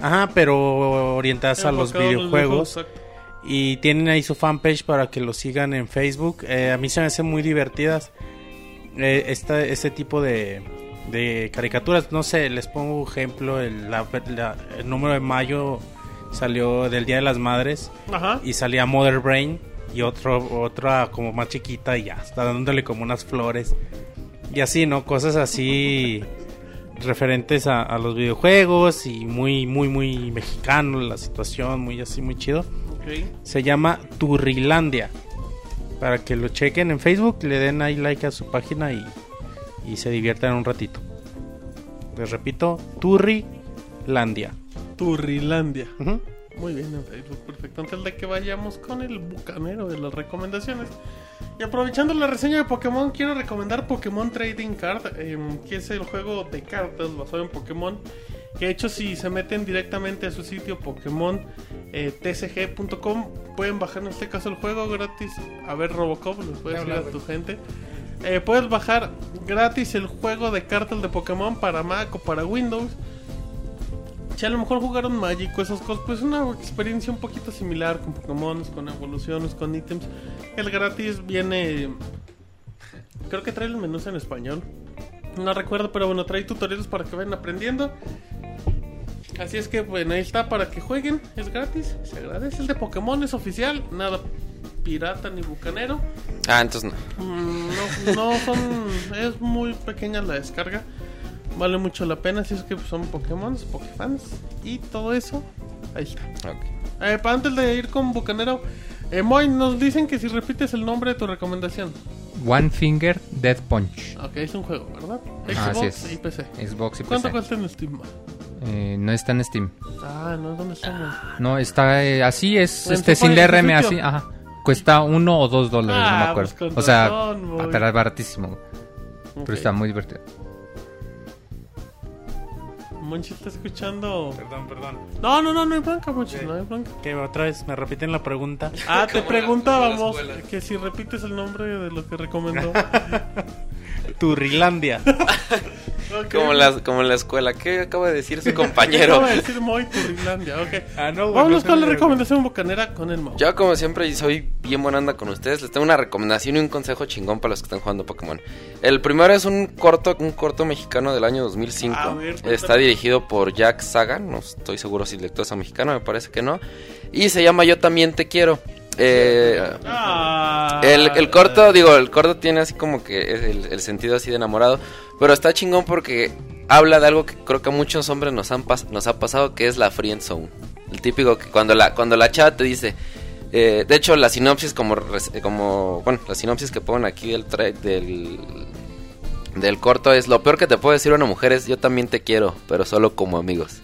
Ajá, pero orientadas a los videojuegos. Y tienen ahí su fanpage para que lo sigan en Facebook. Eh, a mí se me hacen muy divertidas eh, esta, este tipo de, de caricaturas. No sé, les pongo ejemplo. El, la- la- el número de mayo salió del Día de las Madres Ajá. y salía Mother Brain y otro, otra como más chiquita y ya, está dándole como unas flores. Y así, ¿no? Cosas así referentes a, a los videojuegos y muy, muy, muy mexicano la situación, muy así, muy chido. Ok. Se llama Turrilandia. Para que lo chequen en Facebook, le den ahí like a su página y, y se diviertan un ratito. Les repito, Turrilandia. Turrilandia. Ujú. Muy bien, en Facebook, perfecto. Antes de que vayamos con el bucanero de las recomendaciones. Y aprovechando la reseña de Pokémon, quiero recomendar Pokémon Trading Card, em, que es el juego de cartas basado en Pokémon. Que de hecho, si se meten directamente a su sitio Pokémon eh, tcg.com, pueden bajar en este caso el juego gratis. A ver, Robocop, les puedes decir a tu gente. Eh, puedes bajar gratis el juego de cartas de Pokémon para Mac o para Windows. Si a lo mejor jugaron Magic o esas cosas, pues una experiencia un poquito similar con Pokémon, con evoluciones, con ítems. El gratis viene. Creo que trae el menú en español. No recuerdo, pero bueno, trae tutoriales para que vayan aprendiendo. Así es que, bueno, ahí está para que jueguen. Es gratis, se agradece. El de Pokémon es oficial, nada pirata ni bucanero. Ah, entonces no. Mm, No, no son. Es muy pequeña la descarga. Vale mucho la pena si es que son Pokémon, Pokéfans y todo eso. Ahí está. Ok. Eh, para antes de ir con Bucanero, eh, Moy, nos dicen que si repites el nombre de tu recomendación. One Finger Death Punch. Ok, es un juego, ¿verdad? Ah, Xbox así es. y PC. Xbox y ¿Cuánto PC. cuesta en Steam? Eh, no está en Steam. Ah, no, ¿dónde estamos? No, está eh, así, es En este sin DRM, así, ajá. Cuesta uno o dos dólares, no Ah, me acuerdo. pues con o sea, razón, muy. ah, pero es baratísimo. Pero está muy divertido. Monchi está escuchando. Perdón, perdón. No, no, no, no hay bronca, Monchi, no hay bronca. Que otra vez me repiten la pregunta. Ah, te preguntábamos que si repites el nombre de lo que recomendó. Turrilandia. Como, en la, como en la escuela. ¿Qué acaba de decir su compañero? Acaba de decir Moy Turrilandia, ok. Ah, no, güey, Vámonos no con la recomendación bucanera con el Moy. Yo como siempre soy bien buena onda con ustedes. Les tengo una recomendación y un consejo chingón para los que están jugando Pokémon. El primero es un corto, un corto mexicano del año 2005. A ver, cuéntame. Está dirigido por Jack Sagan. No estoy seguro si el lector es mexicano, me parece que no. Y se llama Yo también te quiero. Eh, el, el corto, digo, el corto tiene así como que el, el sentido así de enamorado. Pero está chingón porque habla de algo que creo que a muchos hombres nos, han nos ha pasado, que es la friend zone. El típico que cuando la, cuando la chava te dice... eh, de hecho, la sinopsis como, como... Bueno, la sinopsis que ponen aquí del, del, del corto es... Lo peor que te puede decir una mujer es yo también te quiero, pero solo como amigos.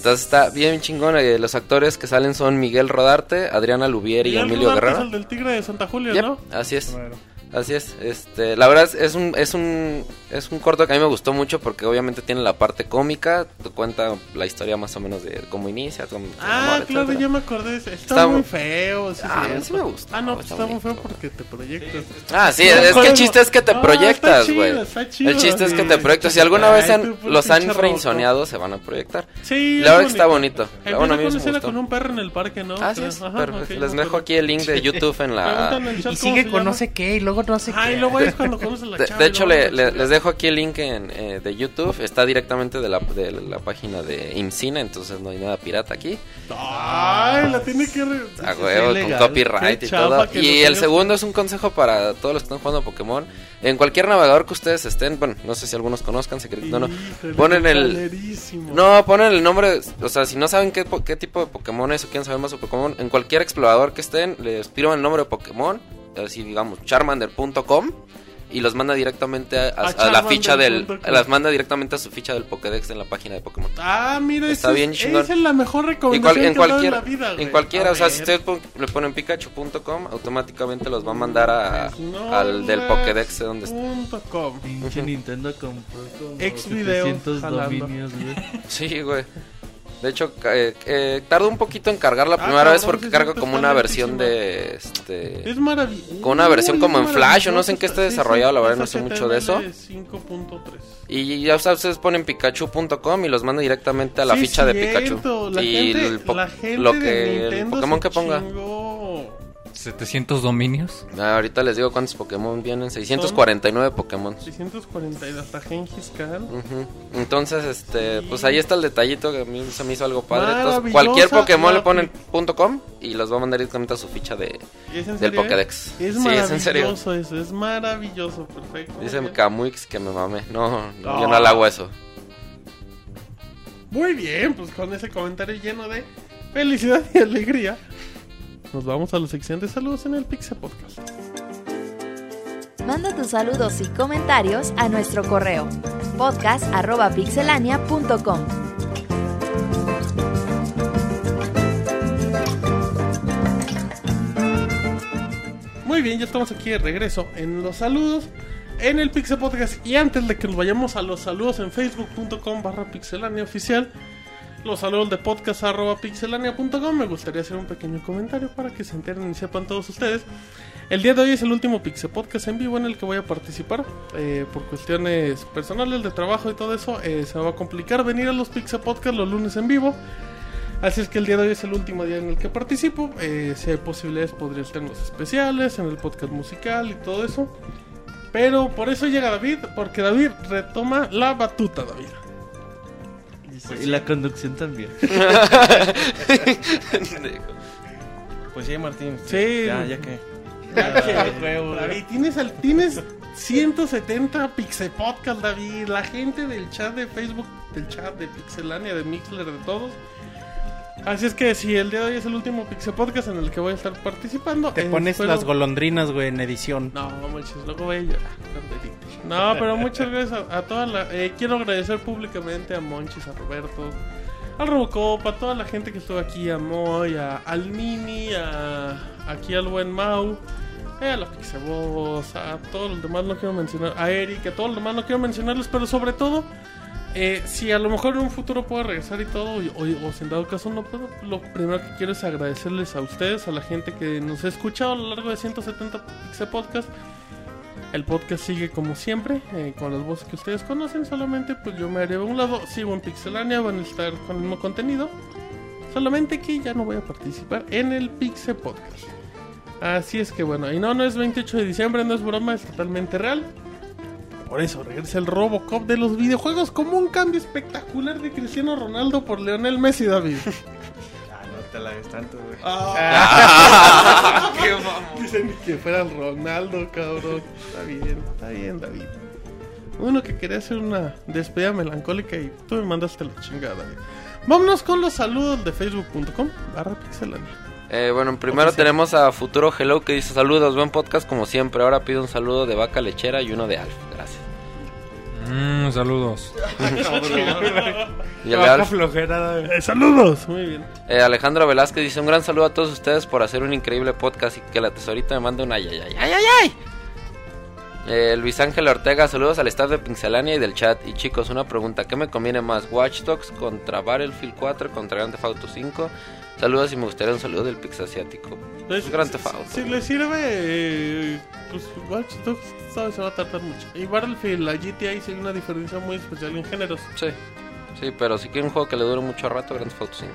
Entonces está bien chingón. eh, los actores que salen son Miguel Rodarte, Adriana Lubier y Miguel Emilio Rodarte Guerrero. Es el del Tigre de Santa Julia, Yep, ¿no? así es. Así es, este, la verdad es, es un, es un, es un corto que a mí me gustó mucho porque obviamente tiene la parte cómica, te cuenta la historia más o menos de cómo inicia, cómo Ah, claro, ya me acordé. Está, Está muy mu- feo. sí, Ah, sí me gusta, Ah, no, pues está está muy bonito. feo porque te proyectas. Ah, sí, No, es que el chiste es que te Ah, proyectas, güey. El chiste es que te proyectas. Si alguna vez tú, puro los han pinche frainsoneado, se van a proyectar. Sí, La verdad es que está bonito. El Bueno, a mí me gustó. con un perro en el parque, ¿no? Es, perfecto. ok, Les dejo aquí el link de YouTube en la... En Y sigue con no sé qué y luego es cuando la De, chava de y hecho, le- les dejo aquí el link en, eh, de YouTube. Está directamente de la, de la página de IMCINE, entonces no hay nada pirata aquí. Ay, la tiene que... re- A huevo, con copyright Qué y todo. Y el segundo es un consejo para todos los que están jugando Pokémon. En cualquier navegador que ustedes estén, bueno, no sé si algunos conozcan, secret- no, no. Ponen el, no, ponen el nombre, o sea, si no saben qué, po- qué tipo de Pokémon es o quieren saber más sobre Pokémon, en cualquier explorador que estén, les escriban el nombre de Pokémon, así digamos, charmander.com y los manda directamente a, a- A a la ficha del, las manda directamente a su ficha del Pokédex en la página de Pokémon. Ah, mira, Está esa bien es, chingón. esa es la mejor recomendación cual- en que cualquier, la vida, en güey. cualquiera, A o sea, si pon- le ponen pikachu.com, automáticamente los va a mandar a, No al del Pokédex de donde está. com. Pinche Nintendo compró como Ex video 700 jalando. dominios, güey. Sí, güey. De hecho, eh, eh, tardó un poquito en cargar la Ah, primera vez porque siempre como está una versión de este Es maravilloso. Con una versión como en Flash, o no sé en qué esté desarrollado, la verdad, no sé mucho de eso. 5.3. y ya ustedes ponen pikachu.com y los manda directamente a la Sí, ficha de Pikachu. La y gente, el po- la gente lo de que el Pokémon que ponga. chingó. 700 dominios. Ah, ahorita les digo cuántos Pokémon vienen, 649 Pokémon. 642 hasta Gengis Khan. Ujú. Entonces, este, pues ahí está el detallito que a mí se me hizo algo padre. Entonces, cualquier Pokémon le ponen .com y los va a mandar directamente a su ficha de ¿Y es del serio? Pokédex. Es Sí, es maravilloso en serio. eso, es maravilloso, perfecto. Dice. Camuix que me mame. No, no, Ah. yo no le hago eso. Muy bien, pues con ese comentario lleno de felicidad y alegría. Nos vamos a la sección de saludos en el Pixel Podcast. Manda tus saludos y comentarios a nuestro correo podcast.pixelania.com. Muy bien, ya estamos aquí de regreso en los saludos en el Pixel Podcast. Y antes de que nos vayamos a los saludos en facebook.com barra pixelania oficial, los saludos de podcast arroba pixelania.com, me gustaría hacer un pequeño comentario para que se enteren y sepan todos ustedes. El día de hoy es el último Pixel Podcast en vivo en el que voy a participar. Eh, por cuestiones personales de trabajo y todo eso, eh, se me va a complicar venir a los Pixel Podcast los lunes en vivo. Así es que el día de hoy es el último día en el que participo. Eh, si hay posibilidades, podría estar en los especiales, en el podcast musical y todo eso. Pero por eso llega David, porque David retoma la batuta, David. Y la conducción también. Pues sí, Martín. Sí. Ya, ya que. Ya que, David, tienes, al- tienes 170 Pixel Podcast, David. La gente del chat de Facebook, del chat de Pixelania, de Mixler, de todos. Así es que si el día de hoy es el último Pixel Podcast en el que voy a estar participando. Te pones las golondrinas, güey, en edición. No, muchas, luego voy a llorar. No, pero muchas gracias a, a toda la... eh, quiero agradecer públicamente a Monchis, a Roberto, al Robocop, a toda la gente que estuvo aquí, a Moy, a, al Mini, a, aquí al buen Mau, eh, a la Pixabos, a todos los demás no quiero mencionar, a Eric, a todos los demás no quiero mencionarlos, pero sobre todo... eh, si a lo mejor en un futuro puedo regresar y todo, o, o en dado caso no puedo, lo primero que quiero es agradecerles a ustedes, a la gente que nos ha escuchado a lo largo de 170 Pixel Podcast. El podcast sigue como siempre, eh, con las voces que ustedes conocen, solamente pues yo me haré a un lado, sigo en Pixelania, van a estar con el mismo contenido, solamente que ya no voy a participar en el Pixel Podcast. Así es que bueno, y no, no es 28 de diciembre, no es broma, es totalmente real. Por eso regresa el Robocop de los videojuegos como un cambio espectacular de Cristiano Ronaldo por Leonel Messi, David. Ah, te la ves tanto, güey. Dicen que fuera el Ronaldo, cabrón. Está bien, está bien, David. Uno que quería hacer una despedida melancólica y tú me mandaste la chingada, David. Vámonos con los saludos de facebook.com barra pixelania. Eh, bueno, primero Oficial. tenemos a Futuro Hello que dice saludos, buen podcast como siempre. Ahora pido un saludo de vaca lechera y uno de Alf. Gracias. Mm, saludos. Y Alf, flojera, David. Eh, saludos, muy bien. eh, Alejandro Velázquez dice un gran saludo a todos ustedes por hacer un increíble podcast y que la tesorita me mande un ay ay ay ay ay ay. Eh, Luis Ángel Ortega, saludos al staff de Pixelania y del chat. Y chicos, una pregunta, ¿qué me conviene más? ¿Watch Dogs contra Battlefield 4 contra Grand Theft Auto 5? Saludos y me gustaría un saludo del Pix Asiático. Es Grand si- Theft Auto. Si le sirve, eh, pues Watch Dogs sabe, se va a tardar mucho. Y Battlefield, la GTA, sí hay una diferencia muy especial en géneros. Sí, sí, pero si quieren un juego que le dure mucho rato, Grand Theft Auto 5.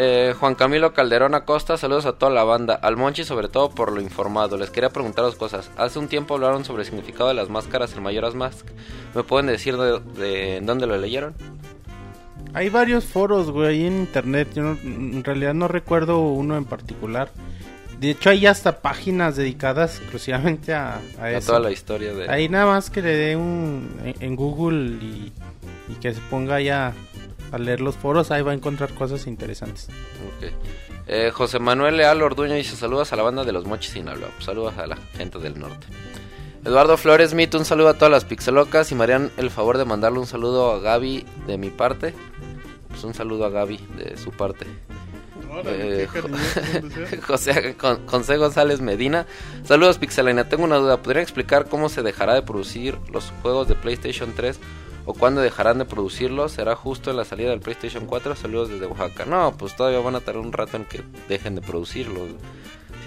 Eh, Juan Camilo Calderón Acosta, saludos a toda la banda, al Monchi sobre todo por lo informado. Les quería preguntar dos cosas. Hace un tiempo hablaron sobre el significado de las máscaras en Mayoras Mask. ¿Me pueden decir de, de dónde lo leyeron? Hay varios foros, güey, ahí en internet. Yo no- en realidad no recuerdo uno en particular. De hecho, hay hasta páginas dedicadas exclusivamente a, a A eso. toda la historia de... Ahí nada más que le dé un en, en Google y, y que se ponga ya a leer los foros, ahí va a encontrar cosas interesantes. Ok. Eh, José Manuel Leal Orduño dice saludos a la banda de los Mochis Sinaloa. Saludos a la gente del norte. Eduardo Flores Mito, un saludo a todas las pixelocas y me harían el favor de mandarle un saludo a Gaby de mi parte. Pues un saludo a Gaby de su parte. Órale, Eh. José, Con- José González Medina. Saludos Pixelania, tengo una duda. ¿Podrían explicar cómo se dejará de producir los juegos de PlayStation 3 o cuándo dejarán de producirlos? ¿Será justo en la salida del PlayStation 4? Saludos desde Oaxaca. No, pues todavía van a tardar un rato en que dejen de producirlos.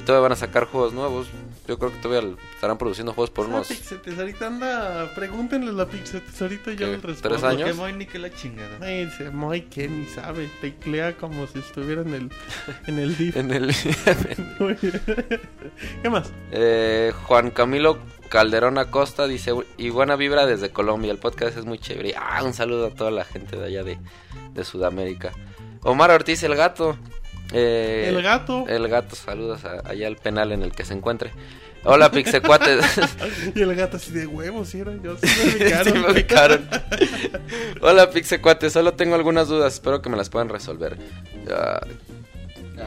Si todavía van a sacar juegos nuevos, yo creo que todavía estarán produciendo juegos por La unos... Pixetesorita anda, pregúntenle a la Pixetesorita y yo les respondo. ¿Tres años? Que Moy ni que la chingada. Ay, ese Moy que ni sabe, teclea como si estuviera en el, en el DIF. En el... ¿Qué más? Eh, Juan Camilo Calderón Acosta dice, y buena vibra desde Colombia, el podcast es muy chévere. Ah, un saludo a toda la gente de allá de, de Sudamérica. Omar Ortiz, el gato. Eh, El gato. El gato, saludos a- allá al penal en el que se encuentre. Hola, Pixecuates. Y el gato así de huevos, ¿sí era yo? Sí me Sí, ubicaron. me ubicaron. Hola, Pixecuates, solo tengo algunas dudas, espero que me las puedan resolver. Ah,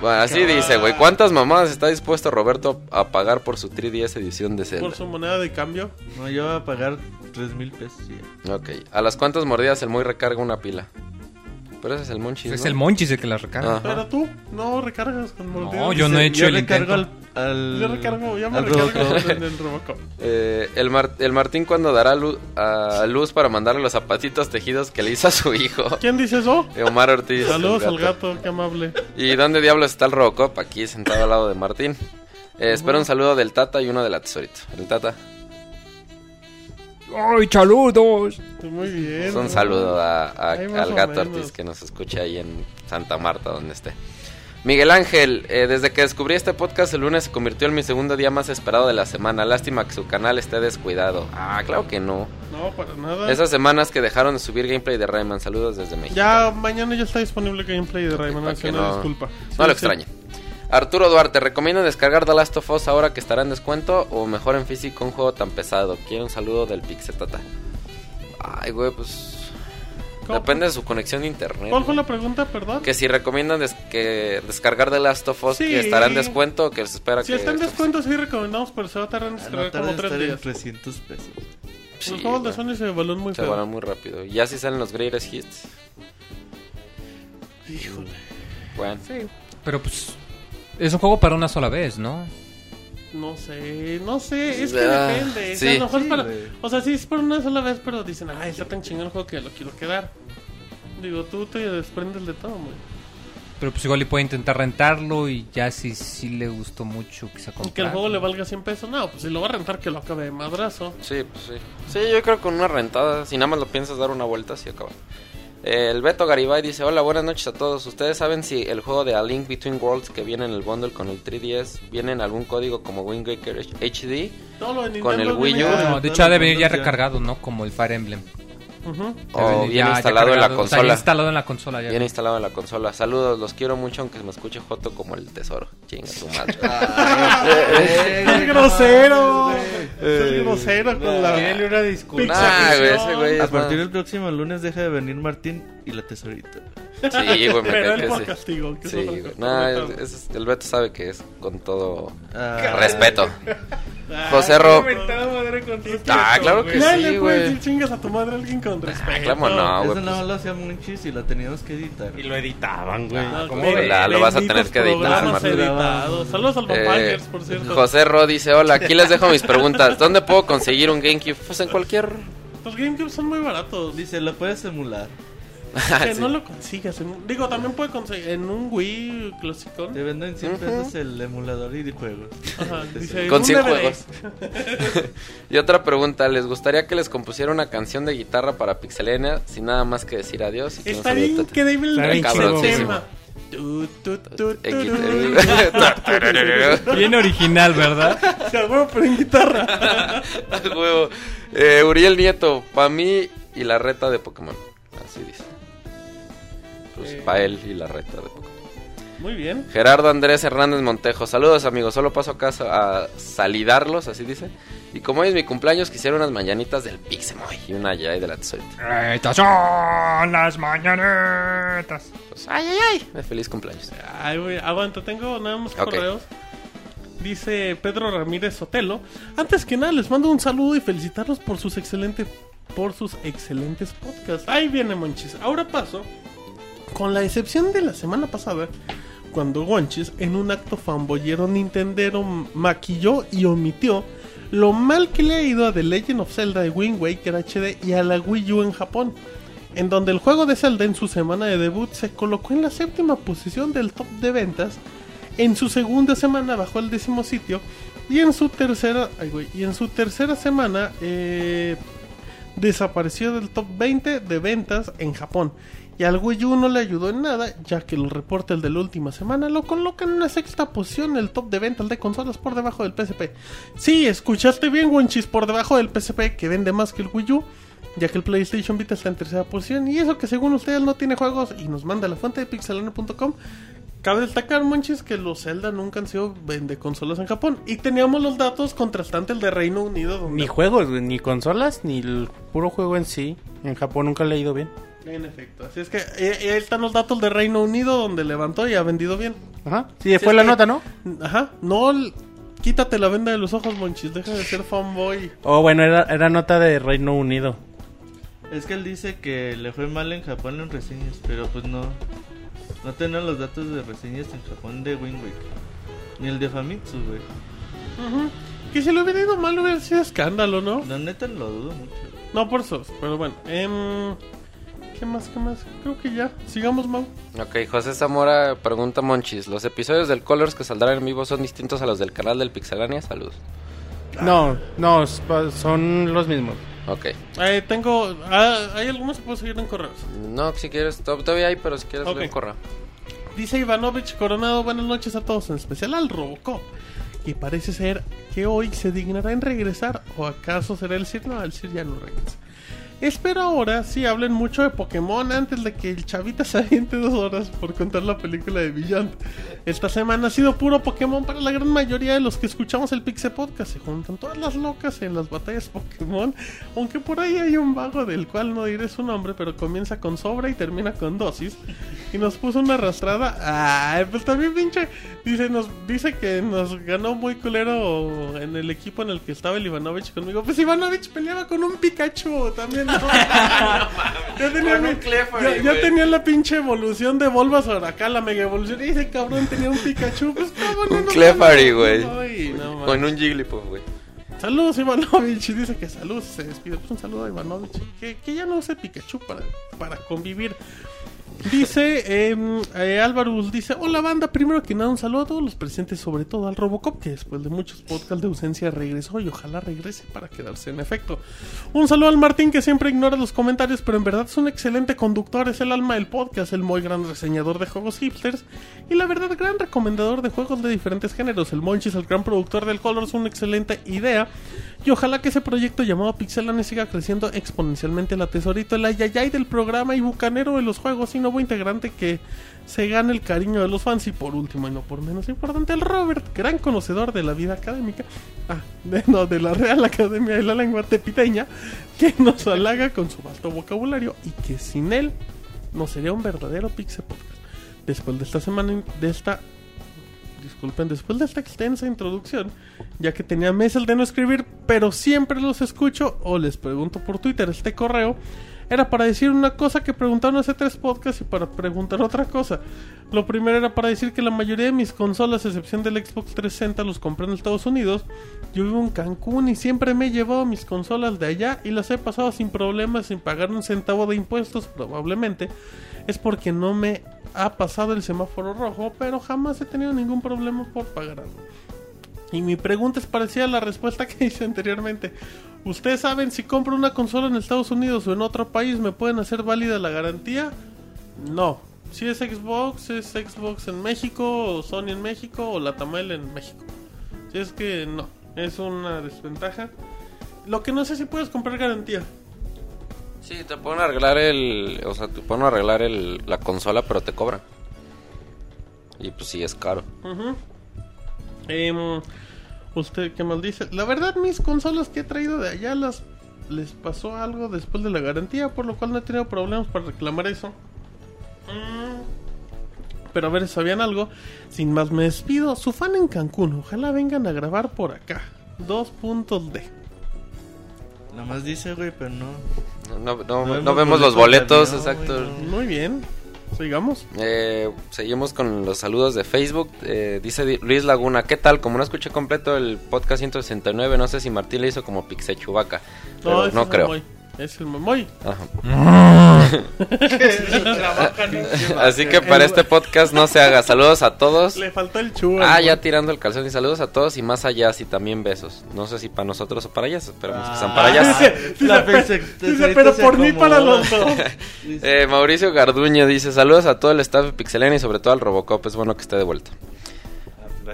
bueno, así dice, güey. ¿Cuántas mamadas está dispuesto Roberto a pagar por su 3DS edición de Zelda? Por su moneda de cambio. No, yo voy a pagar 3 mil pesos. ya. Ok. ¿A las cuántas mordidas el muy recarga una pila? Pero ese es el Monchis, Es ¿no? el Monchis el que la recarga. Ajá. Pero tú no recargas con mordidas. No, yo no he hecho Yo el recargo intento. al, al- Yo recargo, yo me al recargo Robocop. en el Robocop. Eh, el, Mar- el Martín cuando dará a luz para mandarle los zapatitos tejidos que le hizo a su hijo. ¿Quién dice eso? Omar Ortiz. Saludos al gato, qué amable. ¿Y dónde diablos está el Robocop? Aquí sentado al lado de Martín. Eh, espero un saludo del Tata y uno de la Tesorito. El Tata. ¡Ay, saludos! Muy bien. Pues un saludo a- al gato. Ortiz que nos escucha ahí en Santa Marta, donde esté. Miguel Ángel, eh, desde que descubrí este podcast el lunes se convirtió en mi segundo día más esperado de la semana. Lástima que su canal esté descuidado. Ah, claro que no. No, para nada. Esas semanas que dejaron de subir gameplay de Rayman. Saludos desde México. Ya mañana ya está disponible gameplay de Rayman. para así que una no- disculpa. No lo sí. extrañe. Arturo Duarte, ¿recomiendo descargar The Last of Us ahora que estará en descuento o mejor en físico un juego tan pesado? Quiero un saludo del Pixetata. Ay, güey, pues... Depende de su conexión de internet. ¿Cuál fue la pregunta, perdón? Que si recomiendan des- que descargar The Last of Us Sí. que estará en descuento o que se espera Si que... está en descuento, sí recomendamos, pero se va a tardar en Ah, No descargar tarda como en tres estar en días. 300 pesos. Sí, Los juegos de. Sony se evalúan muy Se feo. van muy rápido. Y ya si salen los greatest hits. Híjole. Bueno. Sí. Pero pues. Es un juego para una sola vez, ¿no? No sé, no sé, es que Ah, depende. O sea, sí. a lo mejor Sí, para- o sea, sí es por una sola vez, pero dicen, ay, está tan chingón el juego que lo quiero quedar. Digo, tú te desprendes de todo, güey. Pero pues igual y puede intentar rentarlo y ya si sí le gustó mucho quizá Y que el comprar. juego le valga 100 pesos, no, pues si lo va a rentar, que lo acabe de madrazo. Sí, pues sí. Sí, yo creo que con una rentada, si nada más lo piensas dar una vuelta, sí acaba. Eh, el Beto Garibay dice, hola, buenas noches a todos. ¿Ustedes saben si el juego de A Link Between Worlds que viene en el bundle con el 3DS viene en algún código como Wind Waker HD? Todo lo de Con el Wii U. No, de hecho ha de venir Ya. recargado, ¿no? Como el Fire Emblem. O viene ya- ya instalado en la cargado, o sea, ya consola. instalado en la consola ya. Viene instalado en la consola. Saludos, los quiero mucho aunque se me escuche Joto como el tesoro. Chinga tu madre. ¡Es grosero! ¡Es grosero con la... Una disculpa. Nah, güey, ese güey A partir del próximo lunes deja de venir Martín y la tesorita. Sí, güey, me Pero él por castigo. Que Sí, güey. Nah, es- el Beto sabe que es con todo Ah, respeto. José Ro- Ah, claro que güey. Sí, le puedes decir chingas a tu madre a alguien con respeto. claro, no, Eso güey. no pues- lo hacía Monchis y lo teníamos que editar. Y lo editaban, güey. No, ¿Cómo güey, ves? La- lo vas a tener que editar, Martín. Saludos al Eh, Vampires, por cierto. José Ro dice, hola, aquí les dejo mis preguntas. ¿Dónde puedo conseguir un GameCube? Pues en cualquier... Los GameCube son muy baratos. Dice, lo puedes emular. Que Ah, Sí. no lo consigas. en digo, también puede conseguir en un Wii clasicón. Te venden 100 pesos el emulador y de juegos. Ajá, dice, Con un 100 DVD. juegos. y otra pregunta, ¿les gustaría que les compusiera una canción de guitarra para Pixelania sin nada más que decir adiós? Y que Está bien increíble el tema. Bien original, ¿verdad? Se armó, pero en guitarra. Al huevo. Eh, Uriel Nieto, pa' mí y la reta de Pokémon. Así dice. Pues Eh. pa' él y la reta de Pokémon. Muy bien. Gerardo Andrés Hernández Montejo. Saludos amigos, solo paso a casa a salidarlos, así dice. Y como hoy es mi cumpleaños, quisiera unas mañanitas del Pixemoy y una Yay de la tesorita. Estas son las mañanetas. Pues, ay, ay, ay. De feliz cumpleaños. Ay, güey, aguanta, tengo nada más correos. Dice Pedro Ramírez Sotelo. Antes que nada, les mando un saludo y felicitarlos por sus excelentes por sus excelentes podcasts. Ahí viene Monchis. Ahora paso, con la excepción de la semana pasada, cuando Monchis, en un acto fanboyero nintendero, maquilló y omitió lo mal que le ha ido a The Legend of Zelda de Wind Waker HD y a la Wii U en Japón en donde el juego de Zelda en su semana de debut se colocó en la séptima posición del top de ventas, en su segunda semana bajó al décimo sitio y en su tercera, ay, güey, y en su tercera semana eh, desapareció del top 20 de ventas en Japón. Y al Wii U no le ayudó en nada, ya que los reportes de la última semana lo colocan en la sexta posición en el top de ventas de consolas por debajo del PSP. Sí, escuchaste bien, Wenchis, por debajo del PSP que vende más que el Wii U ya que el PlayStation Vita está en tercera posición y eso que según ustedes no tiene juegos y nos manda la fuente de pixelano.com cabe destacar manches que los Zelda nunca han sido vende consolas en Japón y teníamos los datos contrastantes del Reino Unido donde Ni juegos, ni consolas, ni el puro juego en sí. En Japón nunca le ha ido bien. En efecto así es que eh, eh, ahí están los datos del Reino Unido donde levantó y ha vendido bien Ajá. Sí, Sí, fue es la que- nota, ¿no? ajá no l- quítate la venda de los ojos monchis deja de ser fanboy Oh, bueno, era, era nota de Reino Unido. Es que él dice que le fue mal en Japón en reseñas, pero pues no. No tienen los datos de reseñas en Japón de Waker. Ni el de Famitsu, güey. Ujú. que si le hubiera ido mal hubiera sido escándalo ¿no? La neta lo dudo mucho. No, por eso, pero bueno. em, ¿Qué más? ¿Qué más? Creo que ya. Sigamos, Mau. Ok, José Zamora pregunta Monchis, ¿los episodios del Colors que saldrán en vivo son distintos a los del canal del Pixelania? Saludos. No, no, son los mismos. Ok. Eh, tengo. ah, hay algunos que puedo seguir en correos. No, si quieres, to- todavía hay, pero si quieres Ok. ven correo. Dice Ivanovich Coronado, buenas noches a todos, en especial al Robocop. Y parece ser que hoy se dignará en regresar, o acaso será el Sir, no, el Sir ya no regresa. Espero ahora sí hablen mucho de Pokémon antes de que el chavita se aviente dos horas por contar la película de Beyond. Esta semana ha sido puro Pokémon para la gran mayoría de los que escuchamos el Pixel Podcast. Se juntan todas las locas en las batallas Pokémon. Aunque por ahí hay un vago del cual no diré su nombre, pero comienza con sobra y termina con dosis. Y nos puso una arrastrada. Ay, pues también pinche. Dice, nos, dice que nos ganó muy culero en el equipo en el que estaba el Ivanovich conmigo. Pues Ivanovich peleaba con un Pikachu también. ya tenía, mi- la pinche evolución de Bulbasaur acá, la mega evolución. Y ese cabrón tenía un Pikachu. Pues cabrón, Un no Clefairy, güey. No. Con un Jigglypuff, güey. Saludos Ivanovich, dice que saludos, se despide. Pues un saludo a Ivanovich, que, que ya no use Pikachu para, para convivir. Dice em, eh, Álvaro, dice, hola banda, primero que nada un saludo a todos los presentes, sobre todo al Robocop, que después de muchos podcasts de ausencia regresó y ojalá regrese para quedarse en efecto. Un saludo al Martín que siempre ignora los comentarios, pero en verdad es un excelente conductor, es el alma del podcast, el muy gran reseñador de juegos hipsters y la verdad gran recomendador de juegos de diferentes géneros. El Monchis, el gran productor del Colors, una excelente idea. Y ojalá que ese proyecto llamado Pixelane siga creciendo exponencialmente la tesorito, el ayayay del programa y bucanero de los juegos y nuevo integrante que se gane el cariño de los fans. Y por último, y no por menos importante, el Robert, gran conocedor de la vida académica, ah, no, de la Real Academia de la Lengua Tepiteña, que nos halaga con su vasto vocabulario y que sin él no sería un verdadero Pixel Podcast. Después de esta semana, de esta disculpen después de esta extensa introducción, ya que tenía meses de no escribir, pero siempre los escucho o les pregunto por Twitter. Este correo era para decir una cosa que preguntaron hace tres podcasts y para preguntar otra cosa. Lo primero era para decir que la mayoría de mis consolas, a excepción del Xbox 360, los compré en Estados Unidos. Yo vivo en Cancún y siempre me he llevado mis consolas de allá y las he pasado sin problemas, sin pagar un centavo de impuestos, probablemente. Es porque no me ha pasado el semáforo rojo, pero jamás he tenido ningún problema por pagar algo. Y mi pregunta es parecida a la respuesta que hice anteriormente. ¿Ustedes saben si compro una consola en Estados Unidos o en otro país me pueden hacer válida la garantía? No. Si es Xbox, es Xbox en México, o Sony en México, o la Tamail en México. Si es que no, es una desventaja. Lo que no sé si puedes comprar garantía. Sí, te pueden arreglar el. O sea, te pueden arreglar el, la consola, pero te cobran. Y pues sí, es caro. Em, ¿Usted qué mal dice? La verdad, mis consolas que he traído de allá las les pasó algo después de la garantía, por lo cual no he tenido problemas para reclamar eso. Mm, Pero a ver, ¿sabían algo? Sin más me despido. Su fan en Cancún, ojalá vengan a grabar por acá. Dos puntos de. Nada más dice, güey, pero no. No, no- No no vemos los boletos exacto. güey, Muy bien. Sigamos. Eh, seguimos con los saludos de Facebook. Eh, dice Di- Luis Laguna, ¿qué tal? Como no escuché completo el podcast 169, no sé si Martín le hizo como Pixe Chubaca. No creo. Es el Moy. Ajá. Así que para este podcast no se haga. Saludos a todos. Le faltó el chu. Ah, ya tirando el calzón y saludos a todos y más allá, y también besos. No sé si para nosotros o para ellas, esperemos que sean Ah. para ellas. Dice, dice, pero por mí para los dos. Eh, Mauricio Garduño dice saludos a todo el staff de Pixelania y sobre todo al Robocop. Es bueno que esté de vuelta.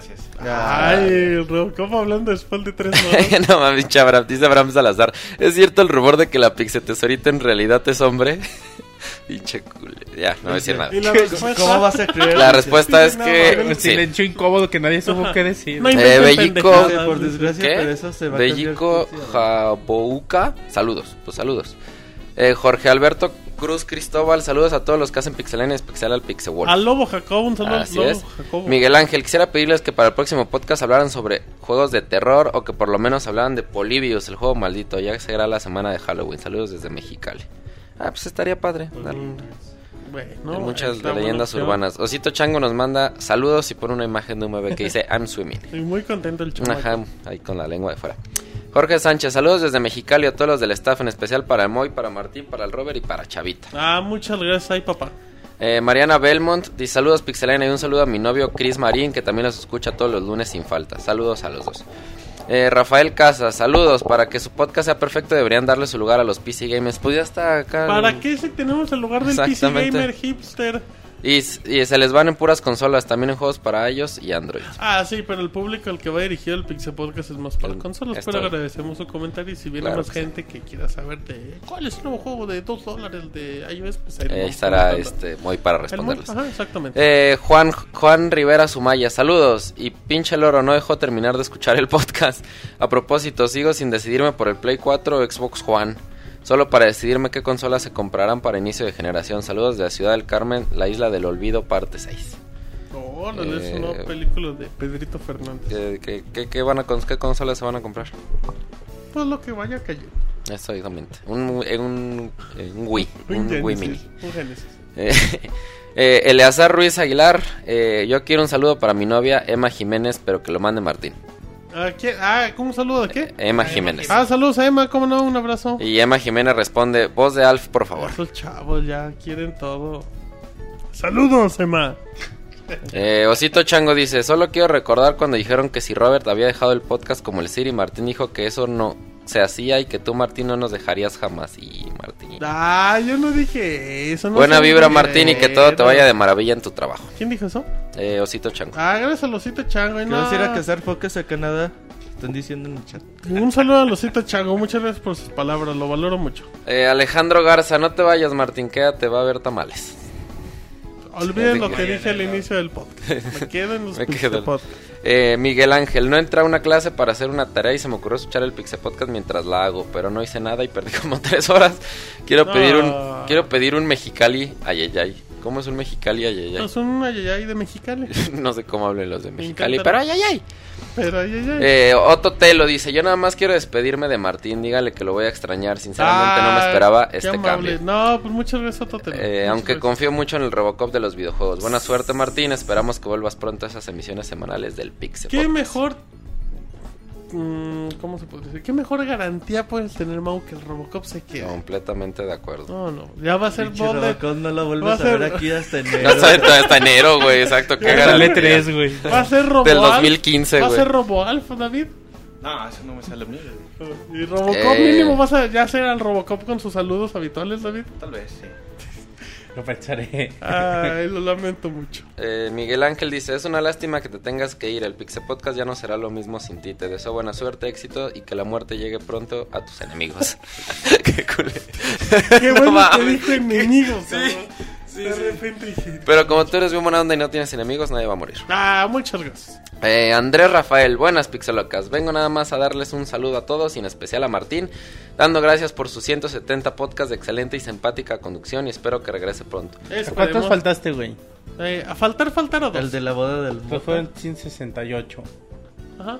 Gracias. Ay, Robocop hablando después de tres horas. no mames, chabra, dice Abraham Salazar. ¿Es cierto el rumor de que la Pixetesorita en realidad es hombre? Pinche culo. Ya, no voy a decir nada. Y la respuesta. ¿Cómo vas a creer? La respuesta es No, que. sí. silencio incómodo que nadie supo qué decir. No Eh, Bellico- por desgracia, ¿Qué? pero eso se va Bellico. Jabouca. Saludos, pues saludos. Eh, Jorge Alberto Cruz Cristóbal. Saludos a todos los que hacen Pixelania, especial al Pixewolf. Al Lobo Jacobo, un saludo Así Lobo es. Jacobo. Miguel Ángel, quisiera pedirles que para el próximo podcast hablaran sobre juegos de terror o que por lo menos hablaran de Polybius, el juego maldito. Ya que será la semana de Halloween. Saludos desde Mexicali. Ah, pues estaría padre. Bueno, muchas leyendas urbanas. Osito Chango nos manda saludos y pone una imagen de un bebé que dice I'm swimming. Estoy muy contento el ham ahí con la lengua de fuera. Jorge Sánchez, saludos desde Mexicali a todos los del staff, en especial para el Moy, para Martín, para el Robert y para Chavita. Ah, muchas gracias ahí, papá. Eh, Mariana Belmont dice saludos Pixelena y un saludo a mi novio Chris Marín que también los escucha todos los lunes sin falta. Saludos a los dos. Eh, Rafael Casas, saludos. Para que su podcast sea perfecto deberían darle su lugar a los PC Gamers. Pues ya está acá. ¿Para qué si tenemos el lugar del PC. Gamer hipster? Y, y se les van en puras consolas, también en juegos para iOS y Android. Ah, sí, pero el público al que va dirigido el Pixel Podcast es más para El- consolas. esto- Pero agradecemos su comentario y si viene Claro más que sí. gente que quiera saber de cuál es el nuevo juego de 2 dólares de iOS, pues ahí, Eh, estará este muy para responderles. Ajá, exactamente. Eh, Juan, Juan Rivera Sumaya, saludos. Y pinche loro, no dejó terminar de escuchar el podcast. A propósito, sigo sin decidirme por el Play 4 o Xbox One. Solo para decidirme qué consolas se comprarán para inicio de generación. Saludos de la Ciudad del Carmen, la Isla del Olvido, parte 6. Órale, es eh, una película de Pedrito Fernández. ¿Qué, qué- qué- qué van a, ¿Qué consolas se van a comprar? Pues lo que vaya cayendo. Exactamente. Un, eh, un, eh, un Wii. Un, Wii Mini. Genesis, un Genesis. Eh, eh, Eleazar Ruiz Aguilar, eh, yo quiero un saludo para mi novia Emma Jiménez, pero que lo mande Martín. ¿A quién? Ah, ¿cómo saludo? ¿A qué? Emma Jiménez. Ah, saludos a Emma, ¿cómo no? Un abrazo. Y Emma Jiménez responde, voz de Alf, por favor. Esos chavos ya quieren todo. Saludos, Emma. Eh, Osito Chango dice, solo quiero recordar cuando dijeron que si Robert había dejado el podcast como el Siri, Martín dijo que eso no se hacía y que tú, Martín, no nos dejarías jamás. Y Martín. Ah, yo no dije eso. no Buena vibra, Martín, y que todo te vaya de maravilla en tu trabajo. ¿Quién dijo eso? Eh, Osito Chango. Ah, gracias a Losito Chango. y no. a ir a cazar focas a Canadá. Están diciendo en el chat. Un saludo a Losito Chango. Muchas gracias por sus palabras. Lo valoro mucho. Eh, Alejandro Garza, no te vayas, Martín, quédate, va a haber tamales. Olviden lo que dije al inicio del podcast. Me quedo en los Me quedo. Eh, Miguel Ángel, no entré a una clase para hacer una tarea y se me ocurrió escuchar el Pixel Podcast mientras la hago, pero no hice nada y perdí como tres horas. Quiero No. pedir un quiero pedir un Mexicali, ay ay ay. ¿Cómo es un Mexicali ayayay? Es un ayayay de Mexicali. no sé cómo hablen los de Me Mexicali, pero ayayay. Pero ayayay. Eh, Otto Telo dice, yo nada más quiero despedirme de Martín, dígale que lo voy a extrañar, sinceramente no me esperaba este amable. cambio. No, pues muchas gracias, Totelo. Eh, Muchas aunque gracias. confío mucho en el Robocop de los videojuegos. Buena suerte Martín, esperamos que vuelvas pronto a esas emisiones semanales del Pixel. ¿Qué Podcast. mejor... mm, ¿Cómo se puede decir? ¿Qué mejor garantía puedes tener, Mau, que el Robocop se quede? Completamente de acuerdo. No, no. Ya va a ser Pinche doble... Robocop no lo Va a vuelves a, ser- ver aquí hasta enero. Todo hasta enero, güey, exacto. Qué garantía. 3, güey. Va a ser Roboalf. Del 2015, Va a güey. ser Roboalf, David. No, eso no me sale bien. Y Robocop Eh. mínimo vas a ya hacer al Robocop con sus saludos habituales, David. Tal vez, sí. Lo pensaré. Ay, lo lamento mucho. Eh, Miguel Ángel dice, es una lástima que te tengas que ir, el Pixel Podcast ya no será lo mismo sin ti, te deseo buena suerte, éxito y que la muerte llegue pronto a tus enemigos. Qué culé. Qué No bueno que mames. dijo enemigos, cabrón. De repente dije... Pero como tú eres bien buena onda y no tienes enemigos, nadie va a morir. Ah, muchas gracias. Eh, Andrés Rafael, buenas pixelocas. Vengo nada más a darles un saludo a todos y en especial a Martín, dando gracias por sus 170 podcasts de excelente y simpática conducción y espero que regrese pronto. ¿Cuántos faltaste, güey? Eh, a faltar, faltaron dos. El de la boda del Pues fueron 168. Ajá.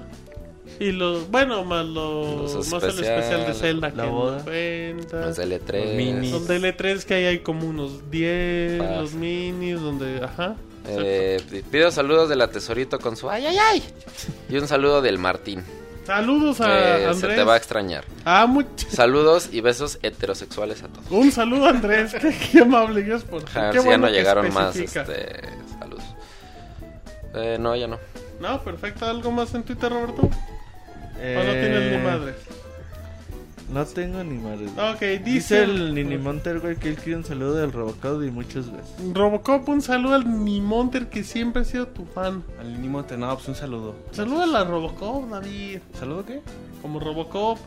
Y los, bueno, más los, Los más el especial de Zelda la que boda. nos cuenta. Los L3. Los minis. Los DL3 que ahí hay como unos 10, Ah. los minis, donde, ajá. Eh, pido saludos de la tesorito con su ay ay ay. Y un saludo del Martín. Saludos a Eh, se te va a extrañar. Ah, Saludos y besos heterosexuales a todos. Un saludo Andrés, qué, qué amable gracias por A ver qué si ya no que llegaron más este, saludos. Eh, no, ya no. No, perfecto, ¿algo más en Twitter, Roberto? ¿O no tienes ni Eh, madre? No tengo ni madre. Ok, dice, Dice el Nini Monter, güey, que él quiere un saludo del Robocop y muchos besos. Robocop, un saludo al Nimonter que siempre ha sido tu fan. Al mínimo entrenado, pues un saludo. Saluda a la Robocop, David. ¿Saludo qué? Como Robocop.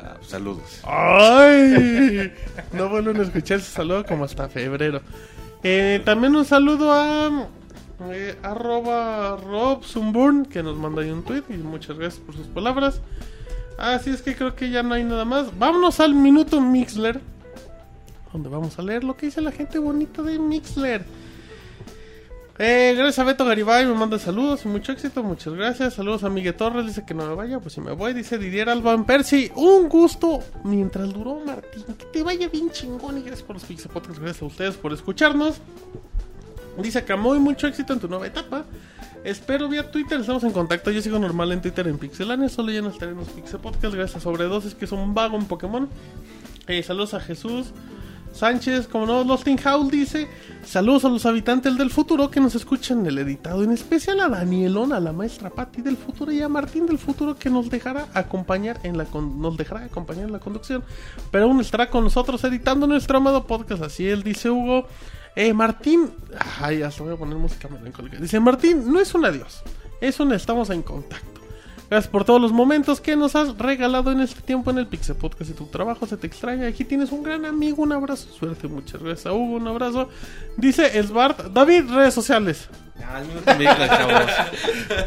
Ah, pues, saludos. ¡Ay! No vuelven a escuchar ese saludo como hasta febrero. Eh, también un saludo a eh, arroba Rob Sunburn que nos manda ahí un tweet y muchas gracias por sus palabras. Así es que creo que ya no hay nada más. Vámonos al minuto Mixler. Donde vamos a leer lo que dice la gente bonita de Mixler. Eh, gracias a Beto Garibay, me manda saludos y mucho éxito, muchas gracias. Saludos a Miguel Torres, dice que no me vaya, pues si me voy, dice Didier Alban Percy. Un gusto mientras duró Martín, que te vaya bien chingón y gracias por los Pixel gracias a ustedes por escucharnos. Dice Camoy, mucho éxito en tu nueva etapa. Espero vía Twitter, estamos en contacto. Yo sigo normal en Twitter en Pixelania, solo ya no estaré en Pixel Podcast, gracias a Sobredosis, que es un vago en Pokémon. Eh, saludos a Jesús. Sánchez, como no, Losting Howl dice: Saludos a los habitantes del futuro que nos escuchan en el editado, en especial a Danielón, a la maestra Patti del futuro y a Martín del futuro que nos dejará acompañar en la con- nos dejará acompañar en la conducción, pero aún estará con nosotros editando nuestro amado podcast. Así él dice Hugo. Eh, Martín, ay, hasta voy a poner música melancólica. Dice Martín, no es un adiós, es un estamos en contacto. Gracias por todos los momentos que nos has regalado en este tiempo en el Pixel Podcast y tu trabajo se te extraña. Aquí tienes un gran amigo, un abrazo, suerte, muchas gracias a Hugo, un abrazo. Dice Svart, David, redes sociales. Ah, el minuto Mixler, chavos.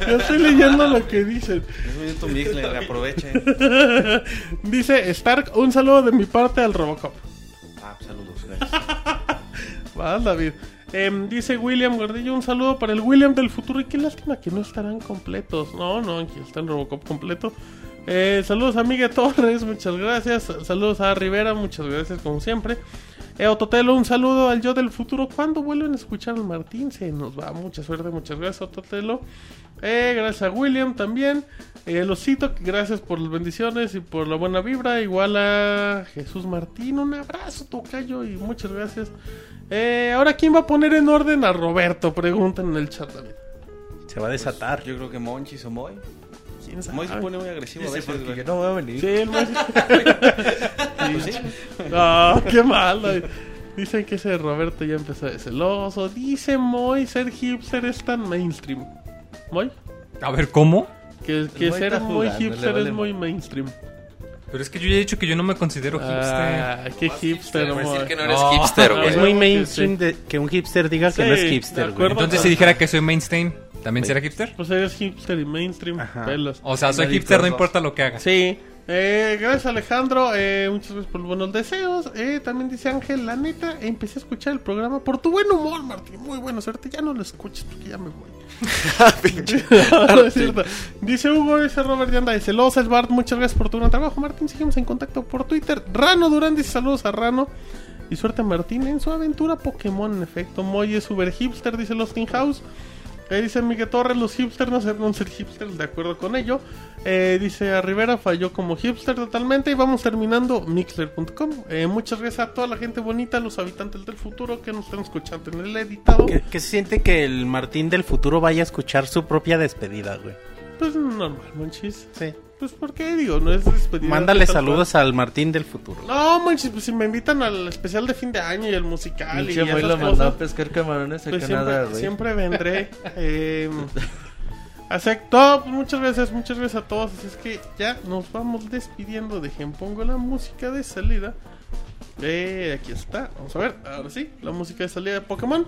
Yo estoy leyendo lo que dicen. El minuto Mixler, aprovechen. Dice Stark, un saludo de mi parte al Robocop. Ah, saludos, gracias. David. Em, dice William Gordillo, un saludo para el William del futuro. Y qué lástima que no estarán completos. No, no, aquí está el Robocop completo. Eh, saludos a Miguel Torres, muchas gracias. Saludos a Rivera, muchas gracias como siempre. Eh, Ototelo, un saludo al yo del futuro. ¿Cuándo vuelven a escuchar al Martín? Se nos va. Mucha suerte, muchas gracias, Ototelo. Eh, gracias a William también. Eh, el osito, gracias por las bendiciones y por la buena vibra. Igual a Jesús Martín, un abrazo, tocayo, y muchas gracias. Eh, ahora, ¿quién va a poner en orden a Roberto? Preguntan en el chat, David. Se va a desatar. Yo creo que Monchis o Moy. ¿Quién sabe? Moy se pone muy agresivo a veces. güey. no voy a venir. Sí, el más... Ah, qué mal. ay. Dicen que ese Roberto ya empezó de celoso. Dice Moy, ser hipster es tan mainstream. ¿Moy? A ver, ¿cómo? Que, que Moy ser muy hipster es muy mainstream. Pero es que yo ya he dicho que yo no me considero hipster. Ah, qué hipster, Por decir que no eres No. hipster, Es güey. Es muy mainstream de que un hipster diga que Sí, no es hipster, güey. acuerdo. Entonces, si dijera que soy mainstream, ¿también será hipster? Pues eres hipster y mainstream. Ajá. Pelos. O sea, soy hipster, no importa lo que haga. Sí, Eh, gracias Alejandro, eh, muchas gracias por los buenos deseos. Eh, también dice Ángel, la neta, empecé a escuchar el programa por tu buen humor, Martín. Muy bueno, suerte. Ya no lo escuches porque ya me voy. No, es cierto. dice Hugo, dice Robert Yanda, dice Losas Bart, muchas gracias por tu gran trabajo. Martín, seguimos en contacto por Twitter. Rano Durán dice saludos a Rano. Y suerte a Martín en su aventura Pokémon, en efecto. Moy es super hipster, dice Lost in House. Eh, dice Miguel Torres, los hipsters no serán ser hipsters, de acuerdo con ello. Eh, dice a Rivera, falló como hipster totalmente. Y vamos terminando mixler.com. Eh, muchas gracias a toda la gente bonita, los habitantes del futuro que nos están escuchando en el editado. ¿Qué, qué se siente que el Martín del futuro vaya a escuchar su propia despedida, güey? Pues normal, manchis. Sí. Pues porque digo, no es despedida. Mándale saludos al Martín del futuro. No, manchis, pues si me invitan al especial de fin de año y el musical y Moy esas lo mandó a pescar camarones a pues Canadá, siempre, güey. siempre vendré. eh, acepto, pues muchas gracias, muchas gracias a todos. Así es que ya nos vamos despidiendo. Dejen, pongo la música de salida. Eh, aquí está, vamos a ver, ahora sí, la música de salida de Pokémon.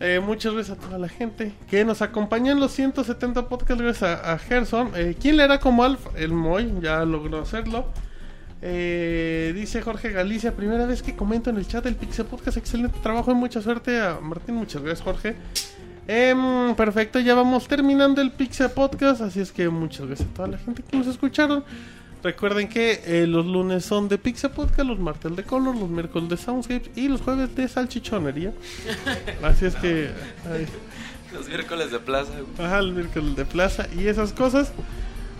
Eh, muchas gracias a toda la gente que nos acompañó en los 170 podcasts. Gracias a, a Gerson. Eh, ¿Quién le era como Alf? El Moy, ya logró hacerlo. Eh, dice Jorge Galicia, primera vez que comento en el chat del Pixel Podcast. Excelente trabajo y mucha suerte a Martín. Muchas gracias, Jorge. Em, perfecto, ya vamos terminando el Pixel Podcast. Así es que muchas gracias a toda la gente que nos escucharon. Recuerden que eh, los lunes son de Pixel Podcast, los martes de Color, los miércoles de Soundscapes y los jueves de Salchichonería. Así es que. ay, Los miércoles de plaza. Ajá, el miércoles de plaza y esas cosas.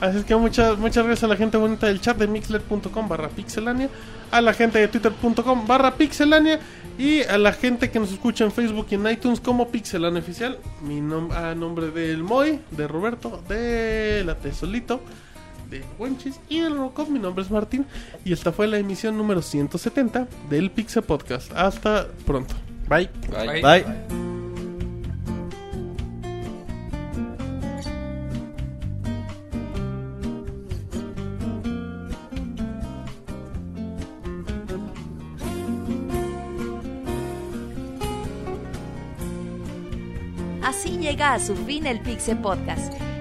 Así es que muchas, muchas gracias a la gente bonita del chat de mixler.com barra pixelania, a la gente de twitter.com barra pixelania y a la gente que nos escucha en Facebook y en iTunes como pixelania oficial. Mi nom a nombre del Moy, de Roberto, de la Tesolito, de Wenchis y del Robocop, mi nombre es Martín y esta fue la emisión número 170 del Pixel Podcast. Hasta pronto. Bye. Bye. Bye. Así llega a su fin el Pixel Podcast.